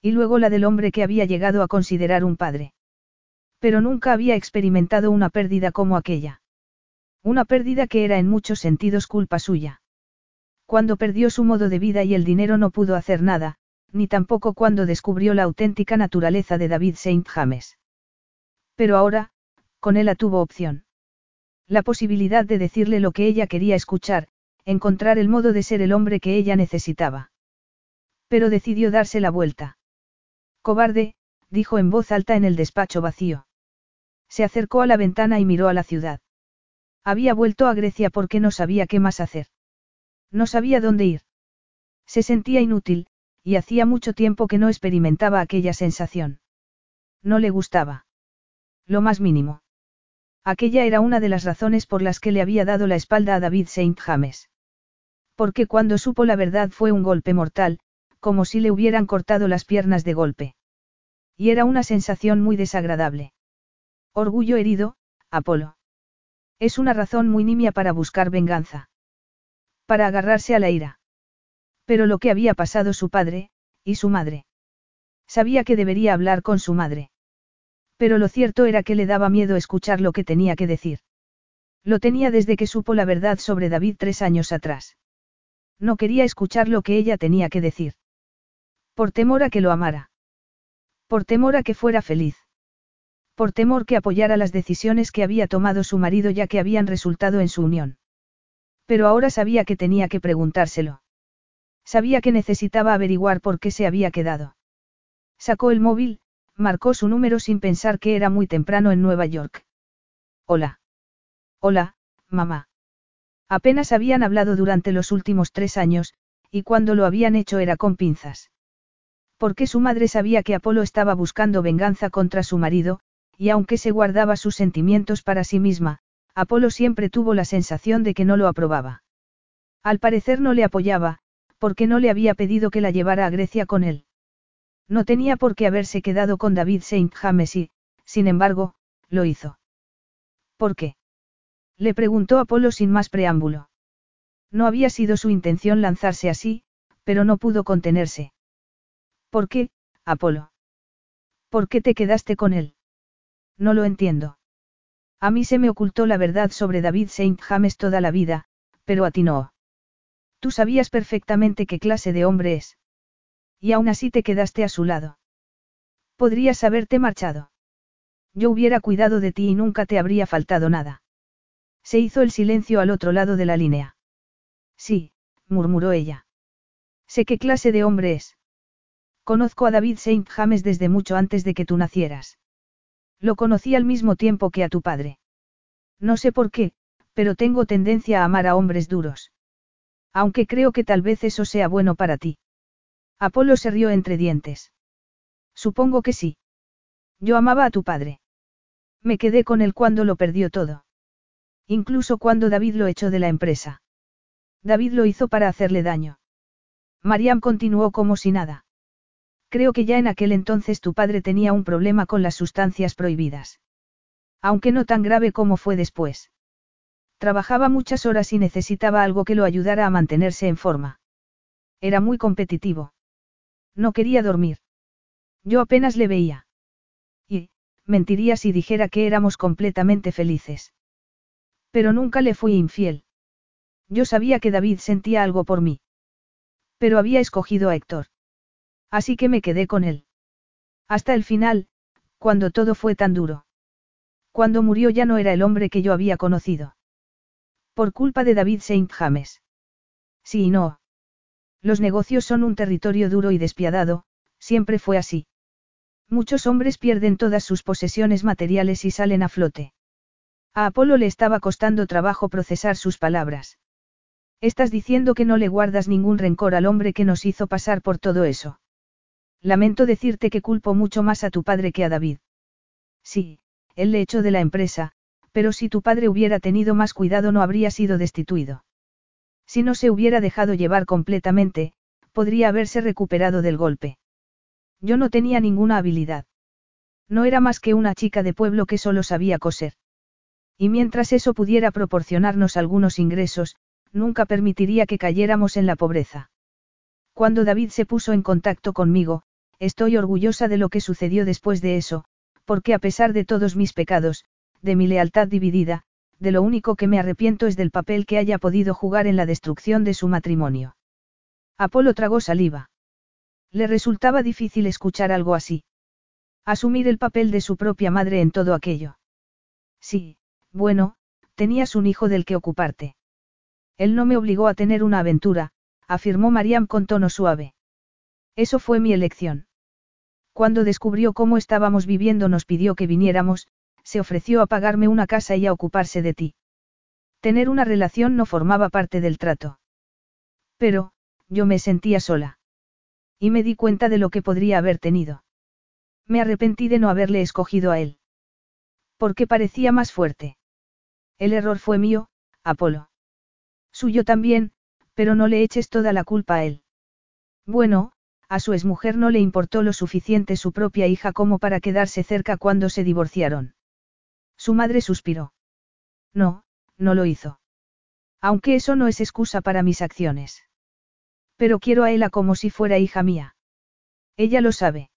Y luego la del hombre que había llegado a considerar un padre. Pero nunca había experimentado una pérdida como aquella. Una pérdida que era en muchos sentidos culpa suya. Cuando perdió su modo de vida y el dinero no pudo hacer nada, ni tampoco cuando descubrió la auténtica naturaleza de David St. James. Pero ahora, con él tuvo opción. La posibilidad de decirle lo que ella quería escuchar, encontrar el modo de ser el hombre que ella necesitaba. Pero decidió darse la vuelta. Cobarde, dijo en voz alta en el despacho vacío. Se acercó a la ventana y miró a la ciudad. Había vuelto a Grecia porque no sabía qué más hacer. No sabía dónde ir. Se sentía inútil, y hacía mucho tiempo que no experimentaba aquella sensación. No le gustaba. Lo más mínimo. Aquella era una de las razones por las que le había dado la espalda a David Saint James. Porque cuando supo la verdad fue un golpe mortal, como si le hubieran cortado las piernas de golpe. Y era una sensación muy desagradable. Orgullo herido, Apolo. Es una razón muy nimia para buscar venganza. Para agarrarse a la ira. Pero lo que había pasado su padre, y su madre. Sabía que debería hablar con su madre. Pero lo cierto era que le daba miedo escuchar lo que tenía que decir. Lo tenía desde que supo la verdad sobre David tres años atrás. No quería escuchar lo que ella tenía que decir. Por temor a que lo amara. Por temor a que fuera feliz. Por temor que apoyara las decisiones que había tomado su marido ya que habían resultado en su unión. Pero ahora sabía que tenía que preguntárselo. Sabía que necesitaba averiguar por qué se había quedado. Sacó el móvil, marcó su número sin pensar que era muy temprano en Nueva York. Hola. Hola, mamá. Apenas habían hablado durante los últimos tres años, y cuando lo habían hecho era con pinzas. Porque su madre sabía que Apolo estaba buscando venganza contra su marido, y aunque se guardaba sus sentimientos para sí misma, Apolo siempre tuvo la sensación de que no lo aprobaba. Al parecer no le apoyaba, porque no le había pedido que la llevara a Grecia con él. No tenía por qué haberse quedado con David Saint James y, sin embargo, lo hizo. ¿Por qué? Le preguntó Apolo sin más preámbulo. No había sido su intención lanzarse así, pero no pudo contenerse. ¿Por qué, Apolo? ¿Por qué te quedaste con él? No lo entiendo. A mí se me ocultó la verdad sobre David Saint James toda la vida, pero a ti no. Tú sabías perfectamente qué clase de hombre es. Y aún así te quedaste a su lado. Podrías haberte marchado. Yo hubiera cuidado de ti y nunca te habría faltado nada. Se hizo el silencio al otro lado de la línea. Sí, murmuró ella. Sé qué clase de hombre es. Conozco a David Saint James desde mucho antes de que tú nacieras. Lo conocí al mismo tiempo que a tu padre. No sé por qué, pero tengo tendencia a amar a hombres duros. Aunque creo que tal vez eso sea bueno para ti. Apolo se rió entre dientes. Supongo que sí. Yo amaba a tu padre. Me quedé con él cuando lo perdió todo. Incluso cuando David lo echó de la empresa. David lo hizo para hacerle daño. Mariam continuó como si nada. Creo que ya en aquel entonces tu padre tenía un problema con las sustancias prohibidas. Aunque no tan grave como fue después. Trabajaba muchas horas y necesitaba algo que lo ayudara a mantenerse en forma. Era muy competitivo. No quería dormir. Yo apenas le veía. Y, mentiría si dijera que éramos completamente felices. Pero nunca le fui infiel. Yo sabía que David sentía algo por mí. Pero había escogido a Héctor. Así que me quedé con él. Hasta el final, cuando todo fue tan duro. Cuando murió ya no era el hombre que yo había conocido. Por culpa de David Saint James. Sí y no. Los negocios son un territorio duro y despiadado, siempre fue así. Muchos hombres pierden todas sus posesiones materiales y salen a flote. A Apolo le estaba costando trabajo procesar sus palabras. Estás diciendo que no le guardas ningún rencor al hombre que nos hizo pasar por todo eso. Lamento decirte que culpo mucho más a tu padre que a David. Sí, él le echó de la empresa, pero si tu padre hubiera tenido más cuidado no habría sido destituido. Si no se hubiera dejado llevar completamente, podría haberse recuperado del golpe. Yo no tenía ninguna habilidad. No era más que una chica de pueblo que solo sabía coser. Y mientras eso pudiera proporcionarnos algunos ingresos, nunca permitiría que cayéramos en la pobreza. Cuando David se puso en contacto conmigo, Estoy orgullosa de lo que sucedió después de eso, porque a pesar de todos mis pecados, de mi lealtad dividida, de lo único que me arrepiento es del papel que haya podido jugar en la destrucción de su matrimonio. Apolo tragó saliva. Le resultaba difícil escuchar algo así. Asumir el papel de su propia madre en todo aquello. Sí, bueno, tenías un hijo del que ocuparte. Él no me obligó a tener una aventura, afirmó Mariam con tono suave. Eso fue mi elección. Cuando descubrió cómo estábamos viviendo nos pidió que viniéramos, se ofreció a pagarme una casa y a ocuparse de ti. Tener una relación no formaba parte del trato. Pero, yo me sentía sola. Y me di cuenta de lo que podría haber tenido. Me arrepentí de no haberle escogido a él. Porque parecía más fuerte. El error fue mío, Apolo. Suyo también, pero no le eches toda la culpa a él. Bueno, a su exmujer no le importó lo suficiente su propia hija como para quedarse cerca cuando se divorciaron. Su madre suspiró. No, no lo hizo. Aunque eso no es excusa para mis acciones. Pero quiero a Ella como si fuera hija mía. Ella lo sabe.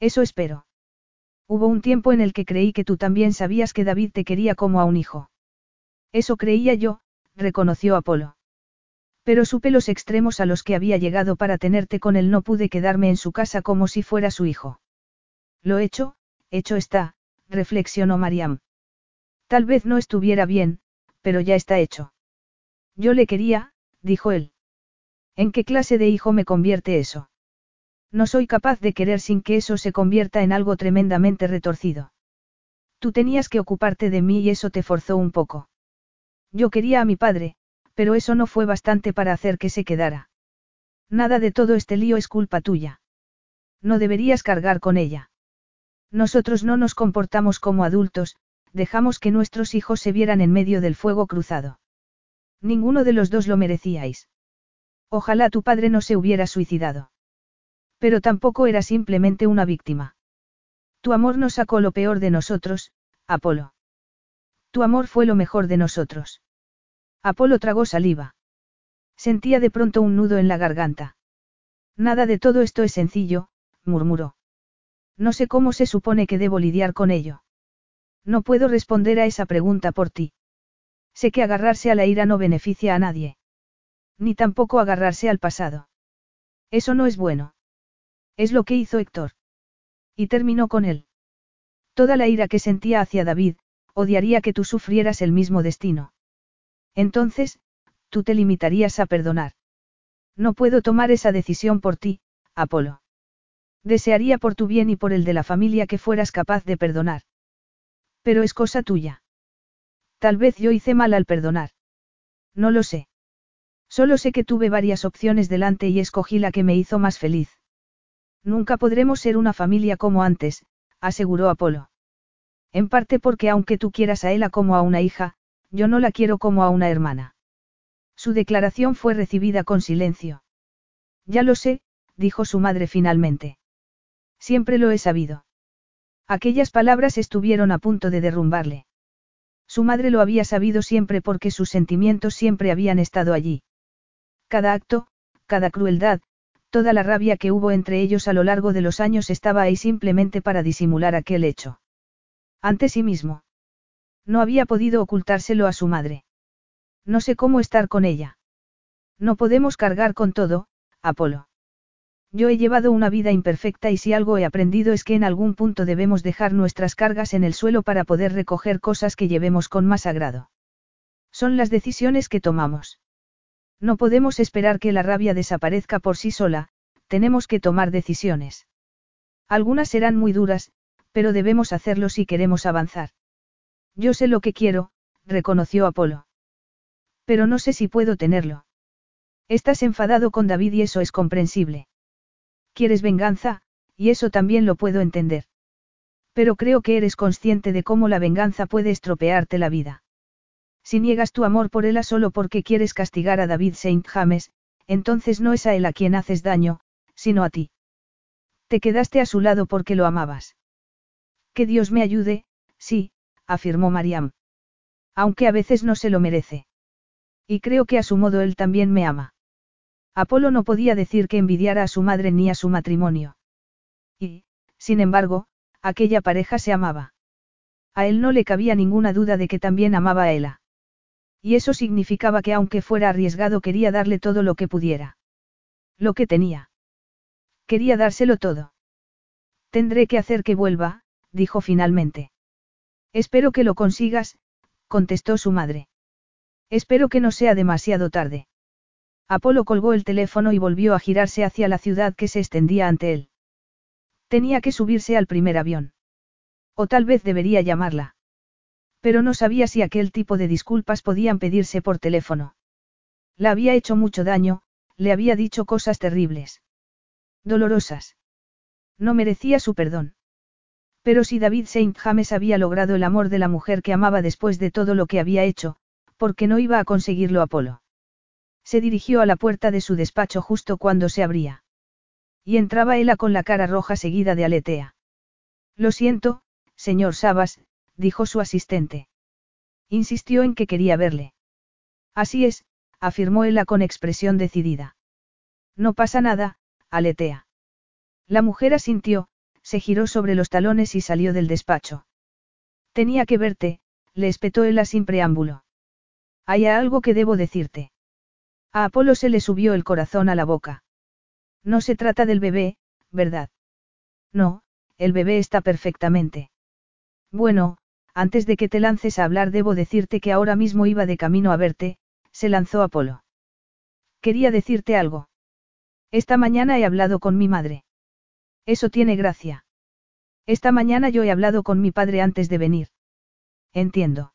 Eso espero. Hubo un tiempo en el que creí que tú también sabías que David te quería como a un hijo. Eso creía yo, reconoció Apolo. Pero supe los extremos a los que había llegado para tenerte con él, no pude quedarme en su casa como si fuera su hijo. Lo hecho, hecho está, reflexionó Mariam. Tal vez no estuviera bien, pero ya está hecho. Yo le quería, dijo él. ¿En qué clase de hijo me convierte eso? No soy capaz de querer sin que eso se convierta en algo tremendamente retorcido. Tú tenías que ocuparte de mí y eso te forzó un poco. Yo quería a mi padre, pero eso no fue bastante para hacer que se quedara. Nada de todo este lío es culpa tuya. No deberías cargar con ella. Nosotros no nos comportamos como adultos, dejamos que nuestros hijos se vieran en medio del fuego cruzado. Ninguno de los dos lo merecíais. Ojalá tu padre no se hubiera suicidado. Pero tampoco era simplemente una víctima. Tu amor nos sacó lo peor de nosotros, Apolo. Tu amor fue lo mejor de nosotros. Apolo tragó saliva. Sentía de pronto un nudo en la garganta. Nada de todo esto es sencillo, murmuró. No sé cómo se supone que debo lidiar con ello. No puedo responder a esa pregunta por ti. Sé que agarrarse a la ira no beneficia a nadie. Ni tampoco agarrarse al pasado. Eso no es bueno. Es lo que hizo Héctor. Y terminó con él. Toda la ira que sentía hacia David, odiaría que tú sufrieras el mismo destino. Entonces, tú te limitarías a perdonar. No puedo tomar esa decisión por ti, Apolo. Desearía por tu bien y por el de la familia que fueras capaz de perdonar. Pero es cosa tuya. Tal vez yo hice mal al perdonar. No lo sé. Solo sé que tuve varias opciones delante y escogí la que me hizo más feliz. Nunca podremos ser una familia como antes, aseguró Apolo. En parte porque aunque tú quieras a Ella como a una hija, yo no la quiero como a una hermana. Su declaración fue recibida con silencio. Ya lo sé, dijo su madre finalmente. Siempre lo he sabido. Aquellas palabras estuvieron a punto de derrumbarle. Su madre lo había sabido siempre porque sus sentimientos siempre habían estado allí. Cada acto, cada crueldad, toda la rabia que hubo entre ellos a lo largo de los años estaba ahí simplemente para disimular aquel hecho. Ante sí mismo. No había podido ocultárselo a su madre. No sé cómo estar con ella. No podemos cargar con todo, Apolo. Yo he llevado una vida imperfecta y si algo he aprendido es que en algún punto debemos dejar nuestras cargas en el suelo para poder recoger cosas que llevemos con más agrado. Son las decisiones que tomamos. No podemos esperar que la rabia desaparezca por sí sola, tenemos que tomar decisiones. Algunas serán muy duras, pero debemos hacerlo si queremos avanzar. Yo sé lo que quiero, reconoció Apolo. Pero no sé si puedo tenerlo. Estás enfadado con David y eso es comprensible. Quieres venganza, y eso también lo puedo entender. Pero creo que eres consciente de cómo la venganza puede estropearte la vida. Si niegas tu amor por él solo porque quieres castigar a David Saint James, entonces no es a él a quien haces daño, sino a ti. Te quedaste a su lado porque lo amabas. Que Dios me ayude, sí, afirmó Mariam. Aunque a veces no se lo merece. Y creo que a su modo él también me ama. Apolo no podía decir que envidiara a su madre ni a su matrimonio. Y, sin embargo, aquella pareja se amaba. A él no le cabía ninguna duda de que también amaba a Ella. Y eso significaba que aunque fuera arriesgado quería darle todo lo que pudiera. Lo que tenía. Quería dárselo todo. Tendré que hacer que vuelva, dijo finalmente. Espero que lo consigas, contestó su madre. Espero que no sea demasiado tarde. Apolo colgó el teléfono y volvió a girarse hacia la ciudad que se extendía ante él. Tenía que subirse al primer avión. O tal vez debería llamarla. Pero no sabía si aquel tipo de disculpas podían pedirse por teléfono. La había hecho mucho daño, le había dicho cosas terribles. Dolorosas. No merecía su perdón. Pero si David Saint James había logrado el amor de la mujer que amaba después de todo lo que había hecho, ¿por qué no iba a conseguirlo Apolo? Se dirigió a la puerta de su despacho justo cuando se abría. Y entraba Ella con la cara roja seguida de aletea. Lo siento, señor Sabas, dijo su asistente. Insistió en que quería verle. Así es, afirmó Ella con expresión decidida. No pasa nada, aletea. La mujer asintió, se giró sobre los talones y salió del despacho. Tenía que verte, le espetó Ella sin preámbulo. Hay algo que debo decirte. A Apolo se le subió el corazón a la boca. No se trata del bebé, ¿verdad? No, el bebé está perfectamente. Bueno, antes de que te lances a hablar debo decirte que ahora mismo iba de camino a verte, se lanzó Apolo. Quería decirte algo. Esta mañana he hablado con mi madre. Eso tiene gracia. Esta mañana yo he hablado con mi padre antes de venir. Entiendo.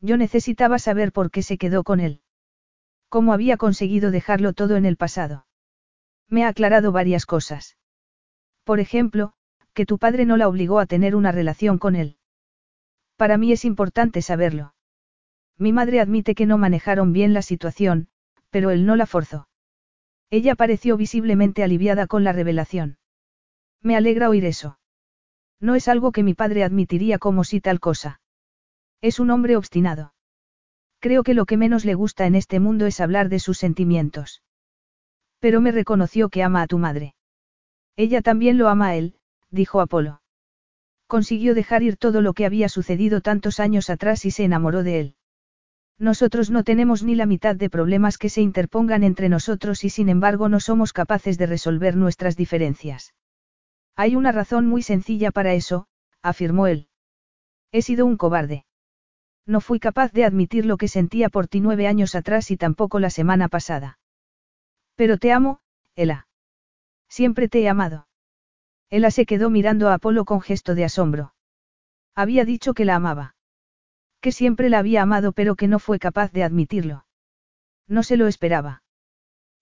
Yo necesitaba saber por qué se quedó con él. ¿Cómo había conseguido dejarlo todo en el pasado? Me ha aclarado varias cosas. Por ejemplo, que tu padre no la obligó a tener una relación con él. Para mí es importante saberlo. Mi madre admite que no manejaron bien la situación, pero él no la forzó. Ella pareció visiblemente aliviada con la revelación. Me alegra oír eso. No es algo que mi padre admitiría como si tal cosa. Es un hombre obstinado. Creo que lo que menos le gusta en este mundo es hablar de sus sentimientos. Pero me reconoció que ama a tu madre. Ella también lo ama a él, dijo Apolo. Consiguió dejar ir todo lo que había sucedido tantos años atrás y se enamoró de él. Nosotros no tenemos ni la mitad de problemas que se interpongan entre nosotros y sin embargo no somos capaces de resolver nuestras diferencias. Hay una razón muy sencilla para eso, afirmó él. He sido un cobarde. No fui capaz de admitir lo que sentía por ti nueve años atrás y tampoco la semana pasada. Pero te amo, Ela. Siempre te he amado. Ela se quedó mirando a Apolo con gesto de asombro. Había dicho que la amaba. Que siempre la había amado pero que no fue capaz de admitirlo. No se lo esperaba.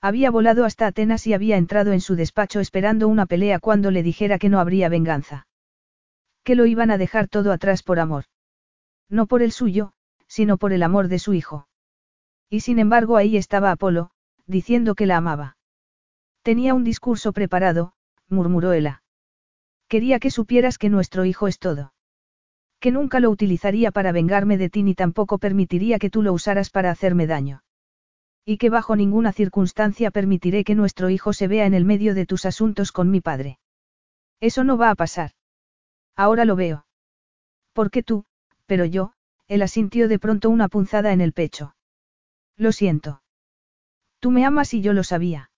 Había volado hasta Atenas y había entrado en su despacho esperando una pelea cuando le dijera que no habría venganza. Que lo iban a dejar todo atrás por amor. No por el suyo, sino por el amor de su hijo. Y sin embargo ahí estaba Apolo, diciendo que la amaba. Tenía un discurso preparado, murmuró Ella. Quería que supieras que nuestro hijo es todo. Que nunca lo utilizaría para vengarme de ti ni tampoco permitiría que tú lo usaras para hacerme daño. Y que bajo ninguna circunstancia permitiré que nuestro hijo se vea en el medio de tus asuntos con mi padre. Eso no va a pasar. Ahora lo veo. Porque tú, pero yo, él asintió de pronto una punzada en el pecho. Lo siento. Tú me amas y yo lo sabía.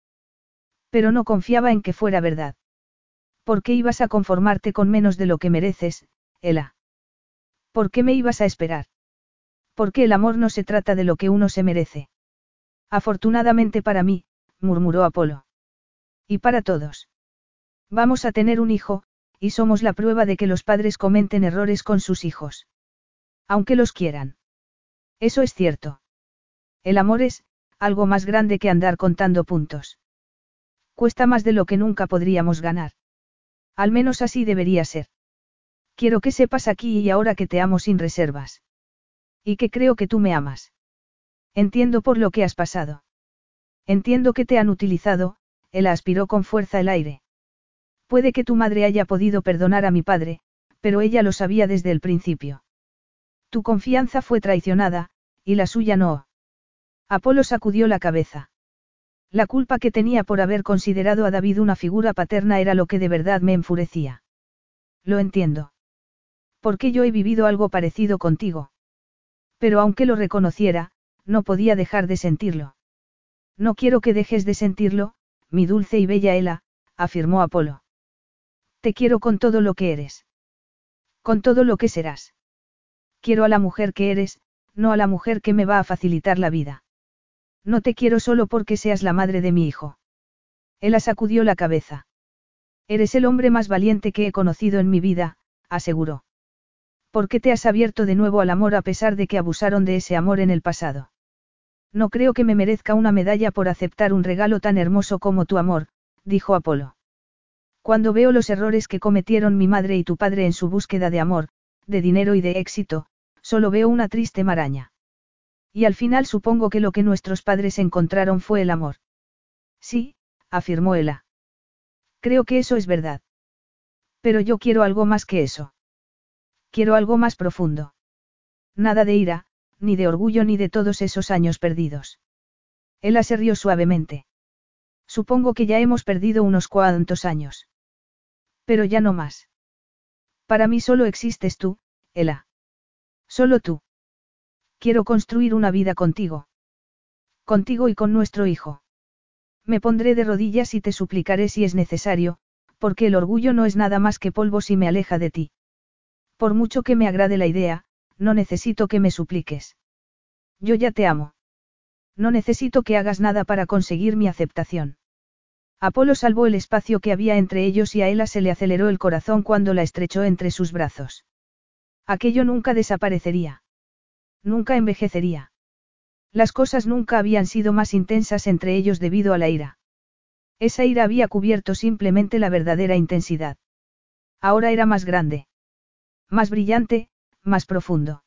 Pero no confiaba en que fuera verdad. ¿Por qué ibas a conformarte con menos de lo que mereces, Ela? ¿Por qué me ibas a esperar? Porque el amor no se trata de lo que uno se merece. Afortunadamente para mí, murmuró Apolo. Y para todos. Vamos a tener un hijo, y somos la prueba de que los padres cometen errores con sus hijos. Aunque los quieran. Eso es cierto. El amor es, algo más grande que andar contando puntos. Cuesta más de lo que nunca podríamos ganar. Al menos así debería ser. Quiero que sepas aquí y ahora que te amo sin reservas. Y que creo que tú me amas. Entiendo por lo que has pasado. Entiendo que te han utilizado, él aspiró con fuerza el aire. Puede que tu madre haya podido perdonar a mi padre, pero ella lo sabía desde el principio. Tu confianza fue traicionada, y la suya no. Apolo sacudió la cabeza. La culpa que tenía por haber considerado a David una figura paterna era lo que de verdad me enfurecía. Lo entiendo. Porque yo he vivido algo parecido contigo. Pero aunque lo reconociera, no podía dejar de sentirlo. No quiero que dejes de sentirlo, mi dulce y bella Ela, afirmó Apolo. Te quiero con todo lo que eres. Con todo lo que serás. Quiero a la mujer que eres, no a la mujer que me va a facilitar la vida. No te quiero solo porque seas la madre de mi hijo. Ella sacudió la cabeza. Eres el hombre más valiente que he conocido en mi vida, aseguró. ¿Por qué te has abierto de nuevo al amor a pesar de que abusaron de ese amor en el pasado? No creo que me merezca una medalla por aceptar un regalo tan hermoso como tu amor, dijo Apolo. Cuando veo los errores que cometieron mi madre y tu padre en su búsqueda de amor, de dinero y de éxito, solo veo una triste maraña. Y al final supongo que lo que nuestros padres encontraron fue el amor. Sí, afirmó Ella. Creo que eso es verdad. Pero yo quiero algo más que eso. Quiero algo más profundo. Nada de ira, ni de orgullo ni de todos esos años perdidos. Ella se rió suavemente. Supongo que ya hemos perdido unos cuantos años. Pero ya no más. Para mí solo existes tú, Ela. Solo tú. Quiero construir una vida contigo. Contigo y con nuestro hijo. Me pondré de rodillas y te suplicaré si es necesario, porque el orgullo no es nada más que polvo si me aleja de ti. Por mucho que me agrade la idea, no necesito que me supliques. Yo ya te amo. No necesito que hagas nada para conseguir mi aceptación. Apolo salvó el espacio que había entre ellos y a Ella se le aceleró el corazón cuando la estrechó entre sus brazos. Aquello nunca desaparecería. Nunca envejecería. Las cosas nunca habían sido más intensas entre ellos debido a la ira. Esa ira había cubierto simplemente la verdadera intensidad. Ahora era más grande. Más brillante, más profundo.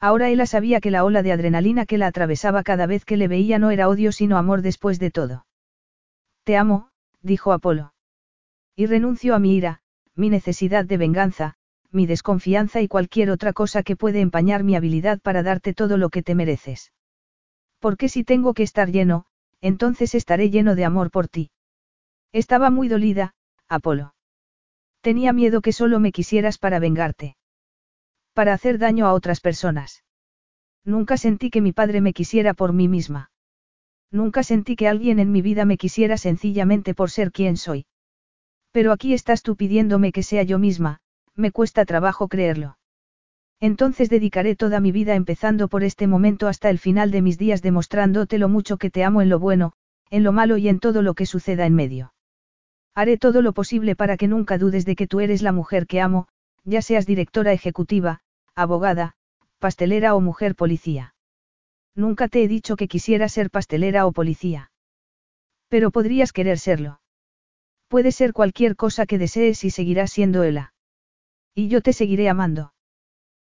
Ahora ella sabía que la ola de adrenalina que la atravesaba cada vez que le veía no era odio sino amor después de todo. Te amo, dijo Apolo. Y renuncio a mi ira, mi necesidad de venganza, mi desconfianza y cualquier otra cosa que puede empañar mi habilidad para darte todo lo que te mereces. Porque si tengo que estar lleno, entonces estaré lleno de amor por ti. Estaba muy dolida, Apolo. Tenía miedo que solo me quisieras para vengarte. Para hacer daño a otras personas. Nunca sentí que mi padre me quisiera por mí misma. Nunca sentí que alguien en mi vida me quisiera sencillamente por ser quien soy. Pero aquí estás tú pidiéndome que sea yo misma, me cuesta trabajo creerlo. Entonces dedicaré toda mi vida empezando por este momento hasta el final de mis días demostrándote lo mucho que te amo en lo bueno, en lo malo y en todo lo que suceda en medio. Haré todo lo posible para que nunca dudes de que tú eres la mujer que amo, ya seas directora ejecutiva, abogada, pastelera o mujer policía. Nunca te he dicho que quisiera ser pastelera o policía. Pero podrías querer serlo. Puede ser cualquier cosa que desees y seguirás siendo ella. Y yo te seguiré amando.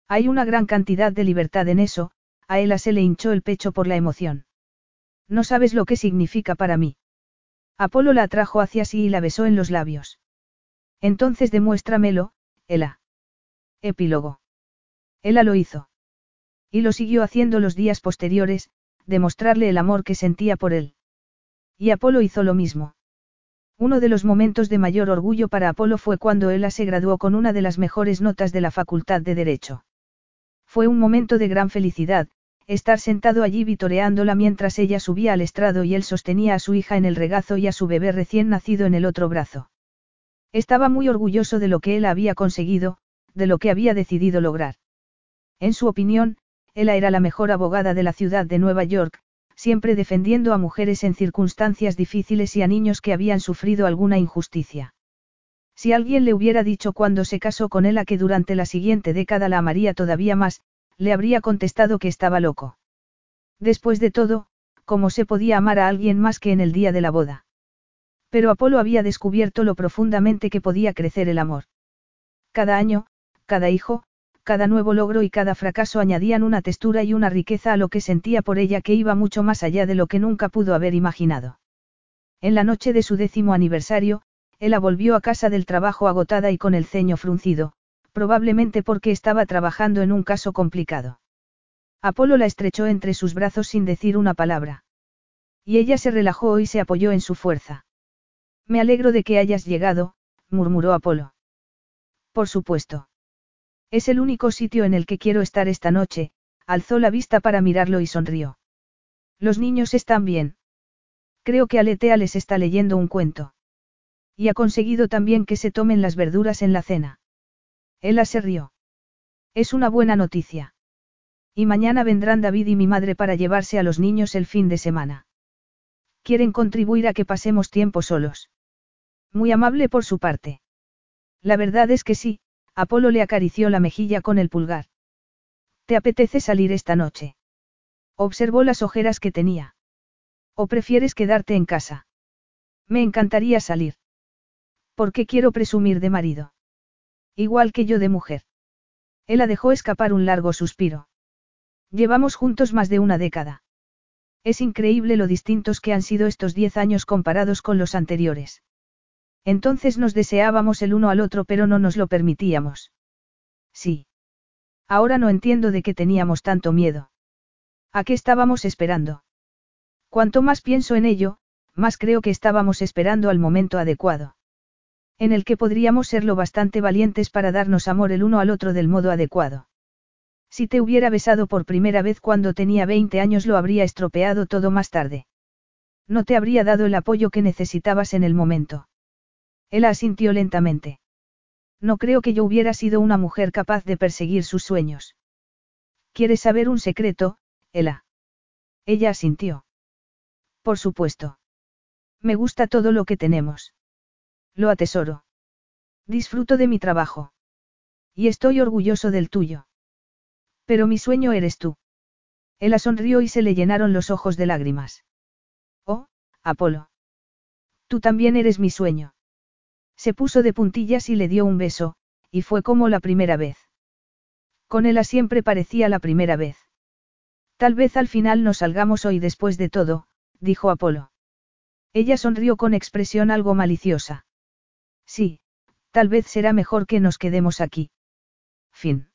Hay una gran cantidad de libertad en eso, a ella se le hinchó el pecho por la emoción. No sabes lo que significa para mí. Apolo la atrajo hacia sí y la besó en los labios. Entonces demuéstramelo, Ela. Epílogo. Ela lo hizo. Y lo siguió haciendo los días posteriores, demostrarle el amor que sentía por él. Y Apolo hizo lo mismo. Uno de los momentos de mayor orgullo para Apolo fue cuando Ella se graduó con una de las mejores notas de la Facultad de Derecho. Fue un momento de gran felicidad, estar sentado allí vitoreándola mientras ella subía al estrado y él sostenía a su hija en el regazo y a su bebé recién nacido en el otro brazo. Estaba muy orgulloso de lo que él había conseguido, de lo que había decidido lograr. En su opinión, ella era la mejor abogada de la ciudad de Nueva York, siempre defendiendo a mujeres en circunstancias difíciles y a niños que habían sufrido alguna injusticia. Si alguien le hubiera dicho cuando se casó con él a que durante la siguiente década la amaría todavía más, le habría contestado que estaba loco. Después de todo, ¿cómo se podía amar a alguien más que en el día de la boda? Pero Apolo había descubierto lo profundamente que podía crecer el amor. Cada año, cada hijo, cada nuevo logro y cada fracaso añadían una textura y una riqueza a lo que sentía por ella que iba mucho más allá de lo que nunca pudo haber imaginado. En la noche de su décimo aniversario, ella volvió a casa del trabajo agotada y con el ceño fruncido, probablemente porque estaba trabajando en un caso complicado. Apolo la estrechó entre sus brazos sin decir una palabra. Y ella se relajó y se apoyó en su fuerza. Me alegro de que hayas llegado, murmuró Apolo. Por supuesto. Es el único sitio en el que quiero estar esta noche, alzó la vista para mirarlo y sonrió. Los niños están bien. Creo que Aletea les está leyendo un cuento. Y ha conseguido también que se tomen las verduras en la cena. Ella se rió. Es una buena noticia. Y mañana vendrán David y mi madre para llevarse a los niños el fin de semana. Quieren contribuir a que pasemos tiempo solos. Muy amable por su parte. La verdad es que sí, Apolo le acarició la mejilla con el pulgar. ¿Te apetece salir esta noche? Observó las ojeras que tenía. ¿O prefieres quedarte en casa? Me encantaría salir. ¿Por qué quiero presumir de marido? Igual que yo de mujer. Ella dejó escapar un largo suspiro. Llevamos juntos más de una década. Es increíble lo distintos que han sido estos diez años comparados con los anteriores. Entonces nos deseábamos el uno al otro pero no nos lo permitíamos. Sí. Ahora no entiendo de qué teníamos tanto miedo. ¿A qué estábamos esperando? Cuanto más pienso en ello, más creo que estábamos esperando al momento adecuado. En el que podríamos ser lo bastante valientes para darnos amor el uno al otro del modo adecuado. Si te hubiera besado por primera vez cuando tenía 20 años lo habría estropeado todo más tarde. No te habría dado el apoyo que necesitabas en el momento. Él asintió lentamente. No creo que yo hubiera sido una mujer capaz de perseguir sus sueños. ¿Quieres saber un secreto, Ela? Ella asintió. Por supuesto. Me gusta todo lo que tenemos. Lo atesoro. Disfruto de mi trabajo. Y estoy orgulloso del tuyo. Pero mi sueño eres tú. Ella sonrió y se le llenaron los ojos de lágrimas. Oh, Apolo. Tú también eres mi sueño. Se puso de puntillas y le dio un beso, y fue como la primera vez. Con ella siempre parecía la primera vez. Tal vez al final nos salgamos hoy después de todo, dijo Apolo. Ella sonrió con expresión algo maliciosa. Sí, tal vez será mejor que nos quedemos aquí. Fin.